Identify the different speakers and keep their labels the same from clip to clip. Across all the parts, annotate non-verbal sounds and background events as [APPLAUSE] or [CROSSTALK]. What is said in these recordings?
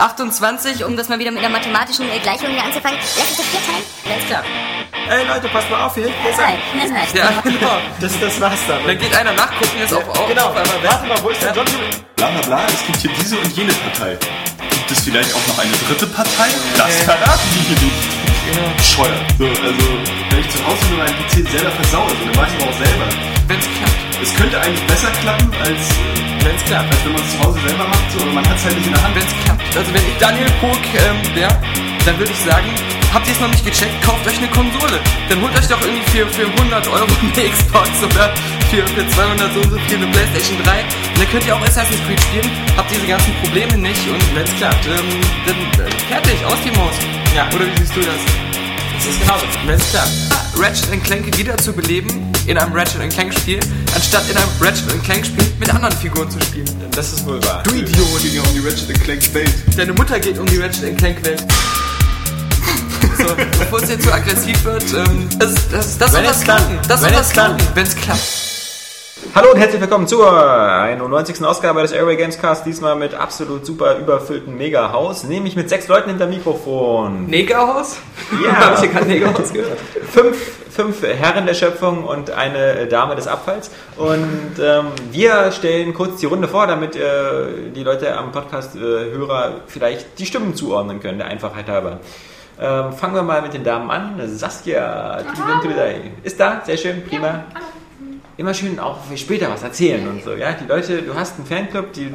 Speaker 1: 28, um das mal wieder mit einer mathematischen Gleichung hier anzufangen. Lass uns das vier teilen. Alles klar.
Speaker 2: Ey Leute, passt mal auf, hier ist
Speaker 1: Nein,
Speaker 2: ein.
Speaker 1: nein, nein.
Speaker 3: Ja, genau.
Speaker 2: Das, das war's dann.
Speaker 3: Dann geht einer nachgucken, jetzt auf, auf,
Speaker 2: genau,
Speaker 3: auf einmal
Speaker 2: warte mal, wo ist der John?
Speaker 4: Bla bla bla, es gibt hier diese und jene Partei. Gibt es vielleicht auch noch eine dritte Partei? Das verraten die hier nicht. Bescheuert. So, also, wenn ich zu Hause nur meinen PC selber versaue, dann weiß ich aber auch selber.
Speaker 3: Wenn's klappt.
Speaker 4: Es könnte eigentlich besser klappen, als,
Speaker 3: Wenn's klappt.
Speaker 4: als wenn man es zu Hause selber macht, so, aber man hat es halt nicht in der Hand.
Speaker 3: Wenn's klappt. Also wenn ich Daniel Pog ähm, wäre, dann würde ich sagen, habt ihr es noch nicht gecheckt, kauft euch eine Konsole. Dann holt euch doch irgendwie für, für 100 Euro [LAUGHS] eine Xbox oder für, für 200 so und so viel eine Playstation 3. Und dann könnt ihr auch Assassin's Creed spielen, habt diese ganzen Probleme nicht und wenn's klappt, ähm, dann äh, fertig, aus die Maus. Ja. Oder wie siehst du das?
Speaker 2: Das ist genauso.
Speaker 3: Wenn's klappt. Ratchet Clank wieder zu beleben in einem Ratchet Clank Spiel, anstatt in einem Ratchet Clank Spiel mit anderen Figuren zu spielen.
Speaker 2: Das ist wohl wahr.
Speaker 3: Du Idiot!
Speaker 4: Es ging um die Ratchet Clank Welt.
Speaker 3: Deine Mutter geht um die Ratchet Clank Welt. [LAUGHS] So, bevor es jetzt zu aggressiv wird, ähm, das, das, das
Speaker 2: Wenn
Speaker 3: soll das klappen. Das soll das klappen, wenn es klappt.
Speaker 2: Hallo und herzlich willkommen zur 91. Ausgabe des Airway Gamescast. Diesmal mit absolut super überfüllten Mega-Haus, nämlich mit sechs Leuten hinter Mikrofon.
Speaker 3: Negerhaus?
Speaker 2: Ja. [LAUGHS]
Speaker 3: Habe ich hier gerade Negerhaus gehört?
Speaker 2: Fünf, fünf Herren der Schöpfung und eine Dame des Abfalls. Und ähm, wir stellen kurz die Runde vor, damit äh, die Leute am Podcast-Hörer vielleicht die Stimmen zuordnen können, der Einfachheit halber. Ähm, fangen wir mal mit den Damen an. Saskia ist da, sehr schön, prima. Immer schön auch für später was erzählen und so. Ja, die Leute, du hast einen Fanclub, die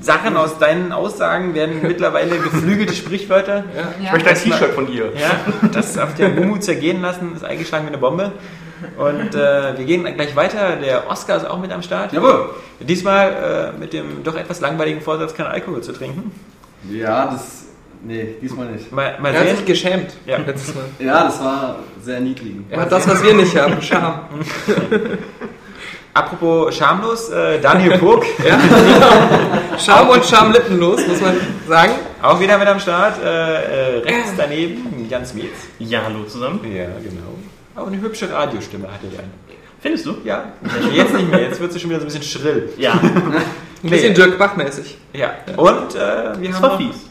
Speaker 2: Sachen aus deinen Aussagen werden [LAUGHS] mittlerweile geflügelte Sprichwörter.
Speaker 4: Ich möchte ein T-Shirt von ihr.
Speaker 2: Ja, das auf der Mumu zergehen lassen, ist eingeschlagen wie eine Bombe. Und äh, wir gehen gleich weiter. Der Oscar ist auch mit am Start.
Speaker 4: Jawohl.
Speaker 2: Diesmal äh, mit dem doch etwas langweiligen Vorsatz, keinen Alkohol zu trinken.
Speaker 5: Ja, das. Nee, diesmal nicht.
Speaker 2: Mal, mal
Speaker 3: Er hat sich geschämt.
Speaker 2: Ja.
Speaker 3: Letztes Mal.
Speaker 5: Ja, das war sehr niedlich.
Speaker 3: Er hat das, was wir nicht haben, Scham.
Speaker 2: Apropos schamlos, äh, Daniel Burg, [LAUGHS]
Speaker 3: Scham und schamlippenlos, muss man sagen.
Speaker 2: auch wieder mit am Start. Äh, äh, rechts daneben, Jans Mietz.
Speaker 6: Ja, hallo zusammen.
Speaker 2: Ja, genau. Aber eine hübsche Radiostimme hatte Jan.
Speaker 6: Findest du?
Speaker 2: Ja, jetzt nicht mehr. Jetzt wird sie schon wieder so ein bisschen schrill.
Speaker 6: Ja. [LAUGHS]
Speaker 3: Ein bisschen Dirk Bach-mäßig.
Speaker 2: Ja. Und äh, wir
Speaker 6: Das
Speaker 2: haben
Speaker 6: war
Speaker 2: noch
Speaker 6: fies.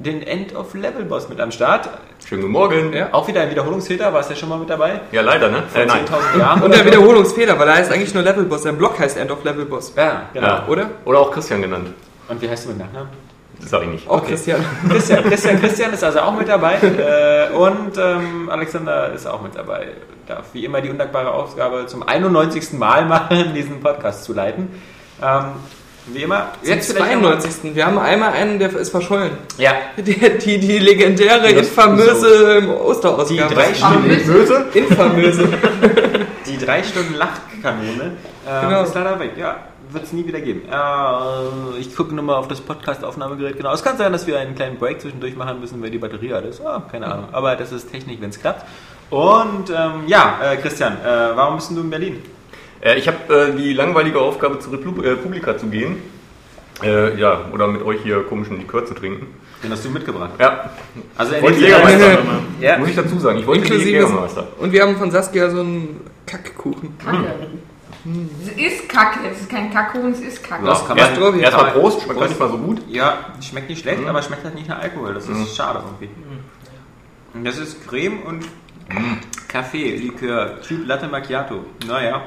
Speaker 2: Den End-of-Level-Boss mit am Start.
Speaker 4: Schönen guten Morgen.
Speaker 3: Ja.
Speaker 2: Auch wieder ein Wiederholungstäter, warst ja schon mal mit dabei?
Speaker 4: Ja, leider, ne?
Speaker 2: Vor
Speaker 4: Äh, nein.
Speaker 2: 10.000 Jahren.
Speaker 3: Und der. Wiederholungsfehler, weil er heißt eigentlich nur Levelboss. Sein Blog heißt End of Levelboss.
Speaker 2: Ja, genau.
Speaker 4: Ja.
Speaker 3: Oder?
Speaker 4: Oder auch Christian genannt.
Speaker 2: Und wie heißt du mit Nachnamen?
Speaker 4: Das sag ich nicht.
Speaker 3: Auch Christian.
Speaker 2: Christian, Christian, Christian ist also auch mit dabei. [LAUGHS] Äh, und ähm, Alexander ist auch mit dabei. Darf wie immer die undankbare Aufgabe zum 91. Mal [LAUGHS] machen, diesen Podcast zu leiten. Ähm, wie immer.
Speaker 3: Jetzt
Speaker 2: noch-
Speaker 3: 92. Wir haben einmal einen, der ist verschollen.
Speaker 2: Ja,
Speaker 3: Die, die, die legendäre,
Speaker 2: Das-
Speaker 3: infamöse
Speaker 2: die
Speaker 3: Osterausgabe.
Speaker 2: drei Stunden,
Speaker 4: Böse?
Speaker 3: Infamöse. [LAUGHS]
Speaker 2: die drei Stunden Lachkanone ähm,
Speaker 3: Genau.
Speaker 2: ist leider weg. Ja, wird es nie wieder geben. Äh, ich gucke nur mal auf das Podcast-Aufnahmegerät. Genau, es kann sein, dass wir einen kleinen Break zwischendurch machen müssen, weil die Batterie alt ist. Ah, keine Ahnung. Aber das ist Technik, wenn es klappt. Und ähm, ja, äh, Christian, äh, warum bist du in Berlin?
Speaker 4: Äh, ich habe äh, die langweilige Aufgabe, zur Replu- äh, Publika zu gehen. Äh, ja, oder mit euch hier komischen Likör zu trinken.
Speaker 2: Den hast du mitgebracht.
Speaker 4: Ja,
Speaker 2: Also
Speaker 4: wollte Jägermeister.
Speaker 2: Ja.
Speaker 4: Muss ich dazu sagen. Ich wollte die
Speaker 3: Inklusive.
Speaker 4: Jägermeister.
Speaker 3: Und wir haben von Saskia so einen Kackkuchen.
Speaker 7: Kacke. Es ist Kacke, es ist kein Kackkuchen, es ist Kacke.
Speaker 2: Das kann
Speaker 4: Erst,
Speaker 2: man-
Speaker 4: erstmal
Speaker 2: man-
Speaker 4: Prost, schmeckt gar nicht mal so gut.
Speaker 2: Ja, schmeckt nicht schlecht, aber schmeckt halt nicht nach Alkohol. Das ist schade irgendwie. Und das ist Creme und Kaffee, Likör, Typ Latte Macchiato. Naja.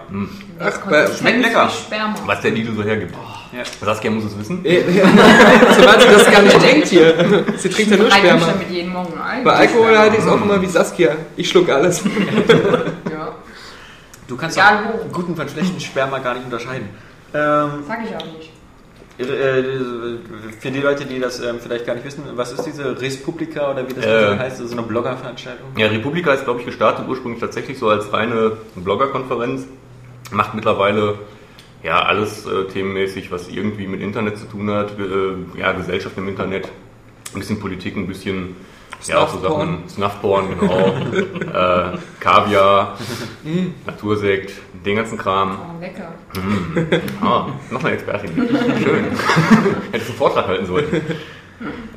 Speaker 3: Ach, bei,
Speaker 2: Schmeckt lecker.
Speaker 7: Sperma.
Speaker 4: Was der Lidl so hergibt.
Speaker 2: Ja.
Speaker 4: Saskia muss es wissen. [LAUGHS]
Speaker 3: Soweit sie das gar nicht denkt hier. Sie trinkt ja nur Sperma.
Speaker 7: Mit jedem Morgen ein.
Speaker 3: Bei Alkohol halte ich es auch immer wie Saskia. Ich schluck alles.
Speaker 7: Ja,
Speaker 2: Du kannst
Speaker 7: wo.
Speaker 2: guten von schlechten Sperma gar nicht unterscheiden. Ähm,
Speaker 7: sag ich auch nicht.
Speaker 2: Äh, für die Leute, die das ähm, vielleicht gar nicht wissen, was ist diese Respublika oder wie das
Speaker 4: Äh.
Speaker 2: heißt, so eine Bloggerveranstaltung?
Speaker 4: Ja, Republika ist, glaube ich, gestartet ursprünglich tatsächlich so als reine Bloggerkonferenz. Macht mittlerweile ja alles äh, themenmäßig, was irgendwie mit Internet zu tun hat. Äh, ja, Gesellschaft im Internet, ein bisschen Politik, ein bisschen ja, auch so. Sachen. Snuffporn, genau. [LAUGHS] äh, Kaviar, Natursekt, den ganzen Kram.
Speaker 7: Oh, lecker.
Speaker 4: Ah, noch eine Expertin. [LAUGHS] Schön. Hätte ich einen Vortrag halten sollen.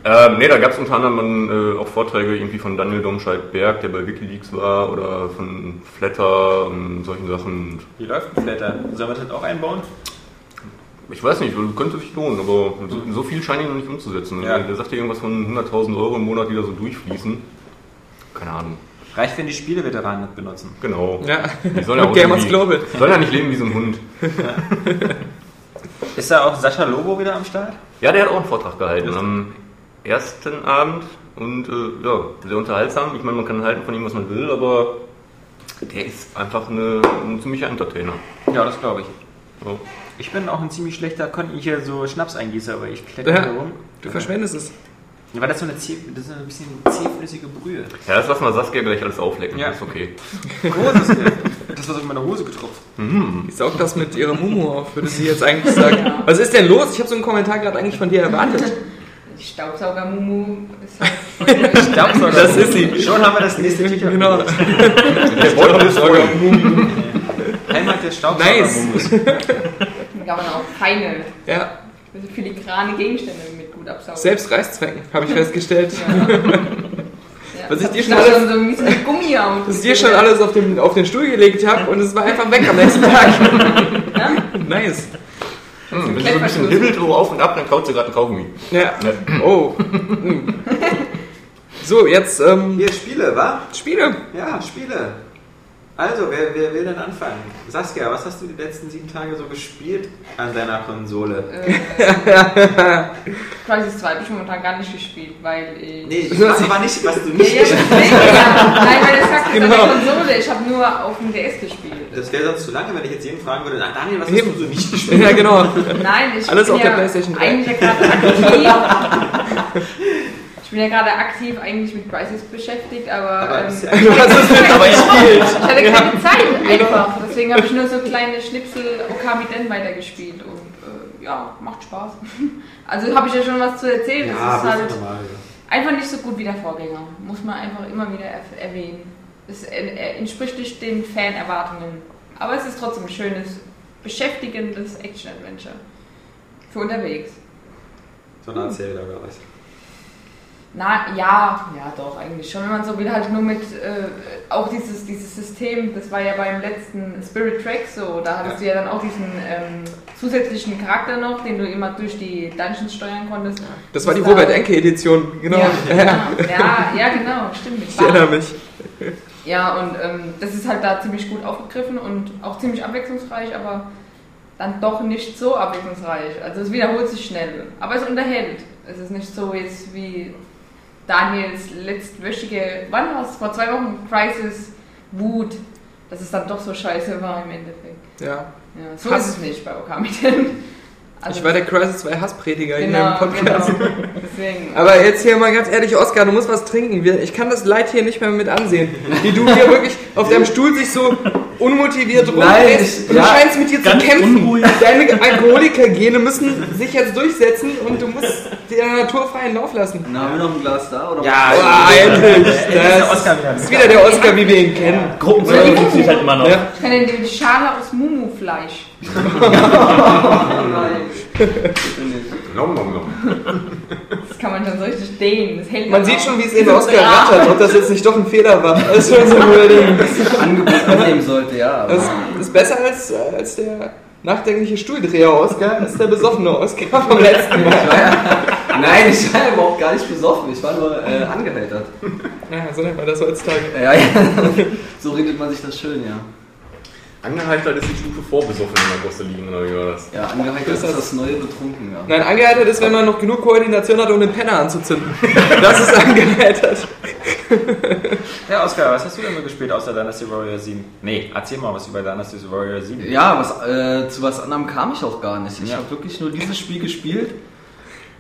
Speaker 4: Ähm, ne, da gab es unter anderem äh, auch Vorträge irgendwie von Daniel Domscheit-Berg, der bei Wikileaks war, oder von Flatter und solchen Sachen.
Speaker 2: Wie läuft ein Flatter? Sollen wir das auch einbauen?
Speaker 4: Ich weiß nicht, könnte sich lohnen, aber so, so viel scheint ihn noch nicht umzusetzen.
Speaker 2: Ja.
Speaker 4: Der sagt ja irgendwas von 100.000 Euro im Monat, die da so durchfließen. Keine Ahnung.
Speaker 2: Reicht, wenn die Spieleveteranen benutzen.
Speaker 4: Genau.
Speaker 3: Ja.
Speaker 4: Die sollen ja
Speaker 3: Und
Speaker 4: auch
Speaker 3: Gamers Global.
Speaker 4: Sollen ja nicht leben wie so ein Hund.
Speaker 2: Ist da auch Sascha Lobo wieder am Start?
Speaker 4: Ja, der hat auch einen Vortrag gehalten am ersten Abend und äh, ja, sehr unterhaltsam. Ich meine, man kann halten von ihm, was man will, aber der ist einfach eine, ein ziemlicher Entertainer.
Speaker 2: Ja, das glaube ich.
Speaker 4: Ja.
Speaker 2: Ich bin auch ein ziemlich schlechter, konnte hier so Schnaps eingießer, aber ich kletter
Speaker 3: Ja.
Speaker 2: rum.
Speaker 3: Du verschwendest es.
Speaker 2: Ja, Weil das so eine, zäh, das ist ein bisschen zähflüssige Brühe.
Speaker 4: Ja, das lassen wir Saskia gleich alles auflecken.
Speaker 2: Ja.
Speaker 4: Das ist okay.
Speaker 2: Großes. das war auf meine Hose getropft.
Speaker 3: Die saugt das mit ihrem Mumu auf, würde sie jetzt eigentlich sagen. Was ist denn los? Ich habe so einen Kommentar gerade eigentlich von dir erwartet.
Speaker 7: Die Staubsauger-Mumu ist halt
Speaker 2: Staubsauger.
Speaker 3: Das ist sie.
Speaker 2: Schon haben wir das nächste T-Shirt.
Speaker 3: Genau.
Speaker 4: Der voll.
Speaker 2: Heimat des Staubsauger.
Speaker 3: Nice.
Speaker 7: Kann man auch feine,
Speaker 3: Ja,
Speaker 7: also filigrane Gegenstände mit gut absaugen.
Speaker 3: selbst Reißzwecken, habe ich [LAUGHS] festgestellt. [LAUGHS]
Speaker 7: Ja.
Speaker 3: Was ich
Speaker 7: Das
Speaker 3: dir schon alles-
Speaker 7: so [LAUGHS]
Speaker 3: ich dir schon alles auf den, auf den Stuhl gelegt habe und es war einfach weg am nächsten Tag. Nice.
Speaker 4: Hm, wenn sie so ein bisschen hibbelt so auf und ab, dann kaut sie gerade einen Kaugummi.
Speaker 3: Ja. Oh. So, jetzt ähm,
Speaker 2: Hier, Spiele, wa?
Speaker 3: Spiele.
Speaker 2: Ja, Spiele. Also, wer, wer will denn anfangen? Saskia, was hast du die letzten sieben Tage so gespielt an deiner Konsole?
Speaker 7: Crisis 2 habe ich momentan gar nicht gespielt, weil ich...
Speaker 2: Nee, ich [LAUGHS] weiß aber nicht, was du nicht gespielt
Speaker 7: ja, nein, weil das sagt
Speaker 3: Genau.
Speaker 7: genau. an der Konsole. Ich habe nur auf dem DS gespielt.
Speaker 2: Das wäre sonst zu lange, wenn ich jetzt jeden fragen würde, "Na, Daniel, was
Speaker 3: Eben.
Speaker 2: hast du so nicht [LAUGHS] gespielt?
Speaker 3: Ja, genau.
Speaker 7: Nein, ich
Speaker 3: Alles auf
Speaker 7: ja
Speaker 3: der PlayStation 3.
Speaker 7: eigentlich gerade aktiv. [LAUGHS] Ich bin ja gerade aktiv eigentlich mit Crisis beschäftigt, aber,
Speaker 2: Aber
Speaker 7: ähm,
Speaker 2: ja- [LAUGHS]
Speaker 3: Du hast es nicht aber gespielt.
Speaker 7: ich hatte keine Zeit einfach. Deswegen habe ich nur so kleine Schnipsel Okami Den weitergespielt und äh, ja, macht Spaß. [LAUGHS] Also habe ich ja schon was zu erzählen.
Speaker 2: Ja,
Speaker 7: es ist
Speaker 2: das
Speaker 7: halt
Speaker 2: normal.
Speaker 7: einfach nicht so gut wie der Vorgänger. Muss man einfach immer wieder erwähnen. Es äh, entspricht nicht den Fan-Erwartungen. Aber es ist trotzdem ein schönes, beschäftigendes Action-Adventure. Für unterwegs.
Speaker 2: So ein Erzähler oder was?
Speaker 7: Na ja, ja doch, eigentlich schon. Wenn man so will, halt nur mit äh, auch dieses, dieses System, das war ja beim letzten Spirit Track so, da hattest du ja dann auch diesen ähm, zusätzlichen Charakter noch, den du immer durch die Dungeons steuern konntest.
Speaker 3: Das war die
Speaker 7: Da-
Speaker 3: Robert Enke Edition, genau.
Speaker 7: Ja,
Speaker 3: Ja,
Speaker 7: genau. ja, ja, genau, stimmt.
Speaker 3: Ich erinnere mich.
Speaker 7: Ja, und ähm, das ist halt da ziemlich gut aufgegriffen und auch ziemlich abwechslungsreich, aber dann doch nicht so abwechslungsreich. Also es wiederholt sich schnell, aber es unterhält. Es ist nicht so jetzt wie Daniels letztwöchige, wann war es? Vor zwei Wochen, Crisis, Wut, dass es dann doch so scheiße war im Endeffekt.
Speaker 3: Ja.
Speaker 7: Ja, so
Speaker 3: Hass.
Speaker 7: ist es nicht bei Okami denn. Also,
Speaker 3: Ich war der Crisis 2 Hassprediger hier
Speaker 7: genau,
Speaker 3: im Podcast.
Speaker 7: genau. Deswegen. [LAUGHS]
Speaker 3: Aber jetzt hier mal ganz ehrlich, Oskar, du musst was trinken. Ich kann das Leid hier nicht mehr mit ansehen. Wie du hier wirklich auf deinem Stuhl sich so unmotiviert rumdrehst
Speaker 5: ich-
Speaker 3: und du
Speaker 5: ja,
Speaker 3: scheinst mit dir zu kämpfen.
Speaker 5: unruhig.
Speaker 3: Deine Alkoholikergene müssen sich jetzt durchsetzen und du musst der Natur freien Lauf lassen.
Speaker 5: Dann haben wir noch ein Glas da, oder?
Speaker 2: Ja,
Speaker 3: Ah, endlich!
Speaker 2: Ist der
Speaker 3: Das
Speaker 2: Oscar wieder.
Speaker 3: ist wieder der Oscar, wie wir ihn kennen. Gruppenfeuer
Speaker 7: funktioniert
Speaker 3: halt immer noch. Ja.
Speaker 7: Ich kann dir die Schale aus Mumu-Fleisch.
Speaker 4: Nom, nom, nom.
Speaker 7: Das kann man schon so richtig dehnen. Das hält
Speaker 3: Man sieht schon, wie es in
Speaker 7: so
Speaker 3: Oscar
Speaker 7: dran.
Speaker 3: rattert, ob das jetzt nicht doch ein Fehler war. Das ist schon so ein.
Speaker 5: Angebot annehmen sollte, ja. aber-
Speaker 3: Das ist besser als, äh, als der nachdenkliche Stuhldreher Oscar, als der besoffene Oscar vom letzten Mal.
Speaker 5: Nein, ich war überhaupt gar nicht besoffen, ich war nur äh, angeheitert.
Speaker 3: Ja, so nennt man das heutzutage.
Speaker 5: Ja, ja. So redet man sich das schön, ja.
Speaker 4: Angeheitert ist die Stufe vor besoffen in der Gosse liegen, oder wie war das?
Speaker 5: Ja, angeheitert
Speaker 3: Ist
Speaker 5: ist
Speaker 3: das-
Speaker 5: das neue Betrunken, ja.
Speaker 3: Nein, angeheitert ist, wenn man noch genug Koordination hat, um den Penner anzuzünden. [LAUGHS] Das ist angeheitert. [LAUGHS]
Speaker 2: Ja, Oscar, was hast du denn so gespielt außer Dynasty Warrior 7? Nee, erzähl mal was über Dynasty Warrior 7.
Speaker 5: Ja, was, äh, zu was anderem kam ich auch gar nicht. Ich
Speaker 2: Ja.
Speaker 5: habe wirklich nur dieses Spiel gespielt,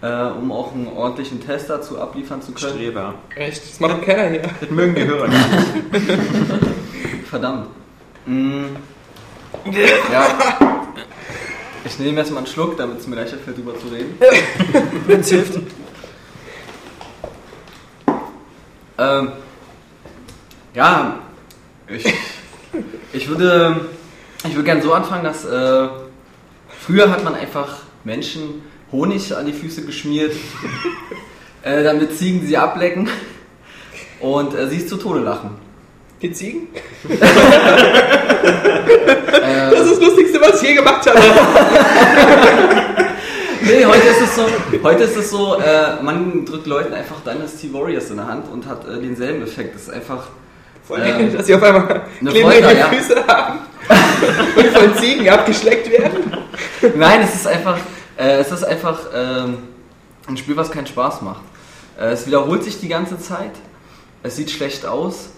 Speaker 5: äh, um auch einen ordentlichen Tester zu abliefern zu können.
Speaker 2: Streber.
Speaker 3: Echt, das macht doch keiner hier.
Speaker 2: Das mögen die Hörer nicht. [LAUGHS]
Speaker 5: Verdammt. Mm. Ja. Ich nehme erstmal einen Schluck, damit es mir leichter fällt, drüber zu reden. [LAUGHS]
Speaker 2: Wenn es hilft.
Speaker 5: Ähm, ja, ich, ich würde, ich würde gerne so anfangen, dass äh, früher hat man einfach Menschen Honig an die Füße geschmiert, [LAUGHS] äh, damit Ziegen sie ablecken und äh, sie zu Tode lachen.
Speaker 3: Die Ziegen? [LAUGHS]
Speaker 5: Äh,
Speaker 3: Das ist das Lustigste, was ich je gemacht habe. [LAUGHS]
Speaker 5: Nee, heute ist es so, heute ist es so äh, man drückt Leuten einfach Dynasty Warriors in der Hand und hat äh, denselben Effekt. Das ist einfach.
Speaker 3: Voll
Speaker 5: Ja.
Speaker 3: äh, dass sie auf einmal klebrige
Speaker 5: ja.
Speaker 3: Füße haben [LAUGHS] und von Ziegen abgeschleckt werden.
Speaker 5: Nein, es ist einfach, äh, es ist einfach ähm, ein Spiel, was keinen Spaß macht. Äh, es wiederholt sich die ganze Zeit. Es sieht schlecht aus.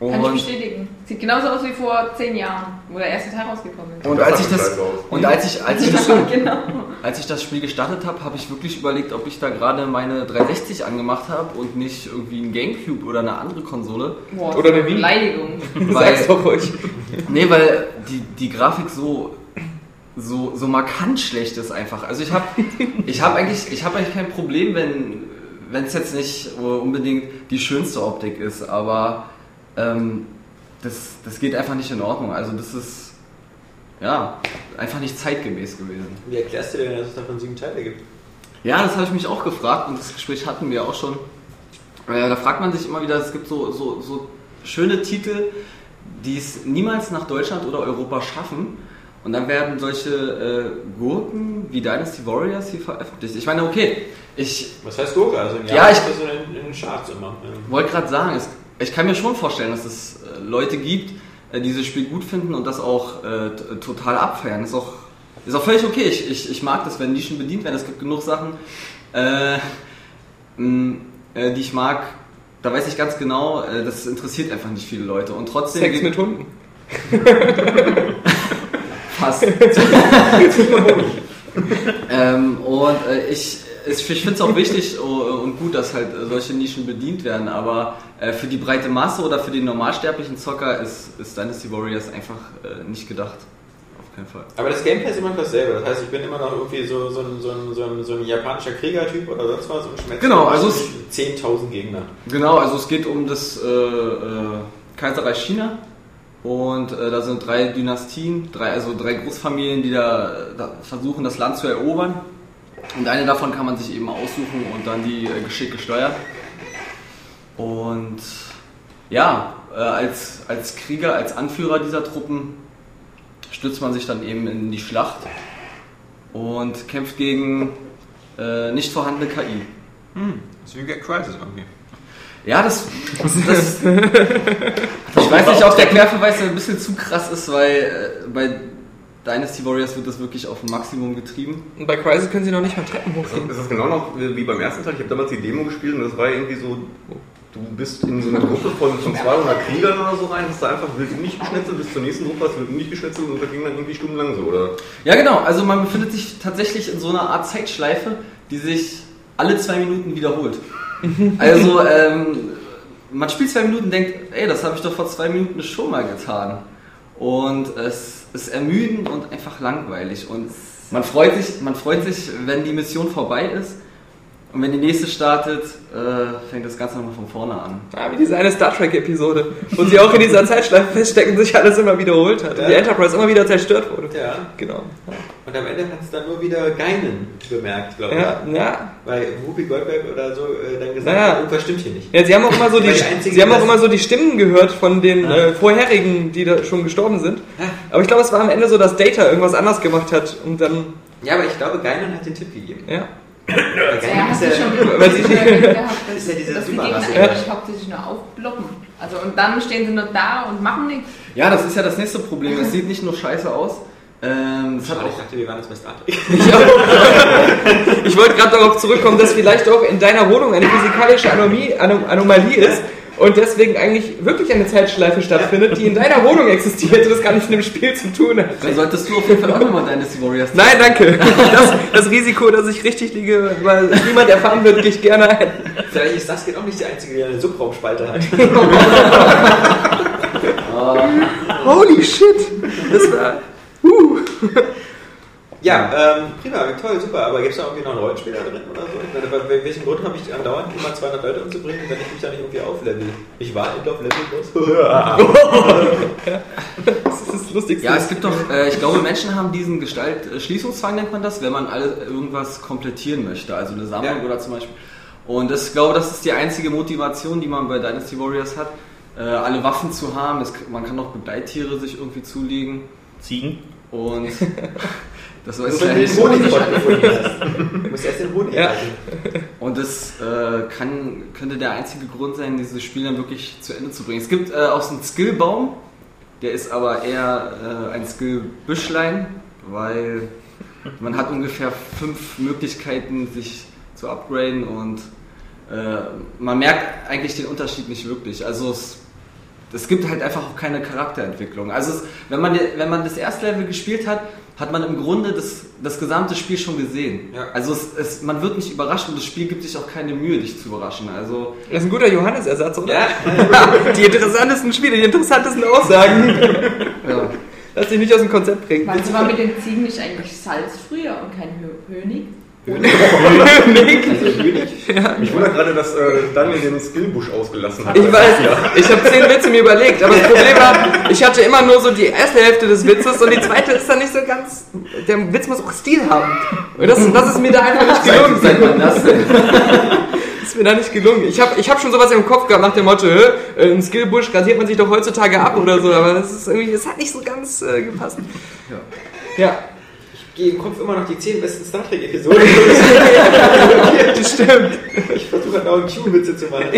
Speaker 7: Kann ich bestätigen. Sieht genauso aus wie vor zehn Jahren, wo der erste Teil rausgekommen ist.
Speaker 5: und als ich das und als ich als ich das [LAUGHS]
Speaker 7: genau.
Speaker 5: Als ich das Spiel gestartet habe, habe ich wirklich überlegt, ob ich da gerade meine 360 angemacht habe und nicht irgendwie ein Gamecube oder eine andere Konsole.
Speaker 7: Boah,
Speaker 3: Oder eine Wii.
Speaker 7: Beleidigung. [LAUGHS]
Speaker 5: Weil-
Speaker 3: Sag's doch ruhig.
Speaker 5: Nee, weil die, die Grafik so, so, so markant schlecht ist einfach. Also ich habe ich hab eigentlich, ich hab eigentlich kein Problem, wenn wenn es jetzt nicht unbedingt die schönste Optik ist, aber ähm, das, das geht einfach nicht in Ordnung. Also das ist ja einfach nicht zeitgemäß gewesen.
Speaker 2: Wie erklärst du dir denn, dass es davon sieben Teile gibt?
Speaker 5: Ja, das habe ich mich auch gefragt und das Gespräch hatten wir auch schon. Äh, da fragt man sich immer wieder, es gibt so, so, so schöne Titel, die es niemals nach Deutschland oder Europa schaffen. Und dann werden solche äh, Gurken wie Dynasty Warriors hier veröffentlicht. Ich meine, okay, ich
Speaker 2: Was heißt Gurke? Also in
Speaker 5: Ja,
Speaker 2: Japan
Speaker 5: ich-
Speaker 2: ist das so in, den Charts immer.
Speaker 5: Wollte gerade sagen, es, ich kann mir schon vorstellen, dass es äh, Leute gibt, äh, die dieses Spiel gut finden und das auch äh, total abfeiern. Ist auch, ist auch völlig okay. Ich, ich, ich mag das, wenn Nischen bedient werden. Es gibt genug Sachen, äh, mh, äh, die ich mag. Da weiß ich ganz genau, äh, das interessiert einfach nicht viele Leute. Und trotzdem.
Speaker 3: Sex mit Hunden.
Speaker 5: Passt. ähm, und äh, ich, ich finde es auch wichtig äh, und gut, dass halt solche Nischen bedient werden, aber äh, für die breite Masse oder für den normalsterblichen Zocker ist, ist Dynasty Warriors einfach äh, nicht gedacht. Auf keinen Fall.
Speaker 2: Aber das Gameplay ist immer noch dasselbe. Das heißt, ich bin immer noch irgendwie so, so, ein, so, ein, so, ein, so ein japanischer Kriegertyp oder sonst was und schmetze
Speaker 5: Genau, also es-
Speaker 2: 10.000 Gegner.
Speaker 5: Genau, also es geht um das äh, äh, Kaiserreich China und äh, da sind drei Dynastien, drei, also drei Großfamilien, die da, da versuchen, das Land zu erobern. Und eine davon kann man sich eben aussuchen und dann die äh, geschickt steuern. Und ja, äh, als, als Krieger, als Anführer dieser Truppen stürzt man sich dann eben in die Schlacht und kämpft gegen äh, nicht vorhandene KI.
Speaker 2: Das ist wie Get Crisis irgendwie.
Speaker 5: Ja, das, das [LAUGHS] ich weiß nicht, ob der Querverweis ein bisschen zu krass ist, weil äh, bei Dynasty Warriors wird das wirklich auf ein Maximum getrieben.
Speaker 3: Und bei Crisis können sie noch nicht mal Treppen
Speaker 4: Das
Speaker 3: hochgehen.
Speaker 4: ist das genau noch wie beim ersten Teil. Ich habe damals die Demo gespielt und das war irgendwie so, du bist in so eine Gruppe von, von 200 Kriegern oder so rein, hast da einfach wild nicht geschnetzelt, bis zur nächsten Gruppe hast wild nicht geschnetzelt und das ging dann irgendwie stundenlang so, oder?
Speaker 5: Ja, genau. Also man befindet sich tatsächlich in so einer Art Zeitschleife, die sich alle zwei Minuten wiederholt. [LAUGHS] Also ähm, man spielt zwei Minuten und denkt, ey, das habe ich doch vor zwei Minuten schon mal getan. Und es ist ermüdend und einfach langweilig. Und man freut sich, man freut sich, wenn die Mission vorbei ist. Und wenn die nächste startet, äh, fängt das Ganze nochmal von vorne an.
Speaker 3: Ah, wie diese eine Star Trek-Episode, wo sie auch in dieser Zeitschleife feststecken sich alles immer wiederholt hat. Und die
Speaker 2: Ja.
Speaker 3: Enterprise immer wieder zerstört wurde.
Speaker 2: Ja.
Speaker 3: Genau.
Speaker 2: Und am Ende hat es dann nur wieder Geinen bemerkt, glaube ich.
Speaker 3: Ja, ja.
Speaker 2: Weil Whoopi Goldberg oder so äh, dann gesagt
Speaker 3: Ja.
Speaker 2: hat, irgendwas stimmt hier nicht.
Speaker 3: Ja, sie haben auch immer so die, sie haben auch immer so die Stimmen gehört von den
Speaker 2: Ja.
Speaker 3: äh, vorherigen, die da schon gestorben sind. Aber ich glaube, es war am Ende so, dass Data irgendwas anders gemacht hat und dann,
Speaker 2: Ja, aber ich glaube, Geinen hat den Tipp gegeben.
Speaker 3: ja.
Speaker 7: Ja, hast [LAUGHS]
Speaker 2: ist
Speaker 7: du
Speaker 2: ja,
Speaker 7: schon
Speaker 2: Ist diese
Speaker 7: dass die Gegner eigentlich hauptsächlich nur aufploppen. Also und dann stehen sie nur da und machen nichts.
Speaker 5: Ja, das ist ja das nächste Problem. Es sieht nicht nur scheiße aus. Ähm,
Speaker 2: Schade, ich dachte, wir waren jetzt bei Star Trek.
Speaker 3: Ich wollte gerade darauf zurückkommen, dass vielleicht auch in deiner Wohnung eine physikalische Anomie, Anom Anomalie ist und deswegen eigentlich wirklich eine Zeitschleife stattfindet, die in deiner Wohnung existiert und das gar nichts mit dem Spiel zu tun hat.
Speaker 5: Dann solltest du auf jeden Fall auch nochmal Dynasty Warriors
Speaker 3: Nein, danke. Das, das Risiko, dass ich richtig liege, weil niemand erfahren wird, gehe ich gerne ein.
Speaker 2: Vielleicht ist das auch nicht die einzige, die eine Subraumspalte hat. [LAUGHS]
Speaker 3: Holy shit! Das war. Uh.
Speaker 2: Ja, ähm, prima, toll, super. Aber gibt es da irgendwie noch einen Rollenspieler drin oder so? Ich meine, bei welchem Grund habe ich andauernd immer 200 Leute umzubringen, wenn ich mich da nicht irgendwie auflevel? Ich war endlich auf Level
Speaker 3: Das ist das Lustigste.
Speaker 5: Ja, es gibt doch, äh, ich glaube, Menschen haben diesen Gestalt, äh, Schließungszwang nennt man das, wenn man alle irgendwas komplettieren möchte, also eine Sammlung
Speaker 2: Ja.
Speaker 5: oder zum Beispiel. Und das, ich glaube, das ist die einzige Motivation, die man bei Dynasty Warriors hat. äh, alle Waffen zu haben. Es, man kann auch Begleittiere sich irgendwie zulegen.
Speaker 4: Ziegen.
Speaker 5: Und [LAUGHS] das war jetzt
Speaker 2: ist
Speaker 5: gleich-
Speaker 2: den Honig gefunden hast. Du musst erst den Honig
Speaker 3: Ja.
Speaker 5: Und das äh, kann, könnte der einzige Grund sein, dieses Spiel dann wirklich zu Ende zu bringen. Es gibt äh, auch so einen Skillbaum, der ist aber eher äh, ein Skillbüschlein, weil man hat ungefähr fünf Möglichkeiten, sich zu upgraden und äh, man merkt eigentlich den Unterschied nicht wirklich. Also es, es gibt halt einfach auch keine Charakterentwicklung. Also es, wenn, man, wenn man das erste Level gespielt hat, hat man im Grunde das, das gesamte Spiel schon gesehen.
Speaker 2: Ja.
Speaker 5: Also es, es, man wird nicht überrascht und das Spiel gibt sich auch keine Mühe, dich zu überraschen. Also
Speaker 3: Das ist ein guter Johannes-Ersatz, oder?
Speaker 2: Ja, [LAUGHS]
Speaker 3: Die interessantesten Spiele, die interessantesten Aussagen.
Speaker 5: ja.
Speaker 3: Lass dich nicht aus dem Konzept bringen.
Speaker 7: Meinst du, war mit den Ziegen nicht eigentlich Salz früher und kein Hö- Hönig? [LAUGHS]
Speaker 4: Ich wundere gerade, dass äh, Daniel den Skillbush ausgelassen hat.
Speaker 3: Ich weiß, ich habe zehn Witze mir überlegt, aber das Problem war, ich hatte immer nur so die erste Hälfte des Witzes und die zweite ist dann nicht so ganz. Der Witz muss auch Stil haben. Und das, das ist mir da einfach nicht gelungen.
Speaker 5: Seit wann das denn?
Speaker 3: ist mir da nicht gelungen. Ich habe ich hab schon sowas im Kopf gehabt nach dem Motto, äh, ein Skillbush rasiert man sich doch heutzutage ab oder so, aber das ist irgendwie, das hat nicht so ganz äh, gepasst. Ja. ja,
Speaker 2: im Kopf immer noch die 10 besten Star Trek-Episoden.
Speaker 3: das stimmt.
Speaker 2: ich versuche halt auch Q-Witze zu machen.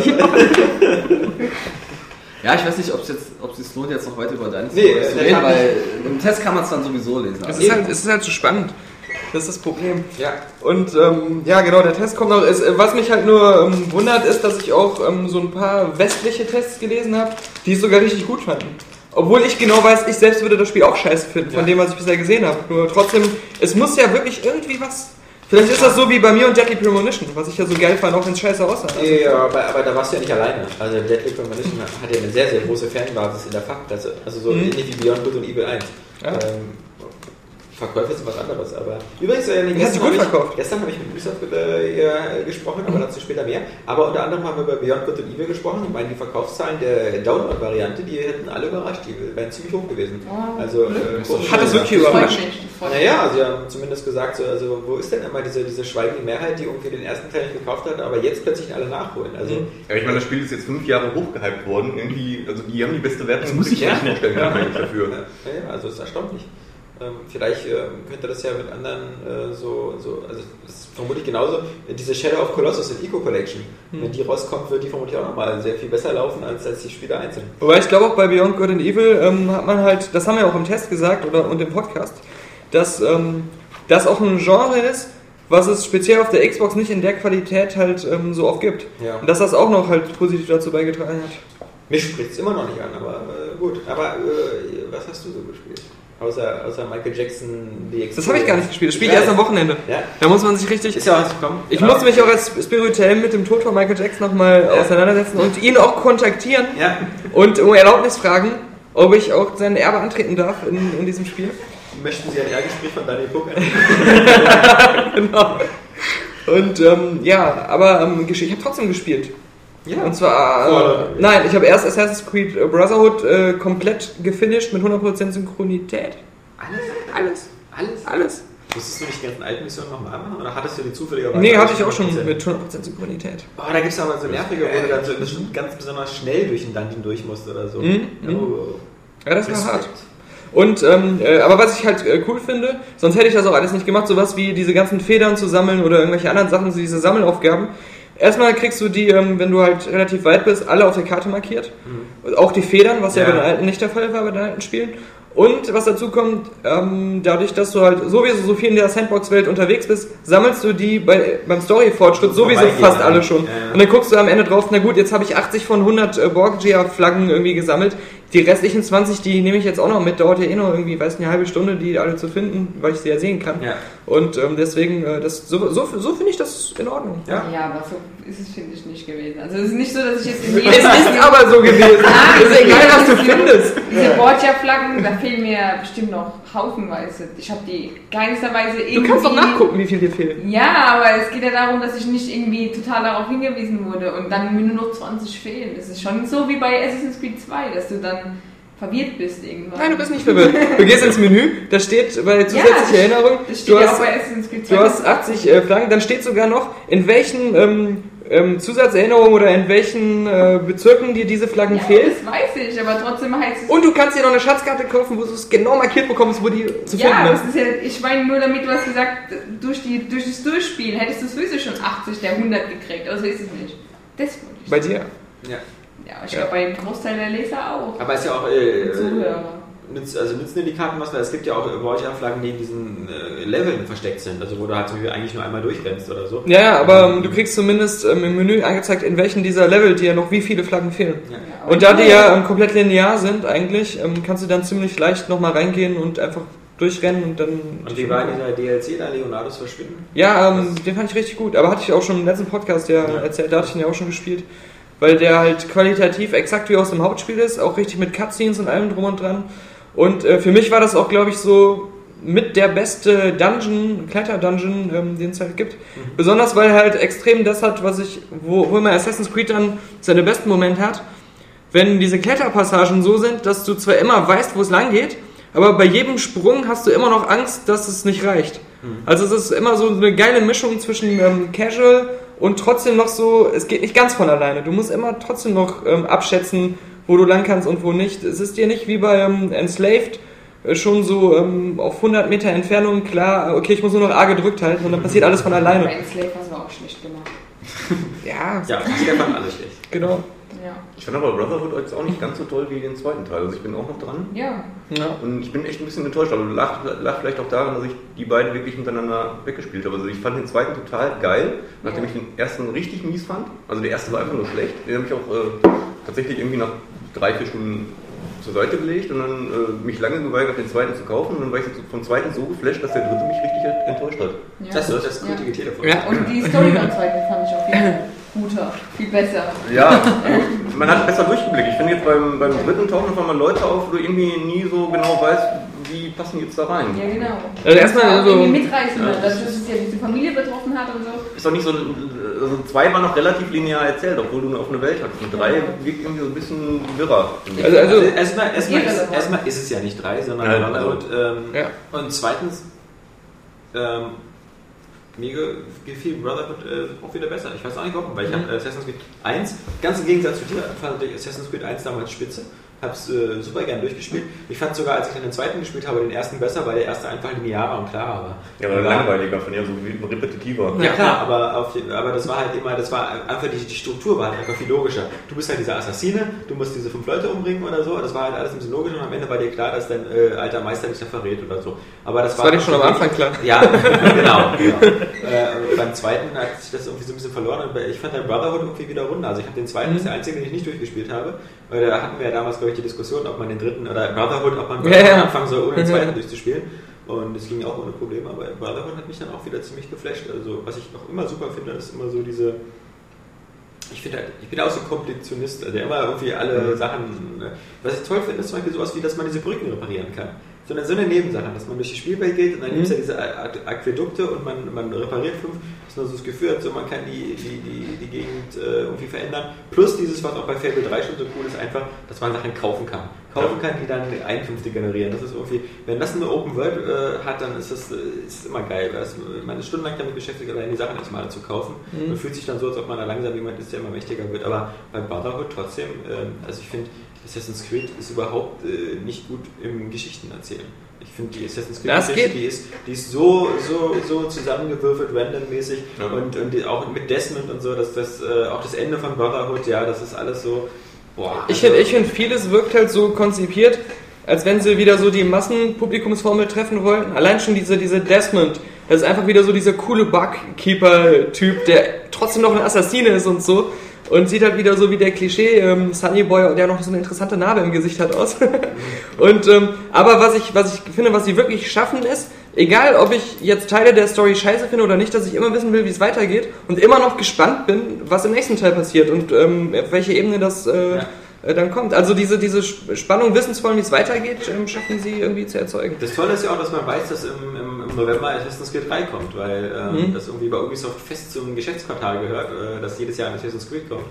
Speaker 5: Ja, ich weiß nicht, ob es jetzt, ob es sich lohnt, jetzt noch weiter über deine
Speaker 2: Nee,
Speaker 5: zu
Speaker 2: äh,
Speaker 5: reden, weil im Test kann man es dann sowieso lesen.
Speaker 3: Es ist, halt, es ist halt so spannend. Das ist das Problem.
Speaker 2: Ja,
Speaker 3: Und ähm, ja, genau, der Test kommt noch. Es, äh, was mich halt nur ähm, wundert, ist, dass ich auch ähm, so ein paar westliche Tests gelesen habe, die es sogar richtig gut fanden. Obwohl ich genau weiß, ich selbst würde das Spiel auch scheiße finden, von
Speaker 2: Ja.
Speaker 3: dem, was ich bisher gesehen habe. Nur trotzdem, es muss ja wirklich irgendwie was. Vielleicht ist das so wie bei mir und Deadly Premonition, was ich ja so geil fand, auch wenn es scheiße aussah. Also,
Speaker 2: ja aber, aber da warst du ja nicht alleine. Also Deadly Premonition hat ja eine sehr, sehr große Fanbasis in der Fachklasse. Also so
Speaker 3: Mhm.
Speaker 2: ähnlich wie Beyond Good und Evil 1.
Speaker 3: Ja.
Speaker 2: Ähm, Verkäufe sind was anderes, aber übrigens, äh,
Speaker 3: hat sich
Speaker 2: gestern
Speaker 3: gut
Speaker 2: habe ich,
Speaker 3: verkauft.
Speaker 2: gestern habe ich mit Ubisoft äh, ja, gesprochen, aber dazu später mehr. Aber unter anderem haben wir über Beyond Good und Evil gesprochen. Ich meine, die Verkaufszahlen der Download-Variante, die hätten alle überrascht, die wären ziemlich hoch gewesen.
Speaker 7: Oh,
Speaker 2: Also, äh,
Speaker 3: Hat es wirklich
Speaker 7: Das freut
Speaker 3: überrascht?
Speaker 2: Naja, sie haben zumindest gesagt, so, also wo ist denn immer diese, diese schweigende Mehrheit, die irgendwie den ersten Teil nicht gekauft hat, aber jetzt plötzlich alle nachholen. Also,
Speaker 4: Ja, ich meine, das Spiel ist jetzt fünf Jahre hochgehypt worden. Irgendwie, also die haben die beste Wertung. Das
Speaker 2: muss ich
Speaker 4: nicht
Speaker 2: ja.
Speaker 4: vorstellen eigentlich dafür.
Speaker 2: Ja, ja, also es ist erstaunlich. Ähm, vielleicht ähm, könnte das ja mit anderen äh, so, so, also das ist vermutlich genauso. Diese Shadow of Colossus in Eco Collection, wenn die rauskommt, wird die vermutlich auch nochmal sehr viel besser laufen als, als die Spiele einzeln.
Speaker 3: Wobei ich glaube auch bei Beyond Good and Evil ähm, hat man halt, das haben wir auch im Test gesagt oder und im Podcast, dass ähm, das auch ein Genre ist, was es speziell auf der Xbox nicht in der Qualität halt ähm, so oft gibt.
Speaker 2: Ja.
Speaker 3: Und dass das auch noch halt positiv dazu beigetragen hat.
Speaker 2: Mich spricht es immer noch nicht an, aber äh, gut. Aber äh, was hast du so gespielt? Außer, außer Michael Jackson DX.
Speaker 3: Das habe ich gar nicht gespielt, das spiele ich erst am Wochenende.
Speaker 2: Ja,
Speaker 3: Da muss man sich richtig.
Speaker 2: ist ja auch gekommen.
Speaker 3: Ich
Speaker 2: ja.
Speaker 3: musste mich auch als spirituell mit dem Tod von Michael Jackson nochmal
Speaker 2: Ja.
Speaker 3: auseinandersetzen und ihn auch kontaktieren
Speaker 2: Ja,
Speaker 3: und um Erlaubnis fragen, ob ich auch sein Erbe antreten darf in, in diesem Spiel.
Speaker 2: möchten Sie ein Ehrgespräch von Daniel Puck [LAUGHS]
Speaker 3: genau. Und ähm, ja, aber ähm, ich habe trotzdem gespielt.
Speaker 2: Ja.
Speaker 3: Und zwar, äh, nein, ich habe erst Assassin's Creed Brotherhood äh, komplett gefinisht mit 100% Synchronität.
Speaker 2: Alles?
Speaker 3: Alles,
Speaker 2: Alles?
Speaker 3: alles.
Speaker 2: Musstest du nicht die ganzen alten Missionen nochmal machen? Oder hattest du die zufälligerweise?
Speaker 3: Nee, hatte ich auch schon
Speaker 2: 100%?
Speaker 3: mit 100% Synchronität.
Speaker 2: Oh, da gibt es aber so nervige, wo du dann so bestimmt ganz besonders schnell durch den Dungeon durch musst oder so.
Speaker 3: Mhm,
Speaker 2: Oh.
Speaker 3: Ja, das war
Speaker 2: Respekt.
Speaker 3: hart. Und, ähm, äh, aber was ich halt äh, cool finde, sonst hätte ich das auch alles nicht gemacht, sowas wie diese ganzen Federn zu sammeln oder irgendwelche anderen Sachen, so diese Sammelaufgaben. Erstmal kriegst du die, ähm, wenn du halt relativ weit bist, alle auf der Karte markiert. Und Auch die Federn, was ja.
Speaker 2: Ja.
Speaker 3: bei den alten nicht der Fall war, bei den alten Spielen. Und was dazu kommt, ähm, dadurch, dass du halt sowieso so viel in der Sandbox-Welt unterwegs bist, sammelst du die bei, beim Story-Fortschritt sowieso fast
Speaker 2: ja.
Speaker 3: alle schon.
Speaker 2: Ja, ja.
Speaker 3: Und dann guckst du am Ende drauf, na gut, jetzt habe ich 80 von 100 äh, Borgia-Flaggen irgendwie gesammelt. Die restlichen 20, die nehme ich jetzt auch noch mit. Dauert ja eh noch irgendwie, weiß nicht, eine halbe Stunde, die alle zu finden, weil ich sie ja sehen kann. Und ähm, deswegen, äh, das, so, so, so finde ich das in Ordnung.
Speaker 2: Ja.
Speaker 7: Ja, aber so ist es, finde ich, nicht gewesen. Also es ist nicht so, dass ich jetzt in [LAUGHS]
Speaker 3: Es
Speaker 7: jedem
Speaker 3: ist aber so [LAUGHS] gewesen.
Speaker 7: Nein,
Speaker 3: ist egal, was du findest.
Speaker 7: Diese Borgia-Flaggen, da fehlen mir bestimmt noch haufenweise. Ich habe die keinsterweise irgendwie...
Speaker 3: Du kannst doch nachgucken, wie viel dir fehlt.
Speaker 7: Ja, aber es geht ja darum, dass ich nicht irgendwie total darauf hingewiesen wurde und dann mir nur noch 20 fehlen. Das ist schon so wie bei Assassin's Creed 2, dass du dann verwirrt bist irgendwann.
Speaker 3: Nein, du bist nicht verwirrt. Du gehst ins Menü, da steht bei zusätzliche
Speaker 7: das-
Speaker 3: Erinnerung,
Speaker 7: Das steht
Speaker 3: du
Speaker 7: ja auch
Speaker 3: hast,
Speaker 7: bei Assassin's Creed 2.
Speaker 3: du hast 80 äh, Flaggen, dann steht sogar noch, in welchen ähm, ähm, Zusatzerinnerungen oder in welchen äh, Bezirken dir diese Flaggen
Speaker 7: Ja,
Speaker 3: fehlen.
Speaker 7: das weiß ich, aber trotzdem heißt es.
Speaker 3: Und du kannst dir noch eine Schatzkarte kaufen, wo du es genau markiert bekommst, wo die zu
Speaker 7: ja,
Speaker 3: finden
Speaker 7: das
Speaker 3: ist.
Speaker 7: ist ja, ich meine nur damit, du hast gesagt, durch, die, durch das Durchspielen hättest du sowieso schon 80 der 100 gekriegt, also ist es nicht. Das wollte ich
Speaker 3: Bei
Speaker 7: sagen.
Speaker 3: dir?
Speaker 2: Ja.
Speaker 7: Ja, ich
Speaker 3: Ja.
Speaker 7: glaube bei dem Großteil der Leser auch.
Speaker 2: Aber ist ja auch. Äh,
Speaker 7: Zuhörer.
Speaker 2: Nütz, also nützen dir die Karten was, weil es gibt ja auch bei euch Flaggen, die in diesen äh, Leveln versteckt sind, also wo du halt zum Beispiel eigentlich nur einmal durchrennst oder so.
Speaker 3: Ja, ja, aber ähm, du kriegst zumindest ähm, im Menü angezeigt, in welchen dieser Level dir noch wie viele Flaggen fehlen.
Speaker 2: Ja.
Speaker 7: Ja,
Speaker 3: Und da die ja ähm, komplett linear sind eigentlich, ähm, kannst du dann ziemlich leicht nochmal reingehen und einfach durchrennen und dann...
Speaker 2: Und wie war dieser DLC da, Leonardos Verschwinden?
Speaker 3: Ja, ähm, den fand ich richtig gut. Aber hatte ich auch schon im letzten Podcast ja,
Speaker 2: Ja.
Speaker 3: erzählt, da hatte ich ihn ja auch schon gespielt. Weil der halt qualitativ exakt wie aus dem Hauptspiel ist, auch richtig mit Cutscenes und allem drum und dran. Und äh, für mich war das auch, glaube ich, so mit der beste Dungeon, Kletter-Dungeon, ähm, den es halt gibt. Besonders weil er halt extrem das hat, was ich, wo, wo immer Assassin's Creed dann seine besten Momente hat. Wenn diese Kletterpassagen so sind, dass du zwar immer weißt, wo es lang geht, aber bei jedem Sprung hast du immer noch Angst, dass es nicht reicht. Also es ist immer so eine geile Mischung zwischen ähm, Casual und trotzdem noch so, es geht nicht ganz von alleine. Du musst immer trotzdem noch ähm, abschätzen, wo du lang kannst und wo nicht. Es ist dir nicht wie bei ähm, Enslaved äh, schon so ähm, auf 100 Meter Entfernung klar, okay, ich muss nur noch A gedrückt halten und dann passiert alles von
Speaker 7: Bei
Speaker 3: alleine.
Speaker 7: Enslave hast du auch schlecht gemacht. [LAUGHS]
Speaker 3: Ja,
Speaker 2: Ja, Stefan alles schlecht.
Speaker 3: genau.
Speaker 4: Ich fand aber Brotherhood jetzt auch nicht ganz so toll wie den zweiten Teil. Also ich bin auch noch dran.
Speaker 7: Ja.
Speaker 3: Ja.
Speaker 4: Und ich bin echt ein bisschen enttäuscht, aber lag, lag vielleicht auch daran, dass ich die beiden wirklich hintereinander weggespielt habe. Also ich fand den zweiten total geil, nachdem
Speaker 7: Ja.
Speaker 4: ich den ersten richtig mies fand. Also der erste war einfach nur schlecht. Den habe ich auch äh, tatsächlich irgendwie nach drei, vier Stunden zur Seite gelegt und dann äh, mich lange geweigert, den zweiten zu kaufen. Und dann war ich vom zweiten so geflasht, dass der dritte mich richtig enttäuscht hat.
Speaker 7: ja.
Speaker 2: Das ist das gute
Speaker 7: Ja.
Speaker 2: Telefon.
Speaker 3: Ja.
Speaker 7: Und die Story beim zweiten fand ich auf jeden Fall guter, viel besser.
Speaker 4: Ja, man hat besser Durchblick. Ich finde jetzt beim, beim dritten tauchen auf einmal Leute auf, wo du irgendwie nie so genau weißt, wie passen die jetzt da rein.
Speaker 7: Ja, genau.
Speaker 3: Also erstmal
Speaker 7: Das war auch
Speaker 3: so-
Speaker 7: irgendwie mitreißend,
Speaker 4: Ja.
Speaker 7: dass es ja diese Familie betroffen hat und so.
Speaker 4: Ist doch nicht so, also zwei war noch relativ linear erzählt, obwohl du eine offene Welt hattest. Und drei wirkt irgendwie so ein bisschen wirrer.
Speaker 3: Also, also
Speaker 2: Also erstmal, erstmal, ist, erstmal ist es ja nicht drei, sondern
Speaker 4: Ja,
Speaker 2: Brotherhood. Ähm,
Speaker 3: Ja.
Speaker 2: Und zweitens, ähm, mir ge- gefiel Brotherhood äh, auch wieder besser. Ich weiß auch nicht warum, weil ich habe Assassin's Creed 1, ganz im Gegensatz zu dir, fand ich Assassin's Creed 1 damals spitze. Hab's äh, super gern durchgespielt. Ich fand sogar, als ich dann den zweiten gespielt habe, den ersten besser, weil der erste einfach linearer und klarer war.
Speaker 4: ja, aber langweiliger, von ja so wie repetitiver.
Speaker 2: Ja klar, aber, auf, aber das war halt immer, das war einfach die, die Struktur war halt einfach viel logischer. Du bist halt dieser Assassine, du musst diese fünf Leute umbringen oder so, das war halt alles ein bisschen logisch und am Ende war dir klar, dass dein äh, alter Meister dich da verrät oder so. Aber das,
Speaker 3: das war dir schon am Anfang klar.
Speaker 2: Ja, [LAUGHS] genau. genau. Äh, beim zweiten hat sich das irgendwie so ein bisschen verloren und ich fand der Brotherhood irgendwie wieder runder. Also ich habe den zweiten, das ist der einzige, den ich nicht durchgespielt habe. Weil da hatten wir ja damals, glaube ich, die Diskussion, ob man den dritten oder Brotherhood, ob man
Speaker 3: Ja,
Speaker 2: anfangen soll, ohne den
Speaker 3: Mhm.
Speaker 2: zweiten [LAUGHS] durchzuspielen. Und das ging auch ohne Probleme, aber Brotherhood hat mich dann auch wieder ziemlich geflasht. Also was ich noch immer super finde, ist immer so diese. Ich finde halt, ich bin auch so ein Kompletionist, der immer irgendwie alle Sachen. ne? Was ich toll finde, ist zum Beispiel sowas wie, dass man diese Brücken reparieren kann. Sondern so eine Nebensache, dass man durch die Spielwelt geht und dann gibt es ja diese Aqu- Aquädukte und man, man repariert fünf, dass man so das Gefühl hat, so man kann die, die, die, die Gegend äh, irgendwie verändern. Plus dieses, was auch bei Fable 3 schon so cool ist, einfach, dass man Sachen kaufen kann. Kaufen kann, die dann Einkünfte generieren. Das ist irgendwie, wenn das eine Open World äh, hat, dann ist das äh, ist immer geil. Weil es, man ist stundenlang damit beschäftigt, allein die Sachen erstmal zu kaufen. Man fühlt sich dann so, als ob man da langsam jemand ist, der immer mächtiger wird. Aber bei Brotherhood trotzdem, ähm, also ich finde, Assassin's Creed ist überhaupt äh, nicht gut im Geschichten erzählen. Ich finde die Assassin's Creed
Speaker 3: Das
Speaker 2: Geschichte,
Speaker 3: geht.
Speaker 2: die ist, die ist so, so, so zusammengewürfelt, randommäßig
Speaker 4: Ja.
Speaker 2: und, und die, auch mit Desmond und so, dass das äh, auch das Ende von Brotherhood, ja, das ist alles so. Boah,
Speaker 3: Ich
Speaker 2: also-
Speaker 3: finde, ich find, vieles wirkt halt so konzipiert, als wenn sie wieder so die Massenpublikumsformel treffen wollten. Allein schon diese, diese Desmond, das ist einfach wieder so dieser coole Bugkeeper-Typ, der trotzdem noch ein Assassine ist und so. Und sieht halt wieder so wie der Klischee ähm, Sunny Boy, der noch so eine interessante Narbe im Gesicht hat aus. [LAUGHS] und ähm, aber was ich, was ich finde, was sie wirklich schaffen ist, egal ob ich jetzt Teile der Story scheiße finde oder nicht, dass ich immer wissen will, wie es weitergeht und immer noch gespannt bin, was im nächsten Teil passiert und ähm, auf welche Ebene das äh,
Speaker 2: Ja.
Speaker 3: Äh, dann kommt. Also diese, diese Sp- Spannung, wissensvoll, wie es weitergeht, ähm, schaffen sie irgendwie zu erzeugen.
Speaker 2: Das Tolle ist ja auch, dass man weiß, dass im, im, im November Assassin's Creed 3 kommt, weil ähm,
Speaker 3: Mhm.
Speaker 2: das irgendwie bei Ubisoft fest zum Geschäftsquartal gehört, äh, dass jedes Jahr ein Assassin's Creed kommt.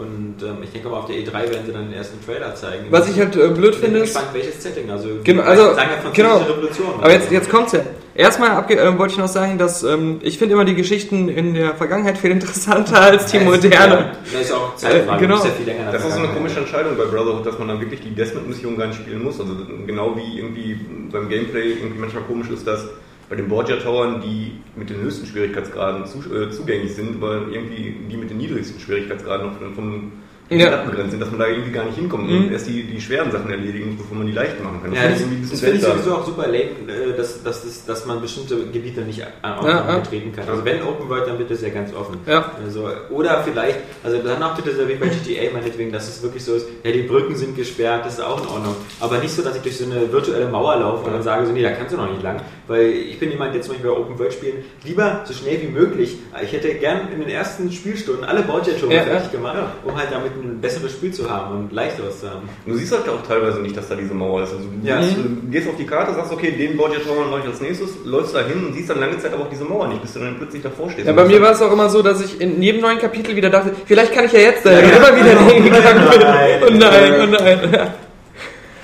Speaker 2: Und ähm, ich denke mal, auf der E3 werden sie dann den ersten Trailer zeigen.
Speaker 3: Was ich halt äh, blöd
Speaker 2: ich bin
Speaker 3: finde ist,
Speaker 2: gespannt, welches Setting. Also,
Speaker 3: Genau, also,
Speaker 2: sagen ja
Speaker 3: genau.
Speaker 2: Revolution.
Speaker 3: Aber jetzt, jetzt kommt's ja. Erstmal abge äh, wollte ich noch sagen, dass ähm, ich finde immer die Geschichten in der Vergangenheit viel interessanter [LAUGHS] als die
Speaker 2: Ja,
Speaker 3: moderne.
Speaker 2: Ja, das ist auch Zeitfrage.
Speaker 3: Äh, genau.
Speaker 2: Du bist ja
Speaker 4: Das ist so eine komische Entscheidung bei Brotherhood, dass man dann wirklich die Desmond-Mission gar nicht spielen muss. Also genau wie irgendwie beim Gameplay irgendwie manchmal komisch ist, dass bei den Borgia-Towern, die mit den höchsten Schwierigkeitsgraden zu, äh, zugänglich sind, aber irgendwie die mit den niedrigsten Schwierigkeitsgraden noch von, von
Speaker 3: Ja.
Speaker 4: Stadt begrenzt sind, dass man da irgendwie gar nicht hinkommt
Speaker 3: Mhm.
Speaker 4: und erst die, die schweren Sachen erledigen muss, bevor man die leichten machen kann.
Speaker 2: Ja, das,
Speaker 4: bisschen
Speaker 2: finde ich
Speaker 4: seltsam.
Speaker 2: sowieso auch super lame, äh, dass, dass, dass, dass man bestimmte Gebiete nicht an-
Speaker 3: Ja, ja.
Speaker 2: betreten kann. Also wenn Open World, dann bitte sehr ganz offen.
Speaker 3: Ja.
Speaker 2: Also, oder vielleicht, also dann auch bitte so wie bei GTA meinetwegen, dass es wirklich so ist, ja die Brücken sind gesperrt, das ist auch in Ordnung. Aber nicht so, dass ich durch so eine virtuelle Mauer laufe und dann sage so, nee, da kannst du noch nicht lang. Weil ich bin jemand, der zum Beispiel bei Open World spielen, lieber so schnell wie möglich. Ich hätte gern in den ersten Spielstunden alle Borgia-Tore
Speaker 3: Ja,
Speaker 2: fertig
Speaker 3: ja.
Speaker 2: gemacht, um halt damit ein besseres Spiel zu haben und leichteres zu haben.
Speaker 4: Du siehst halt auch teilweise nicht, dass da diese Mauer ist. Also du,
Speaker 2: Ja.
Speaker 4: gehst, du gehst auf die Karte, sagst, okay, den Borgia-Tower mache ich als nächstes, läufst da hin und siehst dann lange Zeit aber auch diese Mauer nicht, bis du dann plötzlich davor stehst.
Speaker 3: Ja,
Speaker 4: Und
Speaker 3: bei mir war es auch immer so, dass ich in jedem neuen Kapitel wieder dachte, vielleicht kann ich ja jetzt da
Speaker 2: Ja, [LAUGHS] ja.
Speaker 3: immer wieder dahin gegangen bin.
Speaker 2: Nein.
Speaker 3: Oh nein, oh nein. Ja.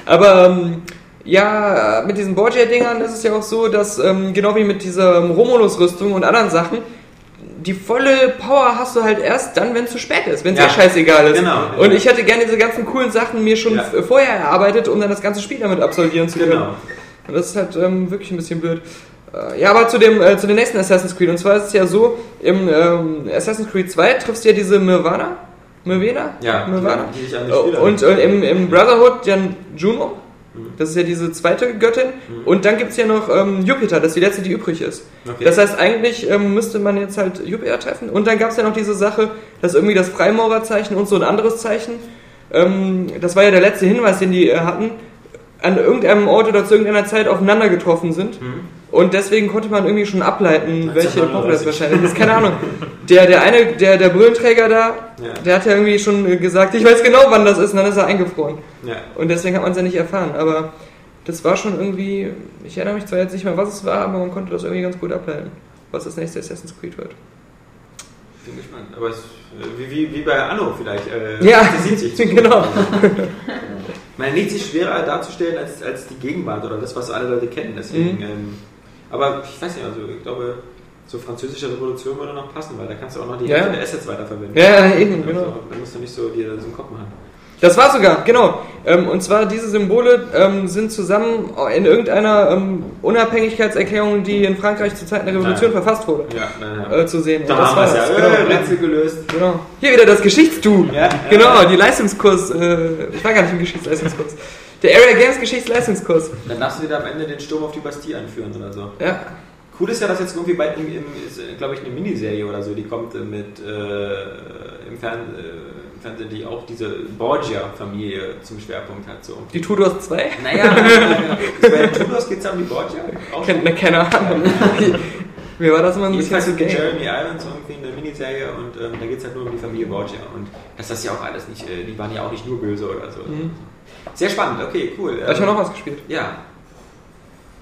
Speaker 3: Aber ähm, ja, mit diesen Borgia-Dingern ist es ja auch so, dass ähm, genau wie mit dieser Romulus-Rüstung und anderen Sachen, die volle Power hast du halt erst dann, wenn es zu spät ist, wenn es
Speaker 2: Ja.
Speaker 3: ja. scheißegal ist.
Speaker 2: Genau.
Speaker 3: Und ich hätte gerne diese ganzen coolen Sachen mir schon
Speaker 2: Ja.
Speaker 3: vorher erarbeitet, um dann das ganze Spiel damit absolvieren zu können.
Speaker 2: Genau.
Speaker 3: Und das ist halt ähm, wirklich ein bisschen blöd. Äh, Ja, aber zu dem, äh, zu dem nächsten Assassin's Creed. Und zwar ist es ja so, im ähm, Assassin's Creed 2 triffst du ja diese Mirvana. Mirvana?
Speaker 2: Ja,
Speaker 3: Mirvana.
Speaker 2: die die Spieler
Speaker 3: Und äh, im, im Brotherhood dann Juno. Das ist ja diese zweite Göttin. Und dann gibt es ja noch ähm, Jupiter, das ist die letzte, die übrig ist.
Speaker 2: Okay.
Speaker 3: Das heißt, eigentlich ähm, müsste man jetzt halt Jupiter treffen. Und dann gab es ja noch diese Sache, dass irgendwie das Freimaurerzeichen und so ein anderes Zeichen, ähm, das war ja der letzte Hinweis, den die äh, hatten, an irgendeinem Ort oder zu irgendeiner Zeit aufeinander getroffen sind. Und deswegen konnte man irgendwie schon ableiten, welche Epoche das
Speaker 2: 1939.
Speaker 3: wahrscheinlich ist. Keine Ahnung. Der, der eine, der, der Brillenträger da,
Speaker 2: Ja.
Speaker 3: der hat ja irgendwie schon gesagt, ich weiß genau, wann das ist, und dann ist er eingefroren.
Speaker 2: Ja.
Speaker 3: Und deswegen hat man es ja nicht erfahren. Aber das war schon irgendwie, ich erinnere mich zwar jetzt nicht mehr, was es war, aber man konnte das irgendwie ganz gut ableiten, was das nächste Assassin's Creed wird.
Speaker 2: Bin gespannt. Aber es, wie, wie, wie bei Anno vielleicht. Äh,
Speaker 3: Ja, [LAUGHS] genau.
Speaker 2: Man liegt sich schwerer darzustellen als, als die Gegenwart oder das, was alle Leute kennen. Deswegen,
Speaker 3: Mhm.
Speaker 2: ähm, aber ich weiß nicht, also ich glaube, so französische Revolution würde noch passen, weil da kannst du auch noch die
Speaker 3: Ja.
Speaker 2: Hälfte der Assets weiterverwenden.
Speaker 3: Ja, ja, eben,
Speaker 2: Also,
Speaker 3: genau.
Speaker 2: Da musst du nicht so dir so einen Kopf machen.
Speaker 3: Das war sogar, genau. Ähm, und zwar diese Symbole ähm, sind zusammen in irgendeiner ähm, Unabhängigkeitserklärung, die in Frankreich zur Zeit der Revolution
Speaker 2: Ja.
Speaker 3: verfasst wurde,
Speaker 2: Ja, naja.
Speaker 3: äh, zu sehen. Und
Speaker 2: da
Speaker 3: das
Speaker 2: haben wir es
Speaker 3: war's,
Speaker 2: ja.
Speaker 3: genau.
Speaker 2: Äh, Rätsel gelöst.
Speaker 3: Genau. Hier wieder das Geschichtsdu.
Speaker 2: Ja,
Speaker 3: genau, die Leistungskurs. Äh, ich war gar nicht im Geschichtsleistungskurs. Der Area Games Geschichtsleistungskurs.
Speaker 2: Dann darfst du wieder am Ende den Sturm auf die Bastille anführen oder so.
Speaker 3: Ja.
Speaker 2: Cool ist ja, dass jetzt irgendwie bald im, im, ist, glaube ich, eine Miniserie oder so, die kommt äh, mit äh, im, Fern, äh, Fernsehen, die auch diese Borgia-Familie zum Schwerpunkt hat. So.
Speaker 3: Die Tudors 2?
Speaker 2: Naja, [LAUGHS] bei den Tudors geht es ja um die Borgia. Auch
Speaker 3: Kennt ne, keine Ahnung. [LAUGHS] Mir war das immer ein bisschen zu.
Speaker 2: Jeremy Irons irgendwie eine Miniserie und ähm, da geht es halt nur um die Familie Borgia. Und dass das ja auch alles nicht, äh, die waren ja auch nicht nur böse oder so. Sehr spannend, okay, cool.
Speaker 3: Hast du
Speaker 2: Ähm,
Speaker 3: noch was gespielt?
Speaker 2: Ja.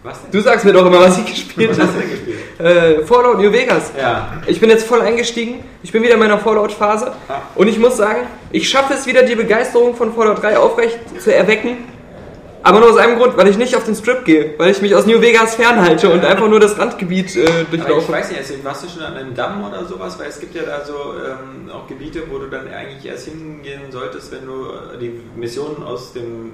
Speaker 2: Was denn?
Speaker 3: Du sagst mir doch immer, was ich gespielt
Speaker 2: Was hast
Speaker 3: habe.
Speaker 2: du denn gespielt?
Speaker 3: Äh, Fallout New Vegas.
Speaker 2: Ja.
Speaker 3: Ich bin jetzt voll eingestiegen. Ich bin wieder in meiner Fallout-Phase.
Speaker 2: Ah.
Speaker 3: Und ich muss sagen, ich schaffe es wieder, die Begeisterung von Fallout 3 aufrecht zu erwecken. Aber nur aus einem Grund, weil ich nicht auf den Strip gehe. Weil ich mich aus New Vegas fernhalte und einfach nur das Randgebiet äh,
Speaker 2: Aber ich
Speaker 3: durchlaufe.
Speaker 2: weiß nicht, also warst du schon an einem Damm oder sowas? Weil es gibt ja da so ähm, auch Gebiete, wo du dann eigentlich erst hingehen solltest, wenn du äh, die Missionen aus dem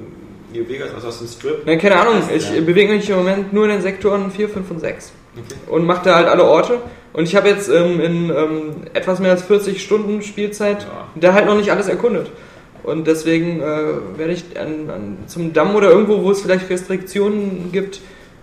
Speaker 2: New Vegas, also aus dem Strip.
Speaker 3: Nein, keine Ahnung. Ich
Speaker 2: ja.
Speaker 3: bewege mich im Moment nur in den Sektoren 4, 5 und 6.
Speaker 2: Okay.
Speaker 3: und mache da halt alle Orte. Und ich habe jetzt ähm, in ähm, etwas mehr als 40 Stunden Spielzeit
Speaker 2: Ja.
Speaker 3: da halt noch nicht alles erkundet. Und deswegen äh, werde ich an, an, zum Damm oder irgendwo, wo es vielleicht Restriktionen gibt,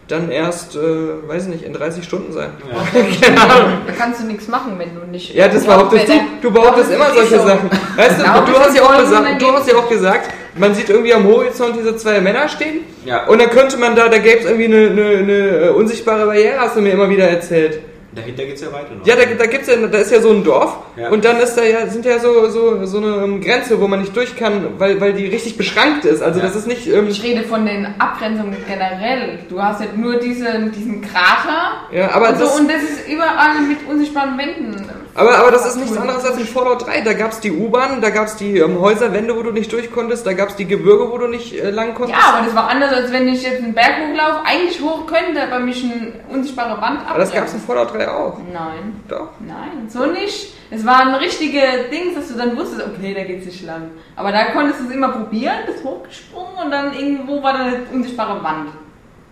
Speaker 3: dann erst, äh, weiß ich nicht, in 30 Stunden sein.
Speaker 2: Ja. [LAUGHS]
Speaker 3: Ahnung.
Speaker 7: Da kannst du nichts machen, wenn du nicht.
Speaker 3: Ja, das behauptest du. Du behauptest immer solche Sachen. Weißt du,
Speaker 7: Genau,
Speaker 3: du hast, ja auch gesagt, du hast ja auch gesagt, man sieht irgendwie am Horizont diese zwei Männer stehen.
Speaker 2: Ja.
Speaker 3: Und dann könnte man da, da gäbe es irgendwie eine, eine, eine unsichtbare Barriere, hast du mir immer wieder erzählt.
Speaker 2: Dahinter geht es ja weiter noch.
Speaker 3: Ja, da, da gibt's ja, da ist ja so ein Dorf
Speaker 2: Ja.
Speaker 3: und dann ist da ja, sind ja so, so, so eine ähm, Grenze, wo man nicht durch kann, weil, weil die richtig beschrankt ist. Also
Speaker 2: Ja.
Speaker 3: das ist nicht. Ähm,
Speaker 7: Ich rede von den Abgrenzungen generell. Du hast ja nur diese, diesen Krater.
Speaker 3: ja, aber
Speaker 7: und, so,
Speaker 3: das,
Speaker 7: und das ist überall mit unsichtbaren Wänden
Speaker 3: Aber, aber das ist nichts anderes als in Fallout 3. Da gab es die U-Bahn, da gab es die ähm, Häuserwände, wo du nicht durch konntest, da gab es die Gebirge, wo du nicht äh, lang konntest.
Speaker 7: Ja, aber das war anders, als wenn ich jetzt einen Berg hochlaufe. Eigentlich hoch könnte, aber mich eine unsichtbare Wand ab.
Speaker 3: aber das gab es in Fallout 3 auch.
Speaker 7: Nein,
Speaker 3: Doch.
Speaker 7: nein, so nicht. Es waren richtige Dings, dass du dann wusstest, okay, da geht's nicht lang. Aber da konntest du es immer probieren, bist hochgesprungen und dann irgendwo war da eine unsichtbare Wand.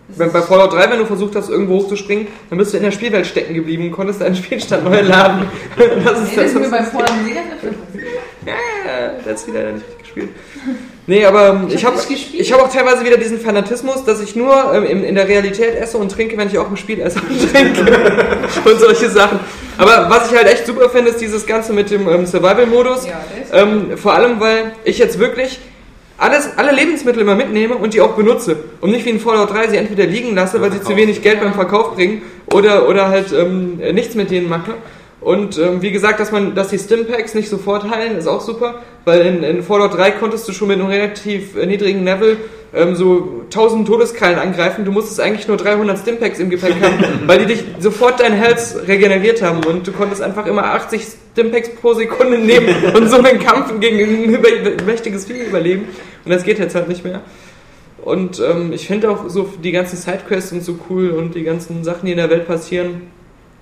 Speaker 7: Das
Speaker 3: Bei, bei Fallout 3, wenn du versucht hast, irgendwo hochzuspringen, dann bist du in der Spielwelt stecken geblieben und konntest deinen Spielstand neu laden. [LAUGHS] Das ist
Speaker 7: Nee, das ist mir
Speaker 3: das,
Speaker 7: beim Fallout passiert.
Speaker 3: Ja, das wieder nicht gespielt. Nee, aber ähm, ich
Speaker 7: hab
Speaker 3: habe ich hab auch teilweise wieder diesen Fanatismus, dass ich nur ähm, in, in der Realität esse und trinke, wenn ich auch im Spiel esse und [LAUGHS] trinke. und solche Sachen. Aber was ich halt echt super finde, ist dieses Ganze mit dem ähm, Survival-Modus.
Speaker 7: Ja, das
Speaker 3: Ähm, vor allem, weil ich jetzt wirklich alles, alle Lebensmittel immer mitnehme und die auch benutze. Und nicht wie in Fallout 3 sie entweder liegen lasse, weil sie zu wenig Geld beim Verkauf bringen oder, oder halt ähm, nichts mit denen mache. Und ähm, wie gesagt, dass man, dass die Stimpacks nicht sofort heilen, ist auch super, weil in, in Fallout 3 konntest du schon mit einem relativ äh, niedrigen Level ähm, so 1000 Todeskrallen angreifen. Du musstest eigentlich nur 300 Stimpacks im Gepäck haben, [LAUGHS] weil die dich sofort dein Health regeneriert haben und du konntest einfach immer 80 Stimpacks pro Sekunde nehmen [LAUGHS] und so einen Kampf gegen ein mächtiges Vieh überleben. Und das geht jetzt halt nicht mehr. Und ähm, ich finde auch so die ganzen Sidequests und so cool und die ganzen Sachen, die in der Welt passieren.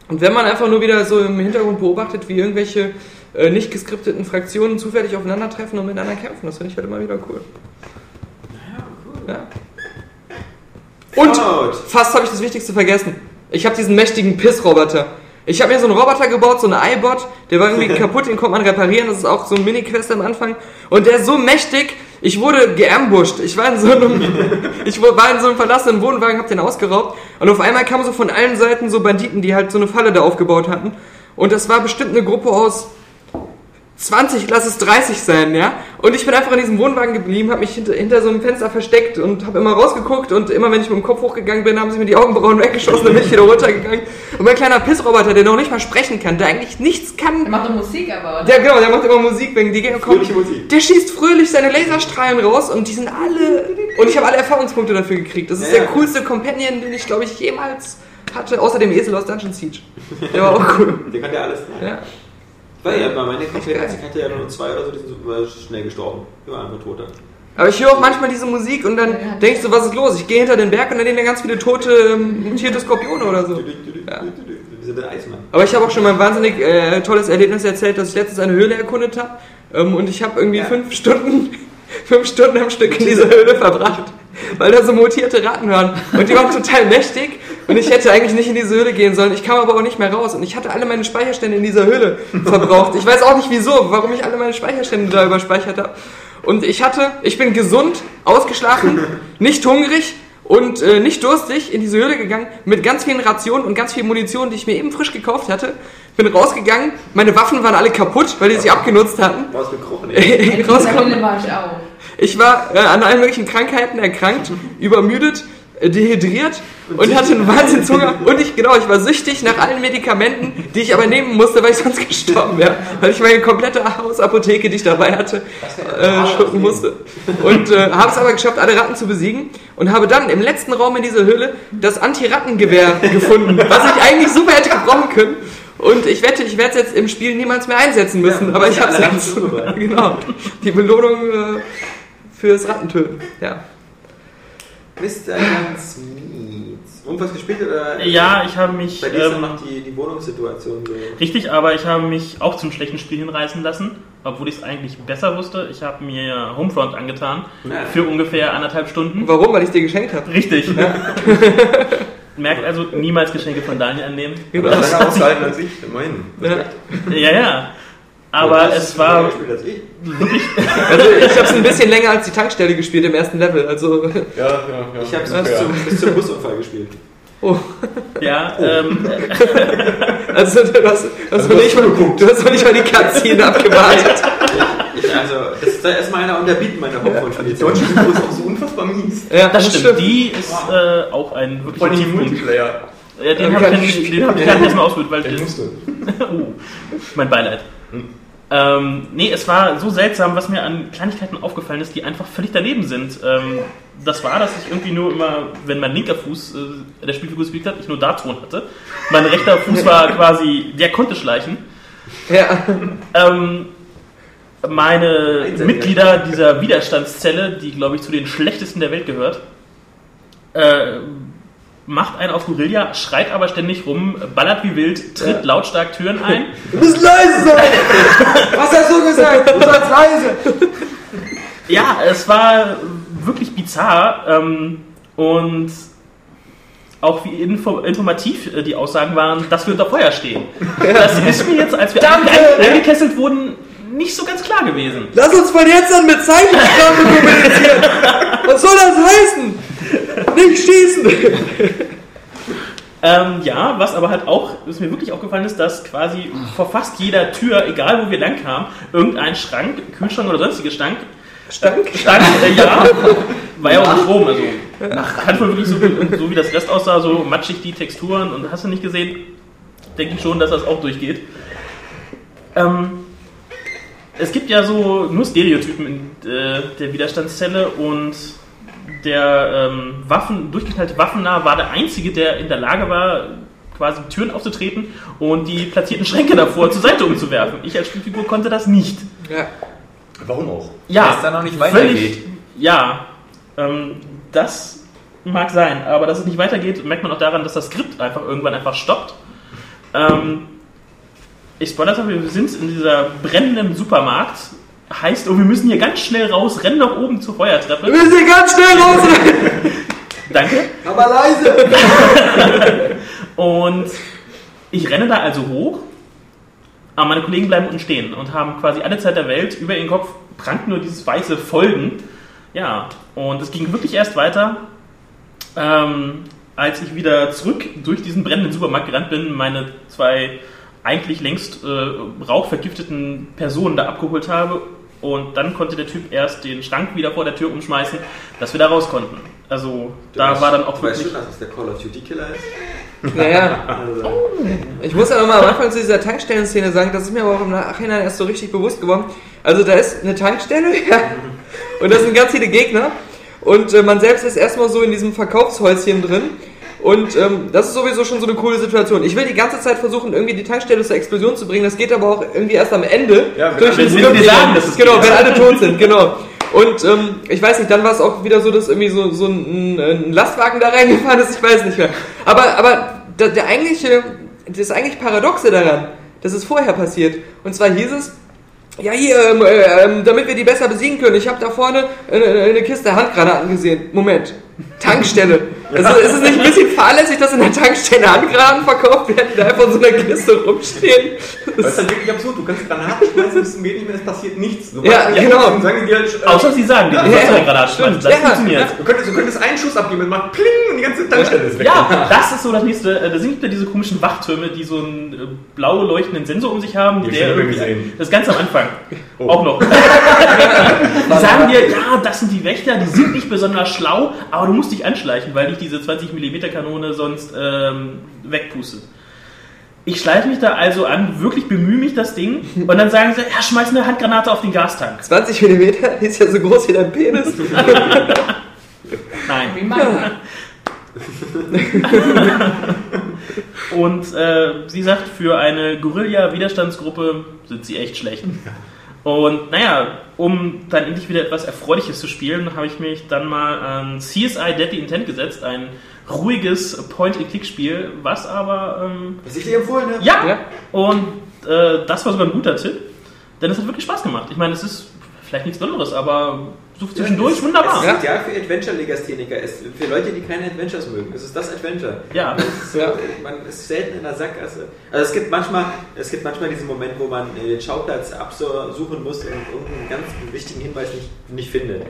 Speaker 3: Und wenn man einfach nur wieder so im Hintergrund beobachtet, wie irgendwelche äh, nicht geskripteten Fraktionen zufällig aufeinandertreffen und miteinander kämpfen, das finde ich halt immer wieder cool. Ja. Und
Speaker 2: Fallout.
Speaker 3: fast habe ich das Wichtigste vergessen. Ich habe diesen mächtigen Pissroboter. Ich habe mir so einen Roboter gebaut, so einen iBot, der war irgendwie [LAUGHS] kaputt, den konnte man reparieren, das ist auch so ein Mini-Quest am Anfang. Und der ist so mächtig, ich wurde geambusht. Ich war in so einem, [LAUGHS] ich war in so einem verlassenen Wohnwagen, hab den ausgeraubt. Und auf einmal kamen so von allen Seiten so Banditen, die halt so eine Falle da aufgebaut hatten. Und das war bestimmt eine Gruppe aus 20, lass es 30 sein, ja. Und ich bin einfach in diesem Wohnwagen geblieben, habe mich hinter, hinter so einem Fenster versteckt und habe immer rausgeguckt und immer wenn ich mit dem Kopf hochgegangen bin, haben sie mir die Augenbrauen [LAUGHS] weggeschossen, dann bin ich wieder runtergegangen. Und mein kleiner Pissroboter, der noch nicht mal sprechen kann, der eigentlich nichts
Speaker 7: Der
Speaker 3: kann,
Speaker 7: macht doch Musik aber, oder?
Speaker 3: der genau, der macht immer Musik, wenn die.
Speaker 2: Fröhliche Musik.
Speaker 3: Der schießt fröhlich seine Laserstrahlen raus und die sind alle. Und ich habe alle Erfahrungspunkte dafür gekriegt. Das ist
Speaker 2: Ja,
Speaker 3: der
Speaker 2: ja.
Speaker 3: coolste Companion, den ich, glaube ich, jemals hatte, außer dem Esel aus Dungeon Siege. Der war auch cool.
Speaker 2: Der kann ja alles.
Speaker 3: Ja.
Speaker 2: Weil ja, bei meiner Konferenz hatte ja nur zwei oder so, die sind super schnell gestorben. Die waren einfach tot. dann.
Speaker 3: Aber ich höre auch manchmal diese Musik und dann ich so, was ist los? Ich gehe hinter den Berg und dann sehen da ganz viele tote, ähm, mutierte Skorpione oder so. Ja. Aber ich habe auch schon mal ein wahnsinnig äh, tolles Erlebnis erzählt, dass ich letztens eine Höhle erkundet habe. Ähm, und ich habe irgendwie
Speaker 2: Ja.
Speaker 3: fünf Stunden, [LAUGHS] fünf Stunden am Stück in dieser Höhle verbracht, weil da so mutierte Ratten waren. Und die waren total mächtig. Und ich hätte eigentlich nicht in diese Höhle gehen sollen. Ich kam aber auch nicht mehr raus. Und ich hatte alle meine Speicherstände in dieser Höhle verbraucht. Ich weiß auch nicht wieso, warum ich alle meine Speicherstände da überspeichert habe. Und ich hatte, ich bin gesund, ausgeschlafen, nicht hungrig und äh, nicht durstig in diese Höhle gegangen mit ganz vielen Rationen und ganz viel Munition, die ich mir eben frisch gekauft hatte. Bin rausgegangen, meine Waffen waren alle kaputt, weil die sie abgenutzt hatten.
Speaker 2: Du hast gekrochen.
Speaker 7: In dieser [LAUGHS]
Speaker 3: Rausgekommen.
Speaker 7: Höhle war ich auch.
Speaker 3: Ich war äh, an allen möglichen Krankheiten erkrankt, übermüdet, äh, dehydriert und hatte einen Wahnsinnshunger. Und ich, genau, ich war süchtig nach allen Medikamenten, die ich aber nehmen musste, weil ich sonst gestorben wäre. Weil ich meine komplette Hausapotheke, die ich dabei hatte, äh, schlucken musste. Und äh, habe es aber geschafft, alle Ratten zu besiegen. Und habe dann im letzten Raum in dieser Höhle das Anti-Rattengewehr gefunden, was ich eigentlich super hätte gebrauchen können. Und ich wette, ich werde es jetzt im Spiel niemals mehr einsetzen müssen.
Speaker 2: Ja,
Speaker 3: aber ich habe es jetzt. [LAUGHS] Genau. Die Belohnung äh, fürs Rattentöten. Ja.
Speaker 2: Mr. Hans Mietz. Irgendwas gespielt oder?
Speaker 6: Ja, ich habe mich.
Speaker 2: Bei dir ist
Speaker 6: ähm,
Speaker 2: noch die, die Wohnungssituation so.
Speaker 6: Richtig, aber ich habe mich auch zum schlechten Spiel hinreißen lassen, obwohl ich es eigentlich besser wusste. Ich habe mir Homefront angetan
Speaker 2: Ja.
Speaker 6: für ungefähr anderthalb Stunden.
Speaker 3: Warum? Weil ich dir geschenkt habe.
Speaker 6: Richtig. [LAUGHS] Merkt also, niemals Geschenke von Daniel annehmen.
Speaker 3: Genau.
Speaker 4: Das länger ausgehalten als ich, immerhin.
Speaker 3: Ja.
Speaker 6: Ja, ja. Aber
Speaker 2: Du hast
Speaker 6: es war
Speaker 2: gespielt als ich. [LAUGHS]
Speaker 3: Also ich habe es ein bisschen länger als die Tankstelle gespielt im ersten Level. Also
Speaker 4: Ja, ja, ja.
Speaker 2: Ich habe es
Speaker 3: Ja.
Speaker 2: bis, zum, bis zum Busunfall gespielt.
Speaker 6: ja, ähm, [LAUGHS]
Speaker 3: also du hast, du hast, noch, nicht mal, du hast noch nicht mal die Cutscene [LAUGHS] abgewartet.
Speaker 2: Ich, also, das ist da erstmal einer unterbieten meiner
Speaker 4: Die
Speaker 2: Hauptvorspielzeit.
Speaker 4: deutsche Synchro ist auch so unfassbar mies.
Speaker 3: Ja,
Speaker 6: das stimmt. Die ist äh, auch ein
Speaker 4: Vor allem die
Speaker 6: Tiefpunkt.
Speaker 4: Multiplayer.
Speaker 6: Ja, den
Speaker 3: Ja,
Speaker 6: habe ich, nicht erstmal ausprobiert, weil
Speaker 4: Ich
Speaker 6: das,
Speaker 4: musste.
Speaker 6: oh, mein Beileid. Ähm, nee, es war so seltsam, was mir an Kleinigkeiten aufgefallen ist, die einfach völlig daneben sind. Ähm, das war, dass ich irgendwie nur immer, wenn mein linker Fuß äh, der Spielfigur gespielt hat, ich nur Dartton hatte. Mein rechter Fuß war [LAUGHS] quasi, der konnte schleichen.
Speaker 3: Ja.
Speaker 6: Ähm, meine. Mitglieder dieser Widerstandszelle, die glaube ich zu den schlechtesten der Welt gehört, äh, macht einen auf Guerilla, schreit aber ständig rum, ballert wie wild, tritt
Speaker 3: Ja.
Speaker 6: lautstark Türen ein. [LAUGHS]
Speaker 3: Du musst leise sein! Was hast du gesagt? Du sollst leise!
Speaker 6: Ja, es war wirklich bizarr ähm, und auch wie info informativ äh, die Aussagen waren, dass wir unter Feuer stehen. Das ist mir jetzt, als wir
Speaker 3: Danke!
Speaker 6: eingekesselt wurden, nicht so ganz klar gewesen.
Speaker 3: Lass uns von jetzt an mit Zeichensprache kommunizieren! [LAUGHS] Was soll das heißen? Nicht schießen! [LAUGHS]
Speaker 6: Ähm, ja, was aber halt auch, was mir wirklich aufgefallen ist, dass quasi vor fast jeder Tür, egal wo wir lang kamen, irgendein Schrank, Kühlschrank oder sonstiges stank.
Speaker 3: Stank?
Speaker 6: Stank, äh, ja. [LAUGHS] War ja auch ein Strom, also kann wohl wirklich so, so wie das Rest aussah, so matschig die Texturen und hast du nicht gesehen, denke ich schon, dass das auch durchgeht. Ähm, es gibt ja so nur Stereotypen in äh, der Widerstandszelle und der ähm, Waffen, durchgeknallte Waffennah war der Einzige, der in der Lage war, quasi Türen aufzutreten und die platzierten Schränke davor zur Seite umzuwerfen. Ich als Spielfigur konnte das nicht.
Speaker 3: Ja.
Speaker 4: Warum auch?
Speaker 6: Ja,
Speaker 2: Weil es dann noch nicht weitergeht.
Speaker 6: Ja, ähm, das mag sein, aber dass es nicht weitergeht, merkt man auch daran, dass das Skript einfach irgendwann einfach stoppt. Ähm, ich spoilere aber, wir sind in dieser brennenden Supermarkt. Heißt, oh, wir müssen hier ganz schnell raus, rennen nach oben zur
Speaker 3: Wir
Speaker 6: Feuertreppe.
Speaker 3: müssen hier ganz schnell raus!
Speaker 6: Danke.
Speaker 3: Aber leise! [LAUGHS]
Speaker 6: Und ich renne da also hoch, aber meine Kollegen bleiben unten stehen und haben quasi alle Zeit der Welt über ihren Kopf prangt nur dieses weiße Folgen. Ja, und es ging wirklich erst weiter, ähm, als ich wieder zurück durch diesen brennenden Supermarkt gerannt bin, meine zwei eigentlich längst äh, rauchvergifteten Personen da abgeholt habe. Und dann konnte der Typ erst den Schrank wieder vor der Tür umschmeißen, dass wir da raus konnten. Also da war dann auch
Speaker 2: Du weißt
Speaker 6: wirklich...
Speaker 2: schon, dass es der Call of Duty Killer ist?
Speaker 3: Naja,
Speaker 2: Also,
Speaker 3: ich muss ja nochmal am Anfang zu dieser Tankstellenszene sagen, das ist mir aber auch im Nachhinein erst so richtig bewusst geworden. Also da ist eine Tankstelle, [LAUGHS] ja, und da sind ganz viele Gegner. Und äh, man selbst ist erstmal so in diesem Verkaufshäuschen drin. Und ähm, das ist sowieso schon so eine coole Situation. Ich will die ganze Zeit versuchen, irgendwie die Tankstelle zur Explosion zu bringen. Das geht aber auch irgendwie erst am Ende.
Speaker 2: Ja, wenn
Speaker 3: durch
Speaker 2: alle-
Speaker 3: den
Speaker 6: wenn sagen, dass es
Speaker 3: Genau,
Speaker 6: geht.
Speaker 3: wenn alle tot sind, genau. Und ähm, ich weiß nicht, dann war es auch wieder so, dass irgendwie so, so ein, ein Lastwagen da reingefahren ist, ich weiß nicht mehr. Aber, aber der, der eigentliche, das eigentlich Paradoxe daran, das ist vorher passiert. Und zwar hieß es, ja hier, ähm, äh, ähm, damit wir die besser besiegen können, ich habe da vorne eine, eine Kiste Handgranaten gesehen. Moment, Tankstelle. Also ist es nicht ein bisschen fahrlässig, dass in der Tankstelle Handgranaten verkauft werden, die da einfach in so einer Kiste rumstehen?
Speaker 4: Das ist dann wirklich absurd. Du kannst Granaten schmeißen, bis zum geht nicht mehr, es passiert nichts. Du
Speaker 3: Ja, genau.
Speaker 4: Dann sagen die dir, äh,
Speaker 6: Außer sie sagen, die
Speaker 3: Ja,
Speaker 6: ja,
Speaker 3: ja,
Speaker 6: Granat schmeißen. Das
Speaker 3: Ja,
Speaker 6: funktioniert.
Speaker 3: ja.
Speaker 4: Du könntest, du könntest einen Schuss abgeben und macht pling und die ganze Tankstelle ist weg.
Speaker 6: Ja, das ist so das nächste. Äh, Da sind wieder diese komischen Wachtürme, die so einen äh, blau leuchtenden Sensor um sich haben.
Speaker 4: Die
Speaker 6: der
Speaker 4: gesehen.
Speaker 6: Das ganz am Anfang.
Speaker 4: Oh.
Speaker 6: Auch noch. [LAUGHS] die sagen dir, ja, das sind die Wächter, die sind nicht besonders schlau, aber du musst dich anschleichen, weil dich diese 20 mm Kanone sonst ähm, wegpustet. Ich schleiche mich da also an, wirklich bemühe mich das Ding [LAUGHS] und dann sagen sie, ja, schmeiß eine Handgranate auf den Gastank.
Speaker 3: 20 mm ist ja so groß wie dein Penis. [LAUGHS]
Speaker 6: Nein.
Speaker 7: Wie man. [LAUGHS]
Speaker 6: Und äh, sie sagt, für eine Guerilla-Widerstandsgruppe sind sie echt schlecht. Und naja, um dann endlich wieder etwas Erfreuliches zu spielen, habe ich mich dann mal an CSI Deadly Intent gesetzt, ein ruhiges Point-and-Click-Spiel, was aber ähm,
Speaker 2: was ich dir empfohlen habe?
Speaker 6: ja,
Speaker 3: Ja.
Speaker 6: und äh, das war sogar ein guter Tipp, denn es hat wirklich Spaß gemacht. Ich meine, es ist vielleicht nichts Besonderes, aber so zwischendurch
Speaker 2: Es
Speaker 6: wunderbar.
Speaker 2: ist ideal für Adventure-Legastheniker. Es- Für Leute, die keine Adventures mögen. Es ist das Adventure.
Speaker 6: Ja,
Speaker 2: Es ist so,
Speaker 3: Ja.
Speaker 2: Man ist selten in der Sackgasse. Also es gibt manchmal, es gibt manchmal diesen Moment, wo man äh, den Schauplatz absuchen muss und irgendeinen ganz wichtigen Hinweis nicht, nicht findet.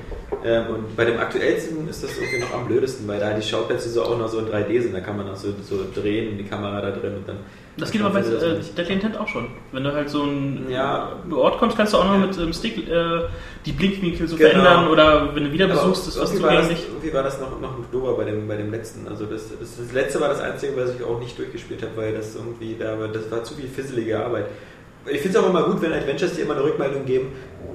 Speaker 2: Ähm, und bei dem aktuellsten ist das irgendwie noch am blödesten, weil da die Schauplätze so auch noch so in 3D sind. Da kann man auch so, so drehen, die Kamera da drin und dann.
Speaker 6: Das geht aber bei äh. Deadly Intent auch schon. Wenn du halt so einen
Speaker 2: Ja.
Speaker 6: Ort kommst, kannst du auch noch mit ähm, Stick äh, die Blinkwinkel so
Speaker 2: Genau.
Speaker 6: verändern oder wenn du wieder besuchst, ist was zugänglich.
Speaker 2: irgendwie war das noch, noch ein dober bei dem, bei dem letzten. Also das, das, das letzte war das einzige, was ich auch nicht durchgespielt habe, weil das irgendwie da war, das war zu viel fisselige Arbeit. Ich finde es auch immer gut, wenn Adventures dir immer eine Rückmeldung geben.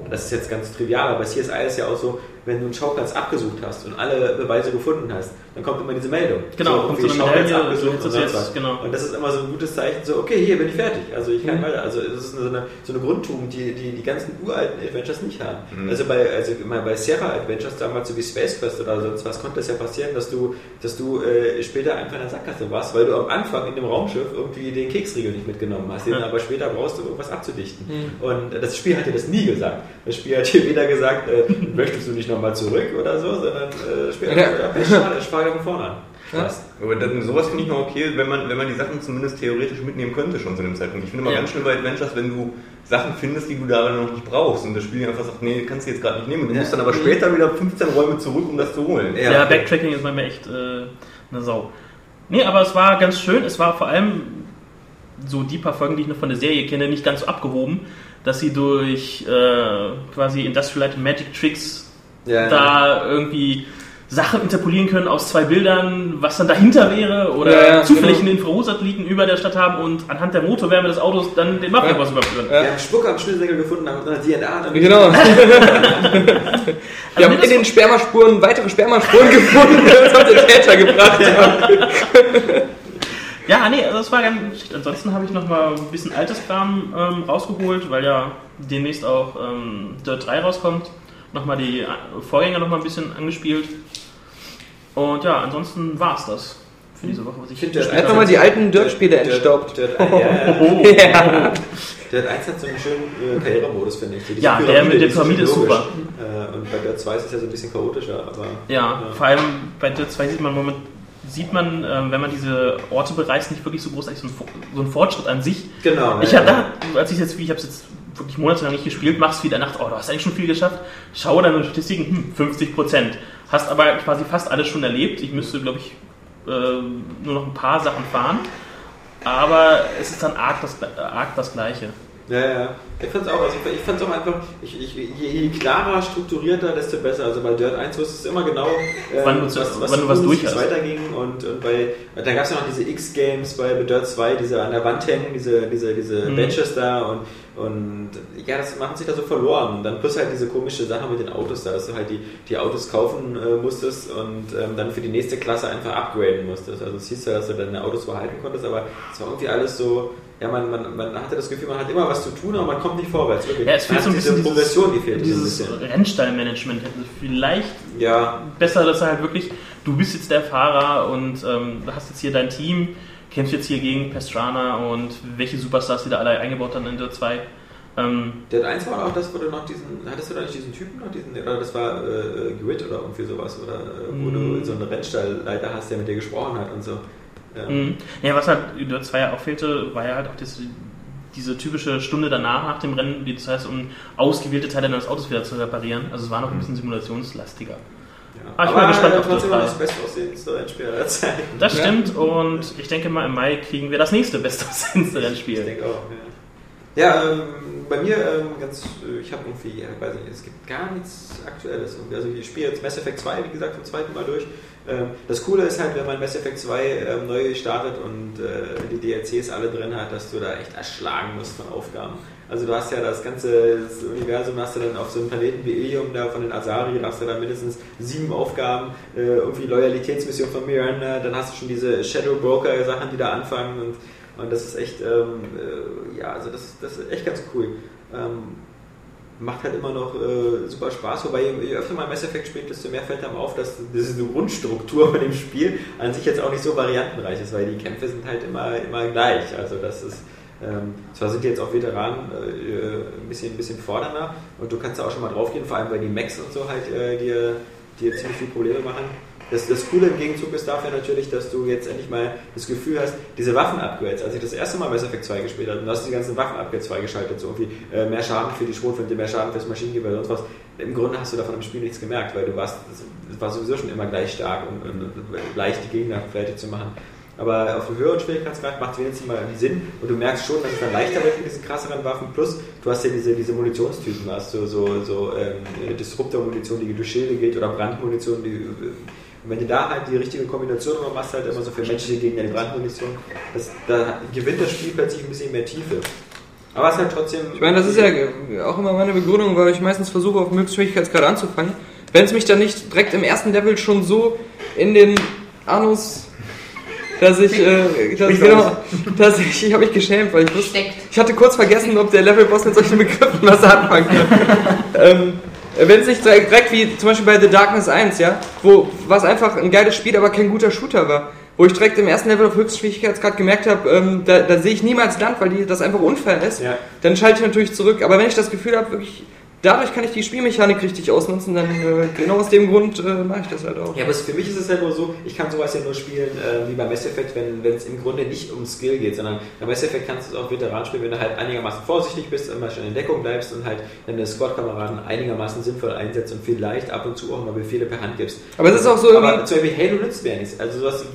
Speaker 2: Das ist jetzt ganz trivial, aber CSI ist ja auch so, wenn du einen Schauplatz abgesucht hast und alle Beweise gefunden hast, dann kommt immer diese Meldung.
Speaker 6: Genau, kommt so
Speaker 2: irgendwie
Speaker 6: eine
Speaker 2: Schauplatz
Speaker 6: Medaille,
Speaker 2: abgesucht und
Speaker 6: jetzt- genau.
Speaker 2: Und das ist immer so ein gutes Zeichen, so, okay, hier bin ich fertig. Also ich kann
Speaker 3: Mhm.
Speaker 2: weiter. Also es ist so eine, so eine Grundtugend, die, die die ganzen uralten Adventures nicht haben.
Speaker 4: Mhm.
Speaker 2: Also bei, also immer bei Sierra Adventures damals, so wie Space Quest oder sonst was, konnte es ja passieren, dass du, dass du äh, später einfach in der Sackgasse warst, weil du am Anfang in dem Raumschiff irgendwie den Keksriegel nicht mitgenommen hast, den
Speaker 6: Ja.
Speaker 2: aber später brauchst du irgendwas abzudichten.
Speaker 3: Mhm.
Speaker 2: Und das Spiel hat dir das nie gesagt. Das Spiel hat dir weder gesagt, äh, möchtest du nicht nochmal zurück oder so, sondern äh, hat
Speaker 3: Ja.
Speaker 2: schade, ich fange von vorne an. Spaß.
Speaker 4: Aber dann, sowas finde ich noch okay, wenn man, wenn man die Sachen zumindest theoretisch mitnehmen könnte schon zu dem Zeitpunkt. Ich finde immer
Speaker 6: Ja.
Speaker 4: ganz schlimm bei Adventures, wenn du Sachen findest, die du darin noch nicht brauchst und das Spiel einfach sagt, nee, kannst du jetzt gerade nicht nehmen. Du
Speaker 2: Ja.
Speaker 4: musst dann aber später wieder 15 Räume zurück, um das zu holen.
Speaker 2: Ja.
Speaker 6: Ja, Backtracking ist bei mir echt äh, eine Sau. Nee, aber es war ganz schön. Es war vor allem so die paar Folgen, die ich noch von der Serie kenne, nicht ganz so abgehoben, dass sie durch äh, quasi Industrial Light Magic Tricks
Speaker 2: Ja, ja.
Speaker 6: da irgendwie Sachen interpolieren können aus zwei Bildern, was dann dahinter wäre oder
Speaker 3: Ja, ja,
Speaker 6: zufällig
Speaker 3: genau.
Speaker 6: einen Infrarotsatelliten über der Stadt haben und anhand der Motorwärme des Autos dann den Mafia-Boss überführen.
Speaker 3: Ja.
Speaker 2: Wir haben Spucke am Schnürsenkel gefunden, haben eine DNA. Dann
Speaker 3: Genau. [LAUGHS] Wir
Speaker 6: Also
Speaker 3: haben in
Speaker 6: das-
Speaker 3: den Spermaspuren weitere Spermaspuren [LAUGHS] gefunden, die uns auf den Täter gebracht haben.
Speaker 6: Ja, nee, also das war ganz schick. Ansonsten habe ich noch mal ein bisschen altes Kram ähm, rausgeholt, weil ja demnächst auch ähm, Dirt 3 rauskommt. Nochmal die äh, Vorgänger noch mal ein bisschen angespielt. Und ja, ansonsten war es das für diese Woche, was ich
Speaker 2: finde, der
Speaker 6: gespielt
Speaker 3: Einfach mal die alten Dirt-Spiele entstaubt.
Speaker 2: Dirt, [LAUGHS] Dirt, ja, ja.
Speaker 6: Oh. [LAUGHS]
Speaker 3: Ja.
Speaker 2: Dirt 1 hat so einen schönen äh, Karrieremodus, finde ich. Die
Speaker 6: Ja, der mit der Pyramide ist
Speaker 2: schön
Speaker 6: super.
Speaker 2: Äh, und bei Dirt 2 ist es ja so ein bisschen chaotischer, aber.
Speaker 6: Ja, vor allem bei Dirt 2 sieht man moment, sieht man, ähm, wenn man diese Orte bereist, nicht wirklich so großartig so ein, so ein Fortschritt an sich.
Speaker 2: Genau.
Speaker 6: Ich
Speaker 2: ja,
Speaker 6: habe
Speaker 2: ja.
Speaker 6: da, als ich jetzt, wie ich habe es jetzt wirklich monatelang nicht gespielt, machst wieder Nacht, oh, du hast eigentlich schon viel geschafft. Schaue dann in Statistiken, hm, 50 Prozent. Hast aber quasi fast alles schon erlebt. Ich müsste, glaube ich, äh, nur noch ein paar Sachen fahren. Aber es ist dann arg das, arg das Gleiche.
Speaker 2: Ja, ja. Ich fand's auch, also ich, fand's auch einfach, ich, ich, je, je klarer, strukturierter, desto besser. Also bei Dirt 1 wusstest du immer genau, ähm,
Speaker 6: Wann du zu- wann du was durch hast.
Speaker 2: weiterging. Und, und bei, da gab es ja noch diese X-Games bei Dirt 2, diese an der Wand hängen, diese, diese, diese
Speaker 6: Mhm.
Speaker 2: Badges da und, und ja, das macht sich da so verloren. Und dann plus halt diese komische Sache mit den Autos da, dass du halt die, die Autos kaufen äh, musstest und ähm, dann für die nächste Klasse einfach upgraden musstest. Also es hieß ja, dass du deine Autos behalten konntest, aber es war irgendwie alles so, ja, man, man, man hatte das Gefühl, man hat immer was zu tun, aber man kommt nicht vorwärts. Wirklich.
Speaker 6: Ja, es fehlt so ein
Speaker 2: hat
Speaker 6: bisschen
Speaker 2: diese Progression, die fehlt
Speaker 6: dieses. Rennstallmanagement hätte vielleicht
Speaker 2: Ja,
Speaker 6: besser, dass er halt wirklich, du bist jetzt der Fahrer und ähm, du hast jetzt hier dein Team, kämpfst jetzt hier gegen Pastrana und welche Superstars die da alle eingebaut haben in Dirt 2. Ähm,
Speaker 2: der 1 war auch das, wo du noch diesen, hattest du da nicht diesen Typen noch, diesen, oder das war äh, Grid oder irgendwie sowas, oder äh, wo
Speaker 6: Mm.
Speaker 2: du so einen Rennstallleiter hast, der mit dir gesprochen hat und so. Ähm,
Speaker 6: Mhm. Ja, was halt Dirt 2 ja auch fehlte, war ja halt auch das, diese typische Stunde danach, nach dem Rennen, die das heißt, um ausgewählte Teile deines Autos wieder zu reparieren. Also es war noch ein bisschen simulationslastiger.
Speaker 2: ja.
Speaker 6: Ah, ich bin gespannt auf
Speaker 2: noch
Speaker 6: 3.
Speaker 2: das beste aussehendste Rennspiel aller Zeiten.
Speaker 6: Das
Speaker 3: Ja.
Speaker 6: stimmt und ich denke mal, im Mai kriegen wir das nächste beste aussehendste
Speaker 2: Ich
Speaker 6: Rennspiel.
Speaker 2: denke auch, ja. Ja, ähm, bei mir ähm, ganz, äh, ich habe irgendwie, ja, weiß nicht, es gibt gar nichts Aktuelles. Also ich spiele jetzt Mass Effect 2, wie gesagt, zum zweiten Mal durch. Ähm, das Coole ist halt, wenn man Mass Effect 2 ähm, neu startet und äh, die DLCs alle drin hat, dass du da echt erschlagen musst von Aufgaben. Also du hast ja das ganze das Universum, hast du dann auf so einem Planeten wie Ilium da von den Asari, da hast du dann mindestens sieben Aufgaben, äh, irgendwie Loyalitätsmission von Miranda, dann hast du schon diese Shadow Broker Sachen, die da anfangen und und das ist echt, ähm, äh, ja, also das, das ist echt ganz cool. Ähm, macht halt immer noch äh, super Spaß, wobei je, öfter man Mass Effect spielt, desto mehr fällt einem auf, dass diese Grundstruktur von dem Spiel an sich jetzt auch nicht so variantenreich ist, weil die Kämpfe sind halt immer, immer gleich. Also das ist, ähm, zwar sind jetzt auch Veteranen äh, ein bisschen, ein bisschen fordernder und du kannst da auch schon mal drauf gehen, vor allem weil die Max und so halt äh, dir, dir ziemlich viele Probleme machen. Das, das Coole im Gegenzug ist dafür natürlich, dass du jetzt endlich mal das Gefühl hast, diese Waffen-Upgrades, als ich das erste Mal Mass Effect 2 gespielt habe, und du hast die ganzen Waffen-Upgrades freigeschaltet, so irgendwie äh, mehr Schaden für die Schrotflinte, mehr Schaden fürs Maschinengewehr und was. Im Grunde hast du davon im Spiel nichts gemerkt, weil du warst, war sowieso schon immer gleich stark und, und leicht die Gegner fertig zu machen. Aber auf einem höheren Schwierigkeitsgrad macht es wenigstens mal Sinn und du merkst schon, dass es dann leichter wird mit diesen krasseren Waffen. Plus, du hast ja diese, diese Munitionstypen, hast so, so, so ähm, Disruptor-Munition, die durch Schilde geht oder Brandmunition, die. Und wenn du da halt die richtige Kombination immer machst, halt immer so für menschliche Gegner die Brandmunition, das, da gewinnt das Spiel plötzlich ein bisschen mehr Tiefe. Aber es ist halt trotzdem.
Speaker 3: Ich meine, das ist ja auch immer meine Begründung, weil ich meistens versuche, auf höchsten Schwierigkeitsgrad anzufangen, wenn es mich dann nicht direkt im ersten Level schon so in den Anus, dass ich, äh, dass,
Speaker 2: Sprich
Speaker 3: genau, [LAUGHS] dass ich, ich habe mich geschämt, weil ich wusste, ich hatte kurz vergessen, ob der Levelboss mit solchen Begriffen was anfangen kann. [LAUGHS] ähm, wenn es nicht direkt, direkt wie zum Beispiel bei The Darkness 1, ja, wo was einfach ein geiles Spiel, aber kein guter Shooter war. Wo ich direkt im ersten Level auf Höchstschwierigkeitsgrad gemerkt habe, ähm, da, da sehe ich niemals Land, weil die, das einfach unfair ist.
Speaker 2: Ja.
Speaker 3: Dann schalte ich natürlich zurück. Aber wenn ich das Gefühl habe, wirklich, dadurch kann ich die Spielmechanik richtig ausnutzen, dann äh, genau aus dem Grund äh, mache ich das halt auch.
Speaker 2: Ja, aber für mich ist es halt nur so, ich kann sowas ja nur spielen äh, wie bei Mass Effect, wenn es im Grunde nicht um Skill geht, sondern bei Mass Effect kannst du es auch Veteran spielen, wenn du halt einigermaßen vorsichtig bist, immer schon in Deckung bleibst und halt deine Squad-Kameraden einigermaßen sinnvoll einsetzt und vielleicht ab und zu auch mal Befehle per Hand gibst.
Speaker 3: Aber es ist auch so
Speaker 2: Aber
Speaker 3: irgendwie.
Speaker 2: zum Beispiel Halo nützt mir ja nichts. Also sowas,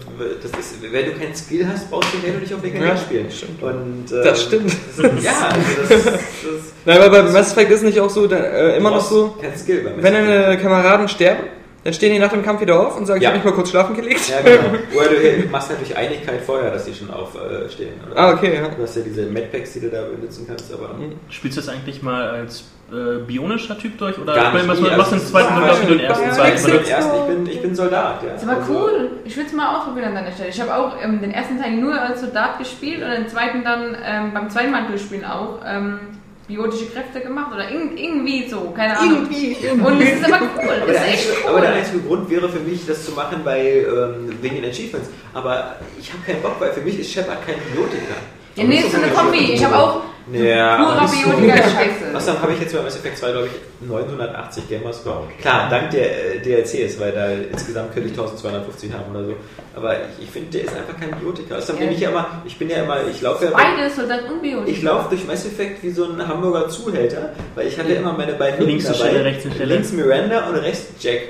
Speaker 2: das ist, wenn du keinen Skill hast, brauchst du Halo nicht auf legendär
Speaker 3: Ja,
Speaker 2: spielen.
Speaker 3: stimmt.
Speaker 2: Und,
Speaker 3: Das stimmt. [LAUGHS]
Speaker 2: Ja, also das, das [LAUGHS]
Speaker 3: Nein, aber bei Mass Effect ist nicht auch so, da, äh, immer noch so, wenn deine Kameraden sterben, dann stehen die nach dem Kampf wieder auf und sagen, ich
Speaker 2: Ja.
Speaker 3: habe mich mal kurz schlafen gelegt.
Speaker 2: Ja, genau. Oder du machst halt durch Einigkeit vorher, dass die schon aufstehen. Oder?
Speaker 3: Ah, okay, ja.
Speaker 2: Du hast ja diese Medpacks, die du da benutzen kannst, aber.
Speaker 6: Spielst du das eigentlich mal als äh, bionischer Typ durch oder
Speaker 2: Gar nicht.
Speaker 6: machst du
Speaker 2: Nie.
Speaker 6: machst du den
Speaker 2: Also,
Speaker 6: zweiten wie du den ersten,
Speaker 3: ja,
Speaker 6: zweiten.
Speaker 2: Ich erst, ich, bin, ich bin Soldat, ja.
Speaker 7: Das ist aber
Speaker 2: Also,
Speaker 7: cool. Ich würde es mal ausprobieren an deiner Stelle. Ich habe auch ähm, den ersten Teil nur als Soldat gespielt und den zweiten dann ähm, beim zweiten Mal durchspielen auch ähm, biotische Kräfte gemacht oder irg irgendwie so, keine Ahnung. Und es ist aber cool.
Speaker 2: Aber
Speaker 7: Das
Speaker 2: der,
Speaker 7: ist echt
Speaker 2: einzige,
Speaker 7: cool.
Speaker 2: aber der einzige Grund wäre für mich, das zu machen, weil, ähm, wegen den Achievements. Aber ich habe keinen Bock, weil für mich ist Shepard kein Biotiker.
Speaker 7: ja, nee, ist so eine Kombi. Ich habe auch
Speaker 2: Ja,
Speaker 7: purer. Biotiker Scheiße.
Speaker 2: Außerdem habe ich jetzt bei Mass Effect 2, glaube ich, 980 Gamerscore. Klar, dank der äh, DLCs, weil da insgesamt könnte ich 1250 haben oder so. Aber ich, ich finde, der ist einfach kein Biotiker. Außerdem bin ich ja immer, ich bin ja immer, ich laufe ja.
Speaker 7: Beides, und Biotiker.
Speaker 2: Ich laufe durch Mass Effect wie so ein Hamburger Zuhälter, weil ich hatte immer meine beiden
Speaker 6: Links
Speaker 2: dabei.
Speaker 6: Stelle, rechts Stelle.
Speaker 2: Links Miranda und rechts Jack.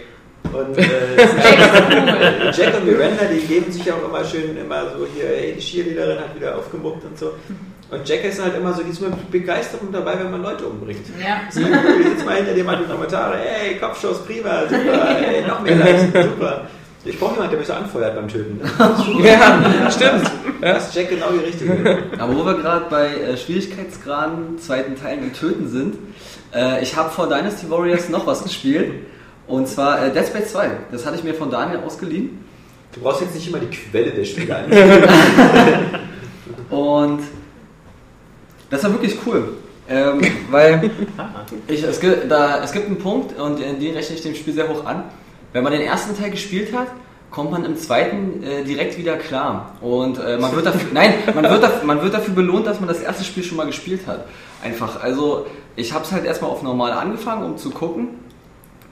Speaker 2: Und äh, [LAUGHS] Jack und Miranda, die geben sich ja auch immer schön immer so hier, hey, die Cheerleaderin hat wieder aufgemuppt und so. Und Jack ist halt immer so, die ist mit Begeisterung dabei, wenn man Leute umbringt.
Speaker 7: Ja.
Speaker 2: So, cool, ich sitze mal hinter dir, mal die Kommentare, hey, Kopfschuss, prima, super, hey, noch mehr Leichen, super. Ich brauche jemanden, der mich so anfeuert beim Töten. [LAUGHS]
Speaker 3: Ja, stimmt.
Speaker 2: Das ist Jack genau die Richtige.
Speaker 5: Aber wo wir gerade bei äh, Schwierigkeitsgraden, zweiten Teilen und Töten sind, äh, ich habe vor Dynasty Warriors noch was gespielt. Und zwar äh, Dead Space 2. Das hatte ich mir von Daniel ausgeliehen.
Speaker 2: Du brauchst jetzt nicht immer die Quelle der Spiele an. [LAUGHS]
Speaker 5: Und das war wirklich cool. Ähm, weil [LAUGHS] ich, es, gibt, da, es gibt einen Punkt, und äh, den rechne ich dem Spiel sehr hoch an. Wenn man den ersten Teil gespielt hat, kommt man im zweiten äh, direkt wieder klar. Und äh, man wird dafür, [LAUGHS] nein, man wird, dafür, man wird dafür belohnt, dass man das erste Spiel schon mal gespielt hat. Einfach. Also ich habe es halt erstmal auf normal angefangen, um zu gucken.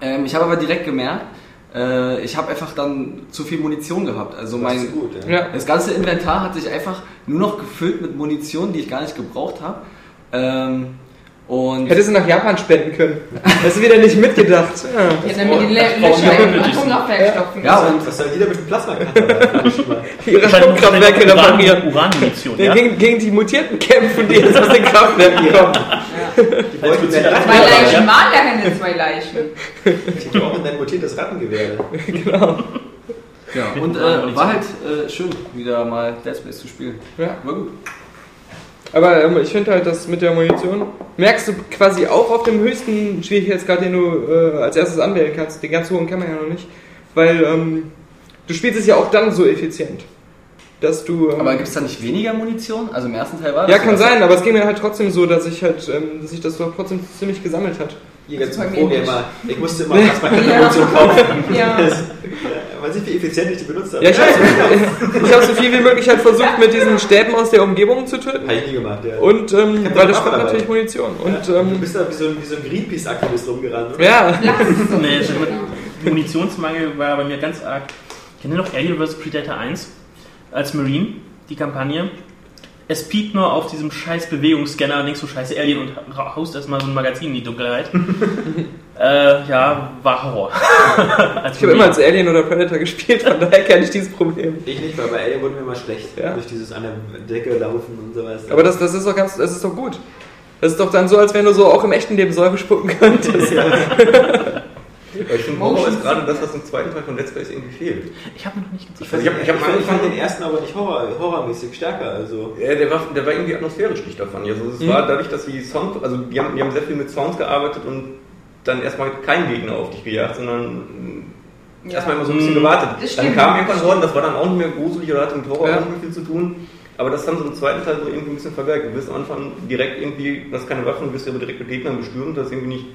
Speaker 5: Ähm, ich habe aber direkt gemerkt, äh, ich habe einfach dann zu viel Munition gehabt. Also
Speaker 2: Das
Speaker 5: mein,
Speaker 2: ist gut, ja.
Speaker 3: Ja.
Speaker 5: das ganze Inventar hat sich einfach nur noch gefüllt mit Munition, die ich gar nicht gebraucht habe. Ähm, und
Speaker 3: Hättest du nach Japan spenden können. Hast du wieder nicht mitgedacht. Ja.
Speaker 7: Ja, damit die Löcher stopfen.
Speaker 5: ja, und
Speaker 2: Was soll jeder mit dem Plasmakanter [LAUGHS]
Speaker 3: Ihre Atomkraftwerke
Speaker 6: Uran-
Speaker 3: reparieren.
Speaker 6: Uranmunition,
Speaker 3: Ja.
Speaker 6: ja?
Speaker 3: Gegen, gegen die Mutierten kämpfen, die jetzt aus den Kraftwerken kommen.
Speaker 2: Die wollten
Speaker 7: Zwei Leichen waren ja keine zwei Leichen.
Speaker 2: Die brauchen dein mutiertes Rattengewehr. [LAUGHS]
Speaker 5: ja, und äh, war halt äh, schön, wieder mal Dead Space zu spielen.
Speaker 3: Ja.
Speaker 5: War gut.
Speaker 3: Aber ähm, ich finde halt, dass mit der Munition merkst du quasi auch auf dem höchsten Schwierigkeitsgrad, den du äh, als erstes anwählen kannst. Den ganz hohen kann man ja noch nicht. Weil ähm, du spielst es ja auch dann so effizient. Dass du. Ähm,
Speaker 5: Aber gibt es da nicht weniger Munition? Also im ersten Teil war das
Speaker 3: ja, kann sein, aber es ging mir halt trotzdem so, dass ich halt, ähm, dass ich das doch trotzdem ziemlich gesammelt hat.
Speaker 7: Bei mir
Speaker 2: Pro-Gamer. Ich musste immer Plasmakanter-Munition [LAUGHS] kaufen.
Speaker 7: Ja. [LAUGHS]
Speaker 2: Das- Man sieht, wie effizient ich die benutzt habe.
Speaker 3: Ja, ich habe so, [LAUGHS] hab so viel wie möglich halt versucht, mit diesen Stäben aus der Umgebung zu töten.
Speaker 2: Habe ich nie gemacht, ja.
Speaker 3: Und ähm, weil das spart
Speaker 2: dabei.
Speaker 3: natürlich Munition. Und
Speaker 2: du
Speaker 3: ähm,
Speaker 2: bist da wie so ein, so ein Greenpeace-Aktivist rumgerannt. oder?
Speaker 3: ja,
Speaker 6: Nee, also mit Munitionsmangel war bei mir ganz arg. Kennt ihr noch Alien vs. Predator 1 als Marine, die Kampagne? Es piept nur auf diesem scheiß Bewegungsscanner, denkst du scheiße Alien und haust erstmal so ein Magazin in die Dunkelheit. [LAUGHS] äh, ja, war Horror. [LAUGHS]
Speaker 3: ich habe immer als Alien oder Predator gespielt, von daher kenne ich dieses Problem.
Speaker 2: Ich nicht, weil bei Alien wurde mir immer schlecht.
Speaker 3: Ja.
Speaker 2: Durch dieses an der Decke laufen und sowas.
Speaker 3: Aber das, das ist doch ganz, das ist doch gut. Das ist doch dann so, als wenn du so auch im echten Leben Säure spucken könntest. [LAUGHS]
Speaker 4: Aber ich finde, Horror ist gerade das, was im zweiten Teil von Dead Space irgendwie fehlt.
Speaker 6: Ich habe noch nicht gezeigt.
Speaker 4: Also ich habe ich hab
Speaker 2: ich, fand, ich fand den ersten aber nicht horror, horrormäßig stärker. Also.
Speaker 4: ja, der, war, der war irgendwie atmosphärisch dicht davon. Also es war dadurch, dass die Sound, also die haben, die haben sehr viel mit Sounds gearbeitet und dann erstmal keinen Gegner auf dich gejagt, sondern
Speaker 7: Ja.
Speaker 4: erstmal immer so ein bisschen gewartet.
Speaker 7: Das
Speaker 4: Dann kam irgendwann Horden, das war dann auch nicht mehr gruselig oder hatte mit Horror
Speaker 5: Ja.
Speaker 4: auch nicht viel zu tun. Aber das haben sie im zweiten Teil so irgendwie ein bisschen vergeigt. Du wirst am Anfang direkt irgendwie, du hast keine Waffen, du wirst aber direkt mit Gegnern bestürmt, das ist irgendwie nicht,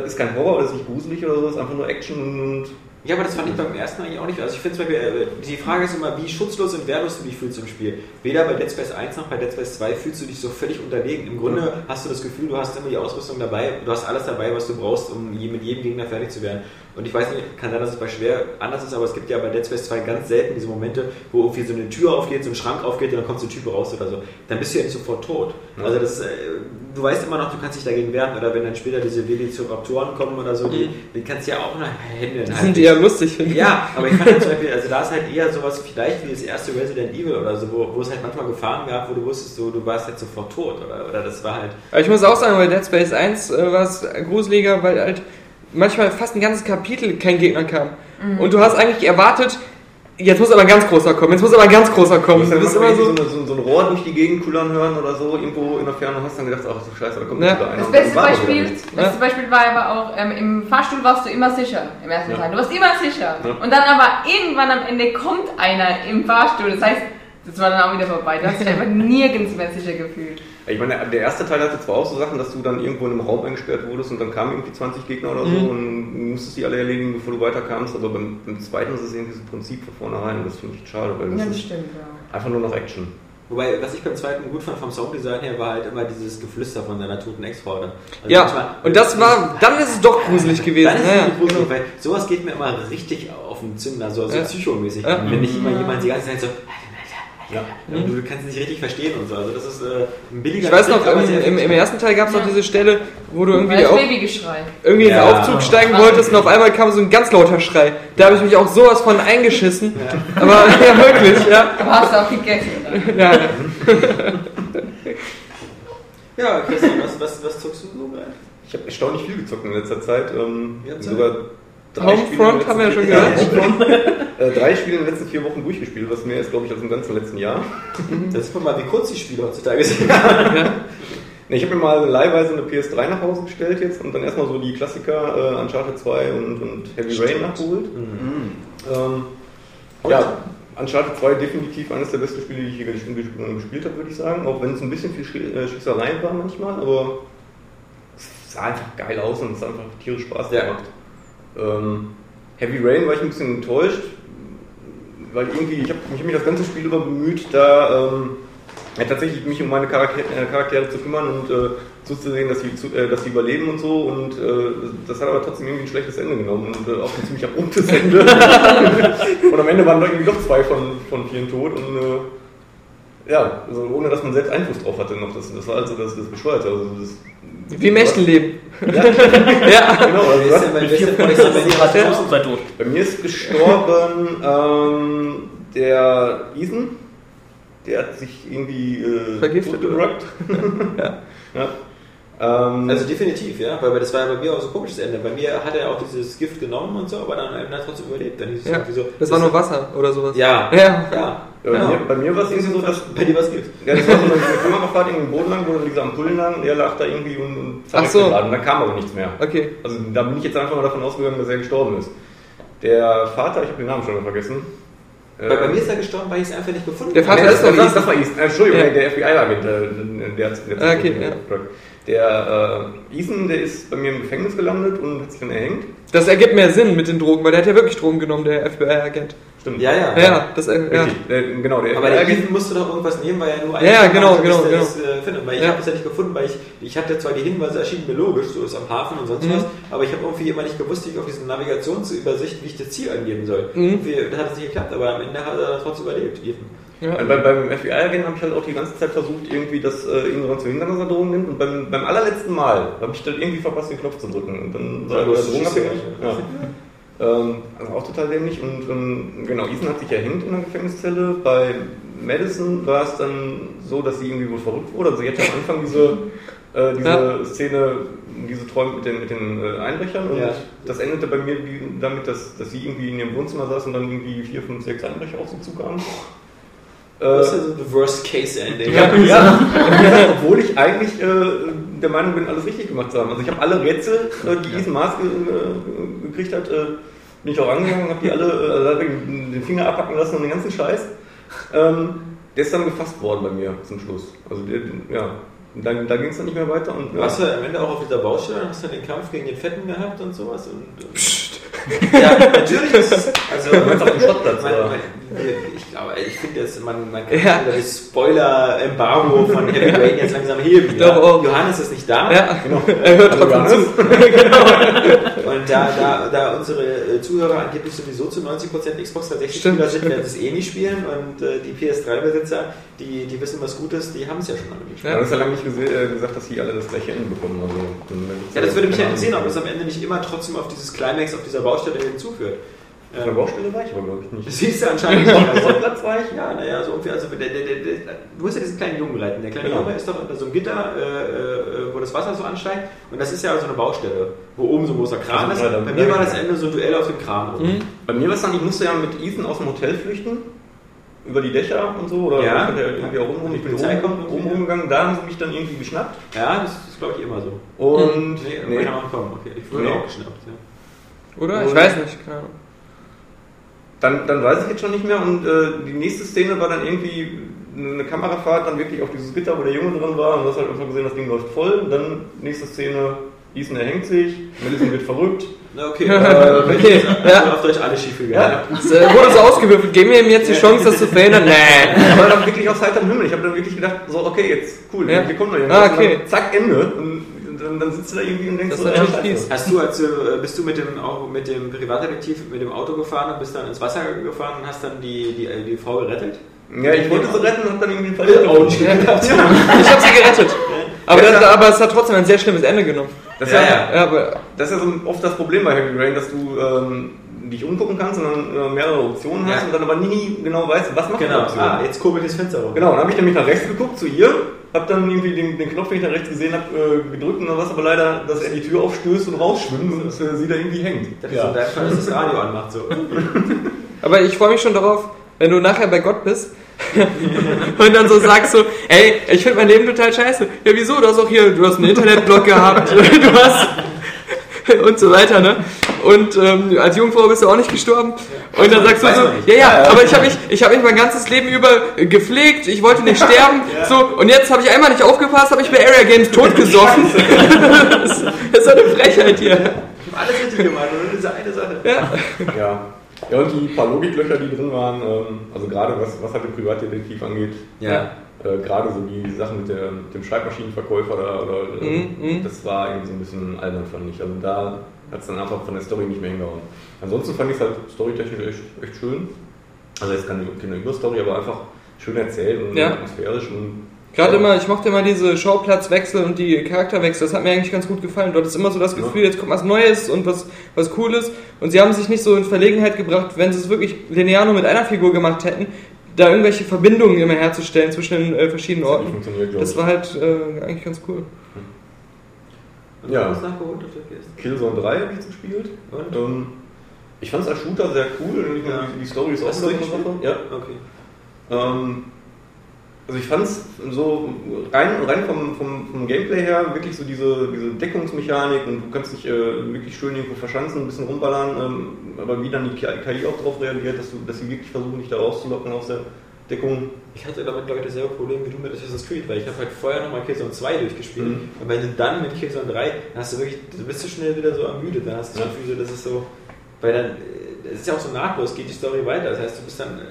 Speaker 4: das ist kein Horror, das ist nicht gruselig oder so, das ist einfach nur Action und
Speaker 2: Ja, aber das fand ich beim ersten eigentlich auch nicht. Also ich finde zum Beispiel, äh, die Frage ist immer, wie schutzlos und wehrlos du dich fühlst im Spiel. Weder bei Dead Space 1 noch bei Dead Space 2 fühlst du dich so völlig unterlegen. Im Grunde hast du das Gefühl, du hast immer die Ausrüstung dabei, du hast alles dabei, was du brauchst, um mit jedem Gegner fertig zu werden. Und ich weiß nicht, kann sein, dass es bei schwer anders ist, aber es gibt ja bei Dead Space 2 ganz selten diese Momente, wo irgendwie so eine Tür aufgeht, so ein Schrank aufgeht und dann kommt so ein Typ raus oder so. Dann bist du ja nicht sofort tot. Also das, äh, du weißt immer noch, du kannst dich dagegen wehren. Oder wenn dann später diese Velociraptoren kommen oder so, die, die kannst du ja auch noch Hände in
Speaker 3: Die
Speaker 2: Hand
Speaker 3: sind eher lustig, finde ich.
Speaker 2: Ja, aber ich fand halt zum Beispiel, also da ist halt eher sowas vielleicht wie das erste Resident Evil oder so, wo, wo es halt manchmal Gefahren gab, wo du wusstest, so, du warst halt sofort tot oder, oder das war halt.
Speaker 3: Aber ich muss auch sagen, bei Dead Space 1 äh, war es gruseliger, weil halt manchmal fast ein ganzes Kapitel kein Gegner kam. Und du hast eigentlich erwartet, jetzt muss aber ein ganz großer kommen, jetzt muss aber ein ganz großer kommen. Du
Speaker 4: dann
Speaker 3: bist
Speaker 4: immer
Speaker 3: immer
Speaker 4: so,
Speaker 3: so.
Speaker 4: so, so ein Rohr durch die Gegend kullern hören oder so, irgendwo in der Ferne und hast dann gedacht, ach so scheiße, da kommt
Speaker 3: Ja.
Speaker 4: jetzt wieder einer.
Speaker 7: Das beste, Beispiel, das beste Beispiel war aber auch, ähm, im Fahrstuhl warst du immer sicher, im ersten
Speaker 4: Ja.
Speaker 7: Teil. Du warst immer sicher.
Speaker 4: Ja.
Speaker 7: Und dann aber irgendwann am Ende kommt einer im Fahrstuhl. Das heißt, das war dann auch wieder vorbei. Du hast dich einfach nirgends mehr sicher gefühlt.
Speaker 4: Ich meine, der erste Teil hatte zwar auch so Sachen, dass du dann irgendwo in einem Raum eingesperrt wurdest und dann kamen irgendwie 20 Gegner oder so
Speaker 3: Mhm.
Speaker 4: und du musstest die alle erledigen, bevor du weiterkamst, aber beim, beim zweiten ist es irgendwie so ein Prinzip von vornherein und das finde ich schade, weil das ist
Speaker 7: stimmt, ja.
Speaker 4: einfach nur noch Action.
Speaker 2: Wobei, was ich beim zweiten gut fand vom Sounddesign her, war halt immer dieses Geflüster von deiner toten Ex-Frau. Also
Speaker 3: Ja,
Speaker 2: manchmal-
Speaker 3: und das war, dann ist es doch gruselig gewesen.
Speaker 2: Dann ist
Speaker 3: Ja,
Speaker 2: es
Speaker 3: ja.
Speaker 2: gruselig, weil sowas geht mir immer richtig auf den Zünder, so, so
Speaker 3: Ja.
Speaker 2: psychomäßig.
Speaker 3: Ja.
Speaker 2: Wenn nicht immer jemand die ganze Zeit so,
Speaker 4: Ja.
Speaker 2: und du kannst es nicht richtig verstehen und so. Also das ist äh, ein billiger
Speaker 3: Ich weiß noch,
Speaker 2: Trick,
Speaker 3: im, im, im ersten Teil gab es noch
Speaker 7: Ja.
Speaker 3: diese Stelle, wo du irgendwie
Speaker 7: Babygeschrei.
Speaker 3: irgendwie in den
Speaker 2: Ja.
Speaker 3: Aufzug steigen wolltest und auf einmal kam so ein ganz lauter Schrei. Da habe ich mich auch sowas von eingeschissen. Aber [LAUGHS] ja, wirklich, ja.
Speaker 7: Aber hast du auch gegessen. oder?
Speaker 3: ja. [LAUGHS]
Speaker 2: Ja, Christian, was, was, was zuckst du so gerade?
Speaker 4: Ich habe erstaunlich viel gezockt in letzter Zeit. Ähm,
Speaker 2: Ja, Zeit.
Speaker 4: sogar drei
Speaker 3: Homefront
Speaker 4: Spiele in den
Speaker 3: haben wir ja schon
Speaker 4: letzten-
Speaker 3: gehört. [LAUGHS]
Speaker 4: Äh, drei Spiele in den letzten vier Wochen durchgespielt, was mehr ist, glaube ich, als im ganzen letzten Jahr.
Speaker 2: Das ist mal, wie kurz die Spiele heutzutage [LAUGHS] sind.
Speaker 4: Nee, ich habe mir mal leihweise eine PS3 nach Hause gestellt jetzt und dann erstmal so die Klassiker äh, Uncharted 2 und, und Heavy Rain nachgeholt. Ähm, ja, Uncharted 2 definitiv eines der besten Spiele, die ich je gespielt, gespielt habe, würde ich sagen. Auch wenn es ein bisschen viel äh, Schießereien war manchmal, aber es sah einfach geil aus und es hat einfach tierisch Spaß
Speaker 2: Ja.
Speaker 4: Ähm, Heavy Rain war ich ein bisschen enttäuscht, weil irgendwie, ich habe hab mich das ganze Spiel über bemüht, da ähm, ja, tatsächlich mich um meine Charakter äh, Charaktere zu kümmern und äh, zuzusehen, dass sie, zu, äh, dass sie überleben und so. Und äh, das hat aber trotzdem irgendwie ein schlechtes Ende genommen und äh, auch ein ziemlich abruptes Ende. [LAUGHS] und am Ende waren doch irgendwie doch zwei von, von vielen tot. Und äh, ja, also ohne dass man selbst Einfluss drauf hatte noch. Das, das war also das, das Bescheuerte. Also das,
Speaker 3: Wie im echten Leben.
Speaker 4: Ja, [LAUGHS]
Speaker 3: Ja.
Speaker 4: genau. Also,
Speaker 2: bei-
Speaker 6: tot.
Speaker 4: Mir ist gestorben ähm, der Ethan. Der hat sich irgendwie äh,
Speaker 3: Vergiftet. [LAUGHS] Ja.
Speaker 4: ja. Ähm,
Speaker 2: Also definitiv, ja, weil das war ja bei mir auch so ein komisches Ende. Bei mir hat er auch dieses Gift genommen und so, aber dann hat er trotzdem überlebt. Dann
Speaker 3: Ja.
Speaker 2: so.
Speaker 3: Das war nur Wasser oder sowas.
Speaker 2: Ja.
Speaker 3: Ja.
Speaker 2: Ja.
Speaker 4: bei, mir, bei mir war es irgendwie so, dass
Speaker 2: bei dir was gibt.
Speaker 4: ja, das war so eine, Kamerafahrt irgendwie im Boden lang, wo dann diese Ampullen lagen, der lag da irgendwie und, und
Speaker 3: Ach so.
Speaker 4: Und dann kam aber nichts mehr.
Speaker 3: Okay.
Speaker 4: Also da bin ich jetzt einfach mal davon ausgegangen, dass er gestorben ist. Der Vater, ich habe den Namen schon mal vergessen. Äh,
Speaker 2: Weil bei mir ist er gestorben, weil ich es einfach nicht gefunden
Speaker 3: Der Vater
Speaker 4: Nee,
Speaker 3: ist
Speaker 4: das,
Speaker 3: doch
Speaker 4: das,
Speaker 3: Ethan.
Speaker 4: das war Ethan. Äh, Entschuldigung,
Speaker 3: Ja.
Speaker 4: der FBI-Agent, äh, der, hat der,
Speaker 3: Ah, okay, ja.
Speaker 4: Der äh, Ethan, der ist bei mir im Gefängnis gelandet und hat sich dann erhängt.
Speaker 3: Das ergibt mehr Sinn mit den Drogen, weil der hat ja wirklich Drogen genommen, der FBI-Agent.
Speaker 4: Stimmt.
Speaker 2: Ja, ja.
Speaker 3: Ja, das, äh, ja.
Speaker 4: Der, genau, der
Speaker 2: Aber der. Ethan musste doch irgendwas nehmen, weil er nur
Speaker 3: Ja, ja, genau, genau, genau.
Speaker 2: das, äh, findet. Weil ich
Speaker 3: Ja.
Speaker 2: habe es ja nicht gefunden, weil ich, ich hatte zwar die Hinweise erschienen mir logisch, so ist am Hafen und sonst
Speaker 3: Mhm.
Speaker 2: was, aber ich habe irgendwie immer nicht gewusst, wie ich auf diese Navigationsübersicht, wie ich das Ziel angeben soll.
Speaker 3: Mhm.
Speaker 2: Das hat es nicht geklappt, aber am Ende hat er trotzdem überlebt, Ethan.
Speaker 3: Ja.
Speaker 4: Äh, Bei, beim FBI-Agent habe ich halt auch die ganze Zeit versucht, irgendwie das äh, ihn daran zu hindern, dass er Drogen nimmt. Und beim, beim allerletzten Mal habe ich dann irgendwie verpasst, den Knopf zu drücken. Und dann war
Speaker 2: Ja,
Speaker 4: er
Speaker 2: du hast
Speaker 4: drogenabhängig.
Speaker 2: Schiss,
Speaker 4: Ja. Ähm, also auch total dämlich. Und ähm, genau, Ethan hat sich erhängt in der Gefängniszelle. Bei Madison war es dann so, dass sie irgendwie wohl verrückt wurde. Also sie hatte am Anfang diese, äh, diese
Speaker 3: Ja.
Speaker 4: Szene, diese Träume mit den, mit den äh, Einbrechern. Und
Speaker 2: Ja.
Speaker 4: das endete bei mir damit, dass, dass sie irgendwie in ihrem Wohnzimmer saß und dann irgendwie vier, fünf, sechs Einbrecher auf sie zukamen.
Speaker 2: Das ist
Speaker 4: Äh,
Speaker 2: also the worst case ending.
Speaker 4: ja, [LAUGHS] ja. Und gesagt, obwohl ich eigentlich äh, der Meinung bin, alles richtig gemacht zu haben. Also ich habe alle Rätsel, äh, die Maas ge äh, gekriegt hat, äh, bin ich auch angegangen, habe die alle äh, also den Finger abhacken lassen und den ganzen Scheiß. Ähm, der ist dann gefasst worden bei mir zum Schluss. Also der, ja, da, da ging es dann nicht mehr weiter. Und, ja.
Speaker 2: Warst du am Ende auch auf dieser Baustelle und hast du den Kampf gegen den Fetten gehabt und sowas? Und, ja, natürlich. Ist, [LAUGHS] also,
Speaker 4: meinst du auf dem Schrottplatz,
Speaker 2: man,
Speaker 4: oder?
Speaker 2: man, ich glaube, ich finde jetzt, man, man kann ja. das Spoiler-Embargo von Heavy Rain jetzt langsam heben.
Speaker 3: Ich glaube
Speaker 2: ja.
Speaker 3: auch.
Speaker 2: Johannes ist nicht da.
Speaker 3: Ja,
Speaker 2: Genau.
Speaker 3: er hört
Speaker 4: Also
Speaker 3: trotzdem zu. [LAUGHS]
Speaker 2: Und da, da, da unsere äh, Zuhörer angeblich sowieso zu 90% Xbox 360
Speaker 3: Stimmt.
Speaker 2: Spieler sind, werden das eh nicht spielen und äh, die PS3-Besitzer, die, die wissen, was gut ist, die haben es ja schon alle gespielt.
Speaker 4: Ja, das ist ja lange nicht gese- äh, gesagt, dass die alle das gleiche Ende bekommen. Also,
Speaker 2: Ja, das würde mich ja interessieren, ob es am Ende nicht immer trotzdem auf dieses Climax auf dieser Baustelle hinzuführt.
Speaker 4: Auf [LAUGHS] der Baustelle war ich aber, glaube ich, nicht.
Speaker 2: siehst du anscheinend nicht. Also,
Speaker 4: Platz war ich?
Speaker 2: ja, naja, so ungefähr. Also, der, der, der, der, du musst ja diesen kleinen Jungen reiten. Der kleine
Speaker 4: Genau.
Speaker 2: Junge ist doch unter so einem Gitter, äh, äh, wo das Wasser so ansteigt. Und das ist ja so eine Baustelle, wo oben so ein großer Kran ist.
Speaker 4: Also, da-
Speaker 2: Bei mir war das. Ende so ein Duell auf dem Kran. oben.
Speaker 4: Bei mir war es dann, ich musste ja mit Ethan aus dem Hotel flüchten. Über die Dächer und so. Oder
Speaker 2: Ja.
Speaker 4: konnte irgendwie auch rum.
Speaker 2: Die
Speaker 4: Ich bin
Speaker 2: Polizei
Speaker 4: oben,
Speaker 2: kommt
Speaker 4: oben rumgegangen. Da haben sie mich dann irgendwie geschnappt.
Speaker 2: Ja, das ist, glaube ich, immer so.
Speaker 4: Und
Speaker 2: Nee,
Speaker 4: nee.
Speaker 2: kommen. Okay, ich wurde
Speaker 4: Nee.
Speaker 2: auch geschnappt. Ja.
Speaker 3: Oder? Ich
Speaker 4: Und-
Speaker 3: weiß nicht, keine Ahnung.
Speaker 4: Dann, dann weiß ich jetzt schon nicht mehr und äh, die nächste Szene war dann irgendwie eine Kamerafahrt dann wirklich auf dieses Gitter, wo der Junge drin war und du hast halt einfach gesehen, das Ding läuft voll. Und dann nächste Szene, Ethan erhängt sich, Melissa wird verrückt.
Speaker 2: Na, okay. [LAUGHS]
Speaker 3: Okay,
Speaker 2: okay.
Speaker 3: ja.
Speaker 2: Auf Deutsch alle schief gegangen.
Speaker 4: Ja.
Speaker 3: Es äh, wurde so ausgewürfelt. Geben wir ihm jetzt die Chance, das zu verhindern? [LAUGHS] Nee.
Speaker 4: Aber dann wirklich aus heiterem Himmel. Ich habe dann wirklich gedacht, so okay, jetzt cool,
Speaker 3: Ja.
Speaker 4: hier kommt noch
Speaker 3: Ah,
Speaker 4: irgendwas.
Speaker 3: okay.
Speaker 4: Und dann, zack, Ende. Und dann, dann sitzt du da irgendwie und denkst
Speaker 3: Das
Speaker 4: so,
Speaker 3: ist.
Speaker 2: Hast du, als du, äh, bist du mit dem, auch mit dem Privatdetektiv mit dem Auto gefahren und bist dann ins Wasser gefahren und hast dann die, die, äh, die Frau gerettet?
Speaker 4: Ja, ich wollte sie retten und hab dann irgendwie den Fall
Speaker 2: Oh,
Speaker 3: Ja. Ich habe sie gerettet. Aber, das, aber es hat trotzdem ein sehr schlimmes Ende genommen.
Speaker 4: Das ist
Speaker 2: Ja,
Speaker 4: ja,
Speaker 2: ja.
Speaker 3: Ja, aber
Speaker 4: Das ist ja so oft das Problem bei Heavy Rain, dass du ähm, dich umgucken kannst und dann äh, mehrere Optionen hast
Speaker 2: Ja.
Speaker 4: und dann aber nie genau weißt, was macht die
Speaker 2: Genau.
Speaker 4: Option.
Speaker 2: Ah, jetzt kurbelt das Fenster rum.
Speaker 4: Genau, dann habe ich nämlich nach rechts geguckt zu ihr, habe dann irgendwie den, den Knopf, den ich nach rechts gesehen habe, äh, gedrückt und dann war es aber leider, dass er die Tür aufstößt und rausschwimmt und äh, sie da irgendwie hängt.
Speaker 2: Das ist so dein Fall, dass das Radio anmacht. So. [LAUGHS]
Speaker 3: Aber ich freue mich schon darauf, wenn du nachher bei Gott bist [LAUGHS] und dann so sagst so, ey, ich finde mein Leben total scheiße. Ja, wieso? Du hast auch hier, du hast einen Internetblog gehabt, [LAUGHS] du hast [LAUGHS] und so weiter, ne? Und ähm, als Jungfrau bist du auch nicht gestorben. Und dann sagst du so, ja, ja, aber ich habe mich, ich habe mich mein ganzes Leben über gepflegt, ich wollte nicht sterben, [LAUGHS] so und jetzt habe ich einmal nicht aufgepasst, habe ich bei Area Games totgesoffen. [LAUGHS] das, ist- das ist so eine Frechheit hier.
Speaker 2: Ich hab alles richtig gemacht, nur diese eine Sache.
Speaker 3: Ja.
Speaker 4: Ja. Ja, und die paar Logiklöcher, die drin waren, ähm, also gerade was, was halt den Privatdetektiv angeht,
Speaker 2: Ja.
Speaker 4: Äh, gerade so die Sachen mit, der, mit dem Schreibmaschinenverkäufer da, oder, äh,
Speaker 3: Mhm, mhm.
Speaker 4: das war irgendwie so ein bisschen albern, fand ich. Also da hat es dann einfach von der Story nicht mehr hingehauen. Ansonsten fand ich es halt storytechnisch echt, echt schön. Also jetzt keine, keine Überstory, aber einfach schön erzählt und
Speaker 3: Ja.
Speaker 4: atmosphärisch und
Speaker 3: Gerade immer, ich mochte immer diese Schauplatzwechsel und die Charakterwechsel, das hat mir eigentlich ganz gut gefallen. Du hattest immer so das Gefühl, jetzt kommt was Neues und was, was Cooles. Und sie haben sich nicht so in Verlegenheit gebracht, wenn sie es wirklich linear nur mit einer Figur gemacht hätten, da irgendwelche Verbindungen immer herzustellen zwischen den äh, verschiedenen Orten.
Speaker 4: funktioniert, glaube
Speaker 3: Das war halt äh, eigentlich ganz cool.
Speaker 2: Und
Speaker 4: Ja. Killzone 3 habe ich jetzt gespielt.
Speaker 2: Und?
Speaker 4: Ähm, ich fand es als Shooter sehr cool. die, die Story ist auch so. Ja.
Speaker 2: Okay.
Speaker 4: Ähm, also ich fand es so rein, rein vom, vom, vom Gameplay her wirklich so diese, diese Deckungsmechanik und du kannst dich äh, wirklich schön irgendwo verschanzen, ein bisschen rumballern, ähm, aber wie dann die KI auch darauf reagiert, dass, du, dass sie wirklich versuchen, dich da rauszulocken aus der Deckung.
Speaker 2: Ich hatte damit, glaube ich, dasselbe Problem wie du mit Assassin's Creed, weil ich habe halt vorher nochmal Killzone 2 durchgespielt
Speaker 4: Mhm.
Speaker 2: und wenn du dann mit Killzone 3, dann hast du wirklich, du bist so schnell wieder so ermüdet, dann hast du das
Speaker 4: Ja.
Speaker 2: Gefühl, so, das ist so, weil dann, äh, es ist ja auch so nahtlos, geht die Story weiter, das heißt, du bist dann, äh,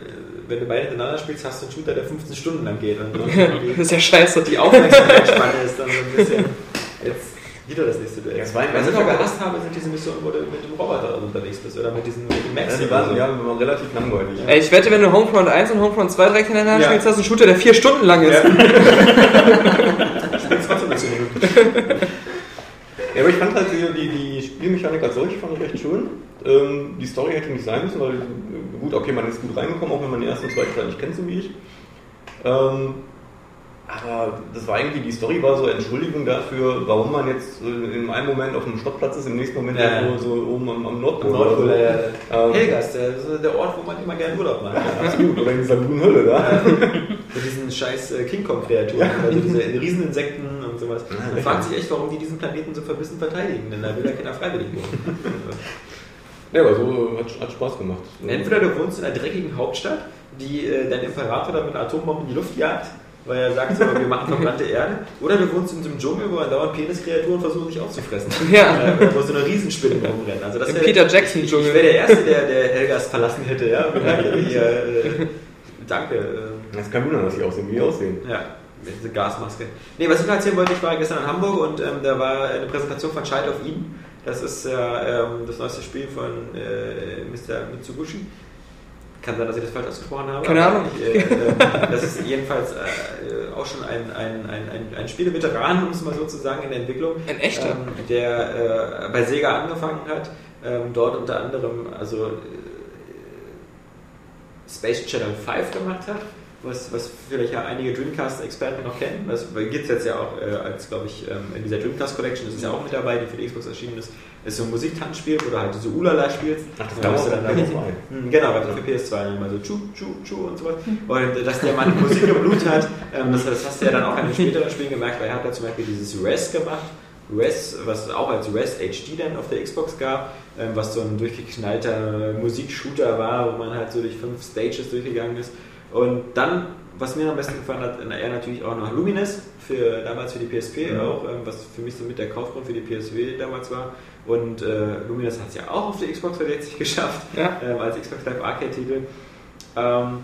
Speaker 2: wenn du beide miteinander spielst, hast du einen Shooter, der 15 Stunden lang geht und [LAUGHS]
Speaker 3: das ist ja scheiße.
Speaker 2: die Aufmerksamkeitsspanne ist dann so ein bisschen, jetzt wieder das nächste Duell.
Speaker 4: Ja, war-
Speaker 2: Was ich noch gehasst habe, sind diese Missionen, wo du mit dem Roboter unterwegs bist oder mit diesen, mit Max.
Speaker 4: Ja, die waren, ja, die waren relativ langweilig.
Speaker 3: Ey, ich wette, wenn du Homefront 1 und Homefront 2 direkt hintereinander
Speaker 2: Ja.
Speaker 3: spielst, hast du einen Shooter, der vier Stunden lang ist. [LAUGHS]
Speaker 2: Ich spiel's trotzdem nicht so gut.
Speaker 4: Ja, aber ich fand halt die, die, die Spielmechanik als solche fand ich recht schön. Ähm, die Story hätte nicht sein müssen, weil äh, gut, okay, man ist gut reingekommen, auch wenn man die ersten zwei Teile nicht kennt, so wie ich. Ähm, Aber das war irgendwie, die Story war so Entschuldigung dafür, warum man jetzt äh, in einem Moment auf einem Stadtplatz ist, im nächsten Moment
Speaker 2: Ja.
Speaker 4: irgendwo so oben am, am Nordpol.
Speaker 2: Nordpol,
Speaker 4: oder so.
Speaker 2: ja, ja.
Speaker 4: Ähm,
Speaker 2: Helgas, der, der Ort, wo man immer gerne Urlaub macht. [LAUGHS]
Speaker 4: Absolut, oder in dieser grünen Hölle da.
Speaker 2: Mit diesen scheiß äh, King Kong-Kreaturen, also diese Rieseninsekten und sowas. Man fragt sich echt, warum die diesen Planeten so verbissen verteidigen, denn da will ja keiner freiwillig wohnen. [LAUGHS]
Speaker 4: Ja, aber so hat, hat Spaß gemacht.
Speaker 2: Entweder du wohnst in einer dreckigen Hauptstadt, die äh, dein Imperator dann mit Atombomben in die Luft jagt, weil er sagt, so, [LAUGHS] wir machen verbrannte Erde, oder du wohnst in so einem Dschungel, wo dauernd Peniskreaturen versuchen, dich aufzufressen. [LAUGHS]
Speaker 3: Ja.
Speaker 2: Äh, wo so eine Riesenspinne rumrennt. Also das
Speaker 3: Im Peter Jackson-Dschungel.
Speaker 2: Ich, ich wäre der Erste, der, der Helgas verlassen hätte. Ja? [LAUGHS] Hier, äh, danke. Äh,
Speaker 4: Das ist kein Wunder, dass die aussehen, wie die aussehen.
Speaker 2: ja, mit dieser Gasmaske. Nee, was ich noch erzählen wollte, ich war gestern in Hamburg und ähm, da war eine Präsentation von Child of Eden. Das ist ja ähm, das neueste Spiel von äh, Mr. Mitsugushi. Kann sein, dass ich das falsch ausgesprochen habe.
Speaker 3: Keine Ahnung.
Speaker 2: Ich, äh, äh, das ist jedenfalls äh, auch schon ein, ein, ein, ein, ein Spieleveteran, um es mal so zu sagen, in der Entwicklung.
Speaker 3: Ein echter?
Speaker 2: Ähm, der äh, bei Sega angefangen hat. Ähm, dort unter anderem also äh, Space Channel 5 gemacht hat, was, was vielleicht ja einige Dreamcast-Experten noch kennen. Das gibt es jetzt ja auch äh, als, glaube ich, ähm, in dieser Dreamcast Collection ist es ja auch mit dabei, die für die Xbox erschienen ist. Ist so ein Musiktanzspiel, wo du halt so Ulala spielst.
Speaker 4: Ach, das
Speaker 2: Und
Speaker 4: gab es
Speaker 2: dann da-
Speaker 4: PS2.
Speaker 2: Hm, Genau, also für PS2 immer so Chu, Chu, Chu und so was. Und äh, dass der Mann Musik im Blut hat, ähm, das, das hast du ja dann auch an den späteren Spielen gemerkt, weil er hat da zum Beispiel dieses Res gemacht. Res, was es auch als Res HD dann auf der Xbox gab, ähm, was so ein durchgeknallter Musikshooter war, wo man halt so durch fünf Stages durchgegangen ist. Und dann, was mir am besten gefallen hat, er natürlich auch noch Lumines, für, damals für die PSP auch, ähm, was für mich so mit der Kaufgrund für die PSW damals war. Und äh, Lumines hat es ja auch auf der Xbox 360 [LAUGHS] geschafft,
Speaker 3: Ja.
Speaker 2: ähm, als Xbox Live Arcade-Titel. Ähm,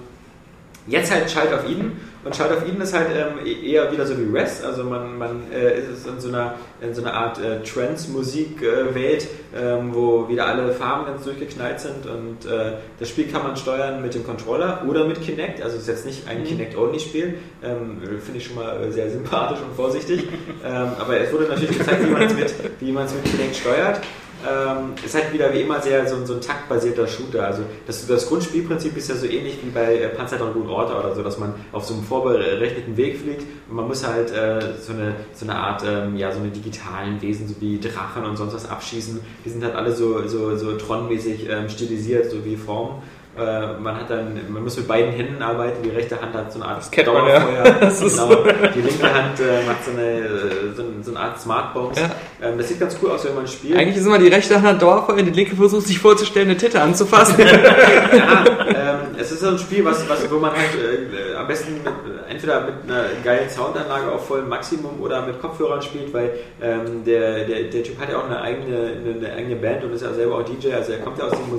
Speaker 2: jetzt halt Child of Eden. Und Child of Eden ist halt ähm, eher wieder so wie Res, also man, man äh, ist in so einer, in so einer Art äh, Trance-Musik-Welt, ähm, wo wieder alle Farben ganz durchgeknallt sind. Und äh, das Spiel kann man steuern mit dem Controller oder mit Kinect, also es ist jetzt nicht ein Kinect-Only-Spiel, ähm, finde ich schon mal äh, sehr sympathisch und vorsichtig, [LAUGHS] ähm, aber es wurde natürlich gezeigt, wie man es mit, wie man es mit Kinect steuert. Ähm, ist halt wieder wie immer sehr so, ein- so ein taktbasierter Shooter. Also das, das Grundspielprinzip ist ja so ähnlich wie bei äh, Panzerdragoon Orta oder so, dass man auf so einem vorberechneten Weg fliegt und man muss halt äh, so, eine, so eine Art, ähm, ja, so eine digitalen Wesen, so wie Drachen und sonst was abschießen. Die sind halt alle so, so, so Tron-mäßig ähm, stilisiert, so wie Form. Äh, man hat dann, man muss mit beiden Händen arbeiten, die rechte Hand hat so eine Art
Speaker 3: kennt man ja.
Speaker 2: Dauerfeuer, [LAUGHS]
Speaker 3: Das
Speaker 2: genau. die linke Hand äh, macht so eine, äh, so, eine- so eine Art Smartbox.
Speaker 3: Ja.
Speaker 2: Ähm, das sieht ganz cool aus, wenn man spielt.
Speaker 3: Eigentlich ist immer die rechte Hand Dauerfeuer, die linke versucht sich vorzustellen, eine Titte anzufassen. [LAUGHS]
Speaker 2: ja, [LAUGHS] ähm, es ist so ein Spiel, was, was, wo man halt äh, am besten mit, entweder mit einer geilen Soundanlage auf vollem Maximum oder mit Kopfhörern spielt, weil ähm, der, der, der Typ hat ja auch eine eigene, eine, eine eigene Band und ist ja selber auch DJ, also er kommt ja aus dem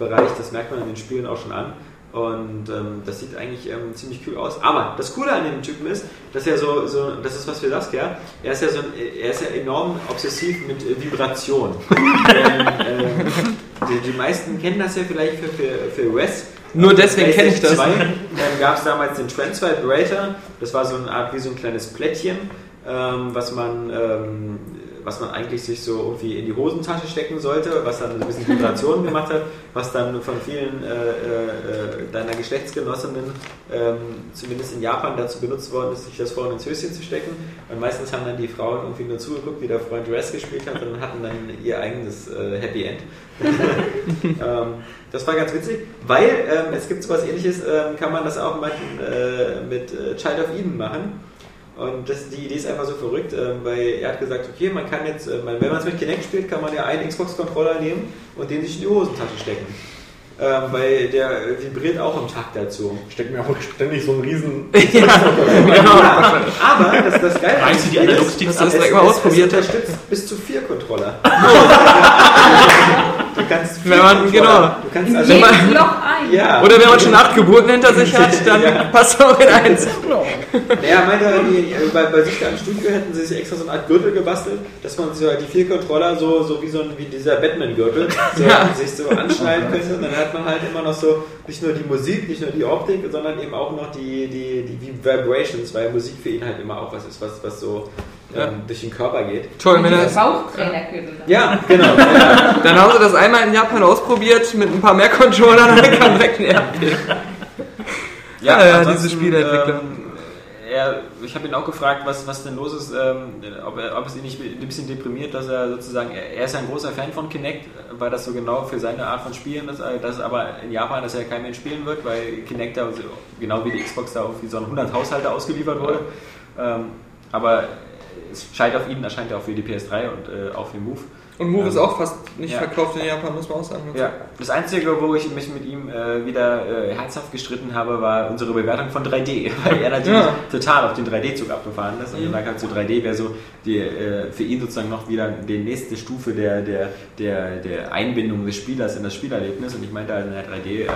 Speaker 2: Musikbereich, das merkt man in den Spielen auch schon an. Und ähm, das sieht eigentlich ähm, ziemlich cool aus. Aber das Coole an dem Typen ist, dass er so, so das ist was für Saskia, er ist ja so ein, er ist ja enorm obsessiv mit äh, Vibration. [LAUGHS] ähm, ähm, die, die meisten kennen das ja vielleicht für, für, für Wes.
Speaker 3: Nur deswegen kenne ich das.
Speaker 2: Dann gab es damals den Trans Vibrator, das war so eine Art wie so ein kleines Plättchen, ähm, was man ähm, was man eigentlich sich so irgendwie in die Hosentasche stecken sollte, was dann ein bisschen Vibrationen gemacht hat, was dann von vielen äh, äh, deiner Geschlechtsgenossinnen ähm, zumindest in Japan dazu benutzt worden ist, sich das vorne ins Höschen zu stecken. Und meistens haben dann die Frauen irgendwie nur zugeguckt, wie der Freund Dress gespielt hat und hatten dann ihr eigenes äh, Happy End. [LAUGHS] ähm, das war ganz witzig, weil ähm, es gibt sowas ähnliches, ähm, kann man das auch mit, äh, mit äh, Child of Eden machen. Und das, die Idee ist einfach so verrückt, ähm, weil er hat gesagt, okay, man kann jetzt, äh, wenn man es mit Kinect spielt, kann man ja einen Xbox-Controller nehmen und den sich in die Hosentasche stecken. Ähm, weil der vibriert auch im Takt dazu.
Speaker 4: Steckt mir auch ständig so ein riesen. [LAUGHS]
Speaker 2: Ja, aber das, das Geile
Speaker 6: Meinst du, die
Speaker 2: an dem Spiel
Speaker 6: Analogstick
Speaker 2: ist,
Speaker 3: hast du das
Speaker 2: es-
Speaker 3: direkt mal ausprobiert?
Speaker 2: Es unterstützt bis zu vier Controller. [LAUGHS] du kannst
Speaker 3: Wenn man- genau.
Speaker 2: Du kannst also
Speaker 7: jedes [LAUGHS] Loch ein.
Speaker 2: ja.
Speaker 3: Oder wenn man schon acht Geburten hinter sich hat, [LAUGHS] dann
Speaker 2: Ja.
Speaker 3: passt auch in eins.
Speaker 2: Naja, meinte er, die, bei, bei sich da im Studio hätten sie sich extra so eine Art Gürtel gebastelt, dass man so die vier Controller so, so wie so ein, wie dieser Batman-Gürtel so, [LAUGHS] sich so anschneiden könnte. Und dann hat man halt immer noch so nicht nur die Musik, nicht nur die Optik, sondern eben auch noch die, die, die Vibrations, weil Musik für ihn halt immer auch was ist, was, was so ähm, durch den Körper geht.
Speaker 3: Toll, wenn das,
Speaker 7: Bauchtrainergürtel.
Speaker 2: Ja, genau. ja.
Speaker 3: dann haben sie das einmal in Japan ausprobiert mit ein paar mehr Controllern und dann kam direkt ein RP. Ja, ja,
Speaker 2: ansonsten,
Speaker 3: diese Spieleentwickler.
Speaker 2: Ähm, er, ich habe ihn auch gefragt, was, was denn los ist, ähm, ob, er, ob es ihn nicht ein bisschen deprimiert, dass er sozusagen, er, er ist ein großer Fan von Kinect, weil das so genau für seine Art von Spielen ist, äh, dass aber in Japan, dass er kein Mensch spielen wird, weil Kinect da genau wie die Xbox da auf wie so ein 100 Haushalte ausgeliefert wurde. Ähm, aber es scheint auf ihn, erscheint er auch für die PS3 und äh, auch für Move.
Speaker 3: Und Move
Speaker 2: Ähm,
Speaker 3: ist auch fast nicht
Speaker 2: ja.
Speaker 3: verkauft in Japan, muss man auch sagen.
Speaker 2: Ja, das Einzige, wo ich mich mit ihm äh, wieder äh, herzhaft gestritten habe, war unsere Bewertung von 3D, [LAUGHS] weil er natürlich
Speaker 3: Ja.
Speaker 2: total auf den 3D-Zug abgefahren ist und
Speaker 3: Mhm.
Speaker 2: gesagt hat, so 3D wäre so die, äh, für ihn sozusagen noch wieder die nächste Stufe der, der, der, der Einbindung des Spielers in das Spielerlebnis und ich meinte, halt, na, 3D äh,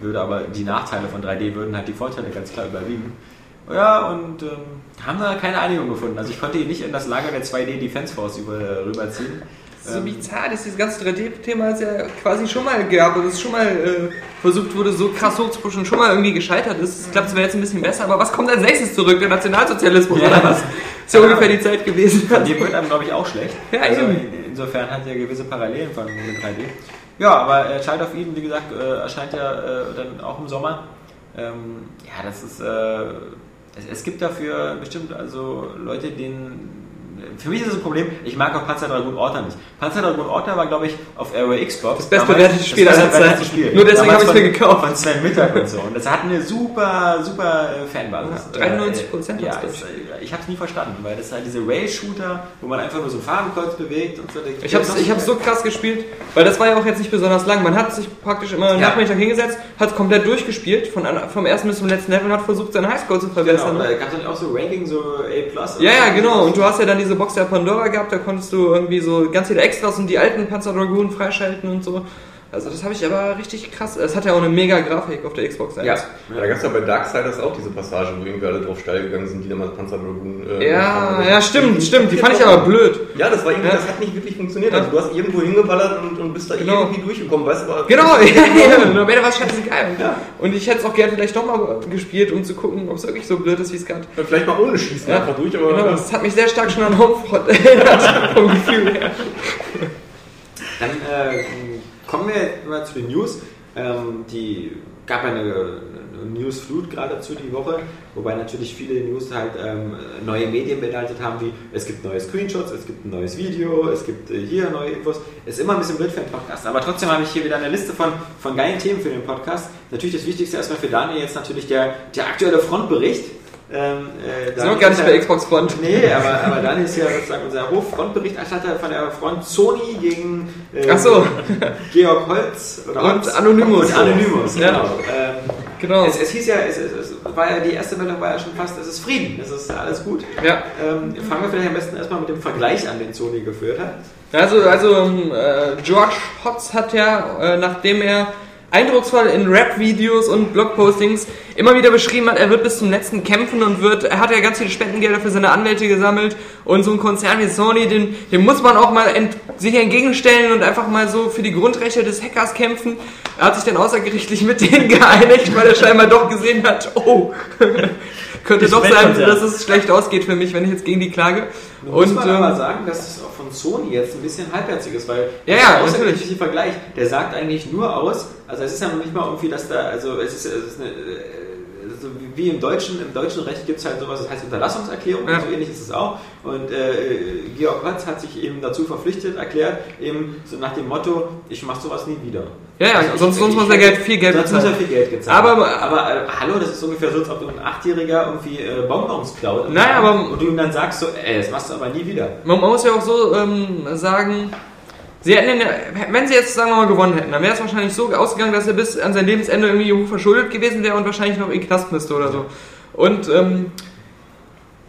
Speaker 2: würde aber die Nachteile von 3D würden halt die Vorteile ganz klar überwiegen. Ja, und ähm, haben da keine Einigung gefunden. Also ich konnte ihn nicht in das Lager der 2D Defense Force über, rüberziehen.
Speaker 3: So
Speaker 2: Ähm,
Speaker 3: bizarr, dass dieses ganze 3D-Thema es ja quasi schon mal gab und es schon mal äh, versucht wurde, so krass hochzupushen, schon mal irgendwie gescheitert ist. Es klappt zwar jetzt ein bisschen besser, aber was kommt als nächstes zurück? Der Nationalsozialismus
Speaker 2: Ja.
Speaker 3: oder was? Ist ja
Speaker 2: Ja.
Speaker 3: ungefähr die Zeit gewesen.
Speaker 2: Von dem wird einem, glaube ich, auch schlecht.
Speaker 3: Ja,
Speaker 2: also
Speaker 3: eben.
Speaker 2: in- insofern hat er gewisse Parallelen von mit 3D. Ja, aber äh, Child of Eden, wie gesagt, äh, erscheint ja äh, dann auch im Sommer. Ähm, ja, das ist. Es, es gibt dafür bestimmt also Leute, denen. Für mich ist das ein Problem, ich mag auch Panzer Dragoon Orta nicht. Panzer Dragoon Orta war, glaube ich, auf der Xbox.
Speaker 3: Das bestbewertete Spiel
Speaker 2: das
Speaker 3: aller Zeiten.
Speaker 2: Spiel.
Speaker 3: Nur deswegen habe ich es mir gekauft.
Speaker 2: Von Sven Mittag und so. Und das hat eine super, super äh, Fanbasis.
Speaker 3: Ja, 93%
Speaker 2: Ja,
Speaker 3: hat's, glaub
Speaker 2: es, äh, ich habe es nie verstanden, weil das halt diese Rail-Shooter, wo man einfach nur so ein Farbenkreuz bewegt und so.
Speaker 3: Ich habe ich hab's so krass gespielt, weil das war ja auch jetzt nicht besonders lang. Man hat sich praktisch immer
Speaker 2: Ja.
Speaker 3: Nachmittag hingesetzt, hat es komplett durchgespielt, von, vom ersten bis zum letzten Level und hat versucht, seinen Highscore zu
Speaker 2: Genau,
Speaker 3: verbessern.
Speaker 2: da gab es dann auch so Ranking, so A+.
Speaker 3: Ja, ja, genau. Und du hast ja dann diese Box der Pandora gehabt, da konntest du irgendwie so ganz viele Extras und die alten Panzer Dragoon freischalten und so. Also das habe ich aber richtig krass. Es hat ja auch eine mega Grafik auf der Xbox 1.
Speaker 2: Ja.
Speaker 4: Ja, da gab es ja bei Darksiders auch diese Passage, wo irgendwie alle drauf steil gegangen sind, die damals Panzer Dragoon. Äh,
Speaker 3: Ja, ja, stimmt, stimmt. Die fand ich aber blöd.
Speaker 4: Ja, das war irgendwie,
Speaker 3: Ja.
Speaker 4: das hat nicht wirklich funktioniert. Also du hast irgendwo hingeballert und, und bist da
Speaker 3: Genau.
Speaker 4: irgendwie durchgekommen, weißt du, aber
Speaker 3: Genau, [LAUGHS] [LAUGHS] ja, ja. Und am Ende war es scheißegal. Und ich hätte es auch gerne vielleicht nochmal gespielt, um zu gucken, ob es wirklich so blöd ist, wie es gerade.
Speaker 4: vielleicht mal ohne Schießen
Speaker 3: Ja,
Speaker 4: einfach durch, aber
Speaker 3: Genau, das hat mich sehr stark schon an Homefront erinnert, [LAUGHS] vom Gefühl her.
Speaker 2: Dann äh, kommen wir mal zu den News. Ähm, die gab eine, eine Newsflut gerade dazu die Woche, wobei natürlich viele News halt ähm, neue Medien beinhaltet haben, wie es gibt neue Screenshots, es gibt ein neues Video, es gibt äh, hier neue Infos. Ist immer ein bisschen blöd für einen Podcast, aber trotzdem habe ich hier wieder eine Liste von, von geilen Themen für den Podcast. Natürlich das Wichtigste erstmal für Daniel jetzt natürlich der, der aktuelle Frontbericht. Ähm, äh,
Speaker 3: Sind noch gar nicht bei Xbox Front.
Speaker 2: Nee, aber, aber Daniel ist ja sozusagen unser Hoffrontberichterstatter von der Front Sony gegen äh,
Speaker 3: Ach so.
Speaker 2: Georg Holz oder
Speaker 3: Und
Speaker 2: Holz.
Speaker 3: Anonymous.
Speaker 2: Und Anonymous,
Speaker 3: Ja.
Speaker 2: genau. Ähm,
Speaker 3: Genau.
Speaker 2: es, es hieß ja, es, es, es war ja, die erste Meldung war ja schon fast, es ist Frieden, es ist alles gut.
Speaker 3: Ja.
Speaker 2: Ähm, fangen wir vielleicht am besten erstmal mit dem Vergleich an, den Sony geführt hat.
Speaker 3: Also, also ähm, äh, George Hotz hat ja, äh, nachdem er eindrucksvoll in Rap-Videos und Blogpostings immer wieder beschrieben hat, er wird bis zum letzten kämpfen und wird, er hat ja ganz viele Spendengelder für seine Anwälte gesammelt und so ein Konzern wie Sony, den, dem muss man auch mal ent, sich entgegenstellen und einfach mal so für die Grundrechte des Hackers kämpfen. Er hat sich dann außergerichtlich mit denen [LAUGHS] geeinigt, weil er scheinbar doch gesehen hat, oh, [LAUGHS] könnte
Speaker 6: Ich
Speaker 3: doch sein, dass es schlecht ausgeht für mich, wenn ich jetzt gegen die klage.
Speaker 2: Muss
Speaker 3: Und
Speaker 2: man aber
Speaker 3: ähm,
Speaker 2: sagen, dass es auch von Sony jetzt ein bisschen halbherzig ist, weil
Speaker 3: Ja, ja,
Speaker 2: der
Speaker 3: natürlich.
Speaker 2: außergerichtliche Vergleich, der sagt eigentlich nur aus, also es ist ja noch nicht mal irgendwie, dass da, also es ist, es ist eine, äh, so wie- im deutschen, im deutschen Recht gibt es halt sowas, das heißt Unterlassungserklärung,
Speaker 3: Ja.
Speaker 2: so ähnlich ist es auch. Und äh, Georg Hotz hat sich eben dazu verpflichtet, erklärt, eben so nach dem Motto, ich mache sowas nie wieder.
Speaker 3: Ja, ja,
Speaker 2: Also ich-
Speaker 3: sonst, sonst
Speaker 2: ich-
Speaker 3: muss er Geld, viel Geld
Speaker 2: Sonst muss er
Speaker 3: bezahlen.
Speaker 2: viel Geld gezahlt
Speaker 3: Aber-
Speaker 2: haben. aber äh, hallo, das ist ungefähr so, als ob du ein Achtjähriger irgendwie äh, Bonbons klaut.
Speaker 3: Nein, aber-
Speaker 2: und du ihm dann sagst so, ey, das machst du aber nie wieder.
Speaker 3: Man muss ja auch so ähm, sagen, sie hätten ja- wenn sie jetzt, sagen wir mal, gewonnen hätten, dann wäre es wahrscheinlich so ausgegangen, dass er bis an sein Lebensende irgendwie hoch verschuldet gewesen wäre und wahrscheinlich noch in den Knast müsste oder so. Und ähm,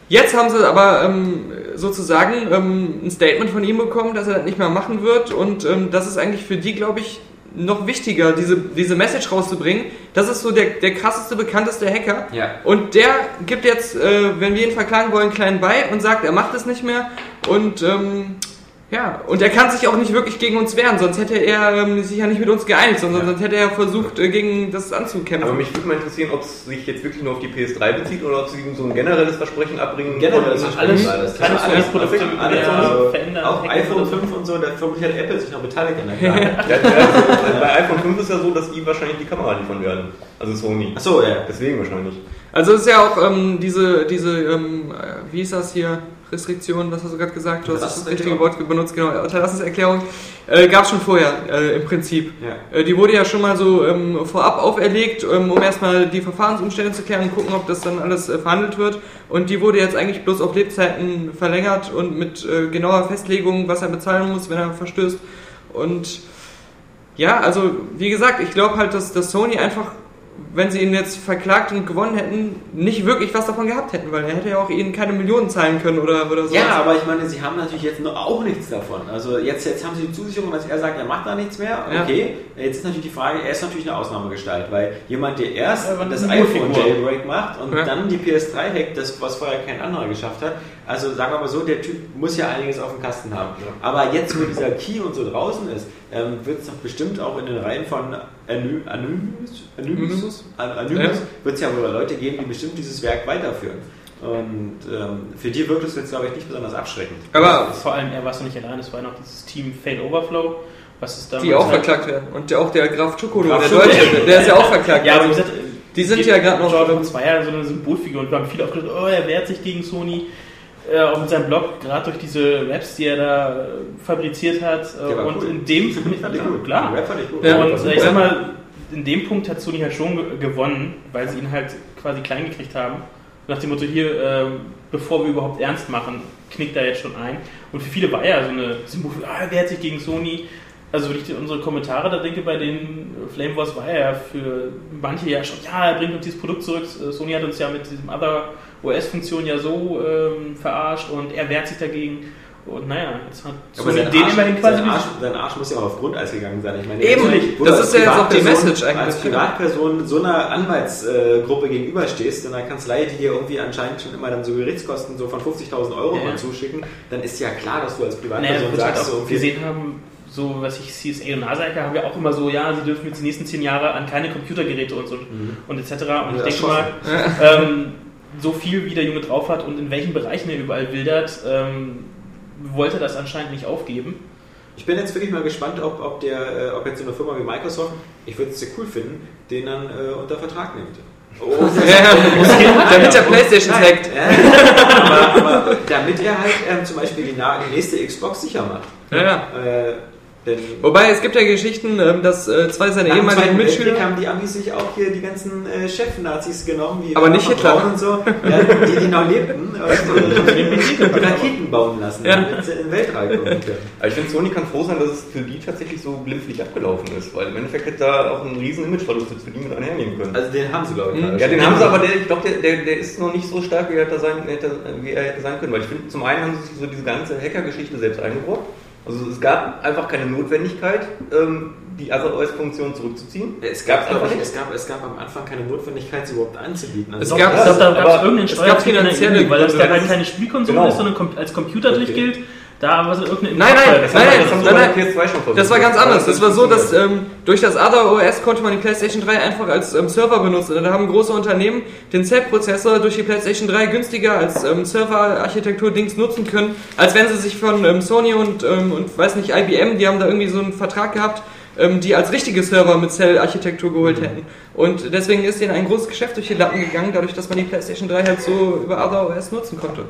Speaker 3: jetzt haben sie aber ähm, sozusagen ähm, ein Statement von ihm bekommen, dass er das nicht mehr machen wird und ähm, das ist eigentlich für die, glaube ich, noch wichtiger, diese, diese Message rauszubringen. Das ist so der, der krasseste, bekannteste Hacker.
Speaker 2: Ja.
Speaker 3: Und der gibt jetzt, äh, wenn wir ihn verklagen wollen, klein bei und sagt, er macht es nicht mehr. Und ähm, ja, und er kann sich auch nicht wirklich gegen uns wehren, sonst hätte er ähm, sich ja nicht mit uns geeinigt, sondern
Speaker 2: Ja.
Speaker 3: sonst hätte er versucht, äh, gegen das anzukämpfen.
Speaker 4: Aber mich würde mal interessieren, ob es sich jetzt wirklich nur auf die PS3 bezieht oder ob sie ihm so ein generelles Versprechen abbringen.
Speaker 2: Generelles
Speaker 4: von-
Speaker 2: Versprechen.
Speaker 6: Alles,
Speaker 2: Das kann alles
Speaker 6: Produkte
Speaker 2: alles, alles,
Speaker 6: mehr
Speaker 2: also
Speaker 6: verändern.
Speaker 2: Auch iPhone
Speaker 6: oder so.
Speaker 2: 5 und so, da vermutlich hat Apple sich noch beteiligt an der. [LAUGHS]
Speaker 4: Ja, ja, also bei iPhone 5 ist ja so, dass die wahrscheinlich die Kamera liefern werden. Also Sony.
Speaker 2: Achso, ja.
Speaker 4: Deswegen wahrscheinlich.
Speaker 3: Also es ist ja auch ähm, diese, diese ähm, äh, wie ist das hier, Restriktion, was hast du gerade gesagt? Du hast das richtige Wort benutzt, genau, Unterlassenserklärung. Äh, Gab es schon vorher äh, im Prinzip.
Speaker 2: Ja.
Speaker 3: Äh, die wurde ja schon mal so ähm, vorab auferlegt, ähm, um erstmal die Verfahrensumstände zu klären und gucken, ob das dann alles äh, verhandelt wird. Und die wurde jetzt eigentlich bloß auf Lebzeiten verlängert und mit äh, genauer Festlegung, was er bezahlen muss, wenn er verstößt. Und ja, also wie gesagt, ich glaube halt, dass, dass Sony einfach, wenn sie ihn jetzt verklagt und gewonnen hätten, nicht wirklich was davon gehabt hätten, weil er hätte ja auch ihnen keine Millionen zahlen können oder, oder so.
Speaker 2: Ja, aber ich meine, sie haben natürlich jetzt noch auch nichts davon. Also jetzt, jetzt haben sie die Zusicherung, dass er sagt, er macht da nichts mehr.
Speaker 3: Ja.
Speaker 2: Okay, jetzt ist natürlich die Frage, er ist natürlich eine Ausnahmegestalt, weil jemand, der erst
Speaker 6: Ja,
Speaker 2: das iPhone. Jailbreak macht und
Speaker 3: Ja.
Speaker 2: dann die PS3 hackt, das, was vorher kein anderer geschafft hat. Also sagen wir mal so, der Typ muss ja einiges auf dem Kasten haben. Aber jetzt, wo dieser Key und so draußen ist, ähm, wird es doch bestimmt auch in den Reihen von Anonymous, Anonymous, An- Anonymous
Speaker 3: Ja.
Speaker 2: wird es ja wohl Leute geben, die bestimmt dieses Werk weiterführen. Und ähm, für die wirkt es jetzt, glaube ich, nicht besonders abschreckend.
Speaker 3: aber
Speaker 6: Vor allem, er war nicht allein, es war noch dieses Team Fail Overflow, was ist damals
Speaker 3: die auch
Speaker 6: halt-
Speaker 3: verklagt werden. Und der, auch der Graf Chukolo, der. Deutsche, der ist ja auch verklagt.
Speaker 6: Ja, aber wie
Speaker 3: Also,
Speaker 6: gesagt,
Speaker 3: die sind ja gerade noch-
Speaker 6: Jordan 2 ja so eine Symbolfigur und wir haben viel aufgedacht, oh, er wehrt sich gegen Sony. Äh, auch mit seinem Blog, gerade durch diese Raps, die er da äh, fabriziert hat. Äh, und
Speaker 2: cool.
Speaker 6: in dem
Speaker 2: Fand ich
Speaker 6: ja,
Speaker 2: gut.
Speaker 6: klar.
Speaker 2: Den Rap fand ich gut.
Speaker 3: Ja.
Speaker 6: Und äh, ich sag mal, in dem Punkt hat Sony halt schon ge gewonnen, weil sie ihn halt quasi klein gekriegt haben. Nach dem Motto, hier, äh, bevor wir überhaupt ernst machen, knickt er jetzt schon ein. Und für viele war ja so eine Symbolfigur, ah, er wehrt sich gegen Sony. Also wenn ich unsere Kommentare da denke, bei den Flame Wars war er ja für manche ja schon, ja, er bringt uns dieses Produkt zurück. Äh, Sony hat uns ja mit diesem Other OS-Funktion ja so ähm, verarscht und er wehrt sich dagegen. Und naja, jetzt hat
Speaker 2: Aber
Speaker 6: Sony den
Speaker 2: Arsch,
Speaker 6: immerhin quasi
Speaker 2: sein, Arsch, sein Arsch muss ja auch auf Grundeis gegangen sein. Ich meine,
Speaker 3: Eben,
Speaker 2: natürlich, wo
Speaker 3: das ist ja jetzt auch die Message eigentlich.
Speaker 2: Als Privatperson so einer Anwaltsgruppe gegenüberstehst, in einer Kanzlei, die hier irgendwie anscheinend schon immer dann so Gerichtskosten so von 50.000 Euro
Speaker 6: Ja.
Speaker 2: mal zuschicken, dann ist ja klar, dass du als
Speaker 6: Naja,
Speaker 2: Privatperson
Speaker 6: halt
Speaker 2: sagst,
Speaker 6: auch
Speaker 2: so, okay,
Speaker 6: gesehen haben, so was ich CSA und NASA haben ja auch immer so, ja, sie dürfen jetzt die nächsten zehn Jahre an keine Computergeräte und so und etc. Und ich
Speaker 2: Ja,
Speaker 6: denke
Speaker 2: schon.
Speaker 6: mal, ähm, so viel wie der Junge drauf hat und in welchen Bereichen er überall wildert, ähm, wollte er das anscheinend nicht aufgeben.
Speaker 2: Ich bin jetzt wirklich mal gespannt, ob, ob, der, äh, ob jetzt so eine Firma wie Microsoft, ich würde es sehr cool finden, den dann äh, unter Vertrag nimmt. Oh, [LAUGHS]
Speaker 3: ja, damit der Playstation hackt.
Speaker 2: Ja, aber, aber damit er halt ähm, zum Beispiel die, die nächste Xbox sicher macht.
Speaker 3: Ja, ja.
Speaker 2: Äh, denn
Speaker 3: Wobei es gibt ja Geschichten, ähm, dass äh, zwei seiner ehemaligen
Speaker 2: Zweiten Weltkrieg
Speaker 3: Mitschüler.
Speaker 2: haben die Amis sich auch hier die ganzen äh, Chef-Nazis genommen, wie
Speaker 3: Aber nicht Hitler.
Speaker 2: Und so, ja, die, die noch lebten, [LAUGHS] und, äh, Raketen bauen lassen,
Speaker 3: Ja.
Speaker 2: damit sie in den Weltraum kommen können.
Speaker 4: Aber ich finde, Sony kann froh sein, dass es für die tatsächlich so glimpflich abgelaufen ist, weil im Endeffekt hätte da auch ein riesen Imageverlust jetzt für die mit einhergehen können.
Speaker 2: Also den haben sie, glaube ich.
Speaker 3: Mhm.
Speaker 4: ja, den haben sie, aber der, ich glaube, der, der, der ist noch nicht so stark, wie er hätte sein, hätte, wie er hätte sein können. Weil ich finde, zum einen haben sie sich so diese ganze Hacker-Geschichte selbst eingebrockt. Also es gab einfach keine Notwendigkeit, ähm, die Other OS-Funktion zurückzuziehen.
Speaker 2: Es gab, glaube
Speaker 4: einfach
Speaker 2: ich, es gab, es gab am Anfang keine Notwendigkeit, sie überhaupt anzubieten.
Speaker 3: Es
Speaker 2: Also
Speaker 3: gab-
Speaker 6: ich glaube, da gab es irgendeinen
Speaker 3: es gab
Speaker 6: EU, weil das da halt keine Spielkonsole
Speaker 4: Genau.
Speaker 6: ist, sondern als Computer
Speaker 2: Okay.
Speaker 6: durchgilt. Da war so irgendeine
Speaker 3: Nein, nein.
Speaker 4: Das
Speaker 3: nein, nein,
Speaker 4: das haben sie
Speaker 3: nein, nein.
Speaker 4: der PS2 schon versucht.
Speaker 3: Das war ganz anders. Das war so, dass ähm, durch das Other OS konnte man die PlayStation 3 einfach als ähm, Server benutzen. Und da haben große Unternehmen den Cell-Prozessor durch die PlayStation 3 günstiger als ähm, Server-Architektur-Dings nutzen können, als wenn sie sich von ähm, Sony und, ähm, und weiß nicht, IBM, die haben da irgendwie so einen Vertrag gehabt, ähm, die als richtige Server mit Cell-Architektur geholt hätten. Und deswegen ist denen ein großes Geschäft durch die Lappen gegangen, dadurch, dass man die PlayStation 3 halt so über Other OS nutzen konnte.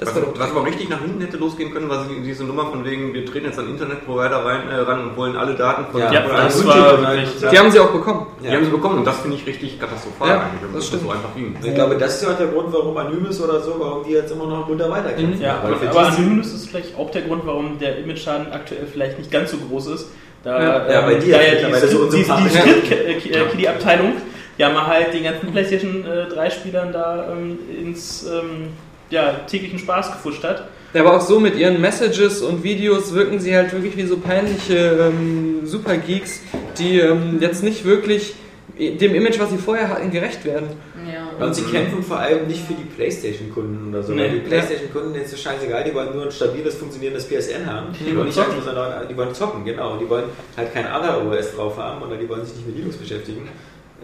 Speaker 3: Das
Speaker 4: Was, was aber richtig nach hinten hätte losgehen können, war diese Nummer von wegen, wir treten jetzt an Internetprovider rein, äh, ran und wollen alle Daten von
Speaker 2: Ja,
Speaker 6: Ja, das war
Speaker 3: die haben sie auch bekommen.
Speaker 4: Die haben sie bekommen und das finde ich richtig katastrophal
Speaker 3: Ja,
Speaker 4: eigentlich, das
Speaker 3: stimmt.
Speaker 4: so einfach ging.
Speaker 2: Ich glaube, das ist ja auch der Grund, warum Anonymous oder so, warum die jetzt immer noch munter weiterkämpfen.
Speaker 6: Ja,
Speaker 2: Weil
Speaker 6: aber, aber
Speaker 2: die-
Speaker 6: Anonymous ist vielleicht auch der Grund, warum der Image-Schaden aktuell vielleicht nicht ganz so groß ist. Da,
Speaker 3: Ja,
Speaker 2: ja, bei
Speaker 6: ähm,
Speaker 2: dir
Speaker 6: da ja
Speaker 2: ist
Speaker 6: die,
Speaker 2: so
Speaker 6: die, die
Speaker 2: unsympathisch.
Speaker 6: Skript-Kiddie-Abteilung, die haben halt den ganzen PlayStation äh, 3-Spielern da ähm, ins ähm, ja, täglichen Spaß gefuscht hat.
Speaker 3: Ja, aber auch so mit ihren Messages und Videos wirken sie halt wirklich wie so peinliche ähm, Supergeeks, die ähm, jetzt nicht wirklich dem Image, was sie vorher hatten, gerecht werden.
Speaker 7: Ja.
Speaker 2: Und sie kämpfen vor allem nicht für die Playstation-Kunden oder so.
Speaker 6: Nee.
Speaker 2: Weil die Playstation-Kunden denen ist es scheißegal, die wollen nur ein stabiles, funktionierendes PSN haben. Die wollen nicht
Speaker 6: zocken.
Speaker 2: einfach, sondern die wollen zocken, genau. Die wollen halt kein Other OS drauf haben oder die wollen sich nicht mit Linux beschäftigen.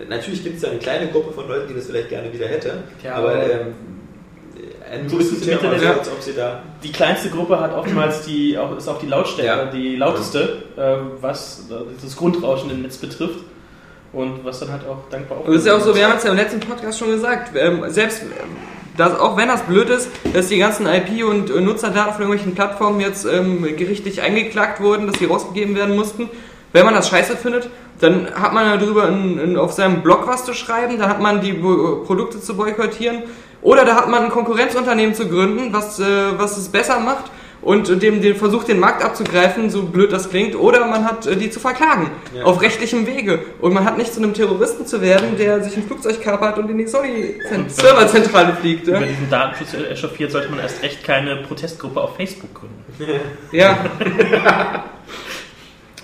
Speaker 2: Natürlich gibt es da eine kleine Gruppe von Leuten, die das vielleicht gerne wieder hätte.
Speaker 6: Ja,
Speaker 2: aber
Speaker 6: aber-
Speaker 2: ähm,
Speaker 6: So ist es im
Speaker 2: ja
Speaker 6: Internet.
Speaker 2: so, als ob sie da.
Speaker 6: Die kleinste Gruppe hat oftmals die, auch, ist auch die Lautstärke,
Speaker 2: Ja.
Speaker 6: die lauteste, äh, was das Grundrauschen im Netz betrifft. Und was dann halt auch dankbar
Speaker 3: Und das ist ja auch so, wir haben es ja im letzten Podcast schon gesagt, ähm, selbst ähm, das, auch wenn das blöd ist, dass die ganzen IP- und äh, Nutzerdaten von irgendwelchen Plattformen jetzt ähm, gerichtlich eingeklagt wurden, dass die rausgegeben werden mussten, wenn man das scheiße findet, dann hat man darüber in, in, auf seinem Blog was zu schreiben, dann hat man die Bo Produkte zu boykottieren oder da hat man ein Konkurrenzunternehmen zu gründen, was, äh, was es besser macht und dem, den versucht, den Markt abzugreifen, so blöd das klingt, oder man hat äh, die zu verklagen,
Speaker 2: Ja.
Speaker 3: auf rechtlichem Wege. Und man hat nicht zu einem Terroristen zu werden, der sich ein Flugzeug kapert und in die Sony-Serverzentrale [LAUGHS] fliegt.
Speaker 6: Über
Speaker 3: Ja?
Speaker 6: diesen Datenschutz echauffiert sollte man erst recht keine Protestgruppe auf Facebook gründen.
Speaker 3: ja. [LAUGHS] [LAUGHS]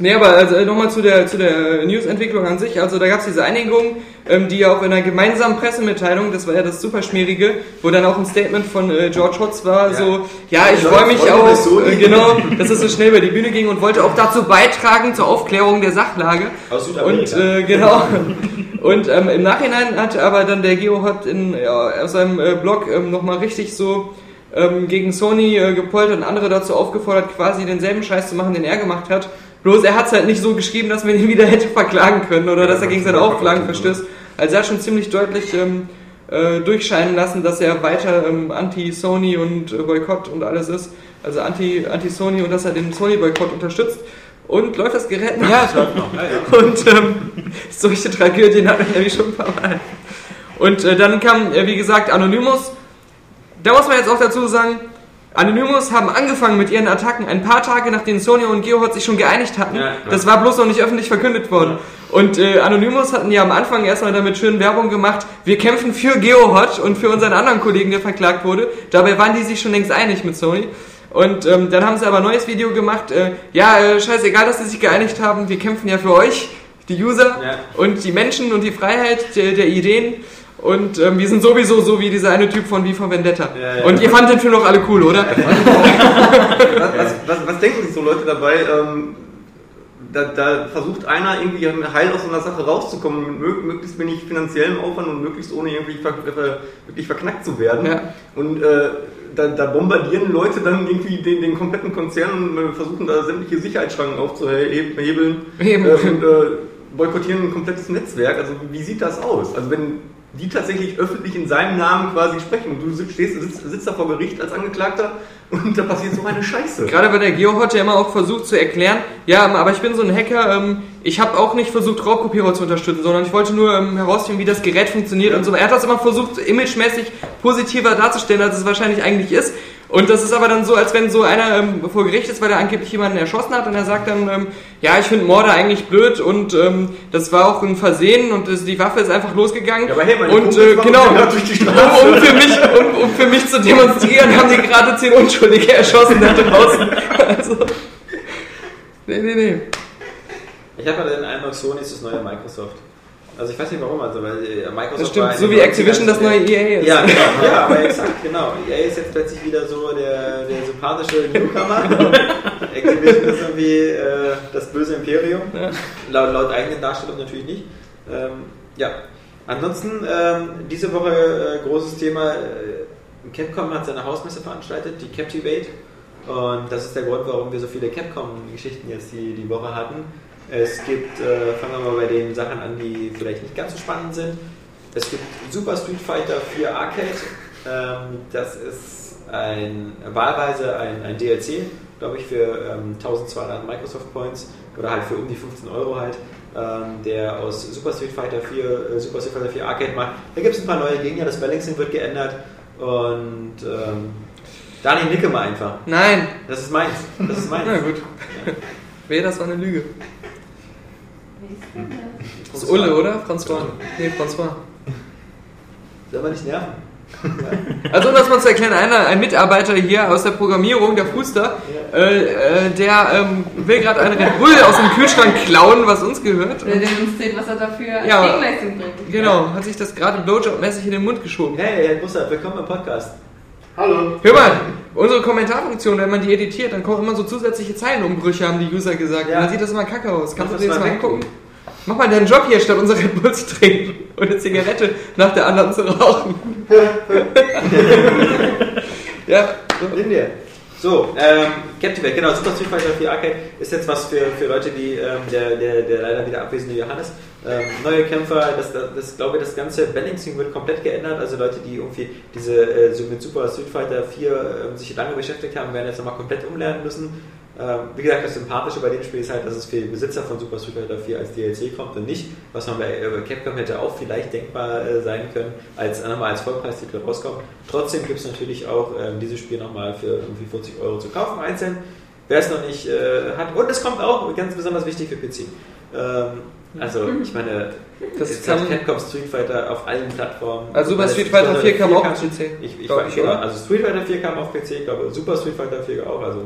Speaker 3: Nee, aber also nochmal zu der, zu der News-Entwicklung an sich. Also da gab es diese Einigung, ähm, die ja auch in einer gemeinsamen Pressemitteilung, das war ja das super schmierige, wo dann auch ein Statement von äh, George Hotz war,
Speaker 2: Ja.
Speaker 3: so, ja, ich freue mich auch, äh, genau, dass es so schnell über die Bühne ging und wollte auch dazu beitragen zur Aufklärung der Sachlage.
Speaker 2: Aus
Speaker 3: Und
Speaker 2: Südamerika.
Speaker 3: äh, genau. Und ähm, im Nachhinein hat aber dann der GeoHot in ja, auf seinem äh, Blog ähm, nochmal richtig so ähm, gegen Sony äh, gepoltert und andere dazu aufgefordert, quasi denselben Scheiß zu machen, den er gemacht hat. Bloß er hat es halt nicht so geschrieben, dass man ihn wieder [LAUGHS] hätte verklagen können oder dass er gegen seine Auflagen verstößt. Also er hat schon ziemlich deutlich ähm, äh, durchscheinen lassen, dass er weiter ähm, anti-Sony und äh, Boykott und alles ist. Also anti- anti-Sony und dass er den Sony-Boykott unterstützt. Und läuft das Gerät noch?
Speaker 2: Ja. Ja, ja. [LAUGHS]
Speaker 3: Und ähm, [LAUGHS] solche Tragödien hatten wir nämlich schon ein paar Mal. Und äh, dann kam, äh, wie gesagt, Anonymous. Da muss man jetzt auch dazu sagen, Anonymous haben angefangen mit ihren Attacken ein paar Tage nachdem Sony und GeoHot sich schon geeinigt hatten.
Speaker 2: Ja.
Speaker 3: Das war bloß noch nicht öffentlich verkündet worden. Und äh, Anonymous hatten ja am Anfang erstmal damit schön Werbung gemacht, wir kämpfen für GeoHot und für unseren anderen Kollegen, der verklagt wurde. Dabei waren die sich schon längst einig mit Sony. Und ähm, dann haben sie aber ein neues Video gemacht, äh, ja, äh, scheißegal, dass sie sich geeinigt haben, wir kämpfen ja für euch, die User
Speaker 2: Ja.
Speaker 3: und die Menschen und die Freiheit der, der Ideen. Und ähm, wir sind sowieso so wie dieser eine Typ von Wie von Vendetta.
Speaker 2: Ja, ja.
Speaker 3: Und ihr fandet den Film doch alle cool, oder?
Speaker 4: Was, was, was, was denken sich so Leute dabei? Ähm, da, da versucht einer irgendwie heil aus so einer Sache rauszukommen, mit mö- möglichst wenig finanziellem Aufwand und möglichst ohne irgendwie ver, ver, wirklich verknackt zu werden.
Speaker 3: Ja.
Speaker 4: Und äh, da, da bombardieren Leute dann irgendwie den, den kompletten Konzern und äh, versuchen da sämtliche Sicherheitsschranken aufzuhebeln äh, und äh, boykottieren ein komplettes Netzwerk. Also wie sieht das aus? Also wenn die tatsächlich öffentlich in seinem Namen quasi sprechen und du sitzt, stehst, sitzt, sitzt da vor Gericht als Angeklagter und da passiert so eine Scheiße.
Speaker 3: Gerade weil der GeoHot ja immer auch versucht zu erklären, ja, aber ich bin so ein Hacker, ähm, ich habe auch nicht versucht, Raubkopierer zu unterstützen, sondern ich wollte nur ähm, herausfinden, wie das Gerät funktioniert
Speaker 4: Ja.
Speaker 3: und so. Er hat das immer versucht, imagemäßig positiver darzustellen, als es wahrscheinlich eigentlich ist. Und das ist aber dann so, als wenn so einer ähm, vor Gericht ist, weil er angeblich jemanden erschossen hat und er sagt dann, ähm, ja, ich finde Morde eigentlich blöd und ähm, das war auch ein Versehen und das, die Waffe ist einfach losgegangen.
Speaker 4: Ja, aber hey, meine
Speaker 3: und
Speaker 4: Kumpels
Speaker 3: äh, genau,
Speaker 4: gerade durch die
Speaker 3: um,
Speaker 4: Straße.
Speaker 3: um, für mich, um, um für mich zu demonstrieren, haben die gerade zehn Unschuldige erschossen da draußen. Also, nee, nee, nee.
Speaker 2: Ich habe ja den Eindruck, Sony ist das neue Microsoft. Also ich weiß nicht warum, also weil äh, Microsoft
Speaker 3: Das stimmt, so wie Activision
Speaker 2: 90ern
Speaker 3: das neue EA ist.
Speaker 2: Ja, genau, ja, aber exakt, genau. EA ist jetzt plötzlich wieder so der, der sympathische Newcomer. [LAUGHS] Activision ist irgendwie äh, das böse Imperium. Laut, laut eigenen Darstellung natürlich nicht. Ähm, ja. Ansonsten, ähm, diese Woche äh, großes Thema. Äh, Capcom hat seine Hausmesse veranstaltet, die Captivate. Und das ist der Grund, warum wir so viele Capcom-Geschichten jetzt die, die Woche hatten. Es gibt, äh, fangen wir mal bei den Sachen an, die vielleicht nicht ganz so spannend sind. Es gibt Super Street Fighter 4 Arcade. Ähm, das ist ein, wahlweise ein, ein DLC, glaube ich, für ähm, 1200 Microsoft Points oder halt für um die 15 Euro halt, ähm, der aus Super Street Fighter 4, äh, Super Street Fighter 4 Arcade macht. Da gibt es ein paar neue Gegner, das Balancing wird geändert und ähm, Daniel, nicke mal einfach.
Speaker 3: Nein,
Speaker 2: Das ist meins. Das ist meins.
Speaker 3: na gut. Wer, das war eine Lüge. Das ist Ulle, oder? François. Nee, François.
Speaker 2: Soll man nicht nerven? [LAUGHS]
Speaker 3: Also um das mal zu erklären, einer, ein Mitarbeiter hier aus der Programmierung, der Fuster, äh, äh, der ähm, will gerade einen Red Bull aus dem Kühlschrank klauen, was uns gehört.
Speaker 7: Der, der uns zählt, was er dafür als
Speaker 3: Ja.
Speaker 7: Gegenleistung bringt.
Speaker 3: Genau, hat sich das gerade Blowjob-mäßig in den Mund geschoben.
Speaker 2: Hey, Herr Bussard, willkommen im Podcast.
Speaker 4: Hallo.
Speaker 3: Hör mal, unsere Kommentarfunktion, wenn man die editiert, dann kommen immer so zusätzliche Zeilenumbrüche, haben die User gesagt.
Speaker 2: Ja.
Speaker 3: Und dann sieht das immer kacke aus. Kannst du dir
Speaker 2: das
Speaker 3: mal angucken? Mach mal deinen Job hier, statt unsere Red Bull zu trinken [LAUGHS] und eine Zigarette nach der anderen zu rauchen. [LAUGHS] ja, so.
Speaker 2: Nimm dir. So, ähm, Captivate, genau, Super Street Fighter 4 Arcade ist jetzt was für, für Leute wie ähm, der, der, der leider wieder abwesende Johannes. Ähm, neue Kämpfer, das, das, das glaube das ganze Balancing wird komplett geändert. Also Leute, die irgendwie diese äh, so mit Super Street Fighter 4 ähm, sich lange beschäftigt haben, werden jetzt nochmal komplett umlernen müssen. Ähm, wie gesagt, das Sympathische bei dem Spiel ist halt, dass es für die Besitzer von Super Street Fighter 4 als DLC kommt und nicht, was man bei äh, Capcom hätte auch vielleicht denkbar äh, sein können, als nochmal als Vollpreistitel rauskommt. Trotzdem gibt es natürlich auch ähm, dieses Spiel nochmal für irgendwie 40 Euro zu kaufen, einzeln. Wer es noch nicht äh, hat. Und es kommt auch, ganz besonders wichtig für PC. Ähm, also, ich meine,
Speaker 3: Das
Speaker 2: jetzt
Speaker 3: kann-
Speaker 2: hat Capcom Street Fighter auf allen Plattformen.
Speaker 3: Also Super Street Fighter 4 kam auch auf PC.
Speaker 2: Ich, ich,
Speaker 3: ich,
Speaker 2: genau, also Street Fighter 4 kam auf PC, ich glaube Super Street Fighter 4 auch. Also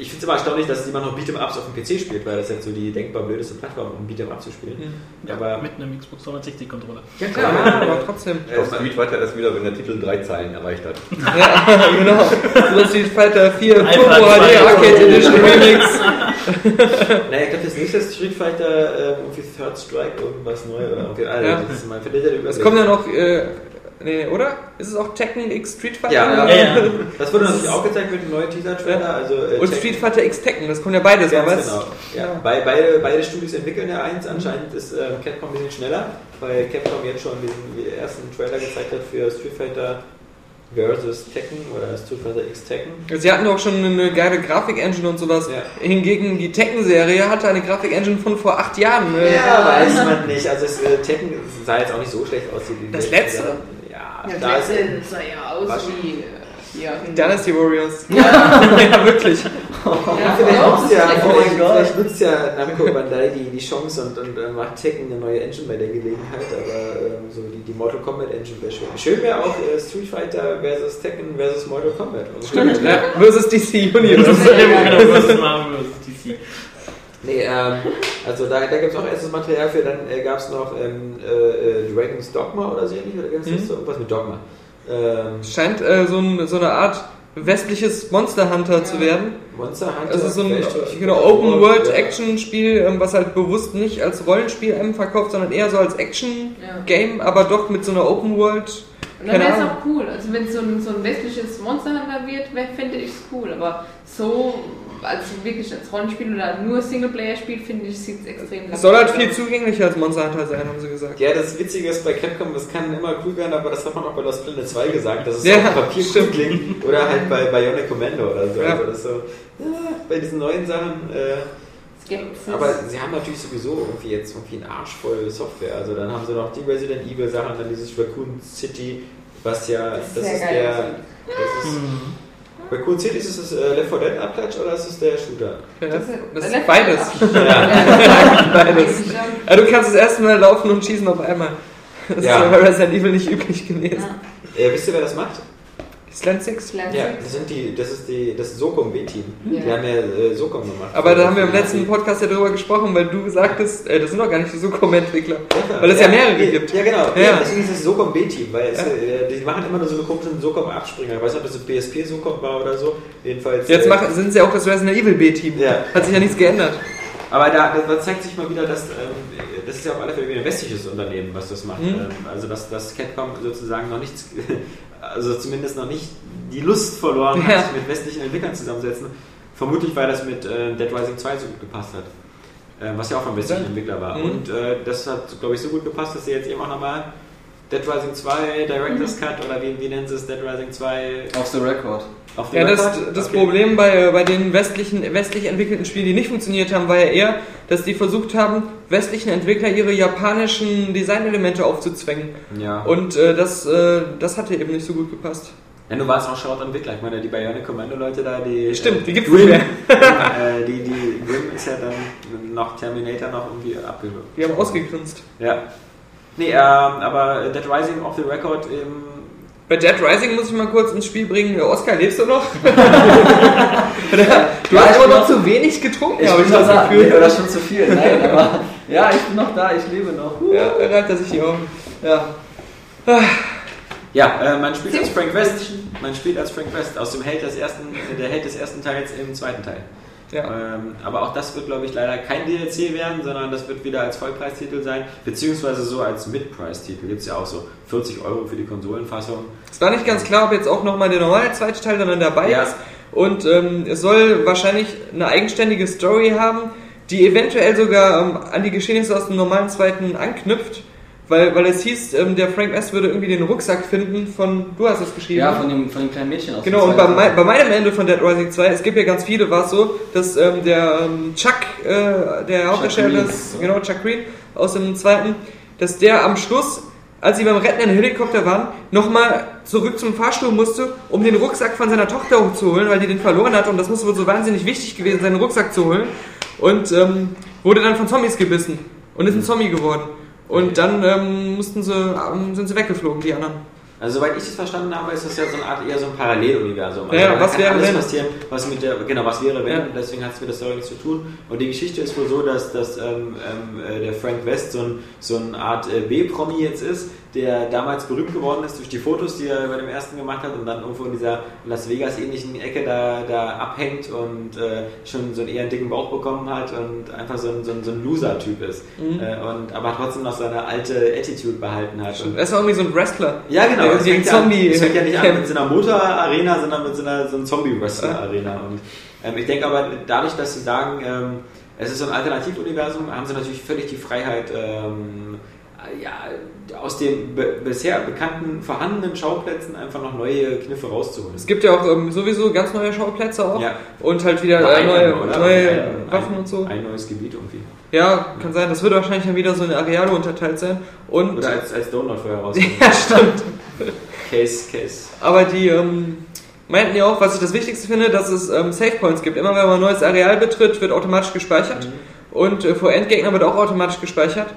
Speaker 2: ich finde es immer erstaunlich, dass jemand noch Beat'em Ups auf dem PC spielt, weil das jetzt so die denkbar blödeste Plattform, um Beat'em Up zu spielen. Aber
Speaker 6: Mit einem Xbox 360 Controller.
Speaker 2: ja
Speaker 3: Ja, aber trotzdem.
Speaker 2: Äh,
Speaker 4: Street Fighter erst wieder, wenn der Titel drei Zeilen erreicht hat. [LAUGHS]
Speaker 3: Ja, genau. Super Street Fighter 4
Speaker 6: iPad
Speaker 3: Turbo HD
Speaker 6: 2.
Speaker 3: Arcade Edition Remix. [LAUGHS]
Speaker 2: Naja, ich glaube, das nächste Street Fighter ähm, irgendwie Third Strike, irgendwas neu oder irgendwie. Also,
Speaker 3: Ja.
Speaker 2: das ist mal der
Speaker 3: Es kommt ja noch, äh, nee, oder? Ist es auch Tekken X Street Fighter?
Speaker 2: Ja,
Speaker 6: Ja, ja.
Speaker 2: Das wurde natürlich auch gezeigt mit dem neuen Teaser-Trailer. Also, äh,
Speaker 3: Und Street Fighter X Tekken, das kommt ja beides,
Speaker 2: Ganz
Speaker 3: aber
Speaker 2: genau. Ja.
Speaker 3: Ja.
Speaker 2: Bei, beide, beide Studios entwickeln ja eins. Anscheinend ist äh, Capcom ein bisschen schneller, weil Capcom jetzt schon diesen ersten Trailer gezeigt hat für Street Fighter versus Tekken oder Street Fighter X Tekken.
Speaker 3: Sie hatten auch schon eine geile Grafik-Engine und sowas.
Speaker 2: Ja.
Speaker 3: Hingegen die Tekken-Serie hatte eine Grafik-Engine von vor acht Jahren. äh,
Speaker 2: Ja, weiß man nicht. Also es, äh, Tekken sah jetzt auch nicht so schlecht aus. wie die
Speaker 3: Das letzte?
Speaker 2: Jahre. Ja,
Speaker 7: Ja,
Speaker 2: da
Speaker 7: das
Speaker 2: ist,
Speaker 7: sah ja aus
Speaker 2: Was?
Speaker 7: wie äh, hier.
Speaker 3: Dynasty Warriors. [LAUGHS] Ja, wirklich.
Speaker 7: Ja,
Speaker 2: Vielleicht
Speaker 7: doch,
Speaker 2: nutzt ja,
Speaker 7: ist
Speaker 2: vielleicht,
Speaker 7: echt-
Speaker 2: vielleicht nutzt ja Namco Bandai die, die Chance und, und äh, macht Tekken eine neue Engine bei der Gelegenheit, aber ähm, so die, die Mortal Kombat Engine wäre schön. Schön wäre auch äh, Street Fighter versus Tekken versus Mortal Kombat. Also
Speaker 3: Stimmt. Ja, versus DC Universe.
Speaker 6: Genau, [LAUGHS] versus Marvel versus DC.
Speaker 2: Nee, ähm, also da, da gibt es auch erstes Material für, dann äh, gab es noch ähm, äh, äh, Dragon's Dogma oder so ähnlich, oder gibt es
Speaker 3: Mhm.
Speaker 2: so irgendwas mit Dogma? Ähm,
Speaker 3: Scheint äh, so, ein, so eine Art westliches Monster Hunter zu werden.
Speaker 2: Monster Hunter.
Speaker 3: Es ist so ein
Speaker 2: vielleicht-
Speaker 3: genau, Open World
Speaker 2: Ja.
Speaker 3: Action Spiel, ähm, was halt bewusst nicht als Rollenspiel einem verkauft, sondern eher so als Action
Speaker 7: Ja.
Speaker 3: Game, aber doch mit so einer Open World.
Speaker 7: Und dann wäre es auch cool. Also wenn es so ein, so ein westliches Monster Hunter wird, fände ich es cool. Aber so als wirklich als Rollenspiel oder nur Singleplayer-Spiel, finde ich, sieht es extrem
Speaker 3: Es soll halt viel zugänglicher als Monster Hunter sein, haben sie gesagt.
Speaker 2: Ja, das Witzige ist bei Capcom, das kann immer cool werden, aber das hat man auch bei Lost Planet 2 gesagt, dass es
Speaker 3: Ja,
Speaker 2: auf Papier cool klingt. Oder halt bei Bionic Commando oder so.
Speaker 3: Ja.
Speaker 2: Also das so ja, bei diesen neuen Sachen. Äh,
Speaker 7: Skepsis.
Speaker 2: aber sie haben natürlich sowieso irgendwie jetzt irgendwie einen Arsch voll Software. Also dann haben sie noch die Resident Evil Sachen, dann dieses Raccoon City, was ja, das,
Speaker 7: Das ist sehr
Speaker 2: ist der. Das ist, Raccoon City, ist es das äh, Left 4 Dead Abklatsch oder ist es der Shooter?
Speaker 3: Ja,
Speaker 7: Das [LAUGHS]
Speaker 3: das,
Speaker 7: ist-
Speaker 3: beides.
Speaker 7: Ja.
Speaker 3: beides. Ja, du kannst das erste Mal laufen und schießen auf einmal. Das
Speaker 2: Ja.
Speaker 3: ist ja bei Resident Evil nicht üblich gewesen.
Speaker 7: Ja.
Speaker 2: Wisst ihr, wer das macht?
Speaker 3: Slant Six.
Speaker 7: Slant
Speaker 2: Ja, das sind die, das ist die, das Sokom B-Team.
Speaker 7: Ja.
Speaker 2: Die haben ja äh, Sokom gemacht.
Speaker 3: Aber da haben wir im letzten Podcast ja drüber gesprochen, weil du sagtest, äh, das sind doch gar nicht die Sucom-Entwickler.
Speaker 2: Ja,
Speaker 3: Weil es ja mehrere gibt.
Speaker 2: Ja, genau.
Speaker 3: Ja.
Speaker 2: Ja. deswegen ist es Sokom B-Team, weil es,
Speaker 3: Ja.
Speaker 2: äh, die machen immer nur so eine komischen Sokom-Abspringer. Ich weiß nicht, ob das so BSP Sokom war oder so. Jedenfalls.
Speaker 3: Jetzt
Speaker 2: äh,
Speaker 3: machen, sind sie auch das Resident Evil B-Team.
Speaker 2: Ja.
Speaker 3: Hat sich ja nichts geändert.
Speaker 2: Aber da, da, zeigt sich mal wieder, dass ähm, das ist ja auf alle Fälle wieder ein westliches Unternehmen, was das macht.
Speaker 3: Mhm.
Speaker 2: Also dass, dass Capcom sozusagen noch nichts, also zumindest noch nicht die Lust verloren hat,
Speaker 3: Ja.
Speaker 2: sich mit westlichen Entwicklern zusammenzusetzen. Vermutlich, weil das mit äh, Dead Rising 2 so gut gepasst hat. Ähm, was ja auch vom westlichen
Speaker 3: Ja.
Speaker 2: Entwickler war.
Speaker 3: Mhm.
Speaker 2: Und äh, das hat, glaube ich, so gut gepasst, dass sie jetzt eben auch nochmal Dead Rising 2, Director's
Speaker 3: Mhm.
Speaker 2: Cut oder wie, wie nennen sie es, Dead Rising 2
Speaker 5: Off the record.
Speaker 2: Auf
Speaker 3: Ja, das, das
Speaker 2: Okay.
Speaker 3: Problem bei, bei den westlichen, westlich entwickelten Spielen, die nicht funktioniert haben, war ja eher, dass die versucht haben, westlichen Entwickler ihre japanischen Designelemente aufzuzwängen.
Speaker 2: Ja.
Speaker 3: Und äh, das, äh, das hatte eben nicht so gut gepasst.
Speaker 2: Ja, du warst auch Short-Entwickler. Ich meine, die Bionic Commando-Leute da, die.
Speaker 3: Stimmt, die gibt's
Speaker 2: Grimm,
Speaker 3: nicht [LAUGHS]
Speaker 2: äh, [LAUGHS] die, die Grimm ist ja dann noch Terminator noch irgendwie abgewürgt.
Speaker 3: Die haben ausgegrinst.
Speaker 2: Ja. Nee, ähm, aber Dead Rising off the Record im.
Speaker 3: Bei Dead Rising muss ich mal kurz ins Spiel bringen. Oskar, lebst du noch? [LAUGHS] du hast aber noch zu wenig getrunken,
Speaker 5: Ich
Speaker 3: habe ich das
Speaker 5: da. Nee,
Speaker 3: Gefühl.
Speaker 5: oder schon zu viel. Nein, aber [LAUGHS] ja, ich bin noch da, ich lebe noch.
Speaker 3: Ja, da reibt er sich die Augen.
Speaker 5: Ja.
Speaker 2: Ja, äh, man spielt als Frank West. Man spielt als Frank West aus dem Held des ersten, der Held des ersten Teils im zweiten Teil.
Speaker 3: Ja.
Speaker 2: Ähm, aber auch das wird, glaube ich, leider kein DLC werden, sondern das wird wieder als Vollpreistitel sein, beziehungsweise so als Mid-Price-Titel. Gibt es ja auch so 40 Euro für die Konsolenfassung.
Speaker 3: Es war nicht ganz klar, ob jetzt auch nochmal der normale zweite Teil dann dabei
Speaker 2: Ja.
Speaker 3: ist und ähm, es soll wahrscheinlich eine eigenständige Story haben, die eventuell sogar ähm, an die Geschehnisse aus dem normalen zweiten anknüpft. Weil, weil es hieß, ähm, der Frank West würde irgendwie den Rucksack finden von, du hast es geschrieben.
Speaker 5: Ja,
Speaker 3: ne?
Speaker 5: von dem, von dem kleinen Mädchen aus.
Speaker 3: Genau,
Speaker 5: dem
Speaker 3: und bei, bei meinem Ende von Dead Rising 2, es gibt ja ganz viele, war es so, dass ähm, der ähm, Chuck, äh, der Hauptdarsteller des,
Speaker 5: so.
Speaker 3: genau, Chuck Green aus dem zweiten, dass der am Schluss, als sie beim Retten in den Helikopter waren, nochmal zurück zum Fahrstuhl musste, um den Rucksack von seiner Tochter hochzuholen, weil die den verloren hat und das muss wohl so wahnsinnig wichtig gewesen sein, den Rucksack zu holen und ähm, wurde dann von Zombies gebissen und ist ein Zombie geworden. Und dann ähm, mussten sie, ähm, sind sie weggeflogen, die anderen.
Speaker 2: Also soweit ich das verstanden habe, ist das ja so eine Art eher so ein Paralleluniversum. Also
Speaker 3: Ja, was wäre,
Speaker 2: alles
Speaker 3: wenn?
Speaker 2: passieren, was mit der genau was wäre wenn.
Speaker 3: Ja.
Speaker 2: Deswegen hat es mit der Story nichts zu tun. Und die Geschichte ist wohl so, dass, dass ähm, ähm, äh, der Frank West so, ein, so eine Art äh, B-Promi jetzt ist, der damals berühmt geworden ist durch die Fotos, die er bei dem ersten gemacht hat und dann irgendwo in dieser Las Vegas ähnlichen Ecke da, da abhängt und äh, schon so einen eher dicken Bauch bekommen hat und einfach so ein, so ein, so ein Loser-Typ ist.
Speaker 3: Mhm.
Speaker 2: Äh, und aber trotzdem noch seine alte Attitude behalten hat. Und
Speaker 3: Er ist auch irgendwie so ein Wrestler.
Speaker 2: ja, genau.
Speaker 3: Der
Speaker 2: fängt, ja, an-
Speaker 3: Zombie.
Speaker 2: es fängt ja nicht an mit so einer Motor-Arena, sondern mit so einer, so einer Zombie-Wrestler-Arena. Und ähm, ich denke aber, dadurch, dass sie sagen, ähm, es ist so ein Alternativuniversum, haben sie natürlich völlig die Freiheit, ähm, ja, aus den be bisher bekannten, vorhandenen Schauplätzen einfach noch neue Kniffe rauszuholen.
Speaker 3: Es gibt ja auch ähm, sowieso ganz neue Schauplätze auch.
Speaker 2: Ja.
Speaker 3: Und halt wieder äh, neue,
Speaker 2: oder
Speaker 3: neue
Speaker 2: ein-
Speaker 3: Waffen
Speaker 2: ein,
Speaker 3: und so.
Speaker 2: Ein neues Gebiet irgendwie.
Speaker 3: Ja, kann sein. Das wird wahrscheinlich dann wieder so in Areale unterteilt sein. Und
Speaker 2: Oder als, als Donut vorher rauskommen. [LAUGHS]
Speaker 3: ja, stimmt.
Speaker 2: Case, Case.
Speaker 3: Aber die ähm, meinten ja auch, was ich das Wichtigste finde, dass es ähm, Save Points gibt. Immer wenn man ein neues Areal betritt, wird automatisch gespeichert.
Speaker 2: Mhm.
Speaker 3: Und äh, vor Endgegner wird auch automatisch gespeichert.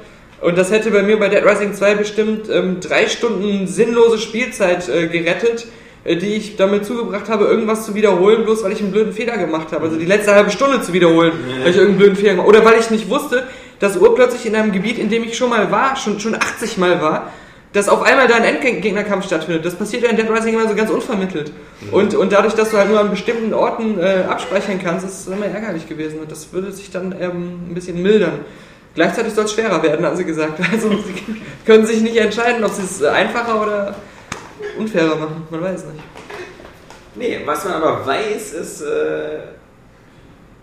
Speaker 3: Und das hätte bei mir bei Dead Rising 2 bestimmt ähm, drei Stunden sinnlose Spielzeit äh, gerettet, äh, die ich damit zugebracht habe, irgendwas zu wiederholen, bloß weil ich einen blöden Fehler gemacht habe. Also die letzte halbe Stunde zu wiederholen, weil ich irgendeinen blöden Fehler gemacht habe. Oder weil ich nicht wusste, dass urplötzlich in einem Gebiet, in dem ich schon mal war, schon, schon 80 Mal war, dass auf einmal da ein Endgegnerkampf stattfindet. Das passiert ja in Dead Rising immer so ganz unvermittelt. Und, und dadurch, dass du halt nur an bestimmten Orten äh, abspeichern kannst, ist es immer ärgerlich gewesen. Und das würde sich dann ähm, ein bisschen mildern. Gleichzeitig soll es schwerer werden, haben sie gesagt. [LAUGHS] Also sie können sich nicht entscheiden, ob sie es einfacher oder unfairer machen. Man weiß nicht.
Speaker 2: Nee, was man aber weiß, ist, äh,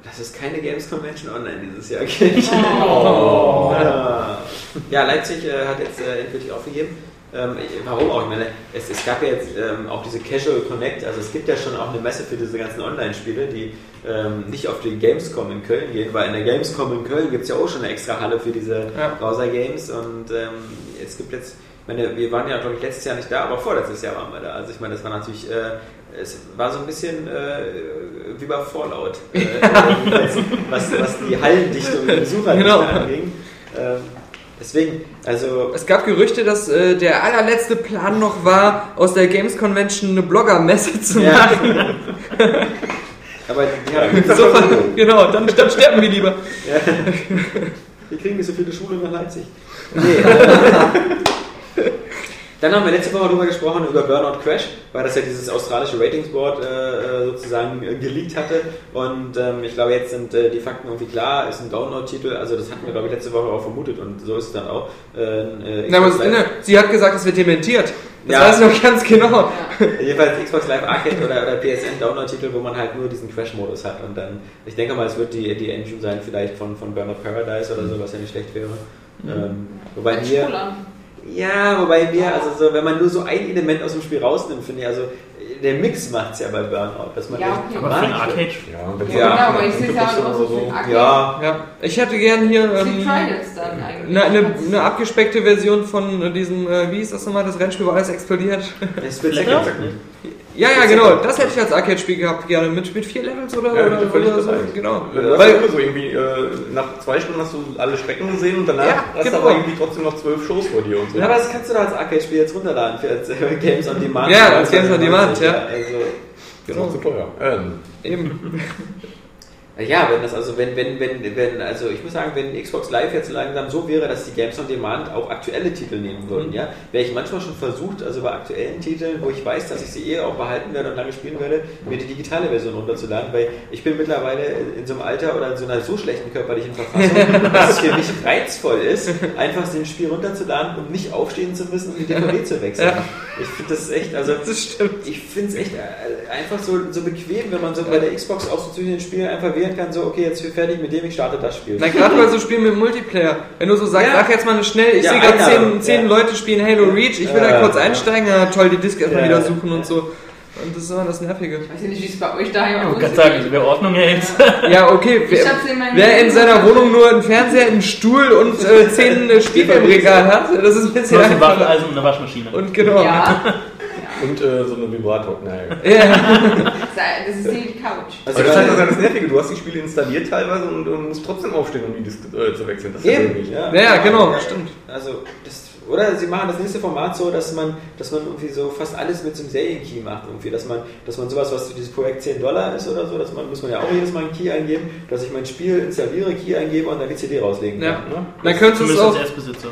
Speaker 2: dass es keine Games Convention online dieses Jahr gibt.
Speaker 3: Oh. [LAUGHS]
Speaker 2: Ja. ja, Leipzig äh, hat jetzt äh, endgültig aufgegeben. Ähm, warum auch? Ich meine, es, es gab ja jetzt ähm, auch diese Casual Connect, also es gibt ja schon auch eine Messe für diese ganzen Online-Spiele, die ähm, nicht auf die Gamescom in Köln gehen, weil in der Gamescom in Köln gibt es ja auch schon eine extra Halle für diese
Speaker 3: Ja.
Speaker 2: Browser-Games und ähm, es gibt jetzt, ich meine, wir waren ja glaube ich letztes Jahr nicht da, aber vorletztes Jahr waren wir da. Also ich meine, das war natürlich, äh, es war so ein bisschen äh, wie bei Fallout, äh, [LAUGHS] was, was die Hallendichte und die Besucher
Speaker 3: Genau.
Speaker 2: anging. Ähm, deswegen, also
Speaker 3: Es gab Gerüchte, dass äh, der allerletzte Plan noch war, aus der Games Convention eine Blogger-Messe zu
Speaker 2: Ja.
Speaker 3: machen. [LAUGHS]
Speaker 2: aber ja,
Speaker 3: So, [LAUGHS] genau, dann, dann sterben wir lieber. [LAUGHS]
Speaker 2: wir kriegen nicht so viele Schule nach Leipzig. Nee, Dann haben wir letzte Woche darüber gesprochen, über Burnout Crash, weil das ja dieses australische Ratingsboard äh, sozusagen äh, geleakt hatte. Und ähm, ich glaube, jetzt sind äh, die Fakten irgendwie klar, ist ein Download-Titel, also das hatten wir, glaube ich, letzte Woche auch vermutet und so ist es dann auch. Äh, äh,
Speaker 3: Na, aber ne, sie hat gesagt, es wird dementiert. Das
Speaker 2: Ja.
Speaker 3: weiß ich noch ganz genau.
Speaker 2: Jedenfalls Xbox Live Arcade oder, oder PSN Download-Titel, wo man halt nur diesen Crash-Modus hat. Und dann, ich denke mal, es wird die, die Engine sein, vielleicht von, von Burnout Paradise oder so, was ja nicht schlecht wäre. Ähm, wobei mir.
Speaker 7: cool an.
Speaker 2: Ja, wobei wir, also so, wenn man nur so ein Element aus dem Spiel rausnimmt, finde ich, also der Mix macht es ja bei Burnout, dass man
Speaker 7: Ja, okay.
Speaker 6: Aber für ein
Speaker 2: manche-
Speaker 6: Arcade.
Speaker 4: Ja,
Speaker 7: Ja, genau, aber ich sehe es ja auch so Arcade.
Speaker 2: Ja,
Speaker 3: Ja, ich hätte gern hier
Speaker 7: Sie
Speaker 3: ähm,
Speaker 7: Trials dann eigentlich.
Speaker 3: eine, eine, eine abgespeckte Version von äh, diesem, äh, wie hieß das nochmal, das Rennspiel, wo alles explodiert.
Speaker 2: es wird
Speaker 6: Lecker.
Speaker 3: Ja, ja, genau, das hätte ich als Arcade-Spiel gehabt, gerne. Mit, mit vier Levels oder,
Speaker 4: Ja,
Speaker 3: oder, oder so.
Speaker 4: dabei.
Speaker 3: Genau.
Speaker 4: Das
Speaker 3: Weil,
Speaker 4: immer so irgendwie, äh, nach zwei Stunden hast du alle Strecken gesehen und danach
Speaker 3: Ja,
Speaker 4: hast du
Speaker 3: genau.
Speaker 4: aber irgendwie trotzdem noch zwölf Shows vor dir und so.
Speaker 2: Ja, aber das kannst du da als Arcade-Spiel jetzt runterladen für als, äh, Games on Demand.
Speaker 3: Ja, als Games on Demand, ja.
Speaker 2: Also,
Speaker 4: das ist zu teuer. Ähm,
Speaker 3: eben. [LAUGHS]
Speaker 2: Ja, wenn das also, wenn, wenn, wenn, wenn, also ich muss sagen, wenn Xbox Live jetzt langsam so wäre, dass die Games on Demand auch aktuelle Titel nehmen würden,
Speaker 3: Mhm.
Speaker 2: ja, wäre ich manchmal schon versucht, also bei aktuellen Titeln, wo ich weiß, dass ich sie eh auch behalten werde und lange spielen werde, mir die digitale Version runterzuladen, weil ich bin mittlerweile in so einem Alter oder in so einer so schlechten körperlichen Verfassung, [LAUGHS] dass es für mich reizvoll ist, einfach so ein Spiel runterzuladen und nicht aufstehen zu müssen und die DVD zu wechseln.
Speaker 3: Ja.
Speaker 2: Ich finde das echt, also
Speaker 3: Das stimmt.
Speaker 2: ich finde es echt äh, einfach so, so bequem, wenn man so bei der Xbox auch so zwischen den Spielen einfach wählen kann, so, okay, jetzt bin ich fertig mit dem, ich starte das Spiel.
Speaker 3: Na, gerade bei so Spielen mit Multiplayer. Wenn du so sagst,
Speaker 2: Ja.
Speaker 3: sag jetzt mal schnell, ich
Speaker 2: Ja,
Speaker 3: sehe gerade zehn, zehn
Speaker 2: ja.
Speaker 3: Leute spielen Halo Reach, ich will
Speaker 2: Ja,
Speaker 3: da kurz
Speaker 2: ja.
Speaker 3: einsteigen, ja toll, die Disk erstmal
Speaker 2: Ja.
Speaker 3: wieder suchen und so. Und das ist immer das Nervige.
Speaker 7: Ich weiß ja nicht, wie es bei euch daheim
Speaker 6: Ich wollte
Speaker 7: aussieht.
Speaker 6: gerade sagen, also wer Ordnung hält.
Speaker 3: Ja, okay,
Speaker 7: Ich
Speaker 3: wer,
Speaker 7: in
Speaker 3: wer in seiner Wohnung nur einen Fernseher, einen Stuhl und äh, zehn Spiele im Regal hat, das ist ein bisschen
Speaker 6: Plus ein
Speaker 3: einfacher.
Speaker 6: Waffeleisen und eine Waschmaschine.
Speaker 3: Und genau.
Speaker 7: Ja,
Speaker 4: Und äh, so eine Vibrator. Naja.
Speaker 3: Ja. [LAUGHS]
Speaker 7: das ist die Couch.
Speaker 2: Also
Speaker 4: das ist halt das Nervige. Du hast die Spiele installiert teilweise und, und musst trotzdem aufstehen, um die Disk äh, zu wechseln. Das ist ja
Speaker 2: Eben,
Speaker 4: möglich.
Speaker 2: ja.
Speaker 3: Ja, genau, stimmt.
Speaker 2: Also, das, oder sie machen das nächste Format so, dass man, dass man irgendwie so fast alles mit so einem Serienkey macht. Irgendwie, dass man, dass man sowas, was für dieses Projekt 10 Dollar ist oder so, dass man, muss man ja auch jedes Mal einen Key eingeben, dass ich mein Spiel installiere, Key eingebe und dann die CD rauslegen
Speaker 3: Ja.
Speaker 2: kann. Ne?
Speaker 3: Dann könntest du es
Speaker 6: Zumindest als
Speaker 3: auch.
Speaker 6: Erstbesitzer.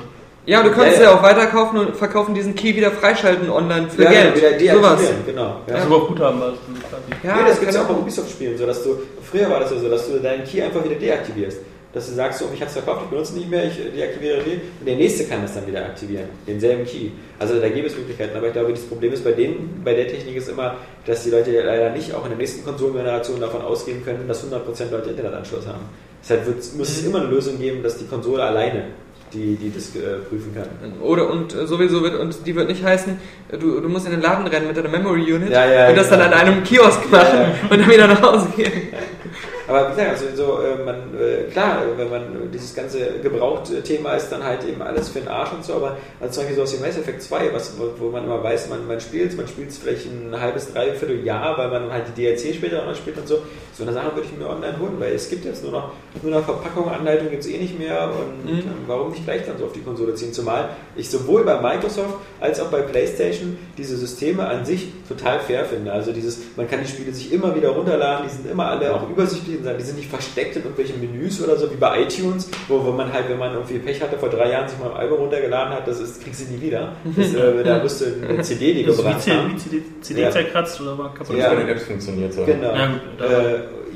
Speaker 3: Ja, du könntest
Speaker 2: Ja,
Speaker 3: ja,
Speaker 2: ja.
Speaker 3: auch weiterkaufen und verkaufen, diesen Key wieder freischalten online für
Speaker 2: ja,
Speaker 3: Geld.
Speaker 2: Wieder deaktivieren,
Speaker 3: Sowas.
Speaker 2: genau. Ja.
Speaker 6: Ja. Sogar auf Guthabenbasis. quasi.
Speaker 3: Ja,
Speaker 2: nee, das gibt es auch bei Ubisoft-Spielen, so dass du, früher war das ja so, dass du deinen Key einfach wieder deaktivierst. Dass du sagst, so, ich habe es verkauft, ich benutze nicht mehr, ich äh, deaktiviere den und der nächste kann das dann wieder aktivieren, denselben Key. Also da gäbe es Möglichkeiten, aber ich glaube, das Problem ist bei denen, bei der Technik ist immer, dass die Leute leider nicht auch in der nächsten Konsolengeneration davon ausgehen können, dass 100% Leute Internetanschluss haben. Deshalb muss es immer eine Lösung geben, dass die Konsole alleine die, die das äh, prüfen kann.
Speaker 3: Oder und äh, sowieso wird, und die wird nicht heißen, äh, du, du musst in den Laden rennen mit deiner Memory Unit
Speaker 2: Ja, ja,
Speaker 3: und das
Speaker 2: genau.
Speaker 3: dann an einem Kiosk machen und dann wieder nach Hause gehen. [LAUGHS]
Speaker 2: Aber wie gesagt, also so, äh, man, äh, klar, äh, wenn man dieses ganze Gebraucht-Thema ist, dann halt eben alles für den Arsch und so, aber also zum Beispiel sowas wie Mass Effect 2, was, wo, man immer weiß, man, man spielt es, man spielt es vielleicht ein halbes, dreiviertel Jahr, weil man halt die DLC später auch noch spielt und so. So eine Sache würde ich mir online holen, weil es gibt jetzt nur noch, nur noch Verpackung, Anleitung gibt es eh nicht mehr und
Speaker 3: Mhm.
Speaker 2: warum nicht gleich dann so auf die Konsole ziehen? Zumal ich sowohl bei Microsoft als auch bei PlayStation diese Systeme an sich total fair finde. Also dieses, man kann die Spiele sich immer wieder runterladen, die sind immer alle auch übersichtlich, und die sind nicht versteckt in irgendwelchen Menüs oder so wie bei iTunes, wo, wo man halt, wenn man irgendwie Pech hatte, vor drei Jahren sich mal ein Album runtergeladen hat, das ist, kriegst du nie wieder. Das, äh, da [LAUGHS] musst du eine CD, die
Speaker 6: Das ist wie
Speaker 2: gebrannt
Speaker 6: CD,
Speaker 2: haben.
Speaker 6: wie CD, CD
Speaker 2: Ja.
Speaker 6: zerkratzt oder war kaputt.
Speaker 4: Und
Speaker 2: Ja.
Speaker 4: bei den Apps funktioniert so.
Speaker 2: Genau.
Speaker 6: Ja, gut,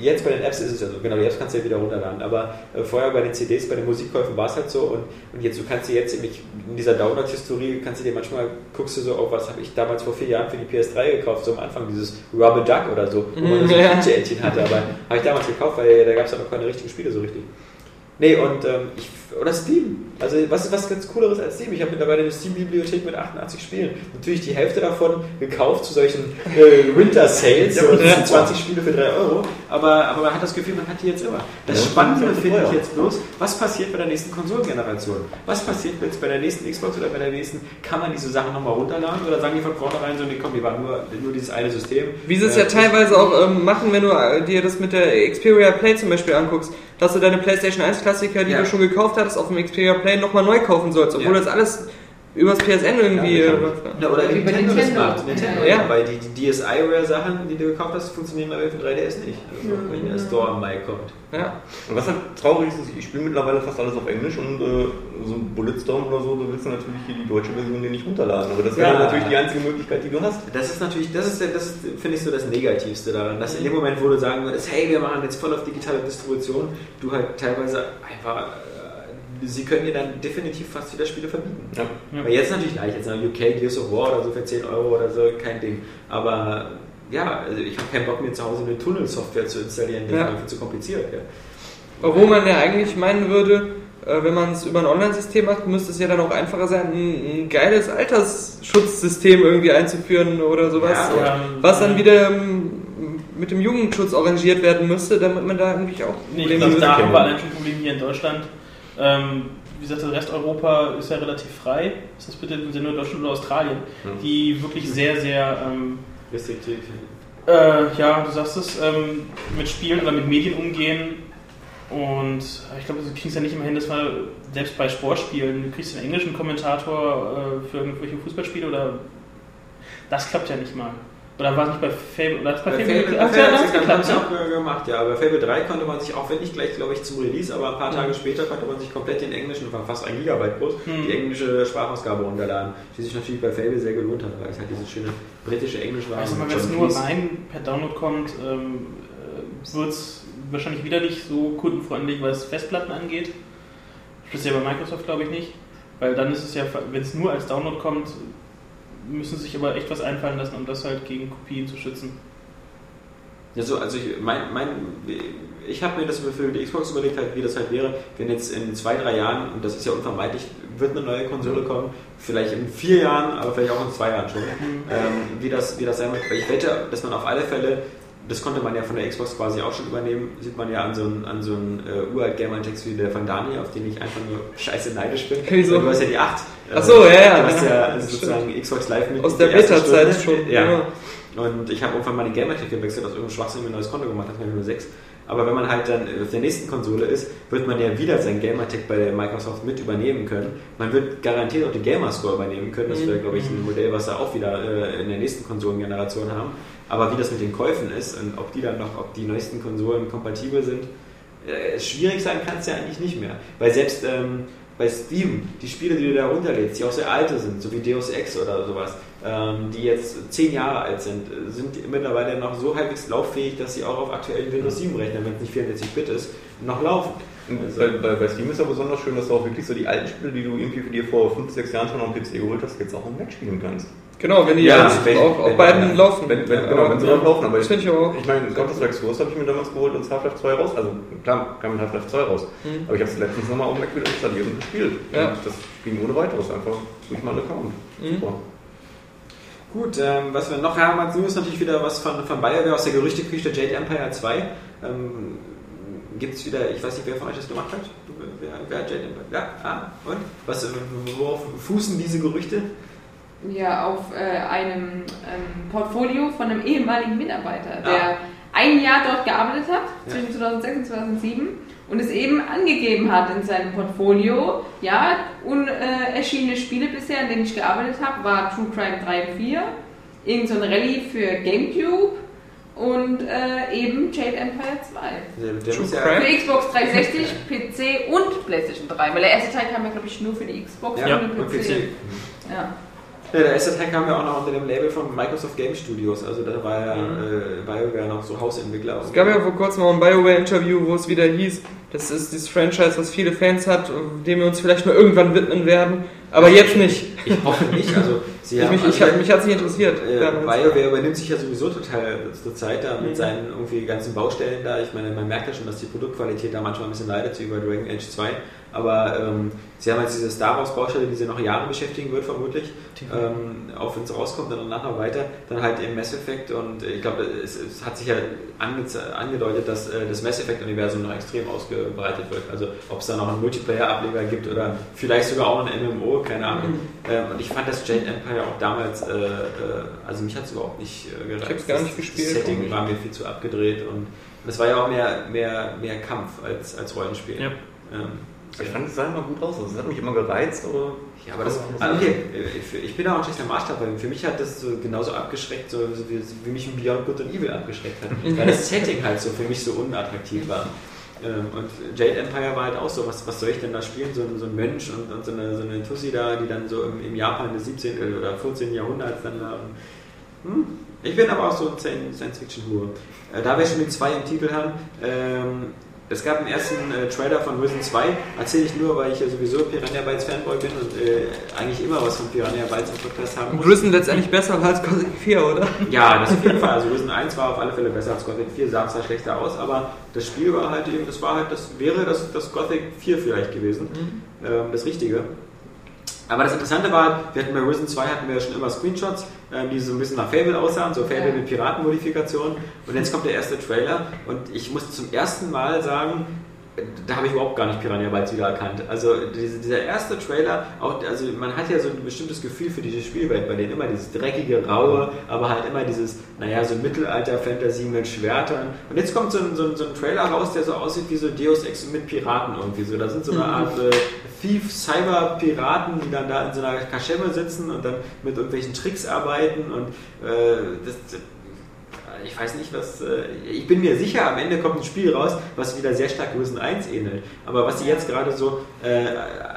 Speaker 2: jetzt bei den Apps ist es ja so, genau, die Apps kannst du ja wieder runterladen. Aber äh, vorher bei den CDs, bei den Musikkäufen war es halt so und, und jetzt, du kannst dir jetzt nämlich in dieser Download-Historie, kannst du dir manchmal, guckst du so, oh, was habe ich damals vor vier Jahren für die PS3 gekauft, so am Anfang dieses Rubber Duck oder so, wo man so ein. Quietscheentchen hatte, aber habe ich damals gekauft, weil da gab es ja noch keine richtigen Spiele so richtig. Nee, und ähm, ich, oder Steam. Also was ist was ganz cooleres als Steam? Ich habe mittlerweile eine Steam-Bibliothek mit 88 Spielen. Natürlich die Hälfte davon gekauft zu solchen äh, Winter-Sales, so das sind 20 Spiele für 3 Euro. Aber, aber man hat das Gefühl, man hat die jetzt immer. Das Spannende finde ich jetzt bloß, was passiert bei der nächsten Konsolengeneration? Was passiert jetzt bei der nächsten Xbox oder bei der nächsten? Kann man diese Sachen nochmal runterladen oder sagen die von vornherein so, nee, komm, die waren nur, nur dieses eine System?
Speaker 3: Wie sie es
Speaker 2: Äh,
Speaker 3: ja teilweise auch ähm, machen, wenn du äh, dir das mit der Xperia Play zum Beispiel anguckst, dass du deine PlayStation 1 Klassiker, die
Speaker 2: Ja.
Speaker 3: du schon gekauft hattest, auf dem Xperia Play nochmal neu kaufen sollst, obwohl
Speaker 2: Ja.
Speaker 3: das alles übers PSN irgendwie.
Speaker 2: Ja,
Speaker 3: äh,
Speaker 2: genau. Ja, oder
Speaker 7: Wie bei
Speaker 2: Nintendo,
Speaker 7: Nintendo.
Speaker 2: macht. Nintendo,
Speaker 7: Ja.
Speaker 2: ja. Weil die, die DSi-Rare-Sachen, die du gekauft hast, funktionieren bei für 3DS nicht. Also, wenn der Store im Mai kommt.
Speaker 3: ja.
Speaker 4: Und was halt traurig ist, ist, ich spiele mittlerweile fast alles auf Englisch und äh, so ein Bulletstorm oder so, du willst du natürlich hier die deutsche Version dir nicht runterladen. Aber das wäre
Speaker 2: Ja.
Speaker 4: natürlich die einzige Möglichkeit, die du hast.
Speaker 2: Das ist natürlich, das ist, das ist, finde ich, so das Negativste daran, dass in dem Moment, wo du sagen würdest, hey, wir machen jetzt voll auf digitale Distribution, du halt teilweise einfach, äh, sie können dir dann definitiv fast wieder Spiele verbieten.
Speaker 4: Ja.
Speaker 6: Ja.
Speaker 2: Aber jetzt natürlich leicht, jetzt nach UK Gears of War oder so für 10 Euro oder so, kein Ding. Aber ja, also ich habe keinen Bock mir zu Hause eine Tunnelsoftware zu installieren, die
Speaker 3: Ja.
Speaker 2: ist viel zu kompliziert. Ja.
Speaker 3: Obwohl man ja eigentlich meinen würde, äh, wenn man es über ein Online-System macht, müsste es ja dann auch einfacher sein, ein, ein geiles Altersschutzsystem irgendwie einzuführen oder sowas.
Speaker 2: Ja,
Speaker 6: ja.
Speaker 3: was dann wieder mit dem Jugendschutz arrangiert werden müsste, damit man da irgendwie auch
Speaker 6: Nee, ich
Speaker 3: lösen
Speaker 6: da haben wir allein schon ein Problem hier in Deutschland. Ähm, wie gesagt, der Rest Europa ist ja relativ frei. Ist das bitte sind nur Deutschland oder Australien,
Speaker 4: Mhm.
Speaker 6: die wirklich sehr, sehr, ähm,
Speaker 2: Restriktiv.
Speaker 6: äh, ja, du sagst es, ähm, mit Spielen oder mit Medien umgehen. Und ich glaube, du kriegst ja nicht immer hin, dass man selbst bei Sportspielen, du kriegst einen englischen Kommentator äh, für irgendwelche Fußballspiele oder das klappt ja nicht mal. Oder war es nicht bei Fable? Oder bei
Speaker 2: Bei
Speaker 6: Fable,
Speaker 2: Fable,
Speaker 6: hat's
Speaker 2: Fable
Speaker 6: ja,
Speaker 2: hat's
Speaker 6: hat's
Speaker 2: geklappt,
Speaker 6: ne?
Speaker 2: auch äh, gemacht, ja. Aber Fable 3 konnte man sich, auch wenn nicht gleich, glaube ich, zum Release, aber ein paar Tage später konnte man sich komplett den englischen, war fast ein Gigabyte groß,
Speaker 6: Mhm.
Speaker 2: die englische Sprachausgabe runterladen. Die sich natürlich bei Fable sehr gelohnt hat, weil es halt dieses schöne britische Englisch war.
Speaker 6: Also, wenn es nur rein per Download kommt, ähm, wird es wahrscheinlich wieder nicht so kundenfreundlich, was Festplatten angeht. Speziell bei Microsoft glaube ich nicht. Weil dann ist es ja, wenn es nur als Download kommt, müssen sich aber echt was einfallen lassen, um das halt gegen Kopien zu schützen.
Speaker 2: Ja, so, also ich, mein, mein, ich habe mir das für die Xbox überlegt, halt, wie das halt wäre, wenn jetzt in zwei, drei Jahren, und das ist ja unvermeidlich, wird eine neue Konsole kommen, vielleicht in vier Jahren, aber vielleicht auch in zwei Jahren schon, ähm, wie, das, wie das sein wird. Weil ich wette, dass man auf alle Fälle, das konnte man ja von der Xbox quasi auch schon übernehmen, sieht man ja an so einem an so einem, äh, uralt Gamer-Text wie der von Dani, auf den ich einfach nur [LAUGHS] scheiße neidisch bin.
Speaker 3: Wieso?
Speaker 2: Du hast ja die 8.
Speaker 3: Ach so, ja, ja.
Speaker 2: Du hast ja [LAUGHS]
Speaker 3: Ja,
Speaker 2: sozusagen Xbox Live mit
Speaker 3: Aus der Beta-Zeit schon.
Speaker 2: Ja.
Speaker 3: Ja.
Speaker 2: Und ich habe irgendwann mal den Gamertag gewechselt, aus irgendeinem Schwachsinn mir ein neues Konto gemacht, das war nur 6. Aber wenn man halt dann auf der nächsten Konsole ist, wird man ja wieder sein Gamertag bei der Microsoft mit übernehmen können. Man wird garantiert auch die Gamerscore übernehmen können. Das wäre, glaube ich, ein Modell, was wir auch wieder äh, in der nächsten Konsolengeneration haben. Aber wie das mit den Käufen ist und ob die dann noch, ob die neuesten Konsolen kompatibel sind, äh, schwierig sein kann es ja eigentlich nicht mehr. Weil selbst ähm, bei Steam, die Spiele, die du da runterlädst, die auch sehr alte sind, so wie Deus Ex oder sowas, ähm, die jetzt zehn Jahre alt sind, sind mittlerweile noch so halbwegs lauffähig, dass sie auch auf aktuellen Windows 7 Rechnern, wenn es nicht 64-Bit ist, noch laufen.
Speaker 4: Bei, bei, bei Steam ist ja besonders schön, dass du auch wirklich so die alten Spiele, die du irgendwie für dir vor 5, 6 Jahren schon auf dem PC geholt hast, jetzt auch im Mac spielen kannst.
Speaker 3: Genau, wenn die
Speaker 2: Ja,
Speaker 3: jetzt
Speaker 2: wenn-
Speaker 3: auf, auf
Speaker 2: wenn-
Speaker 3: beiden
Speaker 2: ja.
Speaker 3: laufen.
Speaker 4: Wenn, wenn,
Speaker 3: Ja,
Speaker 4: genau, wenn sie
Speaker 3: ja.
Speaker 4: dann laufen, aber
Speaker 3: Das finde ich auch.
Speaker 4: Ich meine, Counter-Strike Source habe ich mir damals geholt und Half-Life 2 raus. Also klar, kam mit Half-Life 2 raus.
Speaker 3: Mhm.
Speaker 4: Aber ich habe es letztens nochmal auf dem Mac wieder installiert und gespielt.
Speaker 3: Ja.
Speaker 4: Und das ging ohne weiteres, einfach durch meinen Account.
Speaker 3: Mhm.
Speaker 4: Super.
Speaker 2: Gut, ähm, was wir noch haben, Max, ist natürlich wieder was von, von BioWare aus der Gerüchteküche Jade Empire 2. Ähm, Gibt es wieder, ich weiß nicht, wer von euch das gemacht hat? Wer, wer hat Jade Empire? Ja, ah, und? Was, äh, worauf fußen diese Gerüchte?
Speaker 7: Ja, auf äh, einem ähm, Portfolio von einem ehemaligen Mitarbeiter, der
Speaker 2: Ah.
Speaker 7: ein Jahr dort gearbeitet hat,
Speaker 2: Ja.
Speaker 7: zwischen 2006 und 2007, und es eben angegeben hat in seinem Portfolio, ja, unerschienene Spiele bisher, an denen ich gearbeitet habe, war True Crime 3 und 4, irgend so ein Rallye für Gamecube und äh, eben Jade Empire 2.
Speaker 2: Der, der
Speaker 3: True
Speaker 2: ja,
Speaker 3: Crime?
Speaker 7: Für Xbox 360, [LAUGHS] PC und PlayStation 3, weil der erste Teil kam ja, glaube ich, nur für die Xbox
Speaker 2: Ja,
Speaker 7: und den
Speaker 2: und
Speaker 7: PC.
Speaker 2: PC.
Speaker 7: Ja.
Speaker 2: Ja, der erste Teil kam ja auch noch unter dem Label von Microsoft Game Studios, also da war ja äh, BioWare noch so Hausentwickler.
Speaker 3: Es gab ja vor kurzem auch ein BioWare-Interview, wo es wieder hieß, das ist dieses Franchise, das viele Fans hat, dem wir uns vielleicht mal irgendwann widmen werden, aber jetzt nicht.
Speaker 2: Ich hoffe nicht, also sie [LAUGHS] haben...
Speaker 3: mich, ich,
Speaker 2: also,
Speaker 3: mich hat es nicht interessiert.
Speaker 2: Äh. BioWare übernimmt sich ja sowieso total zur Zeit da mit
Speaker 3: Mhm.
Speaker 2: seinen irgendwie ganzen Baustellen da. Ich meine, man merkt ja schon, dass die Produktqualität da manchmal ein bisschen leidet so über Dragon Age 2. Aber ähm, sie haben jetzt diese Star Wars Baustelle, die sie noch Jahre beschäftigen wird, vermutlich. Ähm, auch wenn es rauskommt, dann danach noch weiter. Dann halt im Mass Effect und äh, ich glaube, es, es hat sich ja ange angedeutet, dass äh, das Mass Effect-Universum noch extrem ausgebreitet wird. Also ob es da noch einen Multiplayer-Ableger gibt oder vielleicht sogar auch ein MMO, keine Ahnung. Ähm, und ich fand das Jade Empire auch damals, äh, äh, also mich hat es überhaupt nicht äh, gereizt.
Speaker 3: Ich hab's gar nicht
Speaker 2: Das-
Speaker 3: gespielt.
Speaker 2: Das Setting war mir viel zu abgedreht und es war ja auch mehr, mehr, mehr Kampf als, als Rollenspiel.
Speaker 6: Ja.
Speaker 2: Ähm,
Speaker 4: Ich fand es sah immer gut aus. Also, es hat mich immer gereizt, aber.
Speaker 2: ja, aber das, ah, okay, ich, ich bin da auch ein schlechter Maßstab, weil für mich hat das so genauso abgeschreckt, so, wie, wie mich ein Beyond Good and Evil abgeschreckt hat. [LAUGHS] weil das Setting halt so für mich so unattraktiv war. Ähm, Und Jade Empire war halt auch so, was, was soll ich denn da spielen? So, ein- so ein Mönch und, und so, eine, so eine Tussi da, die dann so im, im Japan des 17. oder 14. Jahrhunderts dann da. Hm? Ich bin aber auch so ein Science-Fiction-Hure. Äh, da wir schon die zwei im Titel haben, ähm, es gab einen ersten äh, Trailer von Risen 2, erzähle ich nur, weil ich ja sowieso Piranha Bytes Fanboy bin und äh, eigentlich immer was von Piranha Bytes im Podcast haben
Speaker 3: Und
Speaker 2: muss.
Speaker 3: Risen letztendlich besser als Gothic 4, oder?
Speaker 2: Ja, das auf jeden Fall. Also Risen 1 war auf alle Fälle besser als Gothic 4, sah zwar schlechter aus, aber das Spiel war halt eben, das war halt, das wäre das, das Gothic 4 vielleicht gewesen. Ähm, das Richtige. Aber das Interessante war, wir hatten bei Risen 2 hatten wir ja schon immer Screenshots, die so ein bisschen nach Fable aussahen, so Fable mit Piratenmodifikationen. Und jetzt kommt der erste Trailer und ich muss zum ersten Mal sagen, da habe ich überhaupt gar nicht Piranha Bytes wieder erkannt. Also diese, dieser erste Trailer, auch, also man hat ja so ein bestimmtes Gefühl für diese Spielwelt, bei denen immer dieses dreckige, raue, aber halt immer dieses, naja, so Mittelalter-Fantasy mit Schwertern. Und jetzt kommt so ein, so, ein, so ein Trailer raus, der so aussieht wie so Deus Ex mit Piraten irgendwie so. Da sind so eine Art äh, Thief-Cyber-Piraten, die dann da in so einer Kaschemme sitzen und dann mit irgendwelchen Tricks arbeiten und äh, das, ich weiß nicht, was. Äh, ich bin mir sicher, am Ende kommt ein Spiel raus, was wieder sehr stark Risen 1 ähnelt. Aber was sie jetzt gerade so äh,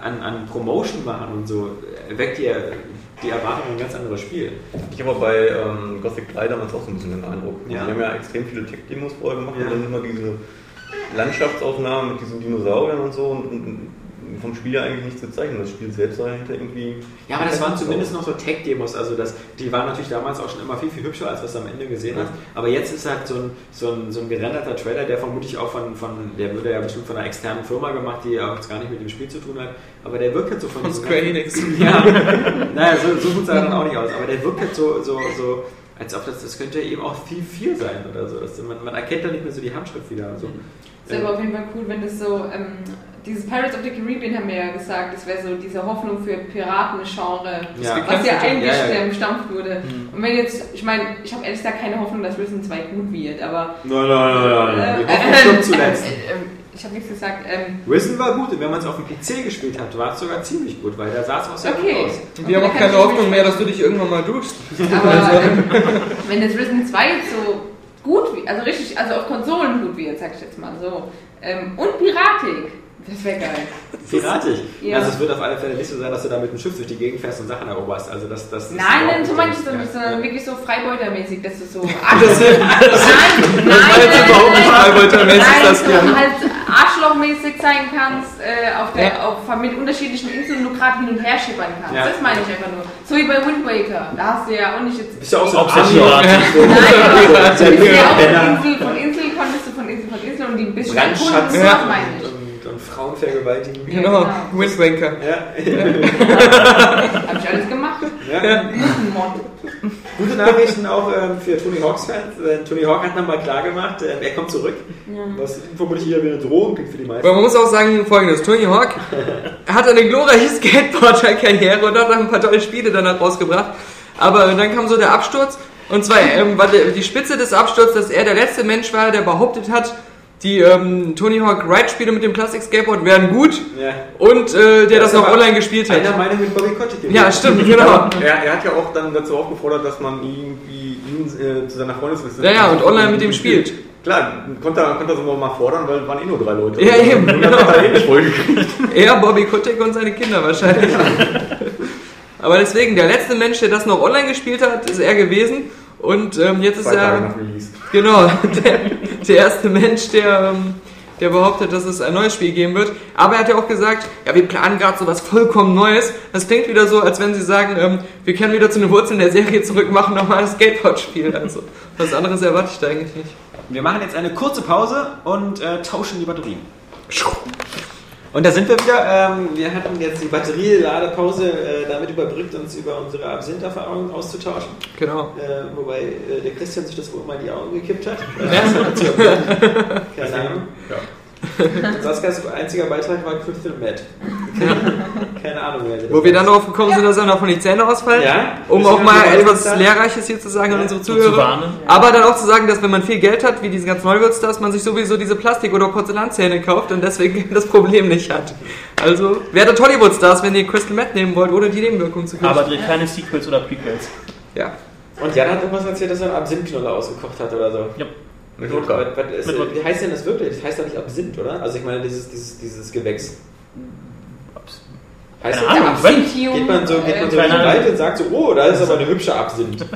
Speaker 2: an, an Promotion machen und so, weckt ihr die Erwartung ein ganz anderes Spiel.
Speaker 4: Ich habe bei ähm, Gothic 3 damals auch so ein bisschen den Eindruck. Also
Speaker 2: Ja.
Speaker 4: Die haben ja extrem viele Tech-Demos vorher gemacht
Speaker 2: Ja.
Speaker 4: und dann immer diese Landschaftsaufnahmen mit diesen Dinosauriern und so und, und vom Spiel ja eigentlich nichts gezeichnet. Das Spiel selbst war hinter irgendwie.
Speaker 2: Ja, aber das waren zumindest noch so Tech-Demos, also das, die waren natürlich damals auch schon immer viel, viel hübscher, als was du am Ende gesehen hast. Aber jetzt ist halt so ein, so ein, so ein gerenderter Trailer, der vermutlich auch von, von, der würde ja bestimmt von einer externen Firma gemacht, die auch jetzt gar nicht mit dem Spiel zu tun hat, aber der wirkt halt so von
Speaker 3: Von Square Enix. [LAUGHS]
Speaker 2: Ja, naja, so, so gut sah er dann auch nicht aus, aber der wirkt halt so, so, so als ob das, das könnte eben auch viel, viel sein oder so. Das, man, man erkennt da nicht mehr so die Handschrift wieder. So.
Speaker 7: Es wäre aber auf jeden Fall cool, wenn das so, ähm, dieses Pirates of the Caribbean haben wir ja gesagt, das wäre so diese Hoffnung für Piraten-Genre,
Speaker 2: Ja.
Speaker 7: was ja eigentlich
Speaker 2: Ja, ja.
Speaker 7: wurde. Und wenn jetzt, ich meine, ich habe ehrlich gesagt keine Hoffnung, dass Risen 2 gut wird, aber.
Speaker 2: Nein, nein, nein, nein.
Speaker 7: Äh,
Speaker 2: Die Hoffnung
Speaker 7: äh,
Speaker 2: zuletzt.
Speaker 7: äh, äh, ich habe nichts gesagt. Ähm,
Speaker 2: Risen war gut und wenn man es auf dem PC gespielt hat, war es sogar ziemlich gut, weil da sah es auch sehr
Speaker 7: okay.
Speaker 2: gut aus.
Speaker 3: Und wir haben auch keine Hoffnung mehr, dass du dich irgendwann mal duschst.
Speaker 7: Aber ähm, [LAUGHS] wenn das Risen 2 so gut wird, also richtig, also auf Konsolen gut wird, sag ich jetzt mal so, ähm, und piratig, das wäre geil. [LAUGHS]
Speaker 2: Piratig.
Speaker 7: Ja.
Speaker 2: Also es wird auf alle Fälle nicht so sein, dass du da mit dem Schiff durch die Gegend fährst und Sachen eroberst. Also das, das
Speaker 7: Nein, nein, so meine ich es
Speaker 2: ja.
Speaker 7: sondern
Speaker 2: Ja.
Speaker 7: wirklich so freibeutermäßig, dass du so [LAUGHS]
Speaker 3: Das,
Speaker 7: Arschloch, nein, nein,
Speaker 3: war jetzt
Speaker 7: nein,
Speaker 3: überhaupt nicht
Speaker 7: nein,
Speaker 3: freibeutermäßig,
Speaker 7: nein,
Speaker 3: das
Speaker 7: so
Speaker 3: hier.
Speaker 7: halt Arschlochmäßig sein kannst, äh, auf der,
Speaker 3: Ja.
Speaker 7: auf, mit unterschiedlichen Inseln du gerade hin und her schippern kannst.
Speaker 2: Ja.
Speaker 7: Das meine ich einfach nur. So wie bei Wind Waker, da hast du ja auch nicht jetzt
Speaker 2: Bist du auch so
Speaker 6: Auch
Speaker 2: ein
Speaker 6: sehr
Speaker 2: Arschloch?
Speaker 7: Nein, aber [LAUGHS] du bist ja auch von Insel von Insel, konntest du von Insel von Insel und die ein bisschen
Speaker 2: Brandschatz
Speaker 7: erkunden, das meine ich.
Speaker 2: Frauen vergewaltigen.
Speaker 3: Genau,
Speaker 7: genau.
Speaker 3: Wind Waker.
Speaker 2: Ja. [LAUGHS]
Speaker 7: Hab ich alles gemacht.
Speaker 2: ja.
Speaker 7: Mod.
Speaker 2: Gute Nachrichten auch ähm, für Tony Hawks Fans. Äh, Tony Hawk hat nochmal klar gemacht, äh, er kommt zurück. Was vermutlich hier wie eine Drohung klingt für die meisten.
Speaker 3: Aber man muss auch sagen folgendes, Tony Hawk [LAUGHS] hat eine glorreiche Skateboarder-Karriere und hat auch ein paar tolle Spiele danach rausgebracht. Aber dann kam so der Absturz und zwar ähm, war die Spitze des Absturzes, dass er der letzte Mensch war, der behauptet hat, die ähm, Tony Hawk Ride-Spiele mit dem Plastik-Skateboard wären gut
Speaker 2: Ja.
Speaker 3: und äh, der das
Speaker 2: ist
Speaker 3: noch online gespielt hat.
Speaker 2: Einer Meinung mit Bobby Kotick.
Speaker 3: Ja, stimmt, [LAUGHS] genau.
Speaker 4: Er, er hat ja auch dann dazu aufgefordert, dass man irgendwie ihn äh, zu seiner Freundesliste
Speaker 3: Ja, ja, und online mit ihm spielt.
Speaker 4: Klar, konnte er, konnte er so mal fordern, weil waren eh nur drei Leute.
Speaker 3: Ja, eben,
Speaker 4: Und dann hat er nicht voll gekriegt. [LAUGHS]
Speaker 3: Er, Bobby Kotick und seine Kinder wahrscheinlich. [LAUGHS] Aber deswegen, der letzte Mensch, der das noch online gespielt hat, ist er gewesen. Und ähm, jetzt ist er,
Speaker 4: nach Release.
Speaker 3: genau, [LAUGHS] der, der erste Mensch, der, ähm, der behauptet, dass es ein neues Spiel geben wird. Aber er hat ja auch gesagt, ja, wir planen gerade so was vollkommen Neues. Das klingt wieder so, als wenn sie sagen, ähm, wir kehren wieder zu den Wurzeln der Serie zurück, machen nochmal ein Skateboard-Spiel. Also, was anderes erwarte ich da eigentlich nicht.
Speaker 2: Wir machen jetzt eine kurze Pause und äh, tauschen die Batterien. Und da sind wir wieder. Ähm, wir hatten jetzt die Batterieladepause äh, damit überbrückt, uns über unsere Absinth-Erfahrungen auszutauschen.
Speaker 3: Genau.
Speaker 2: Äh, wobei äh, der Christian sich das wohl mal in die Augen gekippt hat. Äh, [LAUGHS] Keine Ahnung. Und [LAUGHS] Saskas einziger Beitrag war Crystal Mad. [LAUGHS] Keine Ahnung das
Speaker 3: Wo wir dann darauf gekommen sind, dass dann davon die Zähne ausfallen.
Speaker 2: Ja.
Speaker 3: Um auch
Speaker 2: noch
Speaker 3: mal etwas? Lehrreiches hier zu sagen an
Speaker 2: Ja.
Speaker 3: unsere
Speaker 6: Und zu
Speaker 3: Zuhörer.
Speaker 6: warnen.
Speaker 3: Aber dann auch zu sagen, dass wenn man viel Geld hat, wie diese ganzen Neuwürzstars, man sich sowieso diese Plastik- oder Porzellanzähne kauft und deswegen [LAUGHS] das Problem nicht hat. Also werdet Hollywood-Stars, wenn ihr Crystal Meth nehmen wollt, ohne die Nebenwirkungen zu kriegen.
Speaker 6: Aber dreht keine Sequels oder Prequels.
Speaker 3: ja.
Speaker 2: Und Jan hat irgendwas erzählt, dass er einen Absinthknolle ausgekocht hat oder so.
Speaker 6: Ja.
Speaker 4: Mit Wodka.
Speaker 2: was wie heißt denn das wirklich? Das heißt doch nicht Absinth, oder? Also ich meine, dieses, dieses, dieses Gewächs. Heißt
Speaker 6: Keine
Speaker 2: das-
Speaker 6: Ahnung.
Speaker 7: Absinthium,
Speaker 2: Geht man so, geht man so in die. Wald und sagt so, oh, da ist aber eine hübsche Absinth. [LAUGHS]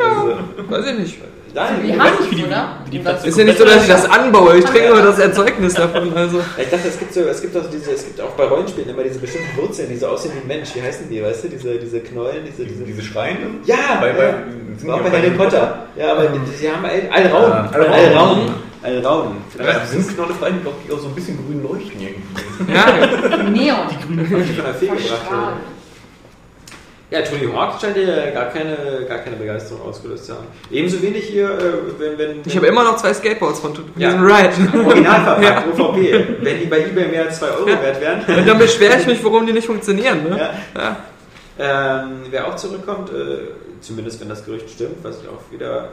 Speaker 2: Also,
Speaker 3: Weiß ich nicht.
Speaker 2: Nein,
Speaker 7: Wie
Speaker 2: ich,
Speaker 7: Hanf,
Speaker 6: wie die-
Speaker 7: oder?
Speaker 6: wie die Plastik-
Speaker 3: Ist ja nicht so, dass ich das anbaue, ich trinke nur das Erzeugnis davon. Also.
Speaker 2: ich dachte, es gibt so, es gibt auch diese, es gibt auch bei Rollenspielen immer diese bestimmten Wurzeln, die so aussehen wie ein Mensch. Wie heißen die, weißt du? Diese, diese Knollen, diese,
Speaker 4: Diese,
Speaker 2: diese.
Speaker 4: Schreine?
Speaker 2: ja,
Speaker 4: Bei- bei-
Speaker 2: ja.
Speaker 4: sind
Speaker 2: auch
Speaker 4: die
Speaker 2: bei
Speaker 4: bei
Speaker 2: Harry Potter. Ja, aber die, die haben Al- Alraun.
Speaker 4: Ja, Alraun.
Speaker 2: Alraun. Alraun.
Speaker 4: Absinthknolle vor allem, glaube ich, auch so ein bisschen grün leuchten irgendwie.
Speaker 3: Ja,
Speaker 7: Neon.
Speaker 2: Hab ich von der Fee gebracht. Ja, Tony Hawk scheint ja gar keine, gar keine Begeisterung ausgelöst zu haben. Ebenso wenig hier, äh, wenn, wenn.
Speaker 3: Ich habe immer noch zwei Skateboards von, von
Speaker 2: Ja.
Speaker 3: diesem Ride.
Speaker 2: Original verpackt, OVP. Wenn die bei eBay mehr als 2 Euro wert wären.
Speaker 3: Und dann beschwere ich mich, warum die nicht funktionieren. Ne?
Speaker 2: Ja.
Speaker 3: Ja.
Speaker 2: Ähm, wer auch zurückkommt, äh, zumindest wenn das Gerücht stimmt, was ich auch wieder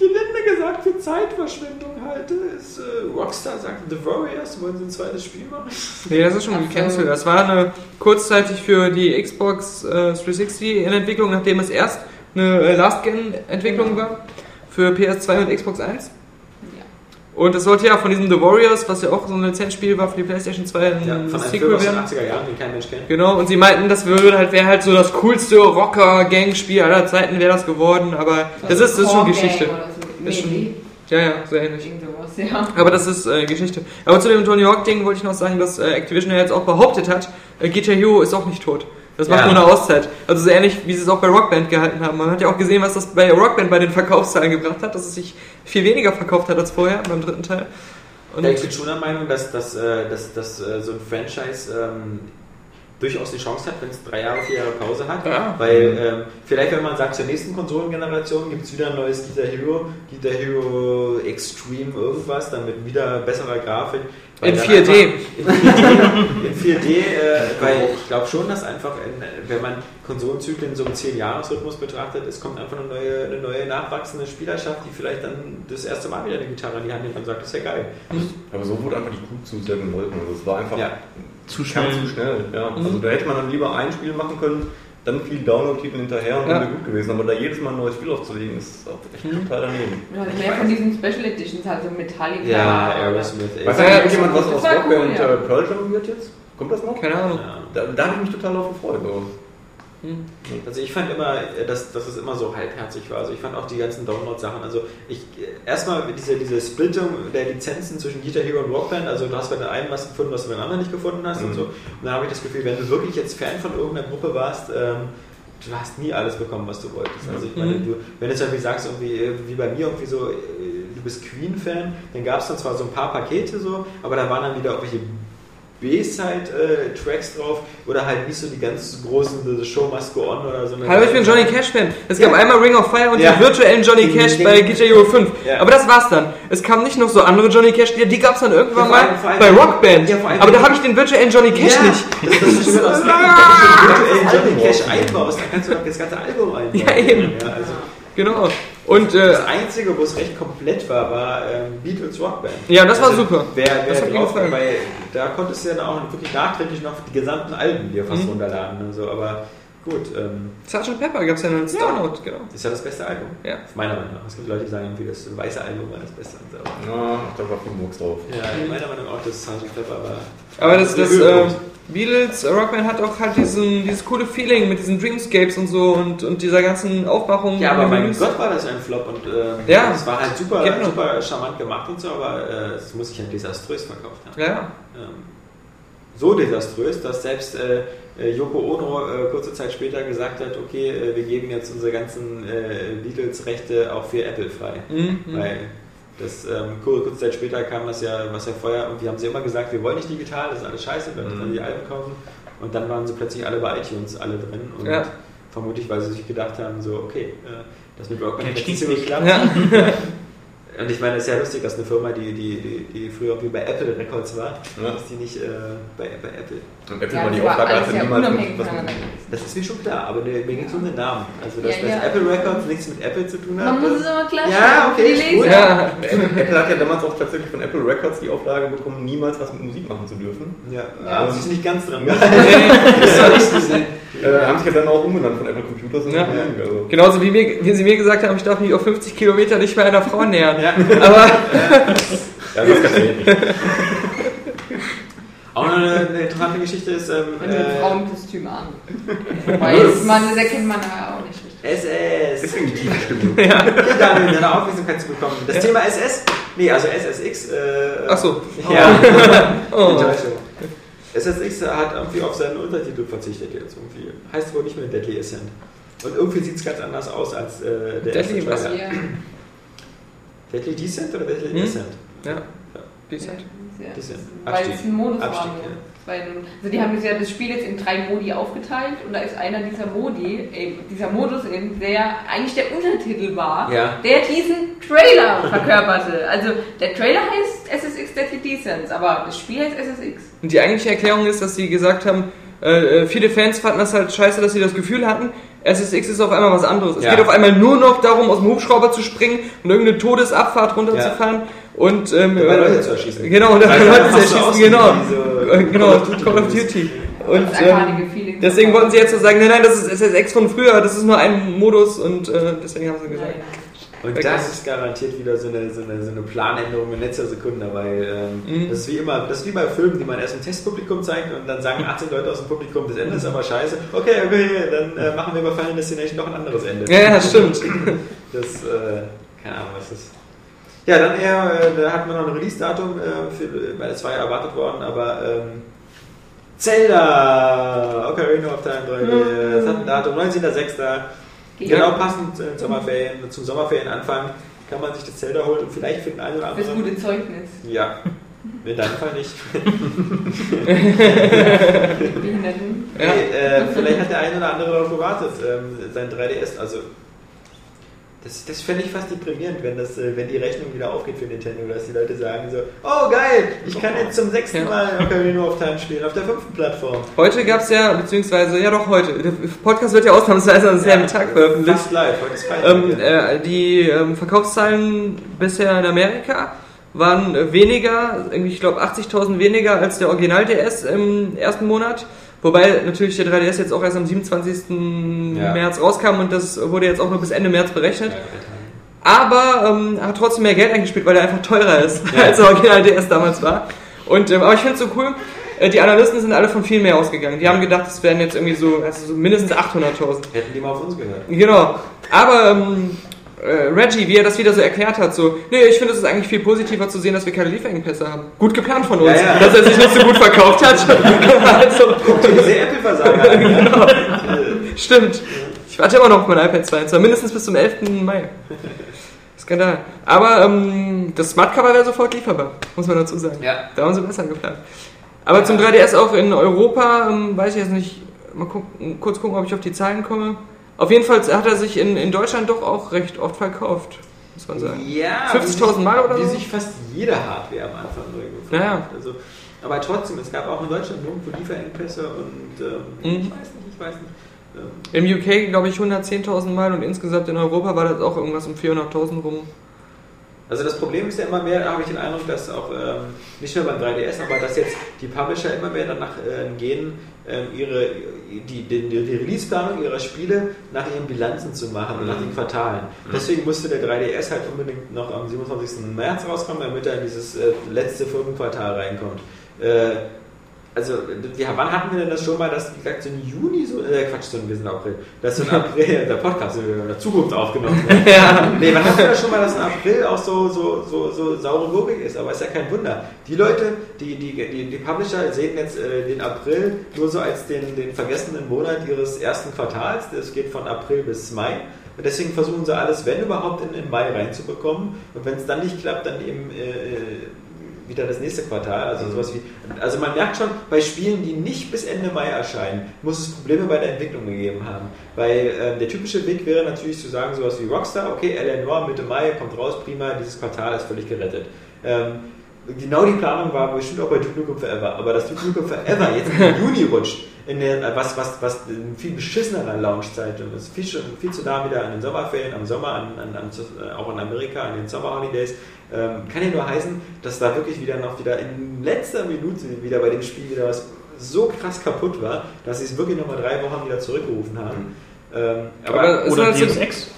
Speaker 2: gelinde gesagt für Zeitverschwendung halte, ist äh, Rockstar sagt The Warriors, wollen sie ein zweites Spiel machen?
Speaker 3: Nee, das ist schon gecancelt. Das war eine kurzzeitig für die Xbox äh, 360 in Entwicklung, nachdem es erst eine äh, Last-Gen-Entwicklung war für PS2 und Xbox 1. Und es sollte ja von diesem The Warriors, was ja auch so ein Lizenzspiel war für die PlayStation 2, ein
Speaker 2: Ja, von einem Film
Speaker 3: Sequel
Speaker 2: aus den
Speaker 3: werden.
Speaker 2: 80er Jahren, den kein Mensch kennt.
Speaker 3: Genau, und sie meinten, das würde halt, wäre halt so das coolste Rocker-Gang-Spiel aller Zeiten wäre das geworden, aber das ist, das ist schon Geschichte.
Speaker 7: So.
Speaker 3: Ist schon- Ja, ja, so ähnlich.
Speaker 7: ja.
Speaker 3: Aber das ist äh, Geschichte. Aber zu dem Tony Hawk-Ding wollte ich noch sagen, dass äh, Activision ja jetzt auch behauptet hat, äh, Guitar Hero ist auch nicht tot. Das macht
Speaker 2: Ja.
Speaker 3: nur eine Auszeit. Also so ähnlich, wie sie es auch bei Rockband gehalten haben. Man hat ja auch gesehen, was das bei Rockband bei den Verkaufszahlen gebracht hat, dass es sich viel weniger verkauft hat als vorher beim dritten Teil. Und
Speaker 2: Ja, ich bin schon der Meinung, dass, dass, äh, dass, dass äh, so ein Franchise ähm, durchaus die Chance hat, wenn es drei Jahre, vier Jahre Pause hat.
Speaker 3: Ja.
Speaker 2: Weil ähm, vielleicht, wenn man sagt, zur nächsten Konsolengeneration gibt es wieder ein neues Guitar Hero, Guitar Hero Extreme irgendwas, dann mit wieder besserer Grafik.
Speaker 3: In
Speaker 2: dann
Speaker 3: 4D.
Speaker 2: einfach- In 4D, in 4D äh, weil ich glaube schon, dass einfach, in, wenn man Konsolenzyklen so im 10-Jahres-Rhythmus betrachtet, es kommt einfach eine neue, eine neue nachwachsende Spielerschaft, die vielleicht dann das erste Mal wieder eine Gitarre in die Hand nimmt und sagt, das ist ja geil.
Speaker 4: Aber so wurde einfach die Kuh zu sehr gemolken. Also es war einfach
Speaker 2: Ja.
Speaker 6: Zu
Speaker 4: kam
Speaker 6: schnell.
Speaker 4: zu schnell. Ja.
Speaker 3: Mhm.
Speaker 4: Also da hätte man dann lieber ein Spiel machen können, dann viel Download-Titel hinterher und
Speaker 3: Ja.
Speaker 4: dann wäre gut gewesen. Aber da jedes Mal ein neues Spiel aufzulegen, ist auch echt
Speaker 3: Mhm.
Speaker 4: total daneben.
Speaker 7: Ja, mehr von diesen Special Editions, also Metallica.
Speaker 2: Ja, Aerosmith.
Speaker 4: Weiß
Speaker 3: Ja,
Speaker 4: irgendjemand, was
Speaker 7: das
Speaker 4: aus
Speaker 7: war
Speaker 4: Rock
Speaker 7: cool,
Speaker 4: und
Speaker 7: ja.
Speaker 4: äh, Pearl Jam wird jetzt? Kommt das noch?
Speaker 3: Keine Ahnung.
Speaker 2: Ja.
Speaker 4: Da, da habe ich mich total drauf gefreut. So.
Speaker 2: Also ich fand immer, äh, dass, dass es immer so halbherzig war. Also ich fand auch die ganzen Download-Sachen. Also ich äh, erstmal diese, diese Splittung der Lizenzen zwischen Guitar Hero und Rockband, also du hast bei der einen was gefunden, was du bei der anderen nicht gefunden hast und
Speaker 4: Mhm.
Speaker 2: so. Und dann habe ich das Gefühl, wenn du wirklich jetzt Fan von irgendeiner Gruppe warst, ähm, du hast nie alles bekommen, was du wolltest. Also ich meine,
Speaker 3: Mhm.
Speaker 2: du, wenn du jetzt irgendwie sagst, irgendwie, äh, wie bei mir irgendwie so, du bist Queen-Fan, dann gab es dann zwar so ein paar Pakete so, aber da waren dann wieder irgendwelche B-Side-Tracks drauf oder halt nicht so die ganz großen The Show Must Go On oder so.
Speaker 3: Hallo, ich bin Johnny Cash-Fan. Es gab
Speaker 2: Ja.
Speaker 3: einmal Ring of Fire und
Speaker 2: Ja.
Speaker 3: den virtuellen Johnny Cash
Speaker 2: den-
Speaker 3: bei Guitar Hero 5.
Speaker 2: Ja.
Speaker 3: Aber das war's dann. Es kamen nicht noch so andere Johnny Cash-Lieder, die gab's dann irgendwann mal
Speaker 2: allem-
Speaker 3: bei Rockband. Aber da habe ich den virtuellen Johnny Cash nicht.
Speaker 2: Das, das ist aus. [LAUGHS] Du Johnny Cash einbaust, dann kannst du das ganze Album einbauen.
Speaker 3: Ja, eben.
Speaker 2: Also
Speaker 3: Genau. Und äh,
Speaker 2: das Einzige, wo es recht komplett war, war ähm, Beatles Rockband.
Speaker 3: ja, das war
Speaker 2: Also,
Speaker 3: super.
Speaker 2: Wer, wer
Speaker 3: Das hat
Speaker 2: drauf, weil da konntest du ja auch wirklich nachträglich noch die gesamten Alben dir fast
Speaker 3: Mhm.
Speaker 2: runterladen. Also, aber gut, ähm,
Speaker 3: Sgt. Pepper gab's ja noch als
Speaker 2: Ja.
Speaker 3: Download, genau.
Speaker 2: ist ja das beste Album.
Speaker 3: Ja.
Speaker 2: Meiner Meinung nach. Es gibt Leute, die sagen, irgendwie das weiße Album war das beste.
Speaker 4: Ja, da war viel Murks drauf.
Speaker 2: Ja, meiner Meinung nach auch das Sgt. Pepper war.
Speaker 3: Aber das, das
Speaker 2: der
Speaker 3: äh. Beatles, äh, Rockband hat auch halt diesen, dieses coole Feeling mit diesen Dreamscapes und so und, und dieser ganzen Aufmachung.
Speaker 2: Ja, aber mein
Speaker 3: Menüs.
Speaker 2: Gott war das ein Flop und äh,
Speaker 3: Ja.
Speaker 2: es war halt super,
Speaker 3: Gerne.
Speaker 2: super charmant gemacht und so, aber äh, es muss sich ja desaströs verkauft haben.
Speaker 3: Ja,
Speaker 2: Ähm, so desaströs, dass selbst äh, äh, Yoko Ono äh, kurze Zeit später gesagt hat, okay, äh, wir geben jetzt unsere ganzen äh, Beatles-Rechte auch für Apple frei.
Speaker 3: Mhm.
Speaker 2: Weil das ähm, kur- kurze Zeit später kam das ja, was ja vorher, und die haben sie immer gesagt, wir wollen nicht digital, das ist alles scheiße, wir
Speaker 4: Mhm.
Speaker 2: wollen die Alben kaufen. Und dann waren sie plötzlich alle bei iTunes alle drin und
Speaker 3: Ja.
Speaker 2: vermutlich, weil sie sich gedacht haben, so, okay, äh, das mit Rockband hat so geklappt.
Speaker 3: Ja. [LAUGHS]
Speaker 2: Und ich meine, es ist ja lustig, dass eine Firma, die, die, die, die früher wie bei Apple Records war,
Speaker 4: Ja.
Speaker 2: dass die nicht äh, bei, bei Apple.
Speaker 4: Und Apple
Speaker 7: Ja,
Speaker 4: war die Auflage, hatte
Speaker 7: ja
Speaker 4: niemals mit,
Speaker 7: unabhängig
Speaker 4: was mit.
Speaker 2: Das ist mir schon klar, aber mir ging es um den Namen. Also, dass
Speaker 7: Ja,
Speaker 2: das
Speaker 7: ja.
Speaker 2: Apple Records nichts mit Apple zu tun hat.
Speaker 7: Man muss
Speaker 2: das-
Speaker 7: es immer klar
Speaker 2: Ja, okay, ist gut.
Speaker 3: Ja. [LAUGHS]
Speaker 4: Apple hat ja damals auch tatsächlich von Apple Records die Auflage bekommen, niemals was mit Musik machen zu dürfen.
Speaker 2: Ja,
Speaker 7: Ja.
Speaker 2: haben sich nicht ganz dran [LAUGHS]
Speaker 3: das soll ich nicht.
Speaker 4: Äh, haben sich ja dann auch umbenannt von Apple Computers und
Speaker 3: Ja.
Speaker 4: Musik. Also.
Speaker 3: Genauso wie, mir, wie sie mir gesagt haben, ich darf mich auf 50 Kilometer nicht mehr einer Frau nähern.
Speaker 2: Ja.
Speaker 3: Aber [LAUGHS]
Speaker 4: Ja, das kann ich nicht.
Speaker 2: Auch noch eine, eine interessante Geschichte ist, ähm,
Speaker 7: Wenn du ein
Speaker 2: äh,
Speaker 7: Frauenkostüm an. Das, man, das erkennt man ja auch nicht richtig.
Speaker 2: SS.
Speaker 4: Deswegen die tiefe Stimme.
Speaker 2: Ja, Daniel, deine Aufmerksamkeit zu bekommen. Das Thema SS? Nee, also SSX. Äh,
Speaker 3: Ach so.
Speaker 2: Ja.
Speaker 3: Oh. [LAUGHS]
Speaker 2: Enttäuschung. SSX hat irgendwie auf seinen Untertitel verzichtet jetzt irgendwie. Heißt wohl nicht mehr Deadly Ascent. Und irgendwie sieht es ganz anders aus als äh, der
Speaker 3: Deadly
Speaker 2: erste? Trailer.
Speaker 7: Ja.
Speaker 2: Deadly Descent oder Deadly
Speaker 3: Hm?
Speaker 2: Descent?
Speaker 3: Ja. Ist halt.
Speaker 7: ja.
Speaker 2: Bisschen.
Speaker 7: Weil
Speaker 2: Abstieg.
Speaker 7: es ein Modus
Speaker 2: Abstieg,
Speaker 7: war.
Speaker 2: ja.
Speaker 7: Weil, also die haben das ja das Spiel jetzt in drei Modi aufgeteilt und da ist einer dieser Modi, eben dieser Modus, in, der eigentlich der Untertitel war,
Speaker 2: Ja.
Speaker 7: der diesen Trailer verkörperte. Also der Trailer heißt SSX Deadly Descents, aber das Spiel heißt SSX.
Speaker 3: Und die eigentliche Erklärung ist, dass sie gesagt haben, äh, äh, viele Fans fanden das halt scheiße, dass sie das Gefühl hatten, SSX ist auf einmal was anderes. Es
Speaker 2: Ja.
Speaker 3: geht auf einmal nur noch darum, aus dem Hubschrauber zu springen und irgendeine Todesabfahrt runterzufahren und ähm,
Speaker 2: Dabei
Speaker 3: äh,
Speaker 2: Leute zu erschießen.
Speaker 3: Genau, und
Speaker 2: Also,
Speaker 3: Leute zu erschießen, genau. genau,
Speaker 2: Call of Duty.
Speaker 3: Und ähm,
Speaker 7: Feeling.
Speaker 3: deswegen wollten sie jetzt so sagen, nein, nein, das ist SSX von früher, das ist nur ein Modus und äh, deswegen haben sie gesagt.
Speaker 7: Nein.
Speaker 2: Und
Speaker 3: Weg
Speaker 2: das ist. garantiert wieder so eine, so eine, so eine Planänderung in letzter Sekunde, weil ähm,
Speaker 3: Mhm.
Speaker 2: das ist wie immer, das ist wie bei Filmen, die man erst im Testpublikum zeigt und dann sagen 18 Leute aus dem Publikum, das Ende ist aber scheiße. Okay, okay, dann äh, machen wir bei Final Destination noch ein anderes Ende.
Speaker 3: Ja, ja, stimmt. [LAUGHS]
Speaker 2: Das, äh, keine Ahnung, was das ist. Ja, dann eher, äh, da hatten wir noch ein Release-Datum, äh, für- weil es war ja erwartet worden, aber ähm, Zelda, Ocarina of Time 3D, das hat ein Datum, 19.06. Genau passend äh, Sommerferien, zum Sommerferienanfang kann man sich das Zelda holen und vielleicht für den einen oder
Speaker 7: Fürs
Speaker 2: anderen.
Speaker 7: gute Zeugnis.
Speaker 2: Ja, in deinem Fall nicht. [LAUGHS]
Speaker 7: Behinderten.
Speaker 3: Ja.
Speaker 2: Nee, äh, vielleicht hat der eine oder andere darauf gewartet, ähm, sein 3DS. Also, das, das fände ich fast deprimierend, wenn, das, äh, wenn die Rechnung wieder aufgeht für Nintendo, dass die Leute sagen so: Oh geil, ich kann jetzt zum sechsten
Speaker 3: Ja.
Speaker 2: Mal Ocarina of Time spielen, auf der fünften Plattform.
Speaker 3: Heute gab es ja, beziehungsweise, ja doch heute, der Podcast wird ja ausnahmsweise am selben Tag veröffentlicht.
Speaker 2: Fast live, heute ist Freitag.
Speaker 3: Ähm,
Speaker 2: ja.
Speaker 3: äh, die ähm, Verkaufszahlen bisher in Amerika waren äh, weniger, irgendwie, ich glaube 80.000 weniger als der Original DS im ersten Monat. Wobei natürlich der 3DS jetzt auch erst am 27.
Speaker 2: Ja.
Speaker 3: März rauskam und das wurde jetzt auch nur bis Ende März berechnet. Aber ähm, hat trotzdem mehr Geld eingespielt, weil er einfach teurer ist,
Speaker 2: Ja. [LAUGHS]
Speaker 3: als der Original DS damals war. Und, ähm, aber ich finde es so cool, äh, die Analysten sind alle von viel mehr ausgegangen. Die haben gedacht, es wären jetzt irgendwie so, also so mindestens 800.000.
Speaker 2: Hätten die mal auf uns gehört.
Speaker 3: Genau. Aber ähm, äh, Reggie, wie er das wieder so erklärt hat, so, nee, ich finde es ist eigentlich viel positiver zu sehen, dass wir keine Lieferengpässe haben. Gut geplant von uns,
Speaker 2: Ja, ja.
Speaker 3: dass er sich nicht so gut verkauft hat. [LAUGHS] also,
Speaker 2: Diese Apple-Versager.
Speaker 3: genau. Stimmt. Ich warte immer noch auf mein iPad 2, und zwar mindestens bis zum 11. Mai. Skandal. Aber ähm, das Smart Cover wäre sofort lieferbar, muss man dazu sagen.
Speaker 2: Ja.
Speaker 3: Da haben sie besser geplant. Aber zum 3DS auch in Europa, ähm, weiß ich jetzt nicht, mal gucken, kurz gucken, ob ich auf die Zahlen komme. Auf jeden Fall hat er sich in, in Deutschland doch auch recht oft verkauft, muss man sagen.
Speaker 2: Ja,
Speaker 3: 50.000 Mal oder
Speaker 2: Wie
Speaker 3: so?
Speaker 2: sich fast jede Hardware am Anfang neu gefunden
Speaker 3: Ja,
Speaker 2: hat. Also, aber trotzdem, es gab auch in Deutschland irgendwo Lieferengpässe und ähm,
Speaker 3: Mhm.
Speaker 2: ich weiß nicht, ich weiß nicht. Ähm,
Speaker 3: Im UK glaube ich 110.000 Mal und insgesamt in Europa war das auch irgendwas um 400.000 rum.
Speaker 2: Also das Problem ist ja immer mehr, habe ich den Eindruck, dass auch ähm, nicht nur beim 3DS, aber dass jetzt die Publisher immer mehr danach äh, gehen, ihre, die, die, die Release-Planung ihrer Spiele nach ihren Bilanzen zu machen und nach den Quartalen. Deswegen musste der 3DS halt unbedingt noch am 27. März rauskommen, damit er in dieses äh, letzte Firmenquartal reinkommt. Äh, also, wir, wann hatten wir denn das schon mal, dass, wie gesagt, so im Juni, so, äh, Quatsch, so, wir sind im April, dass so im April, [LAUGHS] der Podcast in der Zukunft aufgenommen wird. [LAUGHS]
Speaker 3: Ja.
Speaker 2: Nee, wann hatten wir das schon mal, dass im April auch so, so, so, so saure Gurke ist, aber ist ja kein Wunder. Die Leute, die, die, die, die Publisher sehen jetzt äh, den April nur so als den, den vergessenen Monat ihres ersten Quartals, das geht von April bis Mai. Und deswegen versuchen sie alles, wenn überhaupt, in den Mai reinzubekommen. Und wenn es dann nicht klappt, dann eben äh, wieder das nächste Quartal. Also sowas wie. Also man merkt schon, bei Spielen, die nicht bis Ende Mai erscheinen, muss es Probleme bei der Entwicklung gegeben haben. Weil ähm, der typische Weg wäre natürlich zu sagen, sowas wie Rockstar, okay, Eleanor Mitte Mai kommt raus, prima, dieses Quartal ist völlig gerettet. Ähm, Genau die Planung war bestimmt auch bei Duke Nukem Forever, aber dass Duke Nukem Forever jetzt den Juni rutscht, in der, was, was, was ein viel beschissenerer Launchzeit ist, viel, viel zu nah wieder an den Sommerferien, am Sommer, an, an, an, äh, auch in Amerika, an den Sommerholidays, ähm, kann ja nur heißen, dass da wirklich wieder noch wieder in letzter Minute wieder bei dem Spiel wieder was so krass kaputt war, dass sie es wirklich nochmal drei Wochen wieder zurückgerufen haben. Ähm, aber,
Speaker 3: Aber es
Speaker 6: Oder Ex.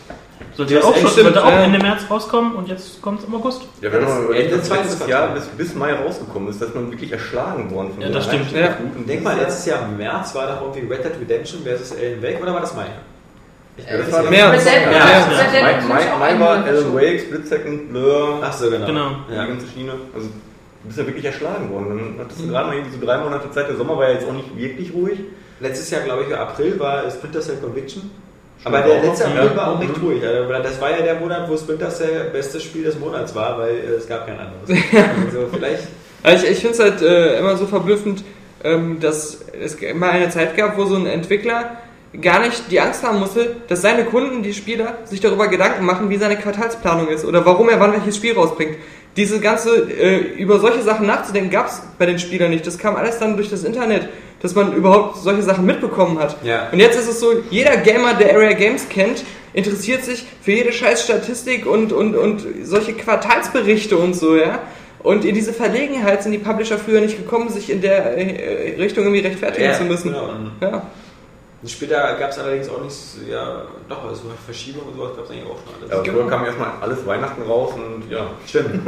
Speaker 6: Sollte
Speaker 2: Deus
Speaker 6: auch, schon,
Speaker 2: stimmt,
Speaker 6: sollte auch
Speaker 3: ja.
Speaker 6: Ende März rauskommen und jetzt kommt es im August.
Speaker 4: Ja, wenn
Speaker 2: Das
Speaker 4: man
Speaker 2: Ende
Speaker 4: letztes. Jahr bis, bis Mai rausgekommen ist, dass man wirklich erschlagen worden von
Speaker 6: Ja, das stimmt.
Speaker 4: Einstellungsflut. Und
Speaker 2: denk mal, letztes Jahr im März war doch irgendwie Red Dead Redemption versus Alan Wake, oder war das Mai? Ich
Speaker 4: Ja, das
Speaker 2: weiß
Speaker 4: war.
Speaker 3: März. Ja,
Speaker 6: ja.
Speaker 4: Mai, war Alan
Speaker 7: schon.
Speaker 4: Wake, Split Second, Blur,
Speaker 2: Ach so, genau.
Speaker 6: Genau.
Speaker 2: Ja.
Speaker 4: die ganze Schiene. Also du bist ja wirklich erschlagen worden. Dann hattest du gerade mal irgendwie so drei Monate Zeit. Der Sommer war ja jetzt auch nicht wirklich ruhig.
Speaker 2: Letztes Jahr, glaube ich, im April war Splinter Cell Conviction. Aber der letzte. April war auch recht
Speaker 4: Mhm.
Speaker 2: ruhig. Also, Das war ja der Monat, wo Splinter Cell bestes Spiel des Monats war, weil äh, es gab kein anderes. [LAUGHS] also vielleicht,
Speaker 3: Also ich, ich finde es halt äh, immer so verblüffend, ähm, dass es immer eine Zeit gab, wo so ein Entwickler gar nicht die Angst haben musste, dass seine Kunden, die Spieler, sich darüber Gedanken machen, wie seine Quartalsplanung ist oder warum er wann welches Spiel rausbringt. Diese ganze, äh, über solche Sachen nachzudenken, gab es bei den Spielern nicht. Das kam alles dann durch das Internet, dass man überhaupt solche Sachen mitbekommen hat.
Speaker 2: Ja.
Speaker 3: Und jetzt ist es so, jeder Gamer, der Area Games kennt, interessiert sich für jede scheiß Statistik und, und, und solche Quartalsberichte und so, ja. Und in diese Verlegenheit sind die Publisher früher nicht gekommen, sich in der äh, Richtung irgendwie rechtfertigen
Speaker 2: Ja,
Speaker 3: zu müssen.
Speaker 2: genau.
Speaker 3: Ja.
Speaker 2: Später gab es allerdings auch nicht, ja, doch, also Verschiebung und sowas gab es eigentlich auch schon alles.
Speaker 4: Ja, früher kam erstmal alles Weihnachten raus und ja,
Speaker 2: Stimmt.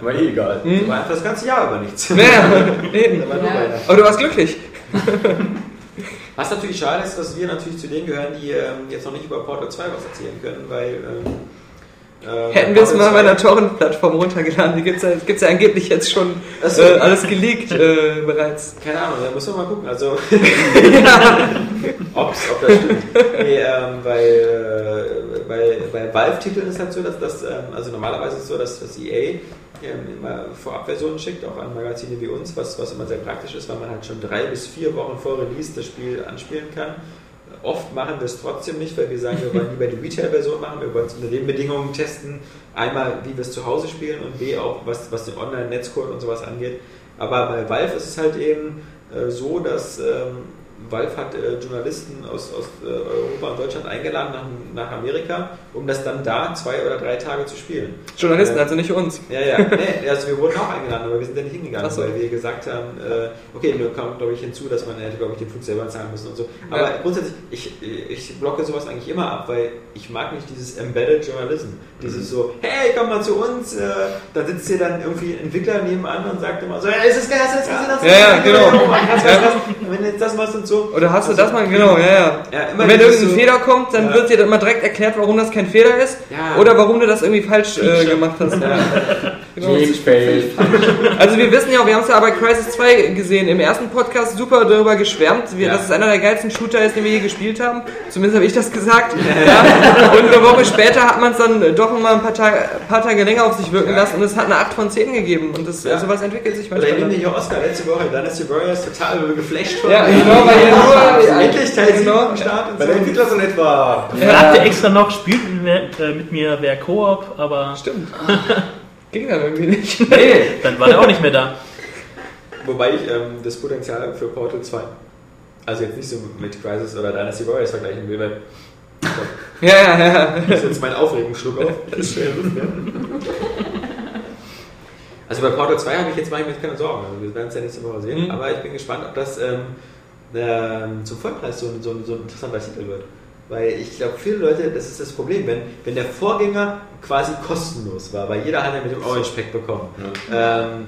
Speaker 4: war eh egal.
Speaker 3: Hm?
Speaker 2: War einfach das ganze Jahr über nichts. [LAUGHS]
Speaker 3: Ja, eben.
Speaker 7: Ja.
Speaker 3: Aber du warst glücklich. [LAUGHS]
Speaker 2: Was natürlich schade ist, dass wir natürlich zu denen gehören, die ähm, jetzt noch nicht über Portal 2 was erzählen können, weil. Ähm, äh,
Speaker 3: Hätten wir es mal
Speaker 2: 2
Speaker 3: bei einer Torrent-Plattform runtergeladen, die gibt es ja, gibt's ja angeblich jetzt schon
Speaker 2: so.
Speaker 3: äh, alles geleakt äh, bereits.
Speaker 2: Keine Ahnung, da müssen wir mal gucken. Also, [LAUGHS] ob's, ob das stimmt. Nee, ähm, äh, bei, bei Valve-Titeln ist halt so, dass das, ähm, also normalerweise ist es so, dass das EA ähm, immer Vorabversionen schickt, auch an Magazine wie uns, was, was immer sehr praktisch ist, weil man halt schon drei bis vier Wochen vor Release das Spiel anspielen kann. Oft machen wir es trotzdem nicht, weil wir sagen, wir wollen lieber die Retail-Version machen, wir wollen es unter den Bedingungen testen. Einmal, wie wir es zu Hause spielen und B, auch was, was den Online-Netzcode und sowas angeht. Aber bei Valve ist es halt eben äh, so, dass ähm, Valve hat äh, Journalisten aus, aus äh, Europa und Deutschland eingeladen nach, nach Amerika, um das dann da zwei oder drei Tage zu spielen.
Speaker 3: Journalisten,
Speaker 2: Äh,
Speaker 3: also nicht uns.
Speaker 2: ja, ja, nee, also wir wurden auch eingeladen, aber wir sind da nicht hingegangen,
Speaker 3: so.
Speaker 2: weil wir gesagt haben, äh, okay, nur kommt, glaube ich, hinzu, dass man hätte, glaube ich, den Flug selber zahlen müssen und so. Aber
Speaker 3: Ja.
Speaker 2: grundsätzlich, ich, ich blocke sowas eigentlich immer ab, weil ich mag nicht dieses Embedded Journalism. Dieses so, hey, komm mal zu uns, äh, da sitzt hier dann irgendwie ein Entwickler nebenan und sagt immer so, hey, ist das geil, hast du das gesehen? Hast du
Speaker 3: Ja,
Speaker 2: das
Speaker 3: ja,
Speaker 2: gesehen?
Speaker 3: genau.
Speaker 2: Oh,
Speaker 3: Ja.
Speaker 2: wenn jetzt das machst und so.
Speaker 3: Oder hast du
Speaker 2: Also,
Speaker 3: das mal? Genau, ja, ja.
Speaker 2: Ja, immer
Speaker 3: wenn irgendein
Speaker 2: so-
Speaker 3: Fehler kommt, dann
Speaker 2: Ja.
Speaker 3: wird dir dann mal direkt erklärt, warum das kein Fehler ist.
Speaker 2: Ja.
Speaker 3: Oder warum du das irgendwie falsch äh, gemacht hast. [LAUGHS] Genau. Also wir wissen ja auch, wir haben es ja bei Crisis 2 gesehen, im ersten Podcast super darüber geschwärmt, wir,
Speaker 2: Ja.
Speaker 3: dass es einer der geilsten Shooter ist, den wir je gespielt haben. Zumindest habe ich das gesagt. Ja. Und eine Woche später hat man es dann doch mal ein paar Tage, paar Tage länger auf sich wirken
Speaker 2: Ja.
Speaker 3: lassen und es hat eine 8 von 10 gegeben. Und das,
Speaker 2: Ja.
Speaker 3: sowas entwickelt sich manchmal.
Speaker 2: ich nehme
Speaker 3: dann.
Speaker 2: hier Oscar letzte Woche, Dynasty Warriors, total geflasht von.
Speaker 3: Ja, genau, weil ihr nur...
Speaker 2: Endlich Teil 7
Speaker 3: Genau.
Speaker 2: Start und
Speaker 4: Bei
Speaker 2: so.
Speaker 4: der Entwickler so in etwa.
Speaker 6: Fragte extra noch, spielt mit mir, äh, mit mir wer Koop, aber
Speaker 3: Stimmt. Ging dann irgendwie nicht.
Speaker 5: Nee.
Speaker 6: dann war der auch nicht mehr da.
Speaker 2: Wobei ich ähm, das Potenzial für Portal 2, also jetzt nicht so mit Crisis oder Dynasty Warriors vergleichen will, weil [LAUGHS]
Speaker 3: Ja, ja, ja.
Speaker 2: das ist jetzt mein Aufregungsschluck auf. [LAUGHS] Also bei Portal 2 habe ich jetzt jetzt keine Sorgen. Also wir werden es ja nächste Woche sehen.
Speaker 3: Mhm.
Speaker 2: Aber ich bin gespannt, ob das ähm, ähm, zum Vollpreis so, ein- so, ein- so ein interessanter Titel wird. Weil ich glaube, viele Leute, das ist das Problem, wenn, wenn der Vorgänger quasi kostenlos war, weil jeder hat ja mit dem Orange Pack bekommen. Ähm,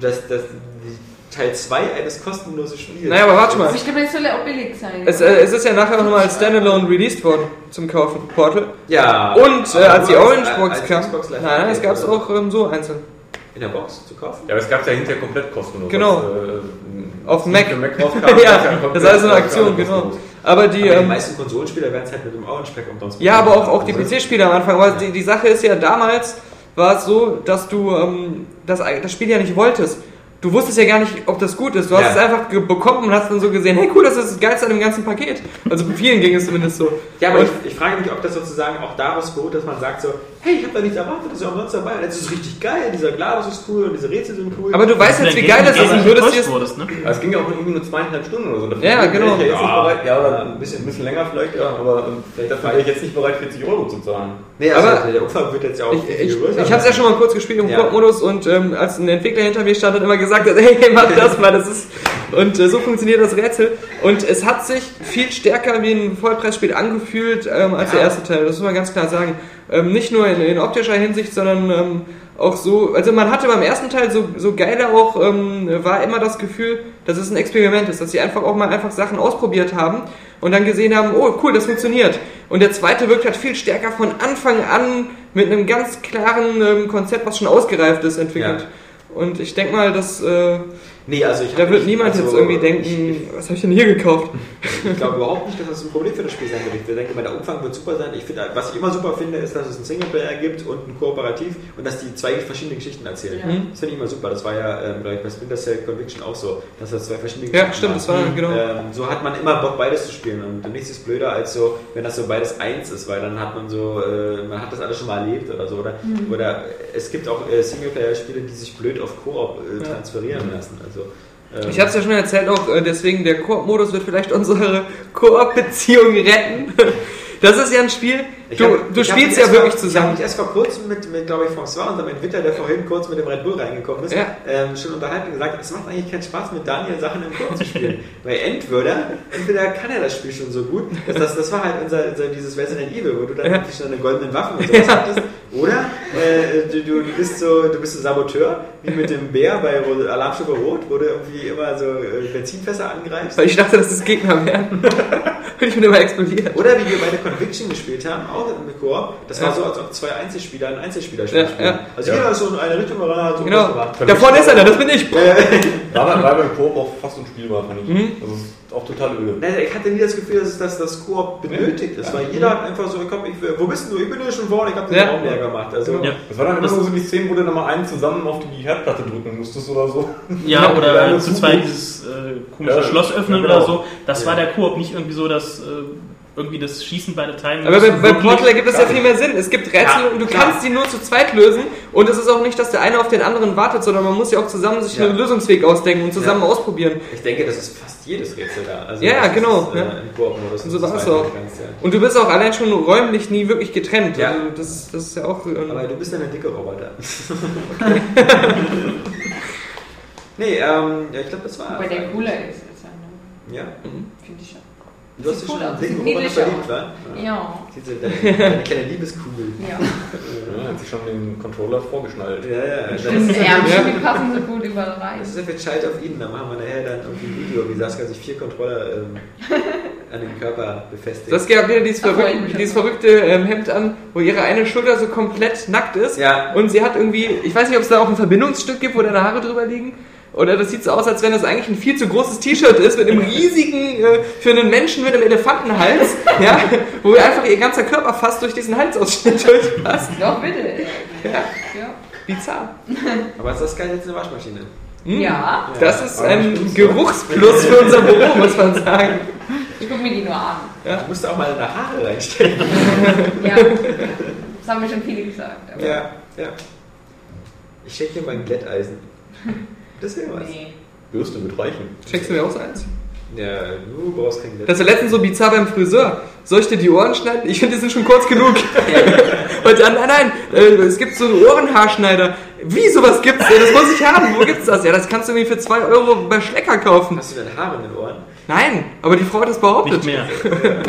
Speaker 2: dass, dass die Teil 2 eines kostenlosen Spiels.
Speaker 3: Naja, aber warte mal.
Speaker 7: Also ich glaube, es soll ja auch billig sein.
Speaker 3: Es, äh, es ist ja nachher nochmal als Standalone released worden zum Kaufen, Portal.
Speaker 2: Ja.
Speaker 3: Und äh, als die Orange
Speaker 2: als-
Speaker 3: Box
Speaker 2: als
Speaker 3: kam.
Speaker 2: Xbox Live
Speaker 3: Nein, nein, es gab es auch ähm, so einzeln.
Speaker 2: In der Box zu kaufen?
Speaker 4: Ja, aber es gab ja hinterher komplett kostenlos.
Speaker 3: Genau.
Speaker 4: Als, äh,
Speaker 3: Auf
Speaker 4: als
Speaker 3: Mac.
Speaker 4: Mac rauskam, [LAUGHS]
Speaker 3: ja, das ist alles so eine Aktion, genau.
Speaker 4: kostenlos.
Speaker 3: Aber die,
Speaker 2: Aber die
Speaker 3: ähm,
Speaker 2: meisten Konsolenspieler werden es halt mit dem Orange Pack umsonst
Speaker 3: ja, aber auch, auch die
Speaker 2: Also-
Speaker 3: PC-Spieler am Anfang. Aber die, die Sache ist ja, damals war es so, dass du ähm, das, das Spiel ja nicht wolltest. Du wusstest ja gar nicht, ob das gut ist. Du hast
Speaker 2: Ja.
Speaker 3: es einfach bekommen und hast dann so gesehen, hey cool, das ist das Geilste an dem ganzen Paket. Also vielen ging es zumindest so.
Speaker 2: Ja, aber ich, ich frage mich, ob das sozusagen auch daraus beruht, dass man sagt so, hey, ich habe da nichts erwartet, das ist ja umsonst dabei. Und jetzt ist es richtig geil, dieser Gladys ist cool und diese Rätsel sind cool.
Speaker 3: aber du weißt jetzt, wie geil das ist und würdest dir es
Speaker 6: wurdest, ne?
Speaker 4: Es ging ja auch nur irgendwie nur zweieinhalb Stunden oder so. Dafür
Speaker 3: Ja, genau.
Speaker 4: Ich ja, jetzt nicht
Speaker 2: Ja,
Speaker 4: bereit, ja, oder ein bisschen, ein bisschen länger vielleicht, ja, aber ähm, vielleicht dafür wäre ich jetzt nicht bereit, 40 Euro zu zahlen.
Speaker 2: nee, also
Speaker 3: aber-
Speaker 2: der Umfang wird jetzt ja auch
Speaker 3: Ich,
Speaker 2: viel
Speaker 3: ich,
Speaker 2: größer.
Speaker 3: ich habe es ja schon mal kurz gespielt im
Speaker 2: Ja.
Speaker 3: Koop-Modus und ähm, als ein Entwickler hinter mir stand, hat immer gesagt, [LAUGHS] hey, mach das mal, das ist und äh, so funktioniert das Rätsel und es hat sich viel stärker wie ein Vollpreisspiel angefühlt ähm, als
Speaker 2: Ja.
Speaker 3: der erste Teil. Das muss man ganz klar sagen. Ähm, nicht nur in, in optischer Hinsicht, sondern ähm, auch so, also man hatte beim ersten Teil so, so geil auch, ähm, war immer das Gefühl, dass es ein Experiment ist, dass sie einfach auch mal einfach Sachen ausprobiert haben und dann gesehen haben, oh cool, das funktioniert. Und der zweite wirkt halt viel stärker von Anfang an mit einem ganz klaren ähm, Konzept, was schon ausgereift ist, entwickelt. Und ich denke mal, dass äh,
Speaker 2: Nee, also ich
Speaker 3: Da wird
Speaker 2: nicht-
Speaker 3: niemand
Speaker 2: also,
Speaker 3: jetzt irgendwie
Speaker 2: ich-
Speaker 3: denken, was habe ich denn hier gekauft?
Speaker 2: Ich glaube überhaupt nicht, dass das ein Problem für das Spiel sein wird. Ich denke mal, der Umfang wird super sein. Ich finde, was ich immer super finde, ist, dass es einen Singleplayer gibt und ein Kooperativ und dass die zwei verschiedene Geschichten erzählen.
Speaker 7: Ja.
Speaker 2: Das finde ich immer super. Das war ja, ähm, glaube ich, bei Splinter Cell Conviction auch so, dass das zwei verschiedene
Speaker 3: Ja,
Speaker 2: Geschichten
Speaker 3: stimmt, das war genau.
Speaker 2: Ähm, so hat man immer Bock, beides zu spielen und nichts ist blöder als so, wenn das so beides eins ist, weil dann hat man so, äh, man hat das alles schon mal erlebt oder so. Oder, oder es gibt auch äh, Singleplayer-Spiele, die sich blöd auf Koop äh,
Speaker 3: Ja.
Speaker 2: transferieren lassen. Also, ähm,
Speaker 3: Ich habe es ja schon erzählt, auch äh, deswegen der Koop-Modus wird vielleicht [LAUGHS] unsere Koop-Beziehung retten. Das ist ja ein Spiel,
Speaker 2: Ich
Speaker 3: du,
Speaker 2: hab-
Speaker 3: du spielst ja wirklich
Speaker 2: vor, Ich
Speaker 3: zusammen.
Speaker 2: habe mich erst vor kurzem mit, mit glaube ich, François, unserem Entwickler, der vorhin kurz mit dem Red Bull reingekommen ist,
Speaker 3: Ja.
Speaker 2: ähm, schon unterhalten und gesagt, es macht eigentlich keinen Spaß, mit Daniel Sachen im Koop zu spielen. [LAUGHS] Weil entweder, entweder kann er das Spiel schon so gut, das, das, das war halt unser, unser dieses Resident Evil, wo du dann
Speaker 3: Ja.
Speaker 2: wirklich schon eine goldenen Waffen und sowas hattest. Oder äh, du, du, bist so, du bist so Saboteur, wie mit dem Bär bei Alarmstufe Rot, wo du irgendwie immer so äh, Benzinfässer angreifst.
Speaker 3: Weil ich dachte, dass das Gegner wären. [LAUGHS] Und ich bin immer explodiert.
Speaker 2: Oder wie wir bei der Conviction gespielt haben, auch mit Koop. Das war
Speaker 3: Ja.
Speaker 2: so, als ob zwei Einzelspieler ein Einzelspieler-Spiel
Speaker 3: Ja,
Speaker 2: spielen.
Speaker 3: ja.
Speaker 2: Also jeder ist so in eine Richtung rein, hat so
Speaker 3: Genau.
Speaker 2: gemacht.
Speaker 3: Da vorne ist einer, das bin ich.
Speaker 4: War, bei- war beim Koop auch fast unspielbar, fand ich.
Speaker 3: Mhm.
Speaker 4: Also auch total öde.
Speaker 2: Nein, ich hatte nie das Gefühl, dass das, das Koop benötigt ist, weil jeder hat einfach so, komm, ich, wo bist du? Ich bin ja schon vorne, ich hab den
Speaker 3: Ja.
Speaker 2: Raum leer gemacht. Also,
Speaker 6: Ja.
Speaker 4: Das war dann immer so die Szenen, wo du dann mal einen zusammen auf die Herdplatte drücken musstest oder so. [LAUGHS]
Speaker 6: Ja,
Speaker 4: Oder
Speaker 6: zu zweit dieses äh, komische
Speaker 4: Ja,
Speaker 6: Schloss öffnen
Speaker 4: ja, genau.
Speaker 6: oder so. Das
Speaker 2: Ja.
Speaker 6: war der Koop, nicht irgendwie so, dass äh, irgendwie das Schießen bei der Time.
Speaker 3: Aber bei, bei Portal ergibt es ja viel mehr Sinn. Es gibt Rätsel
Speaker 2: Ja,
Speaker 3: und du
Speaker 2: klar.
Speaker 3: kannst die nur zu zweit lösen. Und es ist auch nicht, dass der eine auf den anderen wartet, sondern man muss ja auch zusammen sich
Speaker 2: Ja.
Speaker 3: einen Lösungsweg ausdenken und zusammen
Speaker 2: Ja.
Speaker 3: ausprobieren.
Speaker 2: ich denke, das ist fast jedes Rätsel da. Also,
Speaker 3: Ja, genau,
Speaker 2: Ist, äh,
Speaker 3: ja.
Speaker 2: Im Koop-Modus.
Speaker 3: Und so
Speaker 2: ganz, ja.
Speaker 3: Und du bist auch allein schon räumlich nie wirklich getrennt.
Speaker 2: Ja.
Speaker 3: Also das, ist, das ist ja auch. Ähm,
Speaker 2: Aber du bist ja eine dicke Roboter. [LAUGHS] nee, ähm, ja, ich glaube, das war.
Speaker 7: Wobei der cooler ist als der andere.
Speaker 2: Ja.
Speaker 7: Finde ich schon.
Speaker 2: Du hast
Speaker 7: Sieht
Speaker 2: dich schon
Speaker 7: cool
Speaker 2: einen
Speaker 7: aus. Sieht
Speaker 2: Roboter
Speaker 7: niedlich
Speaker 2: verliebt,
Speaker 7: aus.
Speaker 2: wa?
Speaker 7: Ja.
Speaker 2: Siehst du, deine, deine kleine Liebeskugel.
Speaker 7: Ja.
Speaker 4: Ja, hat sich schon den Controller vorgeschnallt.
Speaker 2: Ja, ja. Das
Speaker 7: Stimmt,
Speaker 2: ist,
Speaker 7: Ärmchen, die passen so gut überall rein.
Speaker 2: das ist ja für Child of Eden. Da machen wir nachher dann irgendwie ein Video, wie Saskia sich vier Controller ähm, an den Körper befestigt.
Speaker 3: Saskia hat wieder dieses
Speaker 7: Ach, mich
Speaker 3: dieses
Speaker 7: schon.
Speaker 3: verrückte ähm, Hemd an, wo ihre eine Schulter so komplett nackt ist.
Speaker 2: Ja.
Speaker 3: Und sie hat irgendwie, ich weiß nicht, ob es da auch ein Verbindungsstück gibt, wo deine Haare drüber liegen. Oder das sieht so aus, als wenn das eigentlich ein viel zu großes T-Shirt ist, mit einem [LAUGHS] riesigen, äh, für einen Menschen mit einem Elefantenhals, ja, wo einfach ihr ganzer Körper fast durch diesen Halsausschnitt [LAUGHS] durchpasst.
Speaker 7: Doch, bitte.
Speaker 3: Ja,
Speaker 7: Ja.
Speaker 3: bizarr.
Speaker 2: Aber Saskia hat jetzt eine Waschmaschine.
Speaker 3: Hm.
Speaker 7: Ja.
Speaker 3: Das ist
Speaker 4: Aber
Speaker 3: ein Geruchsplus für unser Büro, muss man sagen.
Speaker 7: Ich gucke mir die nur an.
Speaker 2: Du musst auch mal deine Haare reinstellen. [LAUGHS]
Speaker 7: Ja. Das haben mir schon viele gesagt. aber-
Speaker 2: ja, ja. Ich schenke dir mein Glätteisen. Das wäre was.
Speaker 7: Nee.
Speaker 4: Bürste mit reichen.
Speaker 3: Schenkst du mir auch so eins?
Speaker 2: Ja, du brauchst kein
Speaker 3: Das
Speaker 2: Glätteisen.
Speaker 3: war letztens so bizarr beim Friseur. Soll ich dir die Ohren schneiden? Ich finde, die sind schon kurz genug. [LAUGHS] Und dann, nein, nein, äh, es gibt so einen Ohrenhaarschneider. Wie, sowas gibt's? Das muss ich haben. Wo gibt's das? Ja, das kannst du mir für 2 Euro bei Schlecker kaufen.
Speaker 2: Hast du denn Haare in den Ohren?
Speaker 3: Nein, aber die Frau hat das behauptet.
Speaker 6: Nicht mehr. [LAUGHS]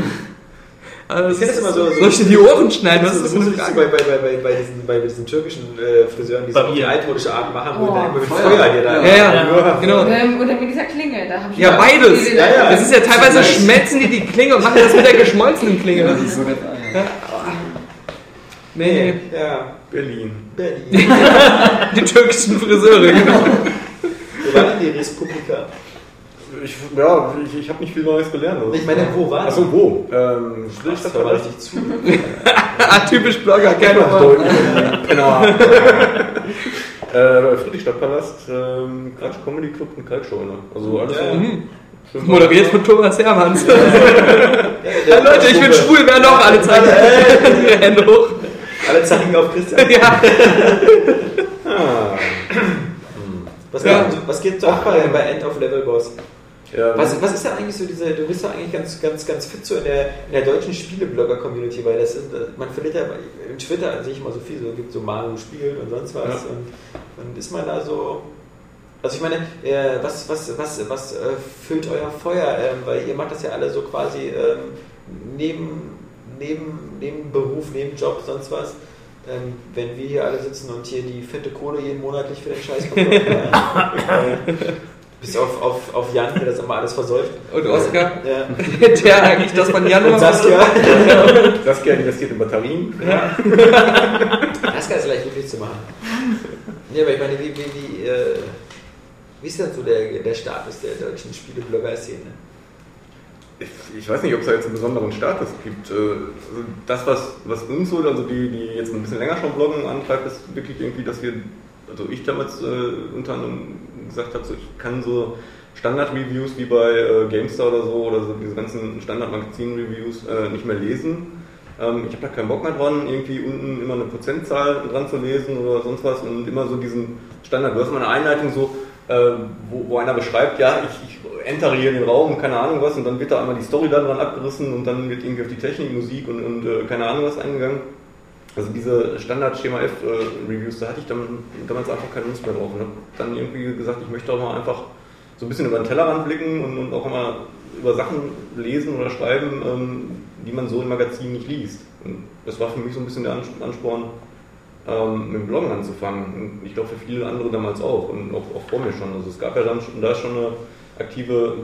Speaker 3: Also,
Speaker 2: Ich das immer so- so-
Speaker 3: soll ich dir die Ohren schneiden? Was
Speaker 2: Das
Speaker 3: ist das
Speaker 2: ich
Speaker 3: eine
Speaker 2: so bei, bei, bei, bei, diesen, bei diesen türkischen äh, Friseuren, die so die altmodische Art machen, wo
Speaker 7: Oh,
Speaker 2: die dann immer mit
Speaker 5: Feuer.
Speaker 2: Feuer dir da.
Speaker 3: Ja, ja,
Speaker 6: Ja.
Speaker 3: genau.
Speaker 7: Ähm, oder mit dieser Klinge. Da ich
Speaker 3: Ja,
Speaker 7: mal-
Speaker 3: beides.
Speaker 2: Ja, ja.
Speaker 3: Das ist ja teilweise schmelzen die die Klinge und machen das mit der geschmolzenen Klinge.
Speaker 5: Das ist so nett. Ja.
Speaker 3: Nee, nee.
Speaker 2: Ja,
Speaker 4: Berlin.
Speaker 2: Berlin. [LAUGHS]
Speaker 3: Die türkischen Friseure, genau.
Speaker 2: Wo war denn die Respublika?
Speaker 4: Ich, ja, ich, ich habe nicht viel Neues gelernt. Also.
Speaker 2: Ich meine, wo war die?
Speaker 4: Achso, wo? Ähm,
Speaker 2: Das
Speaker 4: Friedrichstadt
Speaker 2: war
Speaker 4: Palast.
Speaker 2: richtig zu. [LAUGHS]
Speaker 3: Typisch Blogger, keine
Speaker 4: Noch
Speaker 3: Ahnung.
Speaker 4: deutlich. [LAUGHS] Penner. äh, Friedrichstadtpalast, ähm, Quatsch, Comedy Club und Kalkscheune. Also alles
Speaker 2: Ja.
Speaker 4: so.
Speaker 3: Mhm. Moderiert von Thomas Hermanns.
Speaker 2: Ja,
Speaker 3: Ja, Leute, ich bin schwul, wer noch? Alle zeigen ihre [LAUGHS] Hände hoch.
Speaker 2: Alle zeigen auf Christian.
Speaker 3: Ja.
Speaker 4: Ah,
Speaker 2: Was,
Speaker 3: Ja.
Speaker 2: geht, was geht so ab bei End of Level Boss?
Speaker 4: Ja,
Speaker 2: Was, was ist da eigentlich so diese, du bist doch eigentlich ganz, ganz, ganz fit so in der, in der deutschen Spieleblogger-Community, weil das ist, man verliert ja, im Twitter sehe ich immer so viel, so gibt so Manu spielen und sonst was
Speaker 4: Ja.
Speaker 2: und, und ist man da so, also ich meine, äh, was, was, was, was äh, füllt euer Feuer, ähm, weil ihr macht das ja alle so quasi ähm, neben, neben, neben Beruf, neben Job, sonst was. Ähm, wenn wir hier alle sitzen und hier die fette Kohle jeden monatlich für den Scheiß bekommen, [LAUGHS] äh, bis auf, auf, auf Jan, der das immer alles versäuft.
Speaker 3: Und Oskar,
Speaker 2: Ja. [LAUGHS]
Speaker 3: der eigentlich das von Januar
Speaker 2: Und Saskia. [LAUGHS]
Speaker 4: Saskia investiert in Batterien. [LAUGHS]
Speaker 2: Saskia ist vielleicht wirklich zu machen. Nee, aber ich meine, wie, wie, wie, äh, Wie ist denn so der, der Status der deutschen Spieleblogger-Szene?
Speaker 4: Ich, ich weiß nicht, ob es da jetzt einen besonderen Status gibt. Äh, Also das, was, was uns so, also die, die jetzt ein bisschen länger schon bloggen, antreibt, ist wirklich irgendwie, dass wir, also ich damals äh, unter anderem gesagt habe, so, ich kann so Standard-Reviews wie bei äh, GameStar oder so oder so diese ganzen Standard-Magazin-Reviews äh, nicht mehr lesen. Ähm, ich habe da keinen Bock mehr dran, irgendwie unten immer eine Prozentzahl dran zu lesen oder sonst was und immer so diesen Standard. Du hast mal eine Einleitung so, äh, wo, wo einer beschreibt, ja, ich, ich entere hier in den Raum, keine Ahnung was, und dann wird da einmal die Story da dran abgerissen und dann wird irgendwie auf die Technik, Musik und, und äh, keine Ahnung was eingegangen. Also diese Standard-Schema F-Reviews, da hatte ich dann, damals einfach keine Lust mehr drauf und habe dann irgendwie gesagt, ich möchte auch mal einfach so ein bisschen über den Tellerrand blicken und, und auch mal über Sachen lesen oder schreiben, ähm, die man so im Magazin nicht liest. Und das war für mich so ein bisschen der Ans- Ansporn, ähm, mit dem Bloggen anzufangen. Und ich glaube für viele andere damals auch und auch, auch vor mir schon. Also es gab ja dann da schon eine aktive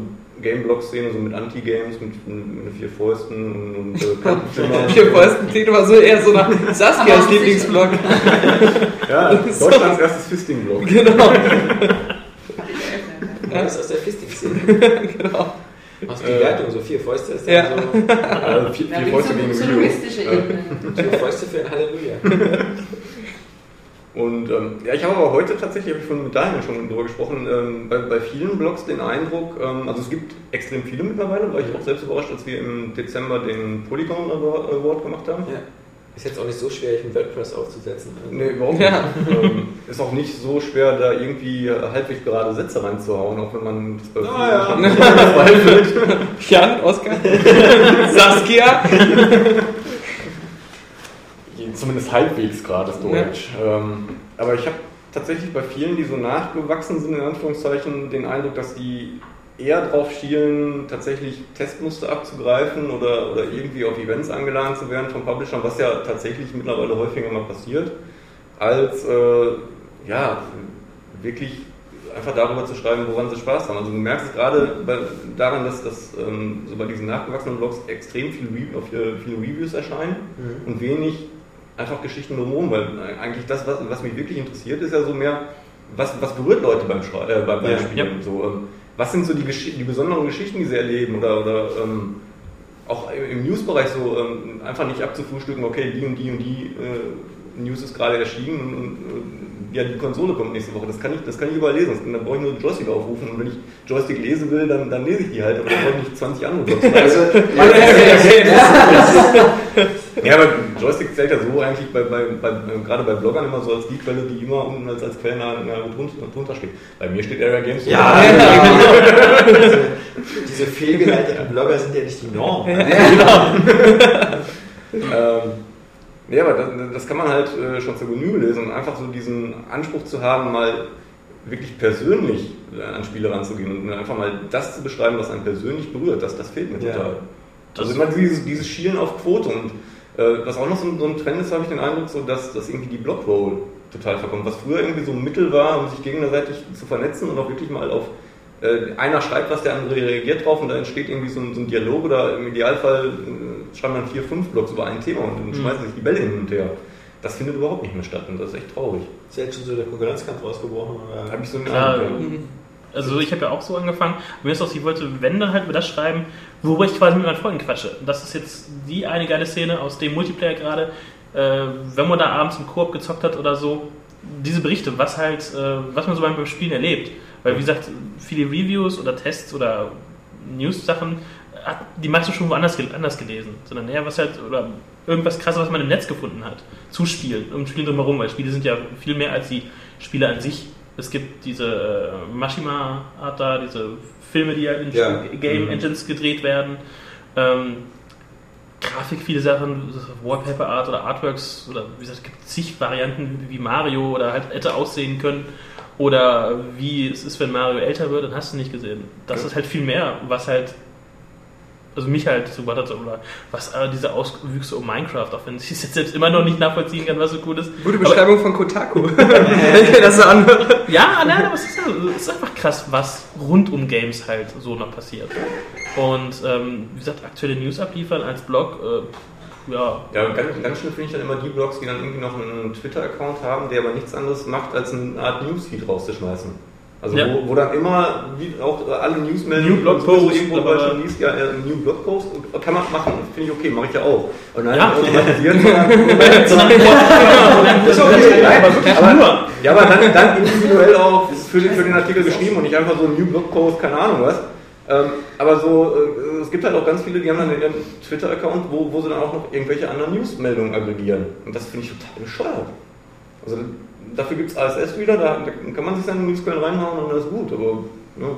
Speaker 4: Game-Blog-Szene, so mit Anti-Games, mit, mit, vier Fäusten und, und äh. [LAUGHS]
Speaker 3: Hier [LAUGHS] Fäusten klingt aber so eher so nach [LAUGHS] Saskias Lieblingsblog.
Speaker 4: Ja, Deutschlands erstes Fisting-Blog.
Speaker 3: Genau.
Speaker 2: Ja, das ist aus der Fisting-Szene.
Speaker 3: genau.
Speaker 2: Aus die Wertung, so vier Fäuste ist dann
Speaker 3: Ja.
Speaker 2: so
Speaker 4: Äh, vier,
Speaker 7: Ja,
Speaker 4: vier Fäuste
Speaker 7: so,
Speaker 4: gegen
Speaker 7: so
Speaker 2: vier Fäuste für ein Halleluja.
Speaker 4: Und ähm, ja, ich habe aber heute tatsächlich, habe ich von mit Daniel schon drüber gesprochen, ähm, bei, bei vielen Blogs den Eindruck, ähm, also es gibt extrem viele mittlerweile, war ich auch selbst überrascht, als wir im Dezember den Polygon Award gemacht haben.
Speaker 2: Ja. Ist jetzt auch nicht so schwer, einen WordPress aufzusetzen. Also.
Speaker 4: Nee, überhaupt nicht. Ähm, ist auch nicht so schwer, da irgendwie halbwegs gerade Sätze reinzuhauen, auch wenn man das bei vielen [LAUGHS] zweifelt.
Speaker 3: Jan, Oskar, [LAUGHS] Saskia.
Speaker 4: Zumindest halbwegs gerade das Deutsch. Ähm, aber ich habe tatsächlich bei vielen, die so nachgewachsen sind, in Anführungszeichen, den Eindruck, dass die eher drauf schielen, tatsächlich Testmuster abzugreifen oder, oder irgendwie auf Events angeladen zu werden von Publishern, was ja tatsächlich mittlerweile häufiger mal passiert, als äh, ja, wirklich einfach darüber zu schreiben, woran sie Spaß haben. Also du merkst es gerade bei, daran, dass, dass ähm, so bei diesen nachgewachsenen Blogs extrem viel Re auf, äh, viele Reviews erscheinen und wenig einfach Geschichten drumherum, weil eigentlich das, was, was mich wirklich interessiert, ist ja so mehr, was, was berührt Leute beim, Schrei äh, beim, beim
Speaker 2: Ja.
Speaker 4: Spielen. So, ähm, was sind so die, Gesch die besonderen Geschichten, die sie erleben oder, oder ähm, auch im Newsbereich so ähm, einfach nicht abzufrühstücken, okay, die und die und die äh, News ist gerade erschienen und, und ja, die Konsole kommt nächste Woche. Das kann ich, das kann ich überall lesen. Dann brauche ich nur den Joystick aufrufen und wenn ich Joystick lesen will, dann, dann lese ich die halt, aber dann brauche ich nicht 20 andere Blogs.
Speaker 2: Also, [LAUGHS]
Speaker 4: Ja, aber Joystick zählt ja so eigentlich bei, bei, bei, gerade bei Bloggern immer so als die Quelle, die immer unten als, als Quelle nah drunter, steht. Bei mir steht Area Games.
Speaker 2: ja, [LAUGHS] diese fehlgeleiteten Blogger sind ja nicht die Norm. [LAUGHS]
Speaker 4: Ähm, ja, aber das, das kann man halt äh, schon zur Genüge lesen und einfach so diesen Anspruch zu haben, mal wirklich persönlich äh, an Spiele ranzugehen und einfach mal das zu beschreiben, was einen persönlich berührt, das, das fehlt mir
Speaker 2: Ja.
Speaker 4: total.
Speaker 6: Das-
Speaker 4: also immer dieses, dieses Schielen auf Quote und äh, was auch noch so, ein- so ein Trend ist, habe ich den Eindruck, so, dass, dass irgendwie die Blockroll total verkommt. Was früher irgendwie so ein Mittel war, um sich gegenseitig zu vernetzen und auch wirklich mal auf äh, einer schreibt was, der andere reagiert drauf und da entsteht irgendwie so ein, so ein Dialog oder im Idealfall äh, schreiben dann vier, fünf Blogs über ein Thema und dann schmeißen sich die Bälle hin und her. Das findet überhaupt nicht mehr statt und das ist echt traurig.
Speaker 2: Ist jetzt schon so der Konkurrenzkampf ausgebrochen? Oder?
Speaker 4: Habe ich so einen Eindruck, ja.
Speaker 6: Also ich habe ja auch so angefangen. Mir ist auch, ich wollte, wenn dann halt über das schreiben, worüber ich quasi mit meinen Freunden quatsche. Und das ist jetzt die eine geile Szene aus dem Multiplayer gerade, äh, wenn man da abends im Koop gezockt hat oder so. Diese Berichte, was halt, äh, was man so beim beim Spielen erlebt. Weil wie gesagt, viele Reviews oder Tests oder News-Sachen hat die meisten schon woanders anders gelesen. Sondern eher was halt, oder irgendwas krasses, was man im Netz gefunden hat. Zu Spielen, um Spielen drumherum, weil Spiele sind ja viel mehr als die Spiele an sich. Es gibt diese äh, Mashima-Art da, diese Filme, die ja in
Speaker 2: Ja.
Speaker 6: Game
Speaker 4: Mhm.
Speaker 6: Engines gedreht werden. Ähm, Grafik, viele Sachen, Wallpaper Art oder Artworks oder wie gesagt, es gibt zig Varianten, wie Mario oder halt hätte aussehen können oder wie es ist, wenn Mario älter wird, dann hast du nicht gesehen. Das
Speaker 4: Ja.
Speaker 6: ist halt viel mehr, was halt also mich halt so hat oder was äh, diese Auswüchse um Minecraft, auch wenn ich es jetzt selbst immer noch nicht nachvollziehen kann, was so cool ist.
Speaker 3: Gute
Speaker 6: Aber-
Speaker 3: Beschreibung von Kotaku. [LAUGHS] Das so anhöre.
Speaker 6: ja, nein, aber es ist, es ist einfach krass, was rund um Games halt so noch passiert. Und ähm, wie gesagt, aktuelle News abliefern als Blog, äh, ja,
Speaker 4: Ja, ganz, ganz schön finde ich dann immer die Blogs, die dann irgendwie noch einen Twitter-Account haben, der aber nichts anderes macht, als eine Art Newsfeed rauszuschmeißen. Also
Speaker 6: Ja.
Speaker 4: wo, wo dann immer wie auch alle Newsmeldungen
Speaker 6: New Blog Post,
Speaker 4: irgendwo bei schon liest, ja, äh, New Blog Post kann man machen, finde ich okay, mache ich ja auch. Und dann
Speaker 6: Ja.
Speaker 4: automatisieren, [LAUGHS]
Speaker 6: ist okay, aber
Speaker 4: aber, ja, aber dann, dann individuell auch für den, für den Artikel geschrieben und nicht einfach so ein New Blog Post, keine Ahnung was. Ähm, aber so, äh, es gibt halt auch ganz viele, die haben dann ihren Twitter-Account, wo, wo sie dann auch noch irgendwelche anderen Newsmeldungen aggregieren. Und das finde ich total bescheuert. Also dafür gibt es ASS-Reader, da, da kann man sich seine Newsquellen reinhauen und das ist gut, aber ne.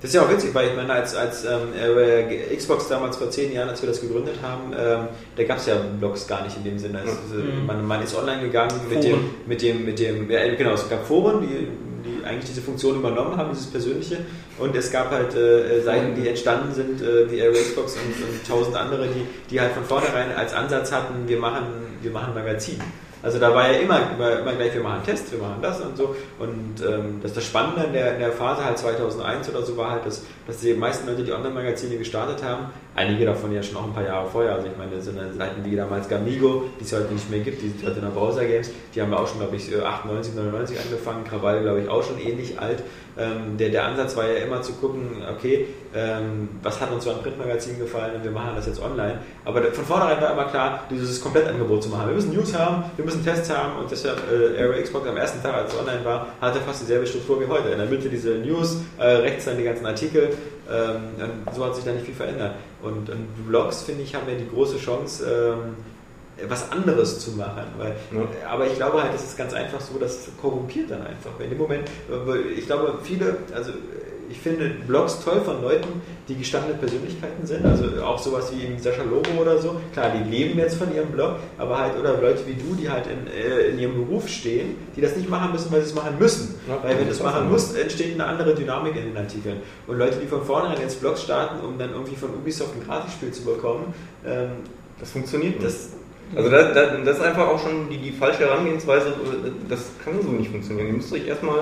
Speaker 2: Das ist ja auch witzig, weil ich meine, als, als ähm, äh, Xbox damals vor zehn Jahren, als wir das gegründet haben, ähm, da gab es ja Blogs gar nicht in dem Sinne. Ist, äh, man, man ist online gegangen mit dem,
Speaker 6: Foren.
Speaker 2: mit dem, mit dem, ja, genau, es gab Foren, die, die eigentlich diese Funktion übernommen haben, dieses Persönliche. Und es gab halt äh, Seiten, die entstanden sind, äh, wie Area Xbox und, und tausend andere, die, die halt von vornherein als Ansatz hatten, wir machen, wir machen Magazin. Also da war ja immer, immer, immer gleich, wir machen einen Test, wir machen das und so. Und ähm, das, das Spannende in der, in der Phase halt 2001 oder so war halt, dass, dass die meisten Leute, die Online-Magazine gestartet haben, einige davon ja schon auch ein paar Jahre vorher, also ich meine, so eine Seiten wie damals Gamigo, die es heute nicht mehr gibt, die sind heute in der Browser Games, die haben wir auch schon, glaube ich, 98, 99 angefangen, Krawall, glaube ich, auch schon ähnlich alt. Ähm, der, der Ansatz war ja immer zu gucken, okay, ähm, was hat uns so an Printmagazinen gefallen und wir machen das jetzt online. Aber von vornherein war immer klar, dieses Komplettangebot zu machen. Wir müssen News haben, wir müssen Tests haben und deshalb äh, Area Xbox am ersten Tag, als es online war, hatte fast dieselbe Struktur wie heute. In der Mitte diese News, äh, rechts dann die ganzen Artikel. Ähm, so hat sich da nicht viel verändert. Und, und Blogs, finde ich, haben ja die große Chance, ähm, was anderes zu machen. Weil,
Speaker 4: Ja.
Speaker 2: Aber ich glaube halt, es ist ganz einfach so, das korrumpiert dann einfach. In dem Moment, äh, ich glaube, viele, also ich finde Blogs toll von Leuten, die gestandene Persönlichkeiten sind, also auch sowas wie eben Sascha Lobo oder so. Klar, die leben jetzt von ihrem Blog, aber halt, oder Leute wie du, die halt in, äh, in ihrem Beruf stehen, die das nicht machen müssen, weil sie es machen müssen.
Speaker 4: Ja,
Speaker 2: weil wenn du es machen musst, entsteht eine andere Dynamik in den Artikeln. Und Leute, die von vornherein jetzt Blogs starten, um dann irgendwie von Ubisoft ein Gratisspiel zu bekommen, ähm,
Speaker 4: das funktioniert nicht.
Speaker 2: das,
Speaker 4: Also das, das, das ist einfach auch schon die, die falsche Herangehensweise, das kann so nicht funktionieren. Ihr müsst euch erstmal,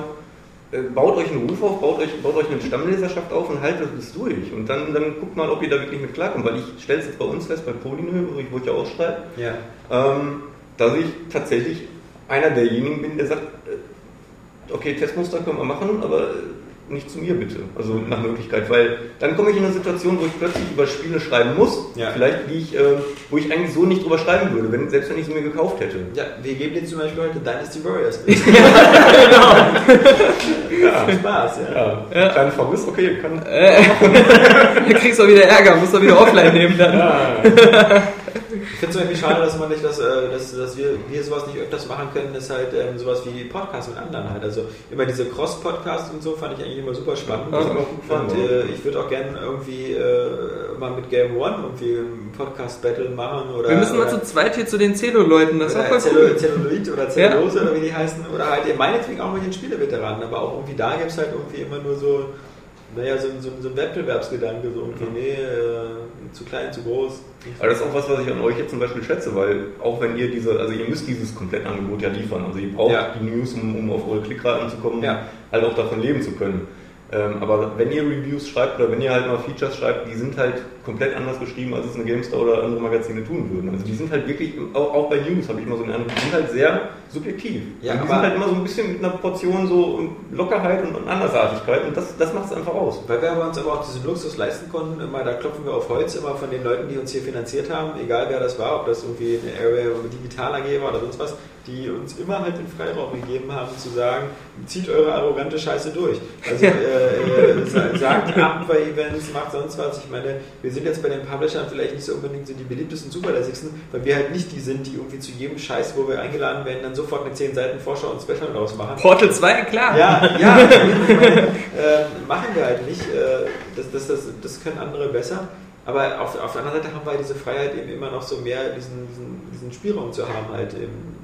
Speaker 4: baut euch einen Ruf auf, baut euch, baut euch eine Stammleserschaft auf und haltet das durch. Und dann, dann guckt mal, ob ihr da wirklich mit klarkommt. Weil ich stelle es jetzt bei uns fest, bei Polinö, wo ich, wo ich ja auch schreibe,
Speaker 2: ja.
Speaker 4: ähm, dass ich tatsächlich einer derjenigen bin, der sagt, äh, okay, Testmuster können wir machen, aber äh, nicht zu mir bitte, also nach Möglichkeit, weil dann komme ich in eine Situation, wo ich plötzlich über Spiele schreiben muss,
Speaker 2: Ja.
Speaker 4: vielleicht die ich, äh, wo ich eigentlich so nicht drüber schreiben würde, wenn, selbst wenn ich sie mir gekauft hätte.
Speaker 2: Ja, wir geben dir zum Beispiel heute Dynasty Warriors. [LAUGHS]
Speaker 4: Ja,
Speaker 2: Spaß, ja.
Speaker 4: ja. Kleinen Verriss, okay, kann. [LAUGHS]
Speaker 3: Da kriegst du auch wieder Ärger, musst du wieder offline nehmen dann.
Speaker 4: Ja, [LAUGHS]
Speaker 2: Ich finde es irgendwie schade, dass man nicht, dass, äh, dass, dass wir, wir sowas nicht öfters machen können, ist halt ähm, sowas wie Podcasts mit anderen halt. Also immer diese Cross-Podcasts und so fand ich eigentlich immer super spannend.
Speaker 4: Ja,
Speaker 2: und
Speaker 4: ja.
Speaker 2: äh, ich würde auch gerne irgendwie äh, mal mit Game One irgendwie ein Podcast-Battle machen oder.
Speaker 3: Wir müssen mal zu zweit hier zu den Celo-Leuten, das ist auch voll
Speaker 2: Zellu-
Speaker 3: cool.
Speaker 2: Zelluloid oder Zellulose oder wie die heißen. Oder halt meinetwegen auch mit den Spieleveteranen. Aber auch irgendwie da gibt es halt irgendwie immer nur so, naja, so, so, so ein Wettbewerbsgedanke. So irgendwie, nee, äh, zu klein, zu groß.
Speaker 4: Aber das ist auch was, was ich an euch jetzt zum Beispiel schätze, weil auch wenn ihr diese, also ihr müsst dieses Komplettangebot ja liefern. Also ihr braucht
Speaker 2: Ja.
Speaker 4: die News, um, um auf eure Klickraten zu kommen,
Speaker 2: Ja.
Speaker 4: halt auch davon leben zu können. Ähm, aber wenn ihr Reviews schreibt oder wenn ihr halt mal Features schreibt, die sind halt komplett anders geschrieben, als es eine GameStar oder andere Magazine tun würden. Also die sind halt wirklich, auch, auch bei News habe ich immer so einen Eindruck, die sind halt sehr subjektiv.
Speaker 2: Ja,
Speaker 4: und die sind halt immer so ein bisschen mit einer Portion so Lockerheit und, und Andersartigkeit und das, das macht es einfach aus.
Speaker 2: Weil wir uns aber auch diesen Luxus leisten konnten, immer, da klopfen wir auf Holz immer von den Leuten, die uns hier finanziert haben, egal wer das war, ob das irgendwie eine Area oder Digital AG war oder sonst was, die uns immer halt den Freiraum gegeben haben, zu sagen, zieht eure arrogante Scheiße durch. Also äh, äh, sa- sagt ab bei Events, macht sonst was. Ich meine, wir sind jetzt bei den Publishern vielleicht nicht so unbedingt so die beliebtesten, zuverlässigsten, weil wir halt nicht die sind, die irgendwie zu jedem Scheiß, wo wir eingeladen werden, dann sofort eine 10 Seiten Vorschau und Special draus machen.
Speaker 3: Portal 2, klar.
Speaker 2: Ja, ja, [LAUGHS] meine, äh, machen wir halt nicht. Äh, das, das, das, das können andere besser. Aber auf, auf der anderen Seite haben wir halt diese Freiheit eben immer noch so mehr, diesen, diesen, diesen Spielraum zu haben halt eben.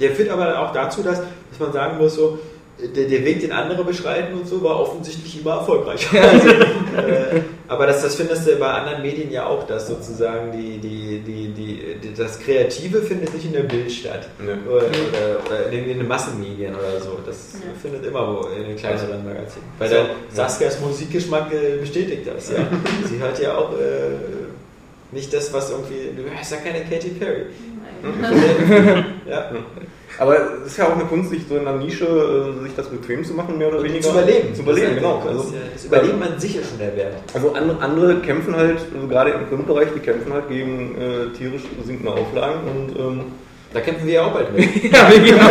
Speaker 2: Der führt aber auch dazu, dass, dass man sagen muss, so, der, der Weg, den andere beschreiten und so, war offensichtlich immer erfolgreich. [LAUGHS] Also, äh, aber das, das findest du bei anderen Medien ja auch, dass sozusagen die, die, die, die, die, das Kreative findet nicht in der Bild statt.
Speaker 4: Ja.
Speaker 2: Oder, oder, oder in, den, Massenmedien oder so. Das findet immer wo in den kleineren Magazinen. Weil
Speaker 4: So, ja.
Speaker 2: Saskias Musikgeschmack äh, bestätigt das, ja. [LAUGHS] Sie hört ja auch äh, nicht das, was irgendwie. Du hörst ja keine Katy Perry. [LAUGHS] Ja.
Speaker 4: Aber es ist ja auch eine Kunst, sich so in einer Nische, äh, sich das bequem zu machen, mehr oder
Speaker 2: Und
Speaker 4: weniger.
Speaker 2: zu überleben.
Speaker 4: Zu überleben,
Speaker 2: das,
Speaker 4: genau.
Speaker 2: Das,
Speaker 4: Also,
Speaker 2: das Überleben an sich ist schon der Wert.
Speaker 4: Also andere, andere kämpfen halt, also gerade im Printbereich, die kämpfen halt gegen äh, tierisch sinkende Auflagen und ähm,
Speaker 2: Da kämpfen wir ja auch bald mit. [LAUGHS]
Speaker 3: Ja, wir gehen [LAUGHS]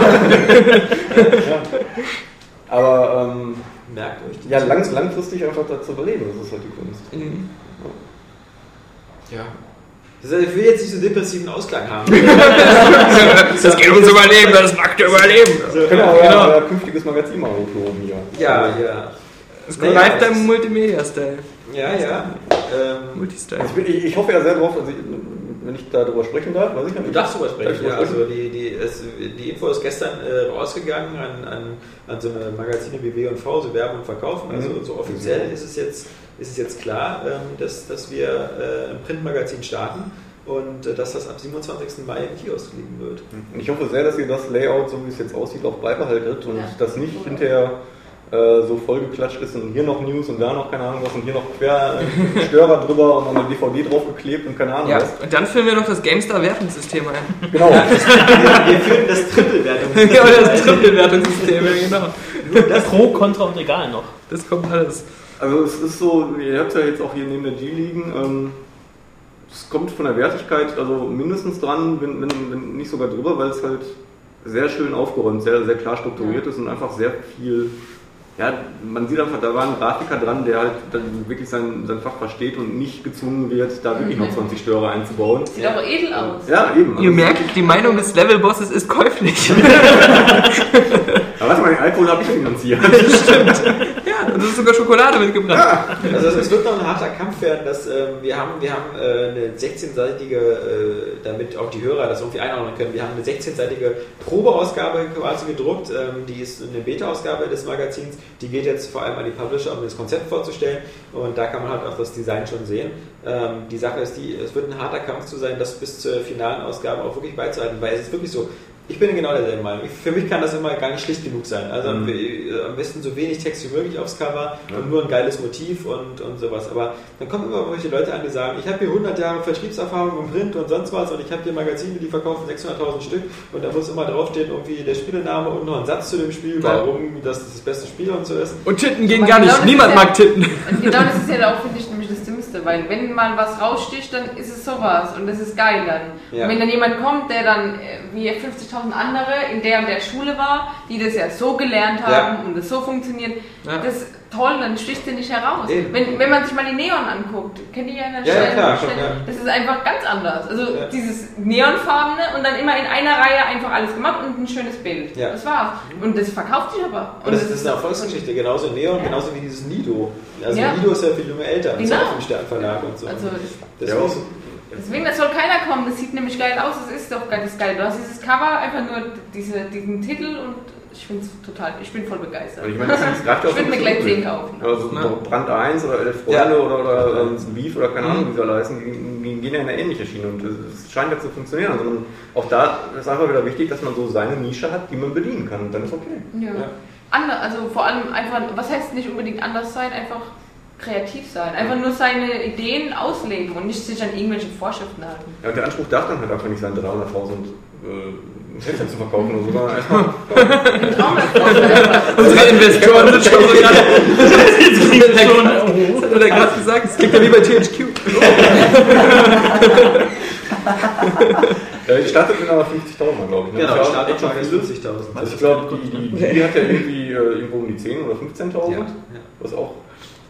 Speaker 4: aber ähm,
Speaker 2: Merkt euch die
Speaker 4: ja, lang, langfristig einfach da zu überleben, das ist halt die Kunst.
Speaker 2: Ja. Ich will jetzt nicht so depressiven Ausklang haben. [LAUGHS]
Speaker 3: Das geht ums Überleben, das nackte Überleben.
Speaker 4: Wir können auch ja, künftiges Magazin mal hochloben hier.
Speaker 2: ja, ja.
Speaker 3: Das ist
Speaker 2: Naja,
Speaker 3: Lifetime Multimedia-Style.
Speaker 2: Ja, ja. Ähm,
Speaker 3: Multistyle.
Speaker 4: Also ich, bin- ich, ich hoffe ja sehr drauf, also ich, wenn ich darüber sprechen darf, weiß ich ja
Speaker 2: Du
Speaker 4: nicht.
Speaker 2: darfst drüber sprechen.
Speaker 4: Darf
Speaker 2: Ja,
Speaker 4: drüber
Speaker 2: also die, die, es, die Info ist gestern äh, rausgegangen an, an, an so eine Magazine wie W&V, so Werben und Verkaufen. Also
Speaker 4: Mhm.
Speaker 2: so offiziell ist es jetzt, ist es jetzt klar, ähm, dass, dass wir äh, ein Printmagazin starten und äh, dass das am 27. Mai im Kiosk liegen wird.
Speaker 4: Und ich hoffe sehr, dass ihr das Layout, so wie es jetzt aussieht, auch beibehaltet und
Speaker 7: Ja.
Speaker 4: das nicht hinterher äh, so vollgeklatscht ist und hier noch News und da noch keine Ahnung was und hier noch quer äh, Störer drüber und dann eine DVD draufgeklebt und keine Ahnung
Speaker 3: Ja,
Speaker 4: was.
Speaker 3: und dann führen wir noch das GameStar-Wertungssystem ein.
Speaker 4: Genau. [LAUGHS]
Speaker 2: Wir, wir führen das Trippelwertung.
Speaker 3: ja, das Triple-Wertungssystem, genau.
Speaker 6: Pro, Contra und Egal noch.
Speaker 3: Das kommt alles.
Speaker 4: Also es ist so, ihr habt ja jetzt auch hier neben der G liegen, ähm, es kommt von der Wertigkeit also mindestens dran, wenn, wenn, wenn nicht sogar drüber, weil es halt sehr schön aufgeräumt, sehr, sehr klar strukturiert ist und einfach sehr viel, ja, man sieht einfach, da war ein Grafiker dran, der halt dann wirklich sein, sein Fach versteht und nicht gezwungen wird, da wirklich noch 20 Störer einzubauen.
Speaker 7: Sieht auch edel aus.
Speaker 4: Ja, eben.
Speaker 3: Ihr
Speaker 4: Also,
Speaker 3: merkt, die Meinung des Levelbosses ist käuflich. [LAUGHS] [LAUGHS]
Speaker 4: Aber warte mal, den Alkohol habe ich finanziert. [LAUGHS]
Speaker 3: ja, und es ist sogar Schokolade mitgebracht.
Speaker 2: Also es wird noch ein harter Kampf werden, dass ähm, wir haben, wir haben äh, eine 16-seitige, äh, damit auch die Hörer das irgendwie einordnen können, wir haben eine 16-seitige Probeausgabe quasi gedruckt, ähm, die ist eine Beta-Ausgabe des Magazins, die geht jetzt vor allem an die Publisher, um das Konzept vorzustellen. Und da kann man halt auch das Design schon sehen. Ähm, die Sache ist die, es wird ein harter Kampf zu sein, das bis zur finalen Ausgabe auch wirklich beizuhalten, weil es ist wirklich so, ich bin genau derselben Meinung. Für mich kann das immer gar nicht schlicht genug sein. Also
Speaker 4: Mhm.
Speaker 2: äh, am besten so wenig Text wie möglich aufs Cover
Speaker 4: Ja.
Speaker 2: und nur ein geiles Motiv und, und sowas. Aber dann kommen immer welche Leute an, die sagen, ich habe hier 100 Jahre Vertriebserfahrung im Print und sonst was und ich habe hier Magazine, die verkaufen 600.000 Stück und da muss immer draufstehen, irgendwie der Spielename und noch ein Satz zu dem Spiel,
Speaker 3: Ja.
Speaker 2: warum das das beste Spiel und so ist.
Speaker 3: Und Titten gehen
Speaker 7: Aber
Speaker 3: gar
Speaker 7: genau
Speaker 3: nicht. Niemand
Speaker 7: ja-
Speaker 3: mag Titten.
Speaker 7: Und genau das ist ja auch, finde ich, Dümmste, weil wenn mal was raussticht, dann ist es sowas und das ist geil dann.
Speaker 2: Ja.
Speaker 7: Und wenn dann jemand kommt, der dann äh, wie 50.000 andere in der und der Schule war, die das ja so gelernt haben
Speaker 2: Ja.
Speaker 7: und das so funktioniert,
Speaker 3: Ja.
Speaker 7: das toll, dann sticht sie nicht heraus.
Speaker 2: Eben.
Speaker 7: Wenn, wenn man sich mal die Neon anguckt, kennt ihr ja in der
Speaker 2: Ja, ja,
Speaker 7: Stelle,
Speaker 2: klar,
Speaker 7: Stelle,
Speaker 2: schon, ja.
Speaker 7: das ist einfach ganz anders. Also
Speaker 2: Ja.
Speaker 7: dieses Neonfarbene und dann immer in einer Reihe einfach alles gemacht und ein schönes Bild.
Speaker 2: Ja.
Speaker 7: Das war's. Und das verkauft sich aber.
Speaker 2: Und das, das ist eine Erfolgsgeschichte, genauso Neon,
Speaker 7: Ja.
Speaker 2: genauso wie dieses Nido. Also
Speaker 7: Ja.
Speaker 2: Nido ist ja für junge Eltern, das ist
Speaker 7: Genau.
Speaker 2: auch ein Sternverlag und so.
Speaker 7: Also
Speaker 2: Deswegen,
Speaker 4: Ja, auch so.
Speaker 7: Deswegen, das soll keiner kommen. Das sieht nämlich geil aus. Das ist doch. Das geil. Du hast dieses Cover, einfach nur diese, diesen Titel und ich finde es total. Ich bin voll begeistert.
Speaker 4: Und ich meine, das [LAUGHS] ist gerade
Speaker 7: Ich würde mir gleich 10 kaufen.
Speaker 4: Also
Speaker 3: Ja.
Speaker 4: Brand 1 oder Elf Freunde
Speaker 2: Ja.
Speaker 4: oder, oder ähm, Beef oder keine
Speaker 3: Mhm.
Speaker 4: Ahnung, wie sie alle heißen, die, gehen ja in eine ähnliche Schiene und es scheint ja zu funktionieren. Also man, auch da ist einfach wieder wichtig, dass man so seine Nische hat, die man bedienen kann. Und dann ist okay.
Speaker 7: Ja. Ander, also vor allem einfach, was heißt nicht unbedingt anders sein, einfach kreativ sein. Einfach nur seine Ideen ausleben und nicht sich an irgendwelche Vorschriften halten.
Speaker 4: Ja, und der Anspruch darf dann halt einfach nicht sein, 300.000 äh, Hefte zu verkaufen oder so, sondern [LAUGHS] erstmal
Speaker 7: Ein Traum einfach.
Speaker 3: Unsere Investoren sind schon so gerade. Das hat er gerade gesagt. Es klingt ja wie bei THQ.
Speaker 4: Ja, die startet mit aber 50.000, glaube ich. Ne?
Speaker 2: Genau,
Speaker 4: echt
Speaker 2: ist
Speaker 4: schon
Speaker 2: 50.000.
Speaker 4: viel. Also ich glaube, die, die, die hat ja irgendwie äh, irgendwo um die 10.000 oder 15.000.
Speaker 2: Ja, ja.
Speaker 4: Was auch.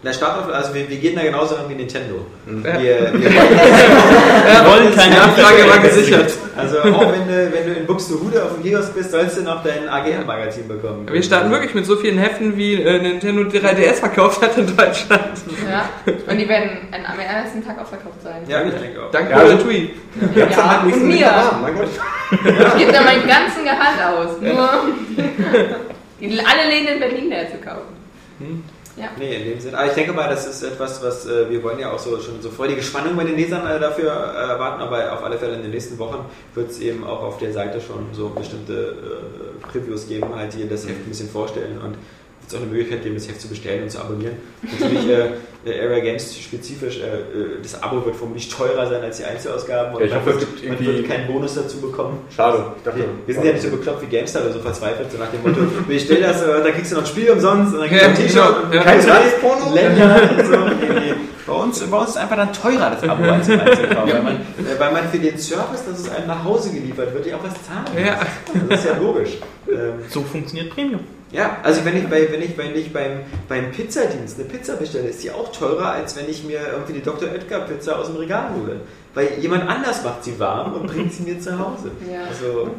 Speaker 2: Na, Startauf, also wir, wir gehen da genauso ran wie Nintendo.
Speaker 3: Ja.
Speaker 2: Wir, wir
Speaker 6: wollen keine
Speaker 3: Nachfrage war gesichert.
Speaker 2: Also auch wenn du, wenn du in Buxtehude auf dem Kiosk bist, sollst du noch dein AGM-Magazin bekommen.
Speaker 3: Wir starten wirklich mit so vielen Heften, wie äh, Nintendo 3DS verkauft hat in Deutschland.
Speaker 7: Ja. Und die werden an- am ersten Tag ausverkauft sein.
Speaker 2: Ja, ich denke auch.
Speaker 3: Danke
Speaker 4: Ja, also- dann halt nichts
Speaker 7: und mir. Ich gebe da meinen ganzen Gehalt aus. Nur [LAUGHS] die, alle Läden in Berlin zu kaufen. Ja.
Speaker 2: Nee, in dem Sinne. Aber ich denke mal, das ist etwas, was äh, wir wollen ja auch so schon so freudige Spannung bei den Lesern äh, dafür äh, erwarten, aber auf alle Fälle in den nächsten Wochen wird es eben auch auf der Seite schon so bestimmte äh, Previews geben, halt die das Heft ein bisschen vorstellen und wird es auch eine Möglichkeit geben, das Heft zu bestellen und zu abonnieren. Natürlich äh, Area Games spezifisch, äh, äh, das Abo wird vermutlich teurer sein als die Einzelausgaben und
Speaker 4: Ja, ich
Speaker 2: man,
Speaker 4: hoffe, es
Speaker 2: wird, man
Speaker 4: irgendwie-
Speaker 2: wird keinen Bonus dazu bekommen.
Speaker 4: Schade. Ich dachte,
Speaker 2: Wir, wir sind ja nicht so bekloppt wie GameStar oder so verzweifelt, so nach dem Motto, [LAUGHS] bestell das, äh, dann kriegst du noch ein Spiel umsonst und dann kriegst du ein
Speaker 3: Ja,
Speaker 2: T-Shirt,
Speaker 3: ja.
Speaker 2: kein
Speaker 4: Scheiß-Porno?
Speaker 2: Länder [LAUGHS] und so. Bei uns, bei uns ist einfach dann teurer das Abo als Einzelkauf, weil, man, äh, weil man für den Service, dass es einem nach Hause geliefert wird, ja auch was zahlen
Speaker 3: Ja.
Speaker 2: muss. Das ist ja logisch. Ähm,
Speaker 6: So funktioniert Premium.
Speaker 2: Ja, also wenn ich, bei, wenn ich, wenn ich beim, beim Pizzadienst eine Pizza bestelle, ist die auch teurer, als wenn ich mir irgendwie die Dr. Oetker Pizza aus dem Regal hole. Weil jemand anders macht sie warm und bringt sie mir zu Hause.
Speaker 7: Ja.
Speaker 2: Also,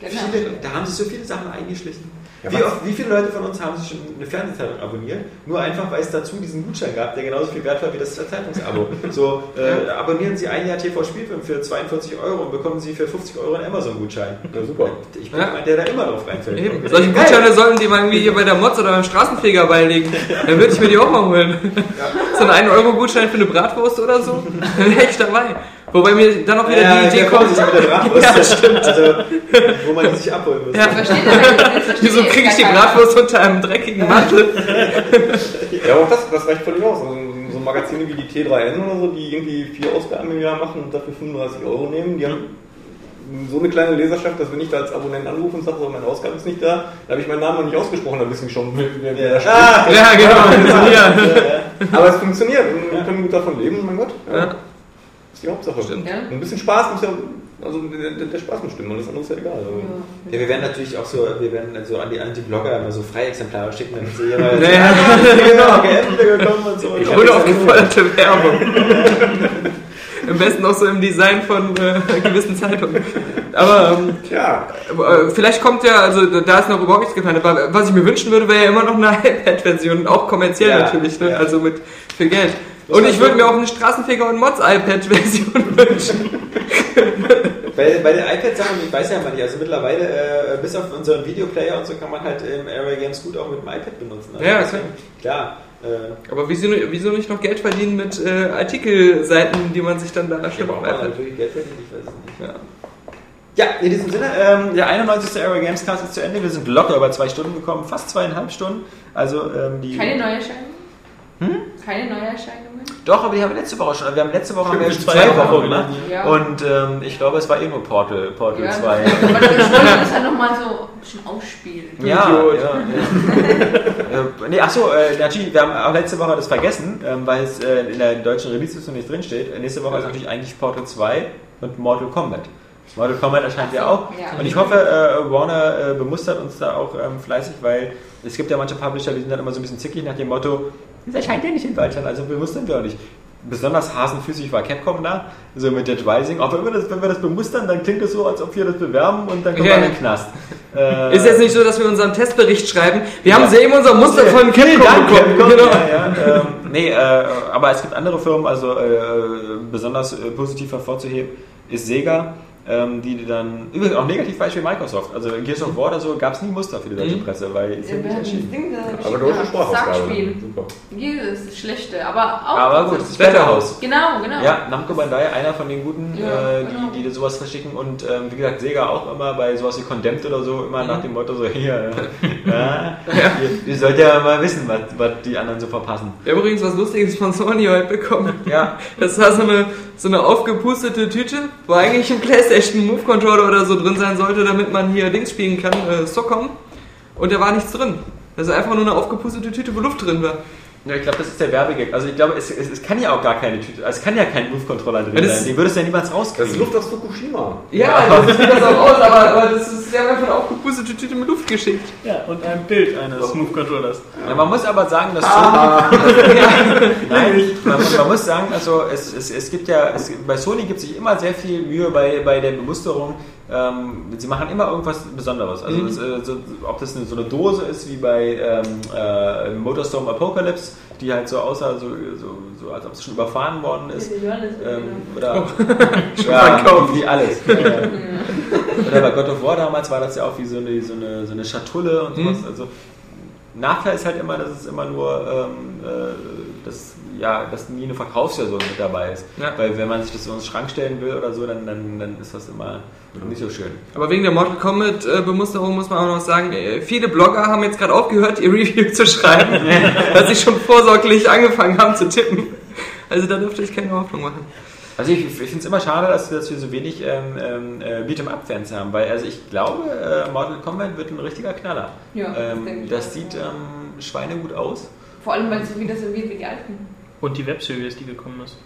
Speaker 7: Genau.
Speaker 2: viele, da haben sich so viele Sachen eingeschlichen.
Speaker 4: Ja,
Speaker 2: wie, oft, wie viele Leute von uns haben sich schon eine Fernsehzeitung abonniert? Nur einfach, weil es dazu diesen Gutschein gab, der genauso viel wert war wie das Zeitungsabo. [LAUGHS] So, äh, abonnieren Sie ein Jahr TV-Spielfilm für 42 Euro und bekommen Sie für 50 Euro einen Amazon-Gutschein.
Speaker 4: Ja, super.
Speaker 2: Ich bin
Speaker 3: Ja.
Speaker 2: jemand, der da immer drauf reinfällt.
Speaker 3: Eben. Solche Gutscheine sollten die mal irgendwie hier bei der Mods oder beim Straßenfeger beilegen. [LAUGHS] Dann würde ich mir die auch mal holen. So ein 1-Euro-Gutschein für eine Bratwurst oder so. [LAUGHS] Dann wäre ich dabei. Wobei mir dann auch wieder
Speaker 2: Ja,
Speaker 3: die Idee kommt.
Speaker 2: sich mit der Bratwurst, [LAUGHS] das stimmt. Also, wo man die sich abholen muss.
Speaker 3: Ja.
Speaker 7: Versteht [LAUGHS]
Speaker 3: Wieso kriege ich die. Bratwurst unter einem dreckigen Mantel?
Speaker 4: Ja, auch das, das reicht völlig aus. Also, so Magazine wie die T3N oder so, die irgendwie vier Ausgaben im Jahr machen und dafür 35 Euro nehmen, die haben so eine kleine Leserschaft, dass wenn ich da als Abonnent anrufe und sage, so, meine Ausgabe ist nicht da, da habe ich meinen Namen noch nicht ausgesprochen, dann wissen die schon, wer, wer wer da steht.
Speaker 2: Ah,
Speaker 3: Ja, genau. Ja.
Speaker 4: Aber es funktioniert und wir können gut davon leben mein Gott, ja,
Speaker 3: Ja.
Speaker 4: Ist die Hauptsache.
Speaker 3: Stimmt.
Speaker 7: Ja.
Speaker 4: Ein bisschen Spaß muss ja, also der, der Spaß muss stimmen und das andere ist ja egal. Also.
Speaker 2: Ja, wir werden natürlich auch so, wir werden also an die Anti-Blogger immer so Freiexemplare schicken, damit sie ihre [LAUGHS]
Speaker 3: Ja.
Speaker 2: genau, gekommen und so.
Speaker 3: Ich wurde aufgeforderte Werbung. [LAUGHS] Am besten auch so im Design von äh, gewissen Zeitungen. Aber ähm,
Speaker 4: Ja,
Speaker 3: äh, vielleicht kommt ja, also da ist noch überhaupt nichts geplant, aber was ich mir wünschen würde, wäre ja immer noch eine [LAUGHS] iPad-Version, auch kommerziell
Speaker 2: Ja,
Speaker 3: natürlich, ne?
Speaker 2: ja.
Speaker 3: also mit viel Geld. Und ich würde mir auch eine Straßenfeger und Mods iPad-Version [LAUGHS] wünschen.
Speaker 2: Bei, bei den iPad-Sachen, ich weiß ja immer nicht, also mittlerweile, äh, bis auf unseren Videoplayer und so, kann man halt im Area Games gut auch mit dem iPad benutzen. Also
Speaker 3: Ja,
Speaker 2: deswegen, klar. Äh,
Speaker 3: Aber wieso, wieso nicht noch Geld verdienen mit äh, Artikelseiten, die man sich dann da
Speaker 2: ja, man
Speaker 3: iPad...
Speaker 2: natürlich Geld verdienen, ich weiß es nicht.
Speaker 3: Ja.
Speaker 2: Ja, in diesem Sinne, ähm, der 91. Area Games Cast ist zu Ende. Wir sind locker über zwei Stunden gekommen, fast zweieinhalb Stunden. Also ähm, die.
Speaker 7: Keine Neuerscheinungen? Keine Neuerscheinungen?
Speaker 2: Doch, aber die haben wir letzte Woche schon. Wir haben letzte Woche haben wir schon
Speaker 6: zwei
Speaker 2: zwei
Speaker 6: Wochen, genau.
Speaker 2: gemacht.
Speaker 7: Ja.
Speaker 2: Und ähm, ich glaube, es war irgendwo Portal, Portal
Speaker 7: Ja,
Speaker 2: 2.
Speaker 7: aber das das halt nochmal so ein bisschen ausspielen.
Speaker 2: Ja,
Speaker 3: Idiot.
Speaker 2: ja. ja. [LAUGHS] äh, nee, achso, äh, natürlich, wir haben auch letzte Woche das vergessen, ähm, weil es äh, in der deutschen Release-Liste nicht drinsteht. Nächste Woche ist natürlich eigentlich Portal 2 und Mortal Kombat. Mortal Kombat erscheint ja auch.
Speaker 7: ja.
Speaker 2: Und ich hoffe, äh, Warner äh, bemustert uns da auch ähm, fleißig, weil es gibt ja manche Publisher, die sind dann immer so ein bisschen zickig nach dem Motto, das erscheint ja nicht in Deutschland, also bemustern wir auch nicht. Besonders hasenfüßig war Capcom da, so mit Dead Rising. Auch wenn wir, das, wenn wir das bemustern, dann klingt es so, als ob wir das bewerben und dann kommen
Speaker 3: Ja.
Speaker 2: wir in den Knast. Äh,
Speaker 3: Ist jetzt nicht so, dass wir unseren Testbericht schreiben. Wir haben
Speaker 2: Ja.
Speaker 3: sie eben unser Muster von Capcom
Speaker 2: Dank,
Speaker 3: bekommen.
Speaker 2: Capcom.
Speaker 3: Genau.
Speaker 2: Ja, ja, ähm, nee, äh, aber es gibt andere Firmen, also äh, besonders äh, positiv hervorzuheben ist Sega, ähm, die dann, übrigens auch Negativbeispiel Microsoft, also in Gears of War oder so gab es nie Muster für die deutsche
Speaker 3: Mhm.
Speaker 2: Presse, weil es
Speaker 7: Ja,
Speaker 2: nicht erschienen.
Speaker 4: Aber deutsche. Sprachausgabe. Super.
Speaker 7: Jedes ist schlechte, aber auch.
Speaker 2: Aber gut,
Speaker 7: das-
Speaker 2: Splatterhouse.
Speaker 7: Genau, genau.
Speaker 2: Ja, Namco Bandai, einer von den guten,
Speaker 7: Ja,
Speaker 2: äh,
Speaker 7: genau.
Speaker 2: die, die sowas verschicken und ähm, wie gesagt, Sega auch immer bei sowas wie Condemned oder so, immer nach dem Motto so, hier, äh, [LAUGHS] ja, ihr, ihr sollt ja mal wissen, was, was die anderen so verpassen.
Speaker 3: Übrigens was Lustiges von Sony heute bekommen.
Speaker 2: Ja,
Speaker 3: Das war so eine, so eine aufgepustete Tüte, wo eigentlich ein PlayStation Move Controller oder so drin sein sollte, damit man hier Dings spielen kann, äh, Stockholm. Und da war nichts drin. Ist einfach nur eine aufgepustete Tüte, wo Luft drin war.
Speaker 2: Ja, ich glaube, das ist der Werbegag. Also ich glaube, es, es, es kann ja auch gar keine Tüte, es kann ja kein Move-Controller drin
Speaker 3: Ja, das-
Speaker 2: sein. Den würdest du ja niemals
Speaker 4: Das
Speaker 2: rauskriegen.
Speaker 4: ist Luft aus Fukushima.
Speaker 3: Ja, das sieht das auch aus, aber, aber das ist, haben einfach eine aufgepustete Tüte mit Luft geschickt.
Speaker 6: Ja, und ein Bild eines Smooth Controllers.
Speaker 2: Ja, man muss aber sagen, dass Sony. [LAUGHS] Nein, man, man muss sagen, also es, es, es gibt ja, es, bei Sony gibt sich immer sehr viel Mühe bei, bei der Bemusterung. Ähm, sie machen immer irgendwas Besonderes. Also es, äh, so, ob das eine, so eine Dose ist wie bei ähm, äh, Motorstorm Apocalypse, die halt so aussah, so, so, so als ob es schon überfahren worden ist. Ähm, oder [LAUGHS] ja,
Speaker 3: verkauft.
Speaker 2: wie, wie alles. [LAUGHS] Ja. Oder bei God of War damals war das ja auch wie so eine, so eine, so eine Schatulle und sowas. Also Nachteil ist halt immer, dass es immer nur ähm, äh, dass, ja, dass nie eine Verkaufsversion mit dabei ist.
Speaker 3: Ja.
Speaker 2: Weil wenn man sich das so ins Schrank stellen will oder so, dann, dann, dann ist das immer nicht so schön.
Speaker 3: Aber wegen der Mortal Kombat äh, Bemusterung muss man auch noch sagen, äh, viele Blogger haben jetzt gerade aufgehört, ihr Review zu schreiben, [LAUGHS] weil sie schon vorsorglich angefangen haben zu tippen. Also da dürfte ich keine Hoffnung machen.
Speaker 2: Also ich, ich finde es immer schade, dass, dass wir so wenig ähm, ähm, äh, Beat'em-up-Fans haben, weil also ich glaube, äh, Mortal Kombat wird ein richtiger Knaller.
Speaker 7: Ja, das
Speaker 2: ähm,
Speaker 7: ich
Speaker 2: das
Speaker 7: auch,
Speaker 2: sieht ähm, schweinegut aus.
Speaker 7: Vor allem, weil es so wieder so wird wie die alten.
Speaker 6: Und die Webseries, die gekommen ist.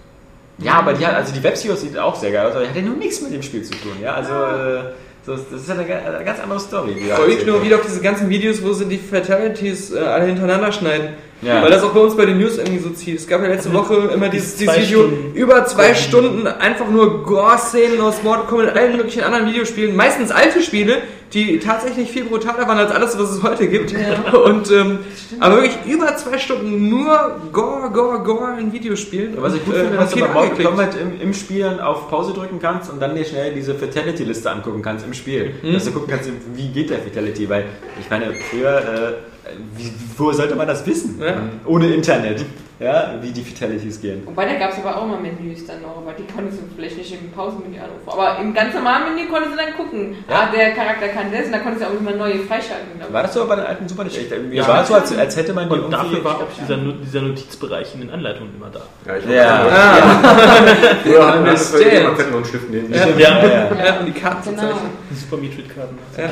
Speaker 2: Ja, aber die hat, also die Webseries sieht auch sehr geil aus, aber die hat ja nur nichts mit dem Spiel zu tun. Ja, also äh, so, das ist ja eine, eine ganz andere Story.
Speaker 3: Ich freue mich
Speaker 2: erzählt
Speaker 3: nur wieder auf diese ganzen Videos, wo sie die Fatalities äh, alle hintereinander schneiden.
Speaker 2: Ja.
Speaker 3: Weil das auch bei uns bei den News irgendwie so zieht. Es gab ja letzte Woche immer dieses, dieses Video,
Speaker 6: Stunden.
Speaker 3: über zwei Stunden einfach nur Gore-Szenen aus Mortal Kombat und allen möglichen anderen Videospielen. Meistens alte Spiele, die tatsächlich viel brutaler waren als alles, was es heute gibt. [LAUGHS] Und, ähm, aber wirklich über zwei Stunden nur Gore, Gore, Gore in Videospielen.
Speaker 2: Was ich gut
Speaker 3: äh,
Speaker 2: finde,
Speaker 3: haben
Speaker 2: dass du bei Mortal
Speaker 3: angeklickt.
Speaker 2: Kombat im, im Spielen auf Pause drücken kannst und dann dir schnell diese Fatality-Liste angucken kannst im Spiel.
Speaker 3: Mhm.
Speaker 2: Dass du gucken kannst, wie geht der Fatality, weil ich meine, früher, äh, wie, wo sollte man das wissen?
Speaker 3: Ja.
Speaker 2: Ohne Internet, ja, wie die Fatalities gehen.
Speaker 7: Wobei, da gab es aber auch mal Menüs dann noch, aber die konntest du vielleicht nicht im Pausenmenü anrufen. Aber im ganz normalen Menü konntest du dann gucken,
Speaker 2: Ja.
Speaker 7: ah, der Charakter kann das und dann konntest du auch immer neue freischalten.
Speaker 2: War das so bei den alten Super Nintendo? Mir
Speaker 6: Ja.
Speaker 2: war es so, als, als hätte man die
Speaker 6: Und dafür war auch dieser, dieser Notizbereich in den Anleitungen immer da.
Speaker 4: Ja, ich
Speaker 2: Ja. [LAUGHS]
Speaker 4: Früher hatten wir das
Speaker 3: Understand.
Speaker 4: immer Zettel und Stift neben
Speaker 2: Ja, ja, ja.
Speaker 3: Ja, um die Karten zu
Speaker 7: Genau.
Speaker 3: zeichnen.
Speaker 6: Super Metroid-Karten.
Speaker 3: Ja.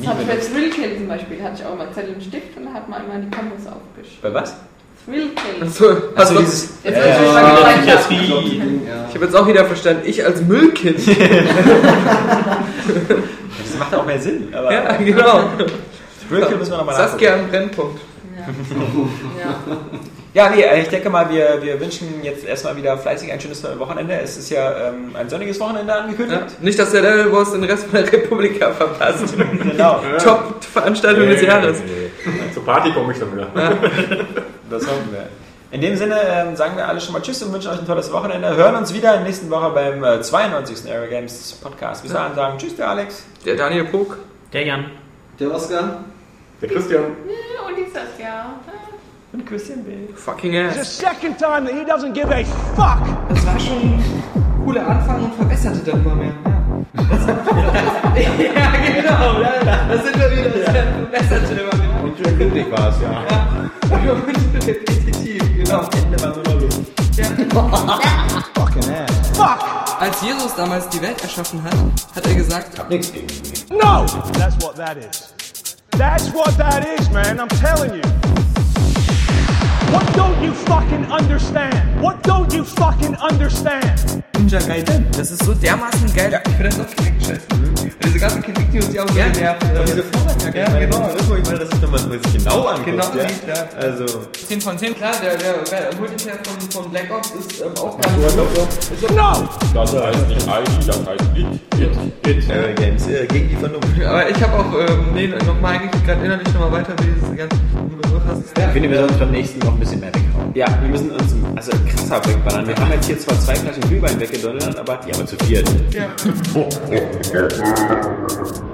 Speaker 7: Das hatte ich bei Thrill Kill zum Beispiel, hatte ich auch mal Zettel und Stift und da hat man immer die Kombos aufgeschrieben.
Speaker 2: Bei was?
Speaker 7: Kill.
Speaker 3: Achso,
Speaker 2: Also
Speaker 3: also
Speaker 2: dieses.
Speaker 7: Jetzt
Speaker 2: Ja,
Speaker 7: muss ich
Speaker 2: ja,
Speaker 6: wie
Speaker 3: ich habe jetzt auch wieder verstanden, ich als Müllkind. [LAUGHS]
Speaker 2: Das macht auch mehr Sinn. Aber
Speaker 3: ja, genau.
Speaker 2: Brücke müssen wir nochmal
Speaker 3: Saskia am Brennpunkt.
Speaker 7: Ja.
Speaker 2: Ja, [LAUGHS] nee, äh, ich denke mal, wir, wir wünschen jetzt erstmal wieder fleißig ein schönes Wochenende. Es ist ja ähm, ein sonniges Wochenende angekündigt.
Speaker 3: Ja. Nicht, dass der Level Boss den Rest von der Republika verpasst. [LAUGHS]
Speaker 2: Genau,
Speaker 3: Top-Veranstaltung des Jahres.
Speaker 4: Zur Party komme ich dann wieder. [LAUGHS]
Speaker 2: das hoffen wir. In dem Sinne ähm, sagen wir alle schon mal Tschüss und wünschen euch ein tolles Wochenende. Hören uns wieder in der nächsten Woche beim äh, 92. Aero Games Podcast. Bis dahin sagen Tschüss, der Alex.
Speaker 3: Der Daniel Pog.
Speaker 6: der Jan.
Speaker 5: Der Oscar?
Speaker 4: Der Christian.
Speaker 7: Und die Saskia.
Speaker 2: Und Christian Bill.
Speaker 3: Fucking
Speaker 8: The
Speaker 3: ass.
Speaker 8: second time that he doesn't give a fuck.
Speaker 3: Das war schon ein cooler Anfang und verbesserte dann immer mehr. Ja, [LAUGHS] genau. Da, da sind wir wieder. Das verbesserte immer mehr.
Speaker 4: Und schön bündig war es, ja.
Speaker 3: Und [LAUGHS] repetitiv, genau.
Speaker 8: Fucking ass. Fuck.
Speaker 9: Als Jesus damals die Welt erschaffen hat, hat er gesagt,
Speaker 4: Nichts gegen ihn.
Speaker 8: No. That's what that is. That's what that is, man. I'm telling you. What don't you fucking understand? What don't you fucking understand?
Speaker 5: Ninja Gaiden. Das ist so dermaßen geil. Ja, ich das. Diese ganzen Kritik-News, die auch so genervt.
Speaker 2: Und diese Vorderkacke,
Speaker 5: Ja,
Speaker 2: ich meine,
Speaker 5: genau.
Speaker 2: das, ich meine, das ist, wenn man sich genau anguckt.
Speaker 3: Genau,
Speaker 2: ja.
Speaker 3: ja.
Speaker 2: Also,
Speaker 3: 10 von 10, klar, der, der, der Multiplayer von, von Black Ops ist ähm, auch ganz
Speaker 8: No.
Speaker 4: Das heißt nicht ID, das heißt It. It.
Speaker 2: Aero Games äh, gegen die Vernunft.
Speaker 3: Aber ich habe auch, ähm, nee, nochmal eigentlich gerade innerlich nochmal weiter, wie diese ganzen Begriff hast.
Speaker 10: Ich finde, wir sollten uns beim nächsten noch ein bisschen mehr weghauen.
Speaker 2: Ja, wir müssen uns also krasser wegballern. Wir haben jetzt hier zwar zwei Flaschen Glühwein weggedonnert, aber
Speaker 10: Ja, aber zu viert.
Speaker 3: Ja. [LAUGHS] Thank you.